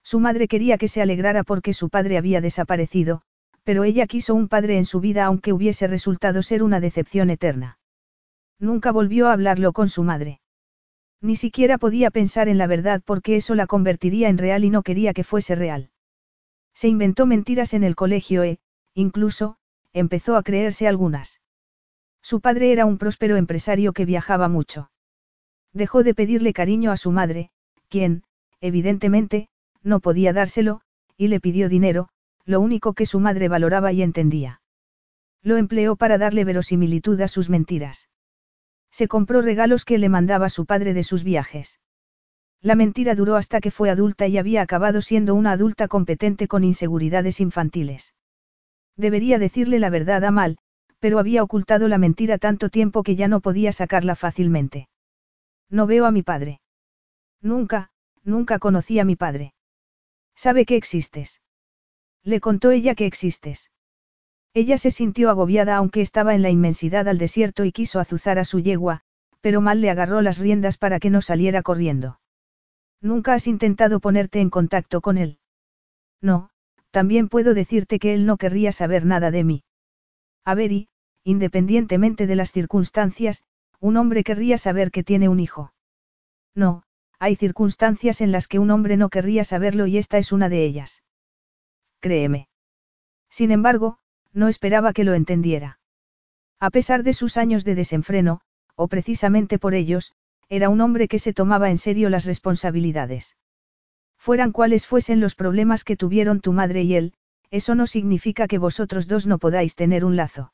Su madre quería que se alegrara porque su padre había desaparecido, pero ella quiso un padre en su vida aunque hubiese resultado ser una decepción eterna. Nunca volvió a hablarlo con su madre. Ni siquiera podía pensar en la verdad porque eso la convertiría en real y no quería que fuese real. Se inventó mentiras en el colegio e, incluso, empezó a creerse algunas. Su padre era un próspero empresario que viajaba mucho. Dejó de pedirle cariño a su madre, quien, evidentemente, no podía dárselo, y le pidió dinero, lo único que su madre valoraba y entendía. Lo empleó para darle verosimilitud a sus mentiras. Se compró regalos que le mandaba su padre de sus viajes. La mentira duró hasta que fue adulta y había acabado siendo una adulta competente con inseguridades infantiles. Debería decirle la verdad a Mal, pero había ocultado la mentira tanto tiempo que ya no podía sacarla fácilmente. No veo a mi padre. Nunca, nunca conocí a mi padre. ¿Sabe que existes? Le contó ella que existes. Ella se sintió agobiada aunque estaba en la inmensidad al desierto y quiso azuzar a su yegua, pero Mal le agarró las riendas para que no saliera corriendo. ¿Nunca has intentado ponerte en contacto con él? No, también puedo decirte que él no querría saber nada de mí. A ver y, independientemente de las circunstancias, un hombre querría saber que tiene un hijo. No, hay circunstancias en las que un hombre no querría saberlo y esta es una de ellas. Créeme. Sin embargo, no esperaba que lo entendiera. A pesar de sus años de desenfreno, o precisamente por ellos, era un hombre que se tomaba en serio las responsabilidades. Fueran cuales fuesen los problemas que tuvieron tu madre y él, eso no significa que vosotros dos no podáis tener un lazo.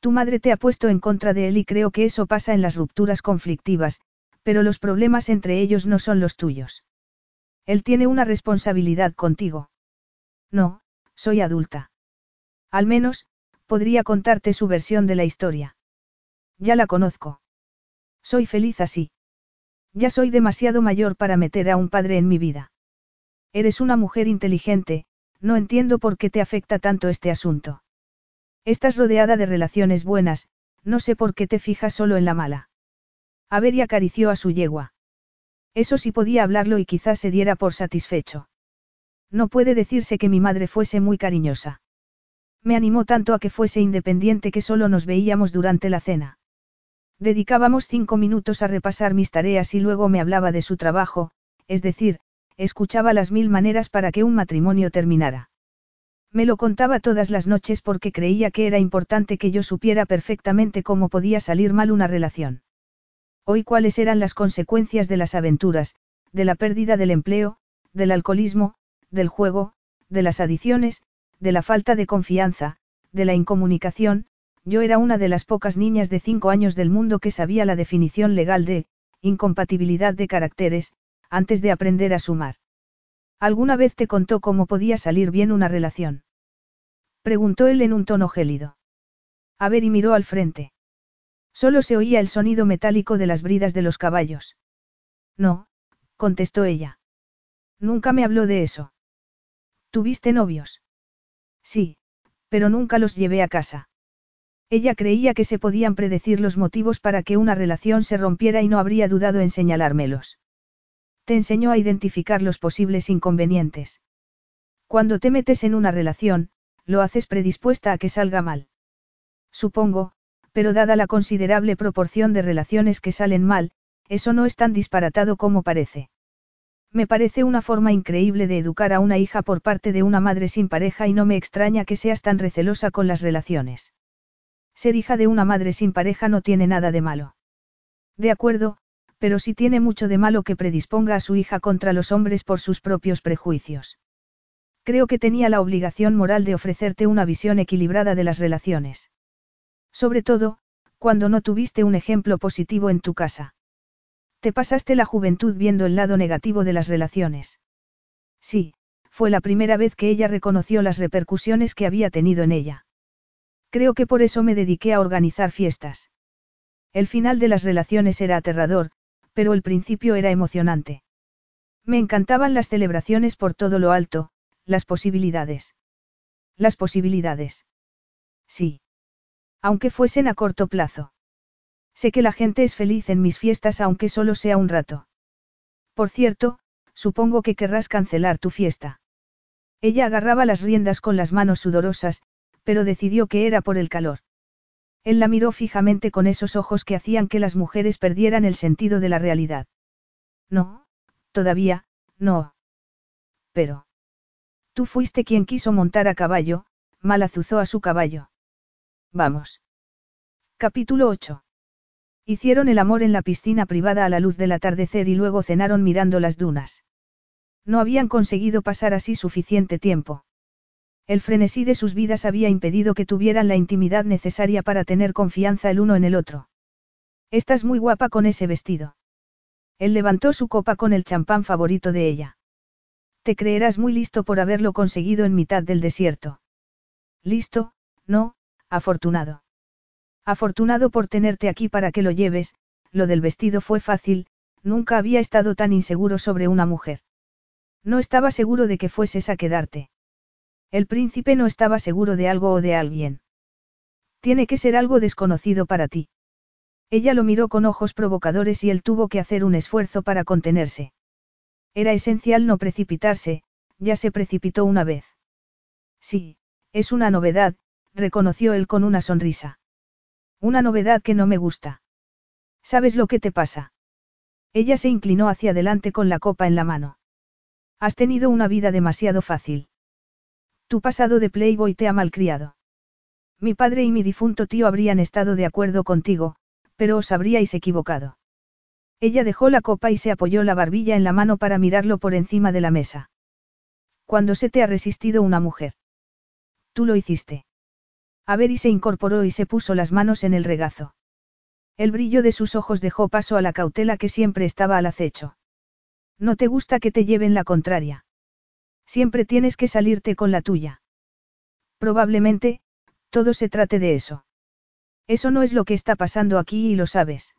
Tu madre te ha puesto en contra de él y creo que eso pasa en las rupturas conflictivas, pero los problemas entre ellos no son los tuyos. Él tiene una responsabilidad contigo. No, soy adulta. Al menos, podría contarte su versión de la historia. Ya la conozco. Soy feliz así. Ya soy demasiado mayor para meter a un padre en mi vida. Eres una mujer inteligente, no entiendo por qué te afecta tanto este asunto. Estás rodeada de relaciones buenas, no sé por qué te fijas solo en la mala. A ver y acarició a su yegua. Eso sí podía hablarlo y quizás se diera por satisfecho. No puede decirse que mi madre fuese muy cariñosa. Me animó tanto a que fuese independiente que solo nos veíamos durante la cena. Dedicábamos cinco minutos a repasar mis tareas y luego me hablaba de su trabajo, es decir, escuchaba las mil maneras para que un matrimonio terminara. Me lo contaba todas las noches porque creía que era importante que yo supiera perfectamente cómo podía salir mal una relación. Hoy cuáles eran las consecuencias de las aventuras, de la pérdida del empleo, del alcoholismo, del juego, de las adiciones, de la falta de confianza, de la incomunicación, yo era una de las pocas niñas de cinco años del mundo que sabía la definición legal de, incompatibilidad de caracteres, antes de aprender a sumar. ¿Alguna vez te contó cómo podía salir bien una relación? Preguntó él en un tono gélido. A ver y miró al frente. Solo se oía el sonido metálico de las bridas de los caballos. No, contestó ella. Nunca me habló de eso. ¿Tuviste novios? Sí, pero nunca los llevé a casa. Ella creía que se podían predecir los motivos para que una relación se rompiera y no habría dudado en señalármelos. Te enseñó a identificar los posibles inconvenientes. Cuando te metes en una relación, lo haces predispuesta a que salga mal. Supongo, pero dada la considerable proporción de relaciones que salen mal, eso no es tan disparatado como parece. Me parece una forma increíble de educar a una hija por parte de una madre sin pareja y no me extraña que seas tan recelosa con las relaciones. Ser hija de una madre sin pareja no tiene nada de malo. De acuerdo, pero sí tiene mucho de malo que predisponga a su hija contra los hombres por sus propios prejuicios. Creo que tenía la obligación moral de ofrecerte una visión equilibrada de las relaciones. Sobre todo, cuando no tuviste un ejemplo positivo en tu casa. Te pasaste la juventud viendo el lado negativo de las relaciones. Sí, fue la primera vez que ella reconoció las repercusiones que había tenido en ella. Creo que por eso me dediqué a organizar fiestas. El final de las relaciones era aterrador, pero el principio era emocionante. Me encantaban las celebraciones por todo lo alto, las posibilidades. Las posibilidades. Sí. Aunque fuesen a corto plazo. Sé que la gente es feliz en mis fiestas aunque solo sea un rato. Por cierto, supongo que querrás cancelar tu fiesta. Ella agarraba las riendas con las manos sudorosas, pero decidió que era por el calor. Él la miró fijamente con esos ojos que hacían que las mujeres perdieran el sentido de la realidad. No, todavía, no. Pero. Tú fuiste quien quiso montar a caballo, mal azuzó a su caballo. Vamos. Capítulo 8. Hicieron el amor en la piscina privada a la luz del atardecer y luego cenaron mirando las dunas. No habían conseguido pasar así suficiente tiempo. El frenesí de sus vidas había impedido que tuvieran la intimidad necesaria para tener confianza el uno en el otro. Estás muy guapa con ese vestido. Él levantó su copa con el champán favorito de ella. Te creerás muy listo por haberlo conseguido en mitad del desierto. Listo, no, afortunado. Afortunado por tenerte aquí para que lo lleves, lo del vestido fue fácil, nunca había estado tan inseguro sobre una mujer. No estaba seguro de que fueses a quedarte. El príncipe no estaba seguro de algo o de alguien. Tiene que ser algo desconocido para ti. Ella lo miró con ojos provocadores y él tuvo que hacer un esfuerzo para contenerse. Era esencial no precipitarse, ya se precipitó una vez. Sí, es una novedad, reconoció él con una sonrisa. Una novedad que no me gusta. ¿Sabes lo que te pasa? Ella se inclinó hacia adelante con la copa en la mano. Has tenido una vida demasiado fácil. Tu pasado de Playboy te ha malcriado. Mi padre y mi difunto tío habrían estado de acuerdo contigo, pero os habríais equivocado. Ella dejó la copa y se apoyó la barbilla en la mano para mirarlo por encima de la mesa. Cuando se te ha resistido una mujer? Tú lo hiciste. A ver y se incorporó y se puso las manos en el regazo. El brillo de sus ojos dejó paso a la cautela que siempre estaba al acecho. No te gusta que te lleven la contraria. Siempre tienes que salirte con la tuya. Probablemente, todo se trate de eso. Eso no es lo que está pasando aquí y lo sabes.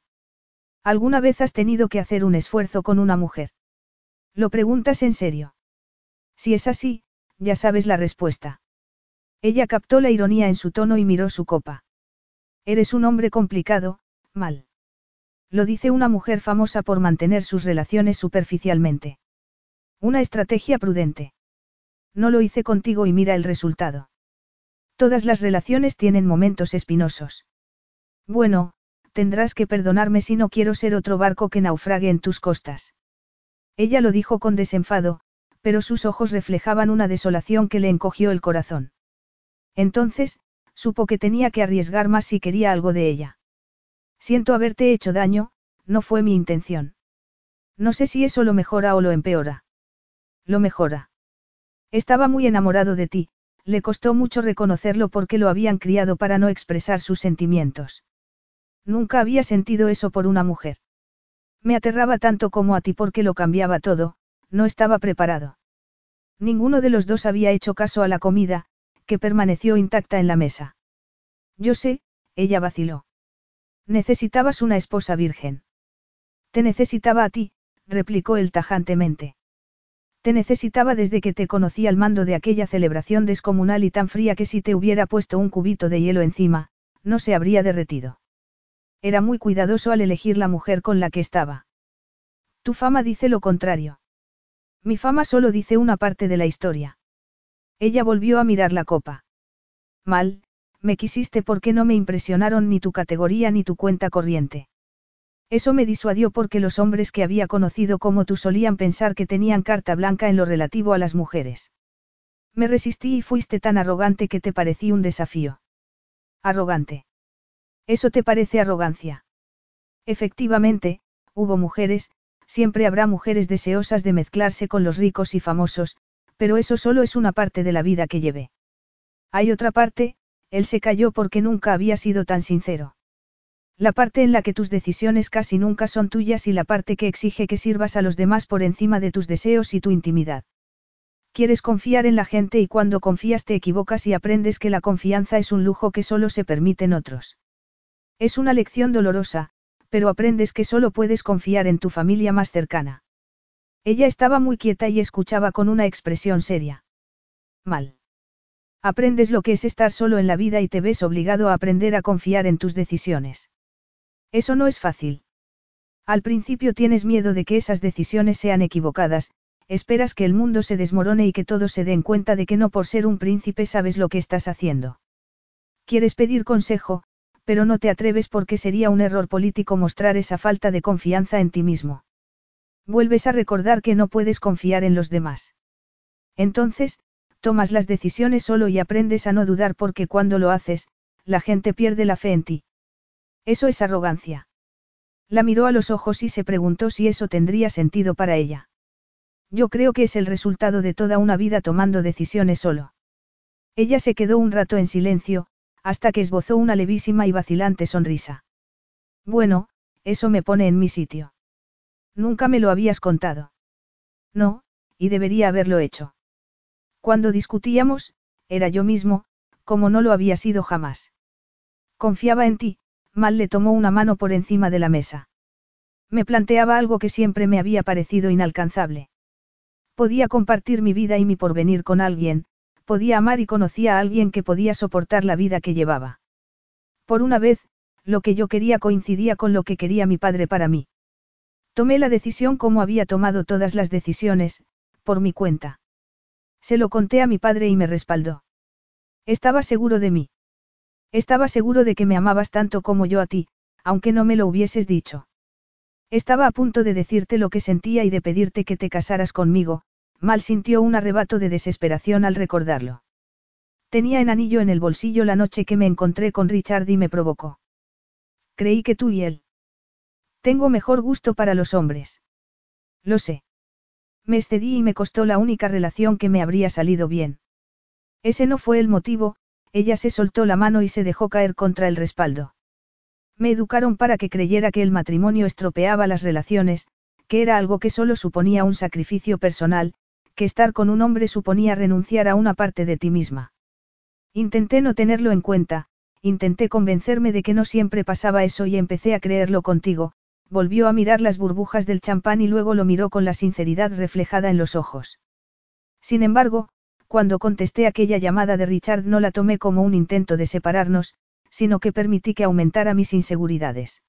¿Alguna vez has tenido que hacer un esfuerzo con una mujer? ¿Lo preguntas en serio? Si es así, ya sabes la respuesta. Ella captó la ironía en su tono y miró su copa. Eres un hombre complicado, mal. Lo dice una mujer famosa por mantener sus relaciones superficialmente. Una estrategia prudente. No lo hice contigo y mira el resultado. Todas las relaciones tienen momentos espinosos. Bueno, tendrás que perdonarme si no quiero ser otro barco que naufrague en tus costas. Ella lo dijo con desenfado, pero sus ojos reflejaban una desolación que le encogió el corazón. Entonces, supo que tenía que arriesgar más si quería algo de ella. Siento haberte hecho daño, no fue mi intención. No sé si eso lo mejora o lo empeora. Lo mejora. Estaba muy enamorado de ti, le costó mucho reconocerlo porque lo habían criado para no expresar sus sentimientos. Nunca había sentido eso por una mujer. Me aterraba tanto como a ti porque lo cambiaba todo, no estaba preparado. Ninguno de los dos había hecho caso a la comida, que permaneció intacta en la mesa. Yo sé, ella vaciló. Necesitabas una esposa virgen. Te necesitaba a ti, replicó él tajantemente. Te necesitaba desde que te conocí al mando de aquella celebración descomunal y tan fría que si te hubiera puesto un cubito de hielo encima, no se habría derretido. Era muy cuidadoso al elegir la mujer con la que estaba. Tu fama dice lo contrario. Mi fama solo dice una parte de la historia. Ella volvió a mirar la copa. Mal, me quisiste porque no me impresionaron ni tu categoría ni tu cuenta corriente. Eso me disuadió porque los hombres que había conocido como tú solían pensar que tenían carta blanca en lo relativo a las mujeres. Me resistí y fuiste tan arrogante que te parecí un desafío. Arrogante. ¿Eso te parece arrogancia? Efectivamente, hubo mujeres, siempre habrá mujeres deseosas de mezclarse con los ricos y famosos, pero eso solo es una parte de la vida que llevé. Hay otra parte, él se cayó porque nunca había sido tan sincero. La parte en la que tus decisiones casi nunca son tuyas y la parte que exige que sirvas a los demás por encima de tus deseos y tu intimidad. Quieres confiar en la gente y cuando confías te equivocas y aprendes que la confianza es un lujo que solo se permiten otros. Es una lección dolorosa, pero aprendes que solo puedes confiar en tu familia más cercana. Ella estaba muy quieta y escuchaba con una expresión seria. Mal. Aprendes lo que es estar solo en la vida y te ves obligado a aprender a confiar en tus decisiones. Eso no es fácil. Al principio tienes miedo de que esas decisiones sean equivocadas, esperas que el mundo se desmorone y que todos se den cuenta de que no por ser un príncipe sabes lo que estás haciendo. Quieres pedir consejo, pero no te atreves porque sería un error político mostrar esa falta de confianza en ti mismo. Vuelves a recordar que no puedes confiar en los demás. Entonces, tomas las decisiones solo y aprendes a no dudar porque cuando lo haces, la gente pierde la fe en ti. Eso es arrogancia. La miró a los ojos y se preguntó si eso tendría sentido para ella. Yo creo que es el resultado de toda una vida tomando decisiones solo. Ella se quedó un rato en silencio, hasta que esbozó una levísima y vacilante sonrisa. Bueno, eso me pone en mi sitio. Nunca me lo habías contado. No, y debería haberlo hecho. Cuando discutíamos, era yo mismo, como no lo había sido jamás. Confiaba en ti, Mal le tomó una mano por encima de la mesa. Me planteaba algo que siempre me había parecido inalcanzable. Podía compartir mi vida y mi porvenir con alguien, podía amar y conocía a alguien que podía soportar la vida que llevaba. Por una vez, lo que yo quería coincidía con lo que quería mi padre para mí. Tomé la decisión como había tomado todas las decisiones, por mi cuenta. Se lo conté a mi padre y me respaldó. Estaba seguro de mí. Estaba seguro de que me amabas tanto como yo a ti, aunque no me lo hubieses dicho. Estaba a punto de decirte lo que sentía y de pedirte que te casaras conmigo, Mal sintió un arrebato de desesperación al recordarlo. Tenía en anillo en el bolsillo la noche que me encontré con Richard y me provocó. Creí que tú y él. Tengo mejor gusto para los hombres. Lo sé. Me excedí y me costó la única relación que me habría salido bien. Ese no fue el motivo, ella se soltó la mano y se dejó caer contra el respaldo. Me educaron para que creyera que el matrimonio estropeaba las relaciones, que era algo que solo suponía un sacrificio personal, que estar con un hombre suponía renunciar a una parte de ti misma. Intenté no tenerlo en cuenta, intenté convencerme de que no siempre pasaba eso y empecé a creerlo contigo, volvió a mirar las burbujas del champán y luego lo miró con la sinceridad reflejada en los ojos. Sin embargo, cuando contesté aquella llamada de Richard no la tomé como un intento de separarnos, sino que permití que aumentara mis inseguridades.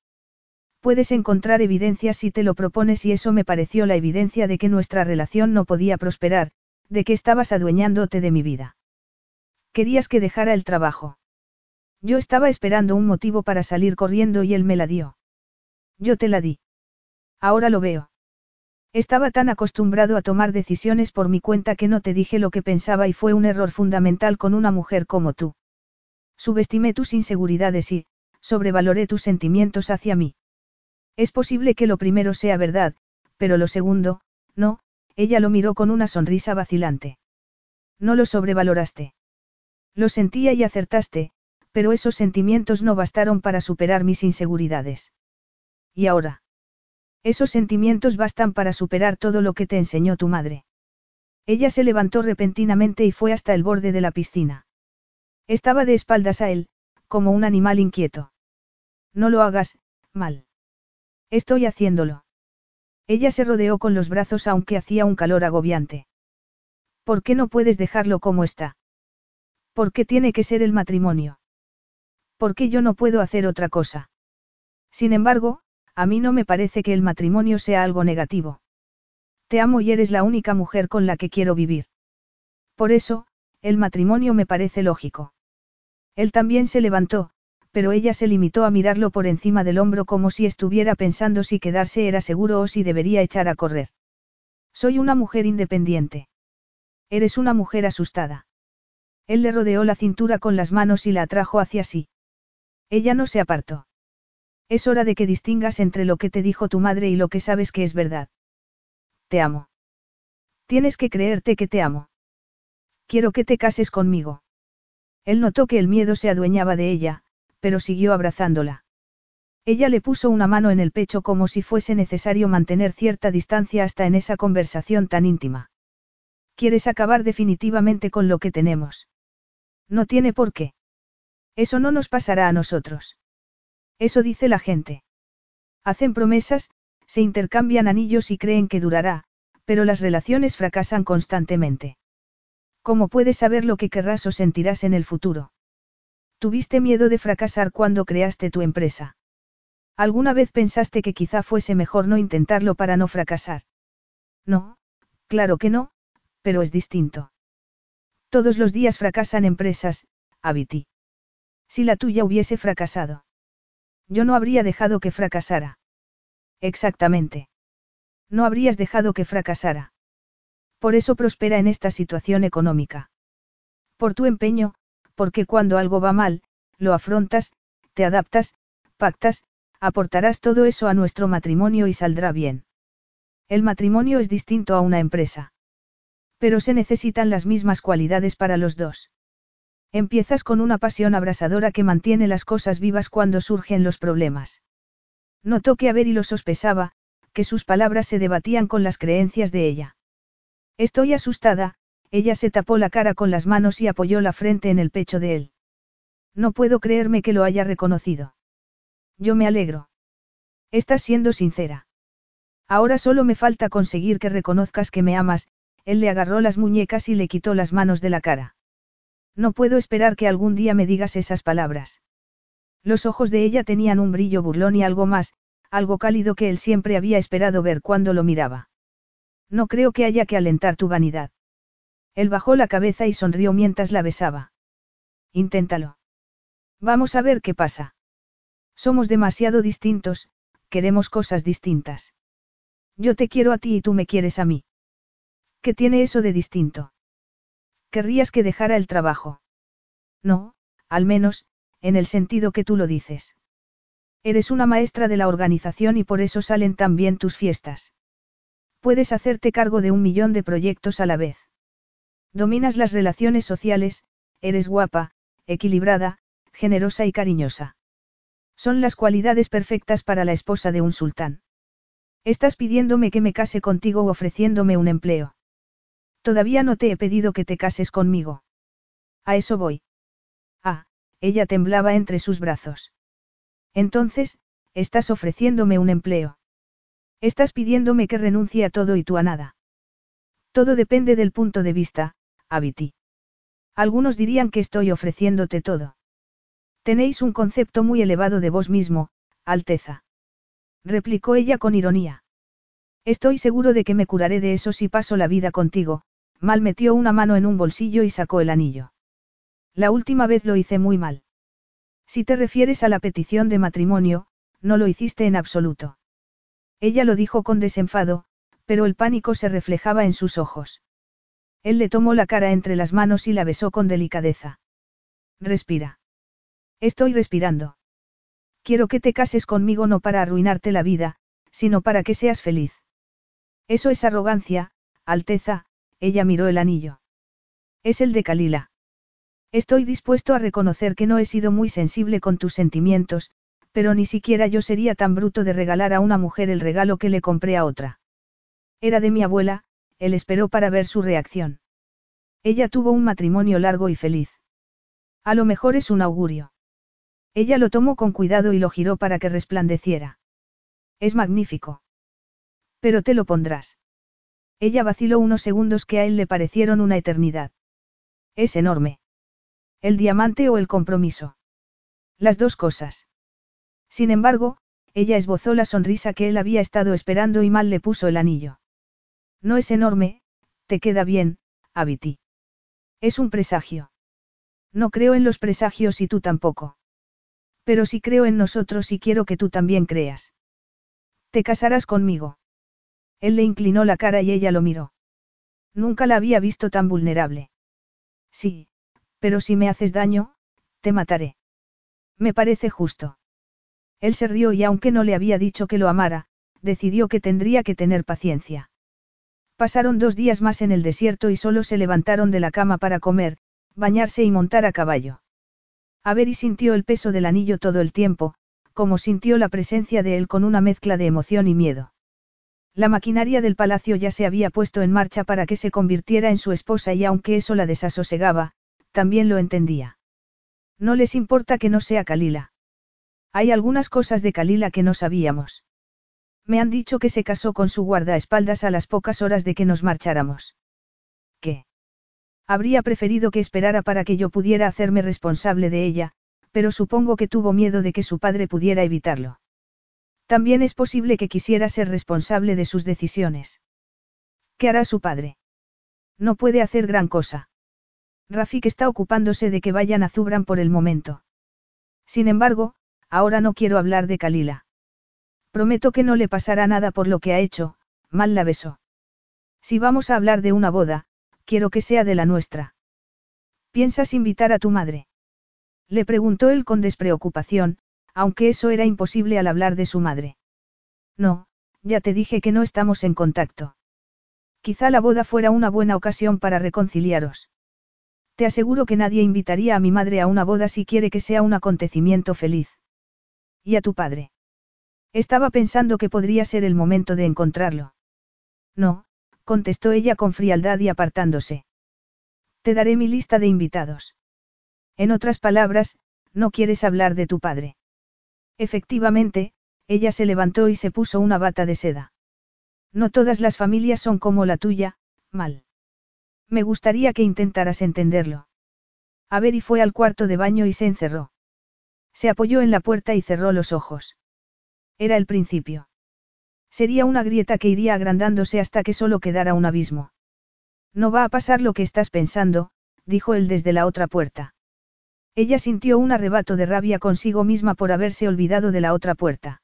Puedes encontrar evidencias si te lo propones y eso me pareció la evidencia de que nuestra relación no podía prosperar, de que estabas adueñándote de mi vida. Querías que dejara el trabajo. Yo estaba esperando un motivo para salir corriendo y él me la dio. Yo te la di. Ahora lo veo. Estaba tan acostumbrado a tomar decisiones por mi cuenta que no te dije lo que pensaba y fue un error fundamental con una mujer como tú. Subestimé tus inseguridades y, sobrevaloré tus sentimientos hacia mí. Es posible que lo primero sea verdad, pero lo segundo, no, ella lo miró con una sonrisa vacilante. No lo sobrevaloraste. Lo sentía y acertaste, pero esos sentimientos no bastaron para superar mis inseguridades. ¿Y ahora? Esos sentimientos bastan para superar todo lo que te enseñó tu madre. Ella se levantó repentinamente y fue hasta el borde de la piscina. Estaba de espaldas a él, como un animal inquieto. No lo hagas, mal. Estoy haciéndolo. Ella se rodeó con los brazos aunque hacía un calor agobiante. ¿Por qué no puedes dejarlo como está? ¿Por qué tiene que ser el matrimonio? ¿Por qué yo no puedo hacer otra cosa? Sin embargo, a mí no me parece que el matrimonio sea algo negativo. Te amo y eres la única mujer con la que quiero vivir. Por eso, el matrimonio me parece lógico. Él también se levantó, pero ella se limitó a mirarlo por encima del hombro como si estuviera pensando si quedarse era seguro o si debería echar a correr. Soy una mujer independiente. Eres una mujer asustada. Él le rodeó la cintura con las manos y la atrajo hacia sí. Ella no se apartó. Es hora de que distingas entre lo que te dijo tu madre y lo que sabes que es verdad. Te amo. Tienes que creerte que te amo. Quiero que te cases conmigo. Él notó que el miedo se adueñaba de ella, pero siguió abrazándola. Ella le puso una mano en el pecho como si fuese necesario mantener cierta distancia hasta en esa conversación tan íntima. ¿Quieres acabar definitivamente con lo que tenemos? No tiene por qué. Eso no nos pasará a nosotros. Eso dice la gente. Hacen promesas, se intercambian anillos y creen que durará, pero las relaciones fracasan constantemente. ¿Cómo puedes saber lo que querrás o sentirás en el futuro? Tuviste miedo de fracasar cuando creaste tu empresa. ¿Alguna vez pensaste que quizá fuese mejor no intentarlo para no fracasar? No, claro que no, pero es distinto. Todos los días fracasan empresas, Abiti. Si la tuya hubiese fracasado. Yo no habría dejado que fracasara. Exactamente. No habrías dejado que fracasara. Por eso prospera en esta situación económica. Por tu empeño, porque cuando algo va mal, lo afrontas, te adaptas, pactas, aportarás todo eso a nuestro matrimonio y saldrá bien. El matrimonio es distinto a una empresa. Pero se necesitan las mismas cualidades para los dos. Empiezas con una pasión abrasadora que mantiene las cosas vivas cuando surgen los problemas. Notó que a Beri lo sospesaba, que sus palabras se debatían con las creencias de ella. Estoy asustada, ella se tapó la cara con las manos y apoyó la frente en el pecho de él. No puedo creerme que lo haya reconocido. Yo me alegro. Estás siendo sincera. Ahora solo me falta conseguir que reconozcas que me amas, él le agarró las muñecas y le quitó las manos de la cara. No puedo esperar que algún día me digas esas palabras. Los ojos de ella tenían un brillo burlón y algo más, algo cálido que él siempre había esperado ver cuando lo miraba. No creo que haya que alentar tu vanidad. Él bajó la cabeza y sonrió mientras la besaba. Inténtalo. Vamos a ver qué pasa. Somos demasiado distintos, queremos cosas distintas. Yo te quiero a ti y tú me quieres a mí. ¿Qué tiene eso de distinto? Querrías que dejara el trabajo. No, al menos, en el sentido que tú lo dices. Eres una maestra de la organización y por eso salen tan bien tus fiestas. Puedes hacerte cargo de un millón de proyectos a la vez. Dominas las relaciones sociales, eres guapa, equilibrada, generosa y cariñosa. Son las cualidades perfectas para la esposa de un sultán. Estás pidiéndome que me case contigo o ofreciéndome un empleo. Todavía no te he pedido que te cases conmigo. A eso voy. Ah, ella temblaba entre sus brazos. Entonces, estás ofreciéndome un empleo. Estás pidiéndome que renuncie a todo y tú a nada. Todo depende del punto de vista, Abiti. Algunos dirían que estoy ofreciéndote todo. Tenéis un concepto muy elevado de vos mismo, Alteza. Replicó ella con ironía. Estoy seguro de que me curaré de eso si paso la vida contigo, Mal metió una mano en un bolsillo y sacó el anillo. La última vez lo hice muy mal. Si te refieres a la petición de matrimonio, no lo hiciste en absoluto. Ella lo dijo con desenfado, pero el pánico se reflejaba en sus ojos. Él le tomó la cara entre las manos y la besó con delicadeza. Respira. Estoy respirando. Quiero que te cases conmigo no para arruinarte la vida, sino para que seas feliz. Eso es arrogancia, Alteza, ella miró el anillo. Es el de Kalila. Estoy dispuesto a reconocer que no he sido muy sensible con tus sentimientos, pero ni siquiera yo sería tan bruto de regalar a una mujer el regalo que le compré a otra. Era de mi abuela, él esperó para ver su reacción. Ella tuvo un matrimonio largo y feliz. A lo mejor es un augurio. Ella lo tomó con cuidado y lo giró para que resplandeciera. Es magnífico. Pero te lo pondrás. Ella vaciló unos segundos que a él le parecieron una eternidad. Es enorme. ¿El diamante o el compromiso? Las dos cosas. Sin embargo, ella esbozó la sonrisa que él había estado esperando y mal le puso el anillo. No es enorme, te queda bien, Abiti. Es un presagio. No creo en los presagios y tú tampoco. Pero sí creo en nosotros y quiero que tú también creas. Te casarás conmigo. Él le inclinó la cara y ella lo miró. Nunca la había visto tan vulnerable. Sí, pero si me haces daño, te mataré. Me parece justo. Él se rió y aunque no le había dicho que lo amara, decidió que tendría que tener paciencia. Pasaron dos días más en el desierto y solo se levantaron de la cama para comer, bañarse y montar a caballo. y sintió el peso del anillo todo el tiempo, como sintió la presencia de él con una mezcla de emoción y miedo. La maquinaria del palacio ya se había puesto en marcha para que se convirtiera en su esposa y aunque eso la desasosegaba, también lo entendía. No les importa que no sea Kalila. Hay algunas cosas de Kalila que no sabíamos. Me han dicho que se casó con su guardaespaldas a las pocas horas de que nos marcháramos. ¿Qué? Habría preferido que esperara para que yo pudiera hacerme responsable de ella, pero supongo que tuvo miedo de que su padre pudiera evitarlo. También es posible que quisiera ser responsable de sus decisiones. ¿Qué hará su padre? No puede hacer gran cosa. Rafik está ocupándose de que vayan a Zubran por el momento. Sin embargo, ahora no quiero hablar de Kalila. Prometo que no le pasará nada por lo que ha hecho, mal la besó. Si vamos a hablar de una boda, quiero que sea de la nuestra. ¿Piensas invitar a tu madre? Le preguntó él con despreocupación, aunque eso era imposible al hablar de su madre. No, Ya te dije que no estamos en contacto. Quizá la boda fuera una buena ocasión para reconciliaros. Te aseguro que nadie invitaría a mi madre a una boda si quiere que sea un acontecimiento feliz. ¿Y a tu padre? Estaba pensando que podría ser el momento de encontrarlo. No, contestó ella con frialdad y apartándose. Te daré mi lista de invitados. En otras palabras, no quieres hablar de tu padre. Efectivamente, ella se levantó y se puso una bata de seda. No todas las familias son como la tuya, mal. Me gustaría que intentaras entenderlo. A ver y fue al cuarto de baño y se encerró. Se apoyó en la puerta y cerró los ojos. Era el principio. Sería una grieta que iría agrandándose hasta que solo quedara un abismo. No va a pasar lo que estás pensando, dijo él desde la otra puerta. Ella sintió un arrebato de rabia consigo misma por haberse olvidado de la otra puerta.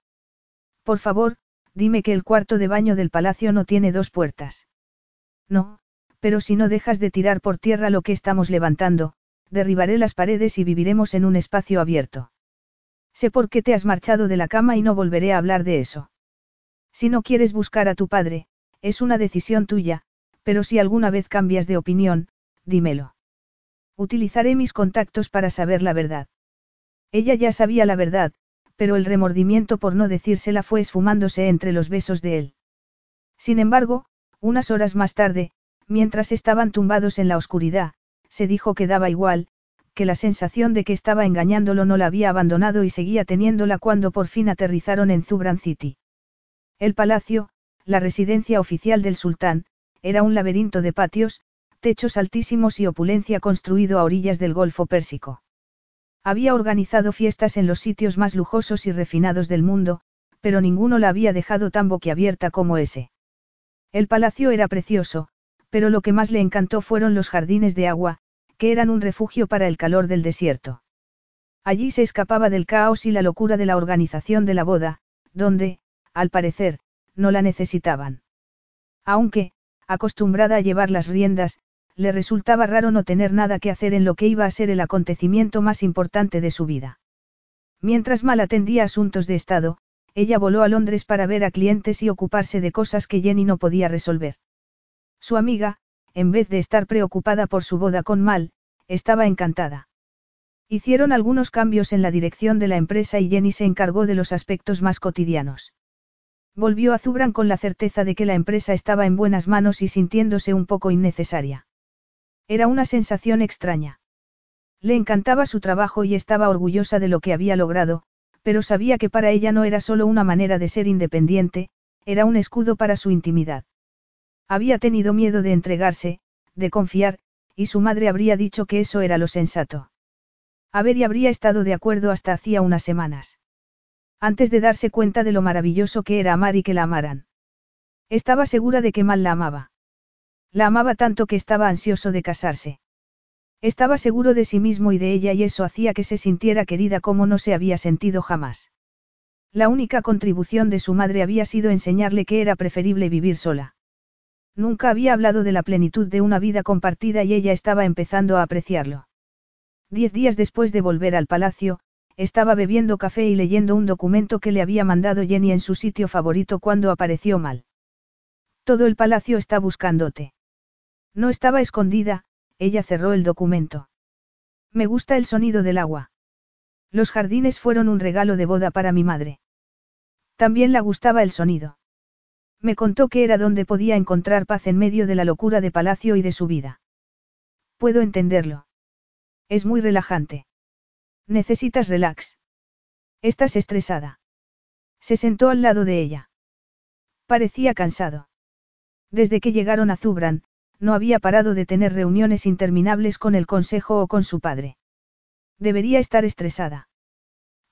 Por favor, dime que el cuarto de baño del palacio no tiene dos puertas. No, pero si no dejas de tirar por tierra lo que estamos levantando, derribaré las paredes y viviremos en un espacio abierto. Sé por qué te has marchado de la cama y no volveré a hablar de eso. Si no quieres buscar a tu padre, es una decisión tuya, pero si alguna vez cambias de opinión, dímelo. Utilizaré mis contactos para saber la verdad. Ella ya sabía la verdad, pero el remordimiento por no decírsela fue esfumándose entre los besos de él. Sin embargo, unas horas más tarde, mientras estaban tumbados en la oscuridad, se dijo que daba igual, que la sensación de que estaba engañándolo no la había abandonado y seguía teniéndola cuando por fin aterrizaron en Zubran City. El palacio, la residencia oficial del sultán, era un laberinto de patios, techos altísimos y opulencia construido a orillas del Golfo Pérsico. Había organizado fiestas en los sitios más lujosos y refinados del mundo, pero ninguno la había dejado tan boquiabierta como ese. El palacio era precioso, pero lo que más le encantó fueron los jardines de agua, que eran un refugio para el calor del desierto. Allí se escapaba del caos y la locura de la organización de la boda, donde, al parecer, no la necesitaban. Aunque, acostumbrada a llevar las riendas, le resultaba raro no tener nada que hacer en lo que iba a ser el acontecimiento más importante de su vida. Mientras mal atendía asuntos de Estado, ella voló a Londres para ver a clientes y ocuparse de cosas que Jenny no podía resolver. Su amiga, en vez de estar preocupada por su boda con Mal, estaba encantada. Hicieron algunos cambios en la dirección de la empresa y Jenny se encargó de los aspectos más cotidianos. Volvió a Zubran con la certeza de que la empresa estaba en buenas manos y sintiéndose un poco innecesaria. Era una sensación extraña. Le encantaba su trabajo y estaba orgullosa de lo que había logrado, pero sabía que para ella no era solo una manera de ser independiente, era un escudo para su intimidad. Había tenido miedo de entregarse, de confiar, y su madre habría dicho que eso era lo sensato. y habría estado de acuerdo hasta hacía unas semanas. Antes de darse cuenta de lo maravilloso que era amar y que la amaran. Estaba segura de que Mal la amaba. La amaba tanto que estaba ansioso de casarse. Estaba seguro de sí mismo y de ella y eso hacía que se sintiera querida como no se había sentido jamás. La única contribución de su madre había sido enseñarle que era preferible vivir sola. Nunca había hablado de la plenitud de una vida compartida y ella estaba empezando a apreciarlo. Diez días después de volver al palacio, estaba bebiendo café y leyendo un documento que le había mandado Jenny en su sitio favorito cuando apareció mal. Todo el palacio está buscándote. No estaba escondida, ella cerró el documento. Me gusta el sonido del agua. Los jardines fueron un regalo de boda para mi madre. También le gustaba el sonido. Me contó que era donde podía encontrar paz en medio de la locura de palacio y de su vida. Puedo entenderlo. Es muy relajante. Necesitas relax. Estás estresada. Se sentó al lado de ella. Parecía cansado. Desde que llegaron a Zubran, no había parado de tener reuniones interminables con el consejo o con su padre. Debería estar estresada.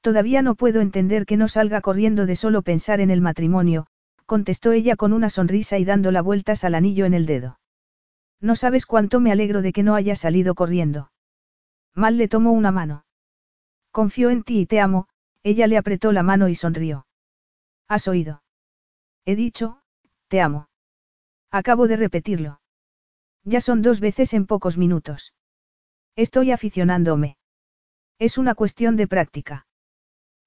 Todavía no puedo entender que no salga corriendo de solo pensar en el matrimonio, contestó ella con una sonrisa y dando la vueltas al anillo en el dedo. No sabes cuánto me alegro de que no haya salido corriendo. Mal le tomó una mano. Confío en ti y te amo, ella le apretó la mano y sonrió. ¿Has oído? He dicho, te amo. Acabo de repetirlo. Ya son dos veces en pocos minutos. Estoy aficionándome. Es una cuestión de práctica.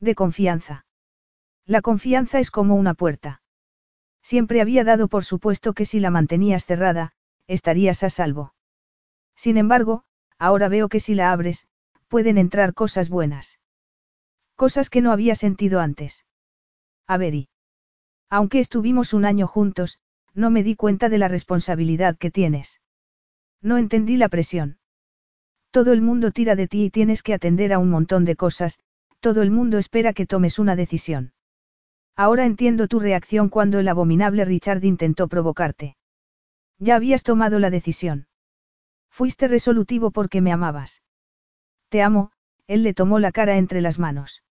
De confianza. La confianza es como una puerta. Siempre había dado por supuesto que si la mantenías cerrada, estarías a salvo. Sin embargo, ahora veo que si la abres, pueden entrar cosas buenas. Cosas que no había sentido antes. A ver y. Aunque estuvimos un año juntos, no me di cuenta de la responsabilidad que tienes. No entendí la presión. Todo el mundo tira de ti y tienes que atender a un montón de cosas, todo el mundo espera que tomes una decisión. Ahora entiendo tu reacción cuando el abominable Richard intentó provocarte. Ya habías tomado la decisión. Fuiste resolutivo porque me amabas. Te amo, él le tomó la cara entre las manos.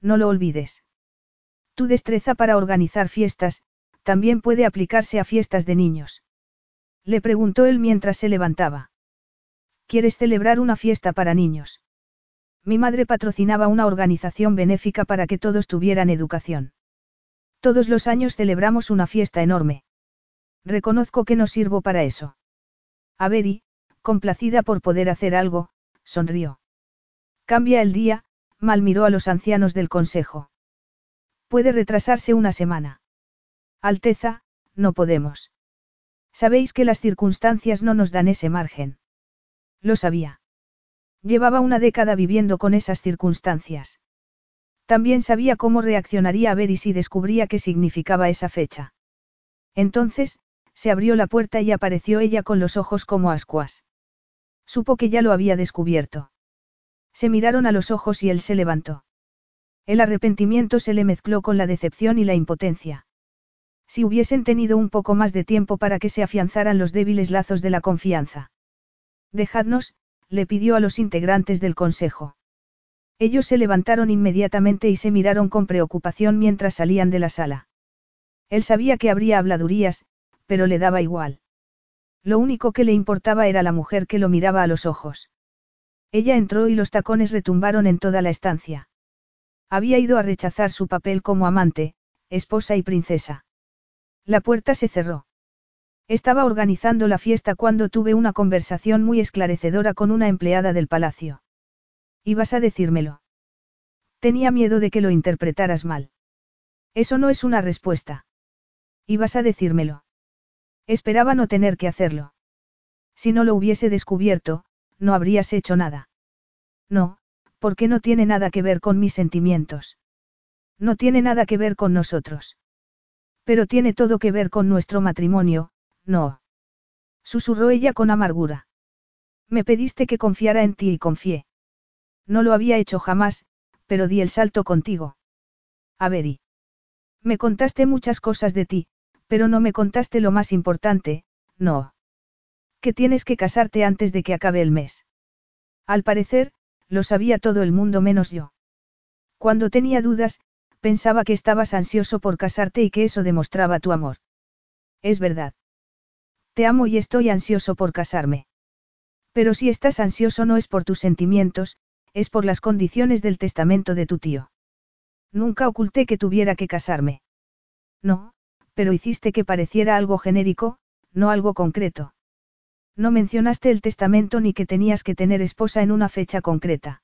No lo olvides. Tu destreza para organizar fiestas, también puede aplicarse a fiestas de niños. Le preguntó él mientras se levantaba. ¿Quieres celebrar una fiesta para niños? Mi madre patrocinaba una organización benéfica para que todos tuvieran educación. Todos los años celebramos una fiesta enorme. Reconozco que no sirvo para eso. Averi, complacida por poder hacer algo, sonrió. Cambia el día, mal miró a los ancianos del consejo. Puede retrasarse una semana. Alteza, no podemos. Sabéis que las circunstancias no nos dan ese margen. Lo sabía. Llevaba una década viviendo con esas circunstancias. También sabía cómo reaccionaría a ver y si descubría qué significaba esa fecha. Entonces, se abrió la puerta y apareció ella con los ojos como ascuas. Supo que ya lo había descubierto. Se miraron a los ojos y él se levantó. El arrepentimiento se le mezcló con la decepción y la impotencia. Si hubiesen tenido un poco más de tiempo para que se afianzaran los débiles lazos de la confianza. Dejadnos, le pidió a los integrantes del consejo. Ellos se levantaron inmediatamente y se miraron con preocupación mientras salían de la sala. Él sabía que habría habladurías, pero le daba igual. Lo único que le importaba era la mujer que lo miraba a los ojos. Ella entró y los tacones retumbaron en toda la estancia. Había ido a rechazar su papel como amante, esposa y princesa. La puerta se cerró. Estaba organizando la fiesta cuando tuve una conversación muy esclarecedora con una empleada del palacio. ¿Ibas a decírmelo? Tenía miedo de que lo interpretaras mal. Eso no es una respuesta. Ibas a decírmelo. Esperaba no tener que hacerlo. Si no lo hubiese descubierto, no habrías hecho nada. No, porque no tiene nada que ver con mis sentimientos. No tiene nada que ver con nosotros. Pero tiene todo que ver con nuestro matrimonio, no. Susurró ella con amargura. Me pediste que confiara en ti y confié. No lo había hecho jamás, pero di el salto contigo. A ver y. Me contaste muchas cosas de ti, pero no me contaste lo más importante, no. Que tienes que casarte antes de que acabe el mes. Al parecer, lo sabía todo el mundo menos yo. Cuando tenía dudas, pensaba que estabas ansioso por casarte y que eso demostraba tu amor. Es verdad. Te amo y estoy ansioso por casarme. Pero si estás ansioso no es por tus sentimientos, es por las condiciones del testamento de tu tío. Nunca oculté que tuviera que casarme. No, pero hiciste que pareciera algo genérico, no algo concreto. No mencionaste el testamento ni que tenías que tener esposa en una fecha concreta.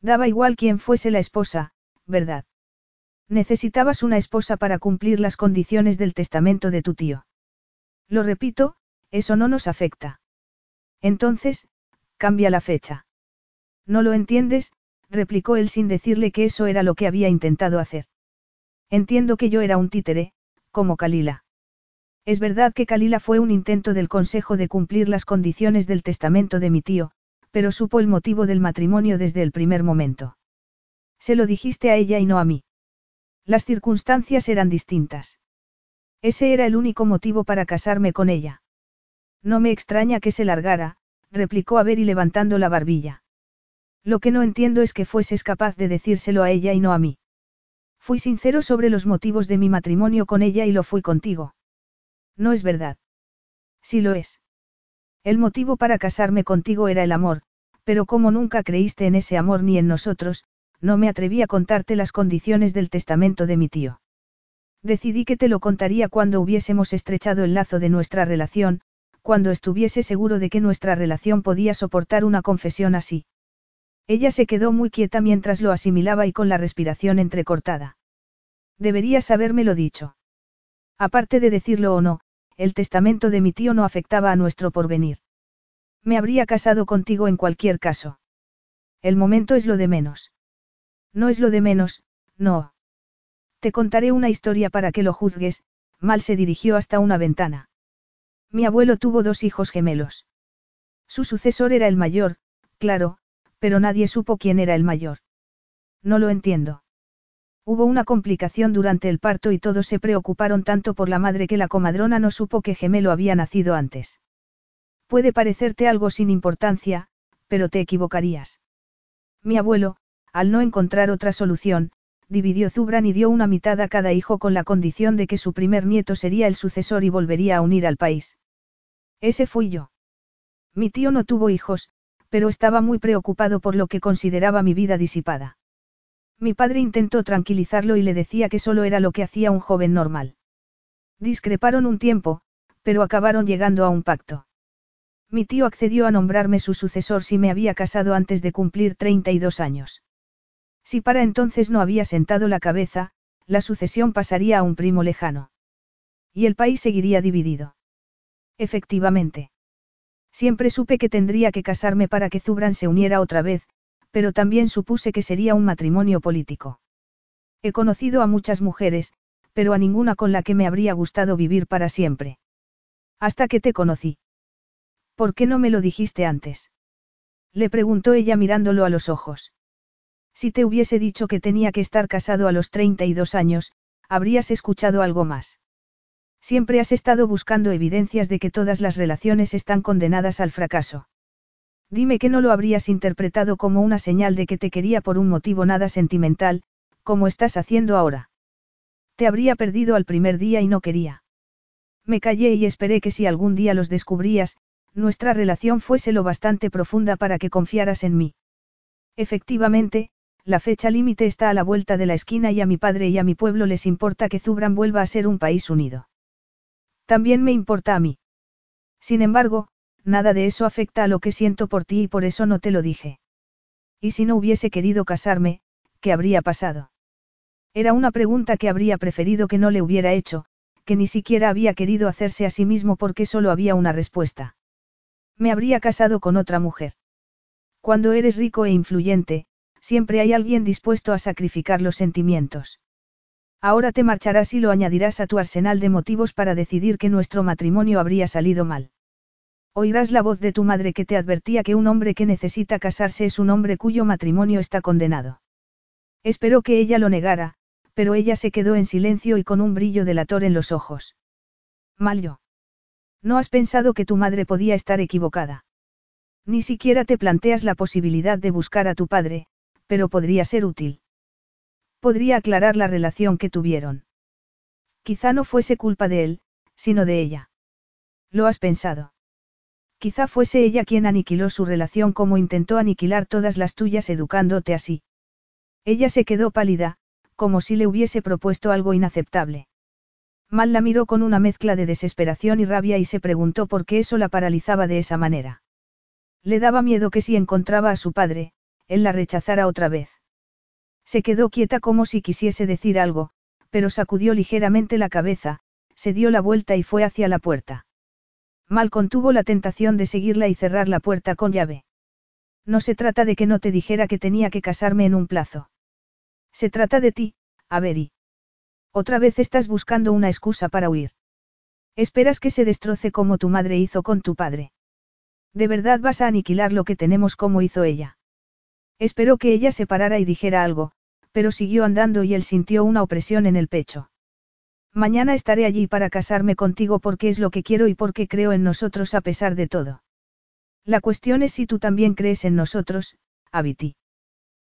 Daba igual quién fuese la esposa, ¿verdad? Necesitabas una esposa para cumplir las condiciones del testamento de tu tío. Lo repito, eso no nos afecta. Entonces, cambia la fecha. No lo entiendes, replicó él sin decirle que eso era lo que había intentado hacer. Entiendo que yo era un títere, como Kalila. Es verdad que Kalila fue un intento del Consejo de cumplir las condiciones del testamento de mi tío, pero supo el motivo del matrimonio desde el primer momento. Se lo dijiste a ella y no a mí. Las circunstancias eran distintas. Ese era el único motivo para casarme con ella. No me extraña que se largara, replicó Avery levantando la barbilla. Lo que no entiendo es que fueses capaz de decírselo a ella y no a mí. Fui sincero sobre los motivos de mi matrimonio con ella y lo fui contigo. No es verdad. Sí lo es. El motivo para casarme contigo era el amor, pero como nunca creíste en ese amor ni en nosotros, no me atreví a contarte las condiciones del testamento de mi tío. Decidí que te lo contaría cuando hubiésemos estrechado el lazo de nuestra relación, cuando estuviese seguro de que nuestra relación podía soportar una confesión así. Ella se quedó muy quieta mientras lo asimilaba y con la respiración entrecortada. Deberías habérmelo dicho. Aparte de decirlo o no, el testamento de mi tío no afectaba a nuestro porvenir. Me habría casado contigo en cualquier caso. El momento es lo de menos. No es lo de menos, no. Te contaré una historia para que lo juzgues, Mal se dirigió hasta una ventana. Mi abuelo tuvo dos hijos gemelos. Su sucesor era el mayor, claro, pero nadie supo quién era el mayor. No lo entiendo. Hubo una complicación durante el parto y todos se preocuparon tanto por la madre que la comadrona no supo que gemelo había nacido antes. Puede parecerte algo sin importancia, pero te equivocarías. Mi abuelo, al no encontrar otra solución, dividió Zubran y dio una mitad a cada hijo con la condición de que su primer nieto sería el sucesor y volvería a unir al país. Ese fui yo. Mi tío no tuvo hijos, pero estaba muy preocupado por lo que consideraba mi vida disipada. Mi padre intentó tranquilizarlo y le decía que solo era lo que hacía un joven normal. Discreparon un tiempo, pero acabaron llegando a un pacto. Mi tío accedió a nombrarme su sucesor si me había casado antes de cumplir 32 años. Si para entonces no había sentado la cabeza, la sucesión pasaría a un primo lejano. Y el país seguiría dividido. Efectivamente. Siempre supe que tendría que casarme para que Zubran se uniera otra vez, pero también supuse que sería un matrimonio político. He conocido a muchas mujeres, pero a ninguna con la que me habría gustado vivir para siempre. Hasta que te conocí. ¿Por qué no me lo dijiste antes? Le preguntó ella mirándolo a los ojos. Si te hubiese dicho que tenía que estar casado a los 32 años, habrías escuchado algo más. Siempre has estado buscando evidencias de que todas las relaciones están condenadas al fracaso. Dime que no lo habrías interpretado como una señal de que te quería por un motivo nada sentimental, como estás haciendo ahora. Te habría perdido al primer día y no quería. Me callé y esperé que si algún día los descubrías, nuestra relación fuese lo bastante profunda para que confiaras en mí. Efectivamente, la fecha límite está a la vuelta de la esquina y a mi padre y a mi pueblo les importa que Zubran vuelva a ser un país unido. También me importa a mí. Sin embargo, nada de eso afecta a lo que siento por ti y por eso no te lo dije. Y si no hubiese querido casarme, ¿qué habría pasado? Era una pregunta que habría preferido que no le hubiera hecho, que ni siquiera había querido hacerse a sí mismo porque solo había una respuesta. Me habría casado con otra mujer. Cuando eres rico e influyente, siempre hay alguien dispuesto a sacrificar los sentimientos. Ahora te marcharás y lo añadirás a tu arsenal de motivos para decidir que nuestro matrimonio habría salido mal. Oirás la voz de tu madre que te advertía que un hombre que necesita casarse es un hombre cuyo matrimonio está condenado. Esperó que ella lo negara, pero ella se quedó en silencio y con un brillo delator en los ojos. Mal yo. ¿No has pensado que tu madre podía estar equivocada? Ni siquiera te planteas la posibilidad de buscar a tu padre, pero podría ser útil. Podría aclarar la relación que tuvieron. Quizá no fuese culpa de él, sino de ella. ¿Lo has pensado? Quizá fuese ella quien aniquiló su relación como intentó aniquilar todas las tuyas educándote así. Ella se quedó pálida, como si le hubiese propuesto algo inaceptable. Mal la miró con una mezcla de desesperación y rabia y se preguntó por qué eso la paralizaba de esa manera. Le daba miedo que si encontraba a su padre, él la rechazara otra vez. Se quedó quieta como si quisiese decir algo, pero sacudió ligeramente la cabeza, se dio la vuelta y fue hacia la puerta. Mal contuvo la tentación de seguirla y cerrar la puerta con llave. No se trata de que no te dijera que tenía que casarme en un plazo. Se trata de ti, Avery. Otra vez estás buscando una excusa para huir. Esperas que se destroce como tu madre hizo con tu padre. De verdad vas a aniquilar lo que tenemos como hizo ella. Esperó que ella se parara y dijera algo, pero siguió andando y él sintió una opresión en el pecho. Mañana estaré allí para casarme contigo porque es lo que quiero y porque creo en nosotros a pesar de todo. La cuestión es si tú también crees en nosotros, Abiti.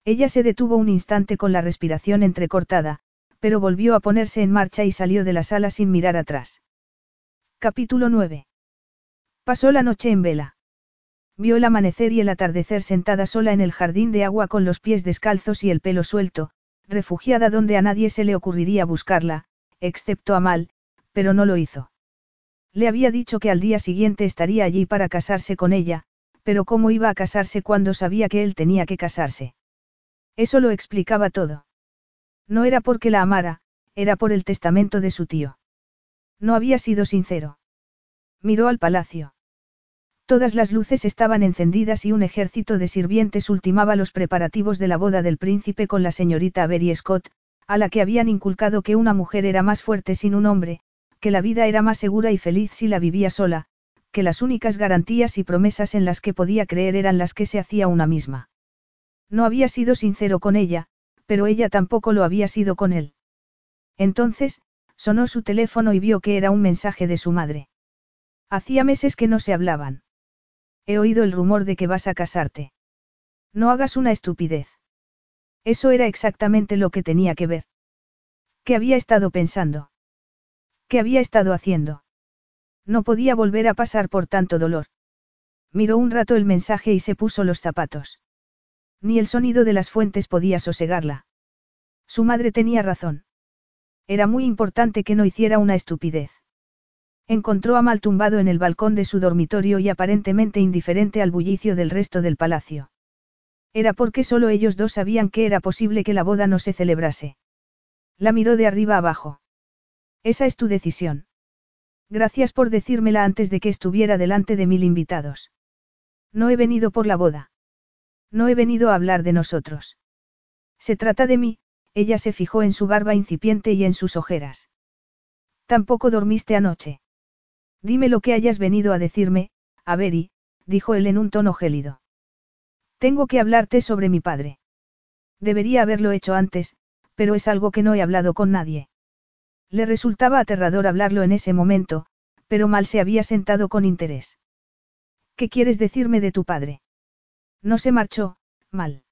Ella se detuvo un instante con la respiración entrecortada, pero volvió a ponerse en marcha y salió de la sala sin mirar atrás. Capítulo 9. Pasó la noche en vela. Vio el amanecer y el atardecer sentada sola en el jardín de agua con los pies descalzos y el pelo suelto, refugiada donde a nadie se le ocurriría buscarla, excepto a Mal, pero no lo hizo. Le había dicho que al día siguiente estaría allí para casarse con ella, pero ¿cómo iba a casarse cuando sabía que él tenía que casarse? Eso lo explicaba todo. No era porque la amara, era por el testamento de su tío. No había sido sincero. Miró al palacio. Todas las luces estaban encendidas y un ejército de sirvientes ultimaba los preparativos de la boda del príncipe con la señorita Avery Scott, a la que habían inculcado que una mujer era más fuerte sin un hombre, que la vida era más segura y feliz si la vivía sola, que las únicas garantías y promesas en las que podía creer eran las que se hacía una misma. No había sido sincero con ella, pero ella tampoco lo había sido con él. Entonces, sonó su teléfono y vio que era un mensaje de su madre. Hacía meses que no se hablaban. He oído el rumor de que vas a casarte. No hagas una estupidez. Eso era exactamente lo que tenía que ver. ¿Qué había estado pensando? ¿Qué había estado haciendo? No podía volver a pasar por tanto dolor. Miró un rato el mensaje y se puso los zapatos. Ni el sonido de las fuentes podía sosegarla. Su madre tenía razón. Era muy importante que no hiciera una estupidez. Encontró a Mal tumbado en el balcón de su dormitorio y aparentemente indiferente al bullicio del resto del palacio. Era porque solo ellos dos sabían que era posible que la boda no se celebrase. La miró de arriba abajo. Esa es tu decisión. Gracias por decírmela antes de que estuviera delante de mil invitados. No he venido por la boda. No he venido a hablar de nosotros. Se trata de mí, ella se fijó en su barba incipiente y en sus ojeras. Tampoco dormiste anoche. Dime lo que hayas venido a decirme, Avery, dijo él en un tono gélido. Tengo que hablarte sobre mi padre. Debería haberlo hecho antes, pero es algo que no he hablado con nadie. Le resultaba aterrador hablarlo en ese momento, pero Mal se había sentado con interés. ¿Qué quieres decirme de tu padre? No se marchó, Mal.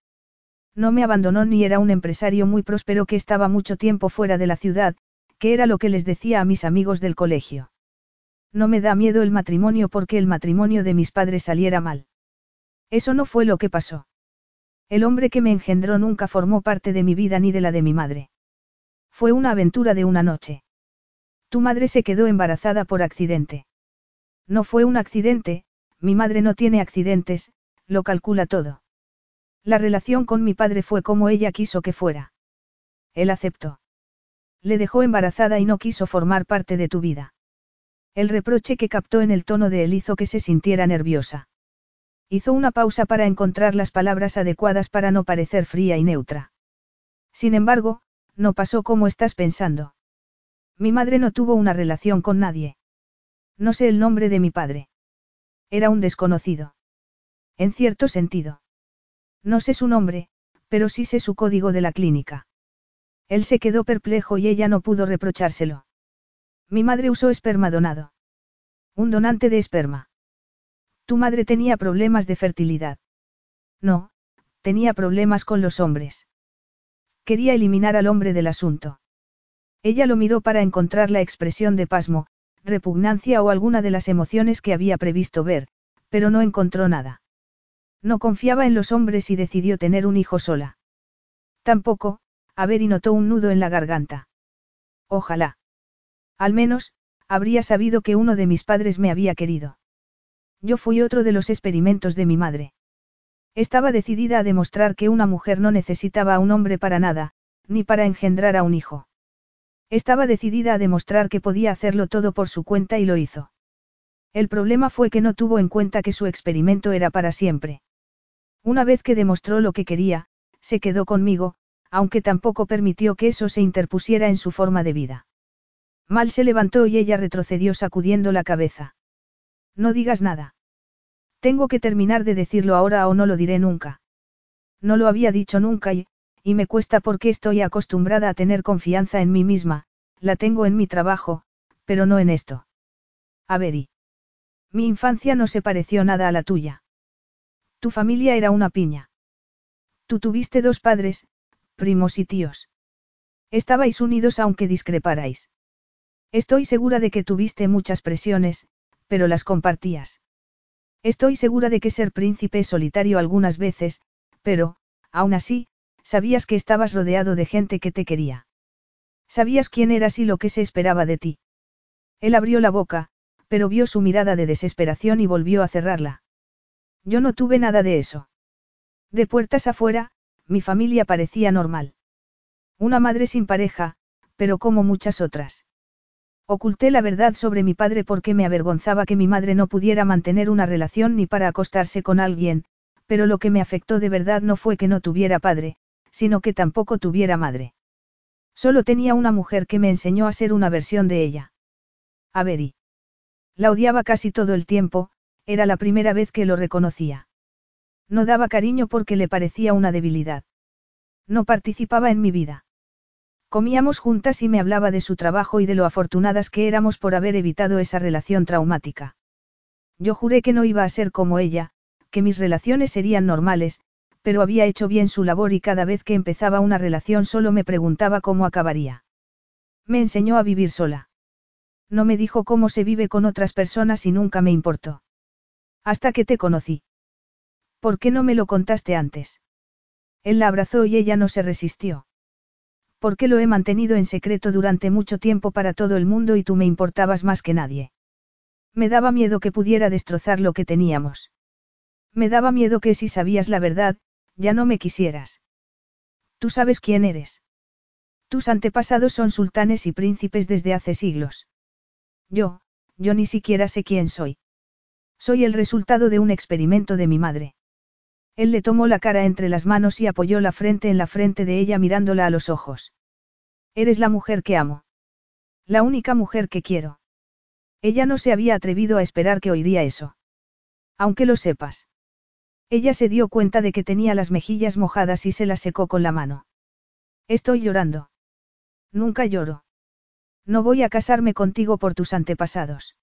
No me abandonó ni era un empresario muy próspero que estaba mucho tiempo fuera de la ciudad, que era lo que les decía a mis amigos del colegio. No me da miedo el matrimonio porque el matrimonio de mis padres saliera mal. Eso no fue lo que pasó. El hombre que me engendró nunca formó parte de mi vida ni de la de mi madre. Fue una aventura de una noche. Tu madre se quedó embarazada por accidente. No fue un accidente, mi madre no tiene accidentes, lo calcula todo. La relación con mi padre fue como ella quiso que fuera. Él aceptó. Le dejó embarazada y no quiso formar parte de tu vida. El reproche que captó en el tono de él hizo que se sintiera nerviosa. Hizo una pausa para encontrar las palabras adecuadas para no parecer fría y neutra. Sin embargo, no pasó como estás pensando. Mi madre no tuvo una relación con nadie. No sé el nombre de mi padre. Era un desconocido. En cierto sentido. No sé su nombre, pero sí sé su código de la clínica. Él se quedó perplejo y ella no pudo reprochárselo. Mi madre usó esperma donado. Un donante de esperma. Tu madre tenía problemas de fertilidad. No, tenía problemas con los hombres. Quería eliminar al hombre del asunto. Ella lo miró para encontrar la expresión de pasmo, repugnancia o alguna de las emociones que había previsto ver, pero no encontró nada. No confiaba en los hombres y decidió tener un hijo sola. Tampoco, a ver y notó un nudo en la garganta. Ojalá. Al menos, habría sabido que uno de mis padres me había querido. Yo fui otro de los experimentos de mi madre. Estaba decidida a demostrar que una mujer no necesitaba a un hombre para nada, ni para engendrar a un hijo. Estaba decidida a demostrar que podía hacerlo todo por su cuenta y lo hizo. El problema fue que no tuvo en cuenta que su experimento era para siempre. Una vez que demostró lo que quería, se quedó conmigo, aunque tampoco permitió que eso se interpusiera en su forma de vida. Mal se levantó y ella retrocedió sacudiendo la cabeza. No digas nada. Tengo que terminar de decirlo ahora o no lo diré nunca. No lo había dicho nunca y, y me cuesta porque estoy acostumbrada a tener confianza en mí misma, la tengo en mi trabajo, pero no en esto. A ver y. Mi infancia no se pareció nada a la tuya. Tu familia era una piña. Tú tuviste dos padres, primos y tíos. Estabais unidos aunque discreparais. Estoy segura de que tuviste muchas presiones, pero las compartías. Estoy segura de que ser príncipe es solitario algunas veces, pero, aún así, sabías que estabas rodeado de gente que te quería. Sabías quién eras y lo que se esperaba de ti. Él abrió la boca, pero vio su mirada de desesperación y volvió a cerrarla. Yo no tuve nada de eso. De puertas afuera, mi familia parecía normal. Una madre sin pareja, pero como muchas otras. Oculté la verdad sobre mi padre porque me avergonzaba que mi madre no pudiera mantener una relación ni para acostarse con alguien, pero lo que me afectó de verdad no fue que no tuviera padre, sino que tampoco tuviera madre. Solo tenía una mujer que me enseñó a ser una versión de ella. Avery. La odiaba casi todo el tiempo, era la primera vez que lo reconocía. No daba cariño porque le parecía una debilidad. No participaba en mi vida. Comíamos juntas y me hablaba de su trabajo y de lo afortunadas que éramos por haber evitado esa relación traumática. Yo juré que no iba a ser como ella, que mis relaciones serían normales, pero había hecho bien su labor y cada vez que empezaba una relación solo me preguntaba cómo acabaría. Me enseñó a vivir sola. No me dijo cómo se vive con otras personas y nunca me importó. Hasta que te conocí. ¿Por qué no me lo contaste antes? Él la abrazó y ella no se resistió. ¿Por qué lo he mantenido en secreto durante mucho tiempo para todo el mundo y tú me importabas más que nadie? Me daba miedo que pudiera destrozar lo que teníamos. Me daba miedo que si sabías la verdad, ya no me quisieras. Tú sabes quién eres. Tus antepasados son sultanes y príncipes desde hace siglos. Yo, yo ni siquiera sé quién soy. Soy el resultado de un experimento de mi madre. Él le tomó la cara entre las manos y apoyó la frente en la frente de ella mirándola a los ojos. Eres la mujer que amo. La única mujer que quiero. Ella no se había atrevido a esperar que oiría eso. Aunque lo sepas. Ella se dio cuenta de que tenía las mejillas mojadas y se las secó con la mano. Estoy llorando. Nunca lloro. No voy a casarme contigo por tus antepasados.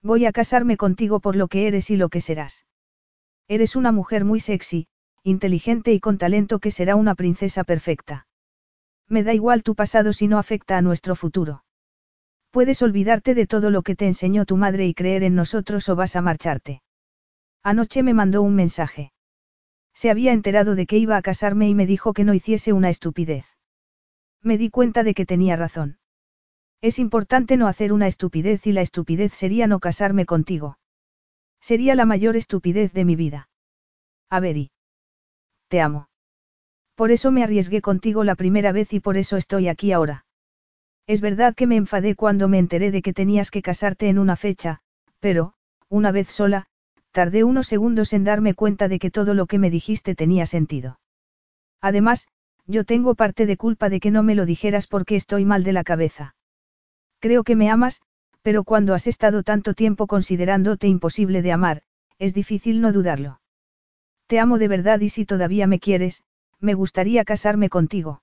Voy a casarme contigo por lo que eres y lo que serás. Eres una mujer muy sexy, inteligente y con talento que será una princesa perfecta. Me da igual tu pasado si no afecta a nuestro futuro. Puedes olvidarte de todo lo que te enseñó tu madre y creer en nosotros o vas a marcharte. Anoche me mandó un mensaje. Se había enterado de que iba a casarme y me dijo que no hiciese una estupidez. Me di cuenta de que tenía razón. Es importante no hacer una estupidez y la estupidez sería no casarme contigo. Sería la mayor estupidez de mi vida. Averi. Te amo. Por eso me arriesgué contigo la primera vez y por eso estoy aquí ahora. Es verdad que me enfadé cuando me enteré de que tenías que casarte en una fecha, pero, una vez sola, tardé unos segundos en darme cuenta de que todo lo que me dijiste tenía sentido. Además, yo tengo parte de culpa de que no me lo dijeras porque estoy mal de la cabeza. Creo que me amas, pero cuando has estado tanto tiempo considerándote imposible de amar, es difícil no dudarlo. Te amo de verdad y si todavía me quieres, me gustaría casarme contigo.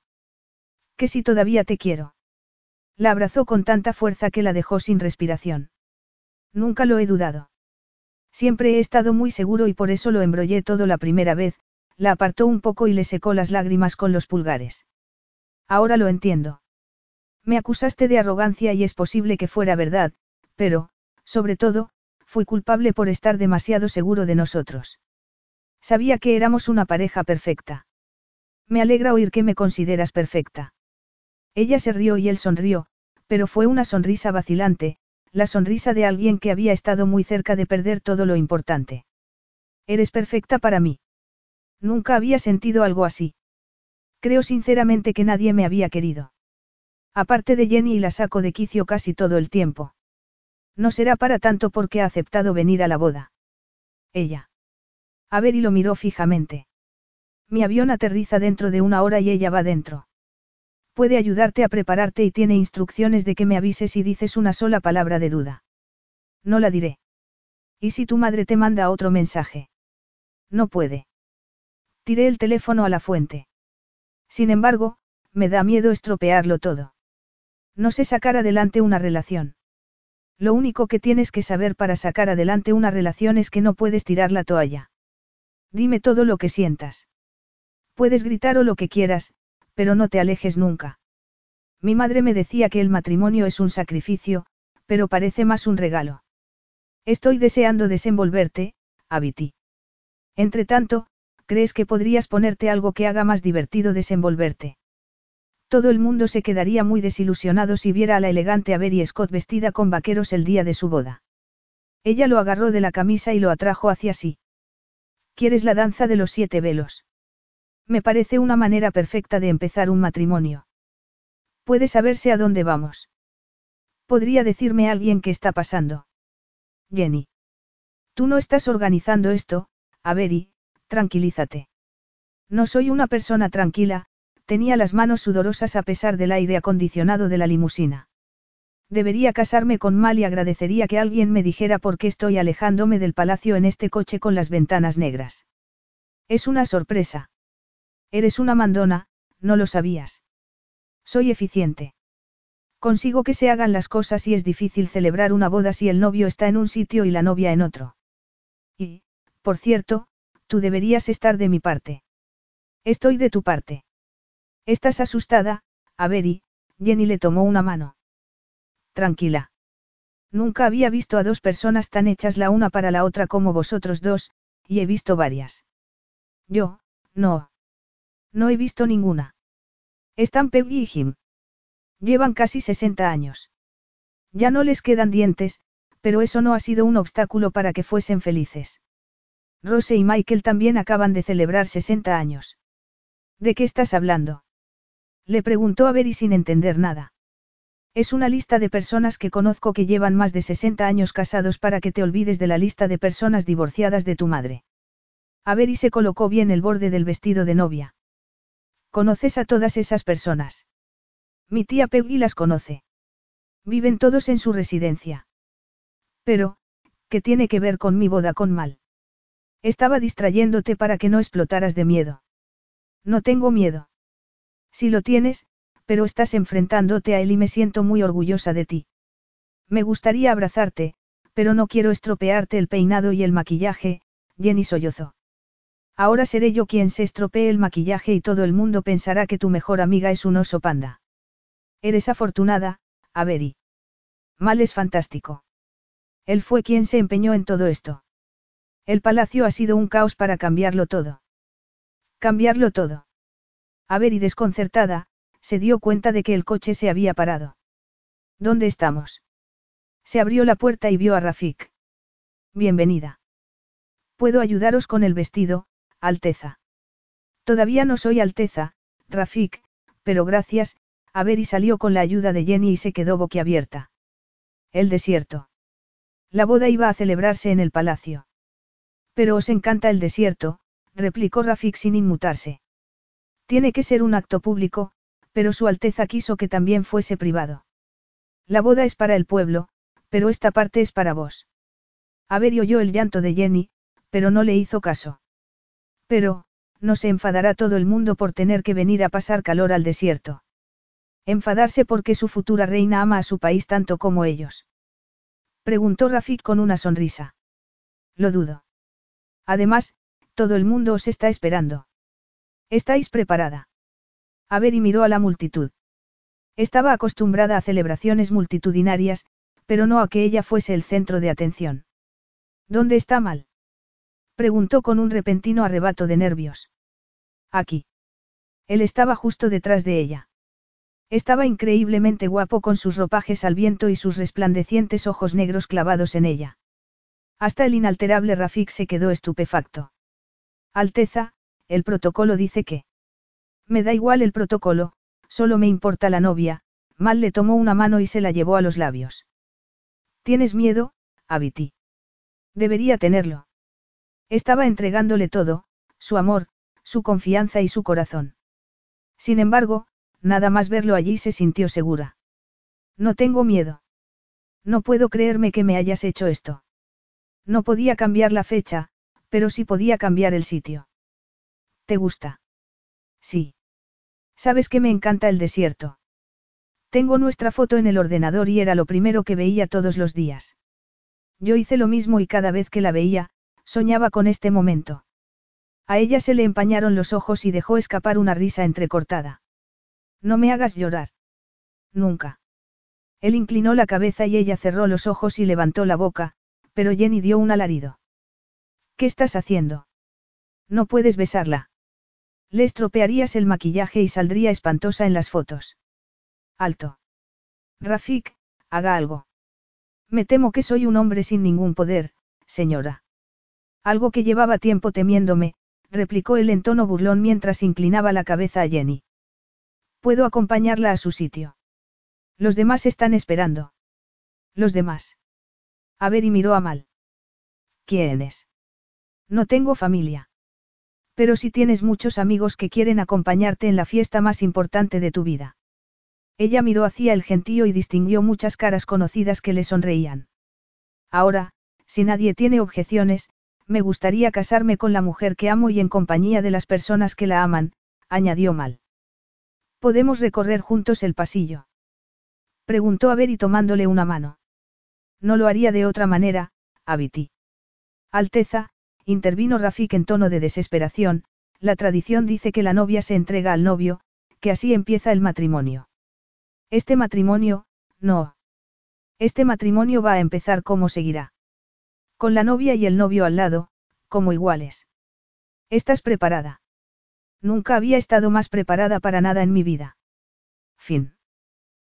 Que si todavía te quiero. La abrazó con tanta fuerza que la dejó sin respiración. Nunca lo he dudado. Siempre he estado muy seguro y por eso lo embrollé todo la primera vez, la apartó un poco y le secó las lágrimas con los pulgares. Ahora lo entiendo. Me acusaste de arrogancia y es posible que fuera verdad, pero, sobre todo, fui culpable por estar demasiado seguro de nosotros. Sabía que éramos una pareja perfecta. Me alegra oír que me consideras perfecta. Ella se rió y él sonrió, pero fue una sonrisa vacilante, la sonrisa de alguien que había estado muy cerca de perder todo lo importante. Eres perfecta para mí. Nunca había sentido algo así. Creo sinceramente que nadie me había querido. Aparte de Jenny y la saco de quicio casi todo el tiempo. No será para tanto porque ha aceptado venir a la boda. Ella. A ver y lo miró fijamente. Mi avión aterriza dentro de una hora y ella va dentro. Puede ayudarte a prepararte y tiene instrucciones de que me avises si dices una sola palabra de duda. No la diré. ¿Y si tu madre te manda otro mensaje? No puede. Tiré el teléfono a la fuente. Sin embargo, me da miedo estropearlo todo. No sé sacar adelante una relación. Lo único que tienes que saber para sacar adelante una relación es que no puedes tirar la toalla. Dime todo lo que sientas. Puedes gritar o lo que quieras, pero no te alejes nunca. Mi madre me decía que el matrimonio es un sacrificio, pero parece más un regalo. Estoy deseando desenvolverte, Abiti. Entre tanto, ¿crees que podrías ponerte algo que haga más divertido desenvolverte? Todo el mundo se quedaría muy desilusionado si viera a la elegante Avery Scott vestida con vaqueros el día de su boda. Ella lo agarró de la camisa y lo atrajo hacia sí. ¿Quieres la danza de los siete velos? Me parece una manera perfecta de empezar un matrimonio. Puede saberse a dónde vamos. ¿Podría decirme alguien qué está pasando? Jenny. Tú no estás organizando esto, Avery, tranquilízate. No soy una persona tranquila, tenía las manos sudorosas a pesar del aire acondicionado de la limusina. Debería casarme con Mal y agradecería que alguien me dijera por qué estoy alejándome del palacio en este coche con las ventanas negras. Es una sorpresa. Eres una mandona, no lo sabías. Soy eficiente. Consigo que se hagan las cosas y es difícil celebrar una boda si el novio está en un sitio y la novia en otro. Y, por cierto, tú deberías estar de mi parte. Estoy de tu parte. Estás asustada, Avery, Jenny le tomó una mano. Tranquila. Nunca había visto a dos personas tan hechas la una para la otra como vosotros dos, y he visto varias. Yo, no. No he visto ninguna. Están Peggy y Jim. Llevan casi 60 años. Ya no les quedan dientes, pero eso no ha sido un obstáculo para que fuesen felices. Rose y Michael también acaban de celebrar 60 años. ¿De qué estás hablando? Le preguntó a Berry sin entender nada. Es una lista de personas que conozco que llevan más de 60 años casados para que te olvides de la lista de personas divorciadas de tu madre. Avery se colocó bien el borde del vestido de novia. ¿Conoces a todas esas personas? Mi tía Peggy las conoce. Viven todos en su residencia. Pero, ¿qué tiene que ver con mi boda con Mal? Estaba distrayéndote para que no explotaras de miedo. No tengo miedo. Si lo tienes, pero estás enfrentándote a él y me siento muy orgullosa de ti. Me gustaría abrazarte, pero no quiero estropearte el peinado y el maquillaje, Jenny sollozó. Ahora seré yo quien se estropee el maquillaje y todo el mundo pensará que tu mejor amiga es un oso panda. Eres afortunada, Avery. Mal es fantástico. Él fue quien se empeñó en todo esto. El palacio ha sido un caos para cambiarlo todo. Cambiarlo todo. Avery desconcertada, se dio cuenta de que el coche se había parado. ¿Dónde estamos? Se abrió la puerta y vio a Rafik. Bienvenida. ¿Puedo ayudaros con el vestido, Alteza? Todavía no soy Alteza, Rafik, pero gracias, Avery salió con la ayuda de Jenny y se quedó boquiabierta. El desierto. La boda iba a celebrarse en el palacio. Pero os encanta el desierto, replicó Rafik sin inmutarse. Tiene que ser un acto público, pero Su Alteza quiso que también fuese privado. La boda es para el pueblo, pero esta parte es para vos. Avery oyó el llanto de Jenny, pero no le hizo caso. Pero, no se enfadará todo el mundo por tener que venir a pasar calor al desierto. Enfadarse porque su futura reina ama a su país tanto como ellos. Preguntó Rafik con una sonrisa. Lo dudo. Además, todo el mundo os está esperando. ¿Estáis preparada? A ver y miró a la multitud. Estaba acostumbrada a celebraciones multitudinarias, pero no a que ella fuese el centro de atención. ¿Dónde está mal? Preguntó con un repentino arrebato de nervios. Aquí. Él estaba justo detrás de ella. Estaba increíblemente guapo con sus ropajes al viento y sus resplandecientes ojos negros clavados en ella. Hasta el inalterable Rafik se quedó estupefacto. Alteza, el protocolo dice que. Me da igual el protocolo, solo me importa la novia, Mal le tomó una mano y se la llevó a los labios. ¿Tienes miedo, Abiti? Debería tenerlo. Estaba entregándole todo, su amor, su confianza y su corazón. Sin embargo, nada más verlo allí se sintió segura. No tengo miedo. No puedo creerme que me hayas hecho esto. No podía cambiar la fecha, pero sí podía cambiar el sitio. ¿Te gusta? Sí. Sabes que me encanta el desierto. Tengo nuestra foto en el ordenador y era lo primero que veía todos los días. Yo hice lo mismo y cada vez que la veía, soñaba con este momento. A ella se le empañaron los ojos y dejó escapar una risa entrecortada. No me hagas llorar. Nunca. Él inclinó la cabeza y ella cerró los ojos y levantó la boca, pero Jenny dio un alarido. ¿Qué estás haciendo? No puedes besarla. Le estropearías el maquillaje y saldría espantosa en las fotos. Alto. Rafik, haga algo. Me temo que soy un hombre sin ningún poder, señora. Algo que llevaba tiempo temiéndome, replicó él en tono burlón mientras inclinaba la cabeza a Jenny. Puedo acompañarla a su sitio. Los demás están esperando. Los demás. A ver y miró a Mal. ¿Quién es? No tengo familia. Pero si tienes muchos amigos que quieren acompañarte en la fiesta más importante de tu vida. Ella miró hacia el gentío y distinguió muchas caras conocidas que le sonreían. Ahora, si nadie tiene objeciones, me gustaría casarme con la mujer que amo y en compañía de las personas que la aman, añadió Mal. ¿Podemos recorrer juntos el pasillo? Preguntó a y tomándole una mano. No lo haría de otra manera, Abiti. Alteza, intervino Rafik en tono de desesperación, la tradición dice que la novia se entrega al novio, que así empieza el matrimonio. Este matrimonio, no. Este matrimonio va a empezar como seguirá. Con la novia y el novio al lado, como iguales. ¿Estás preparada? Nunca había estado más preparada para nada en mi vida. Fin.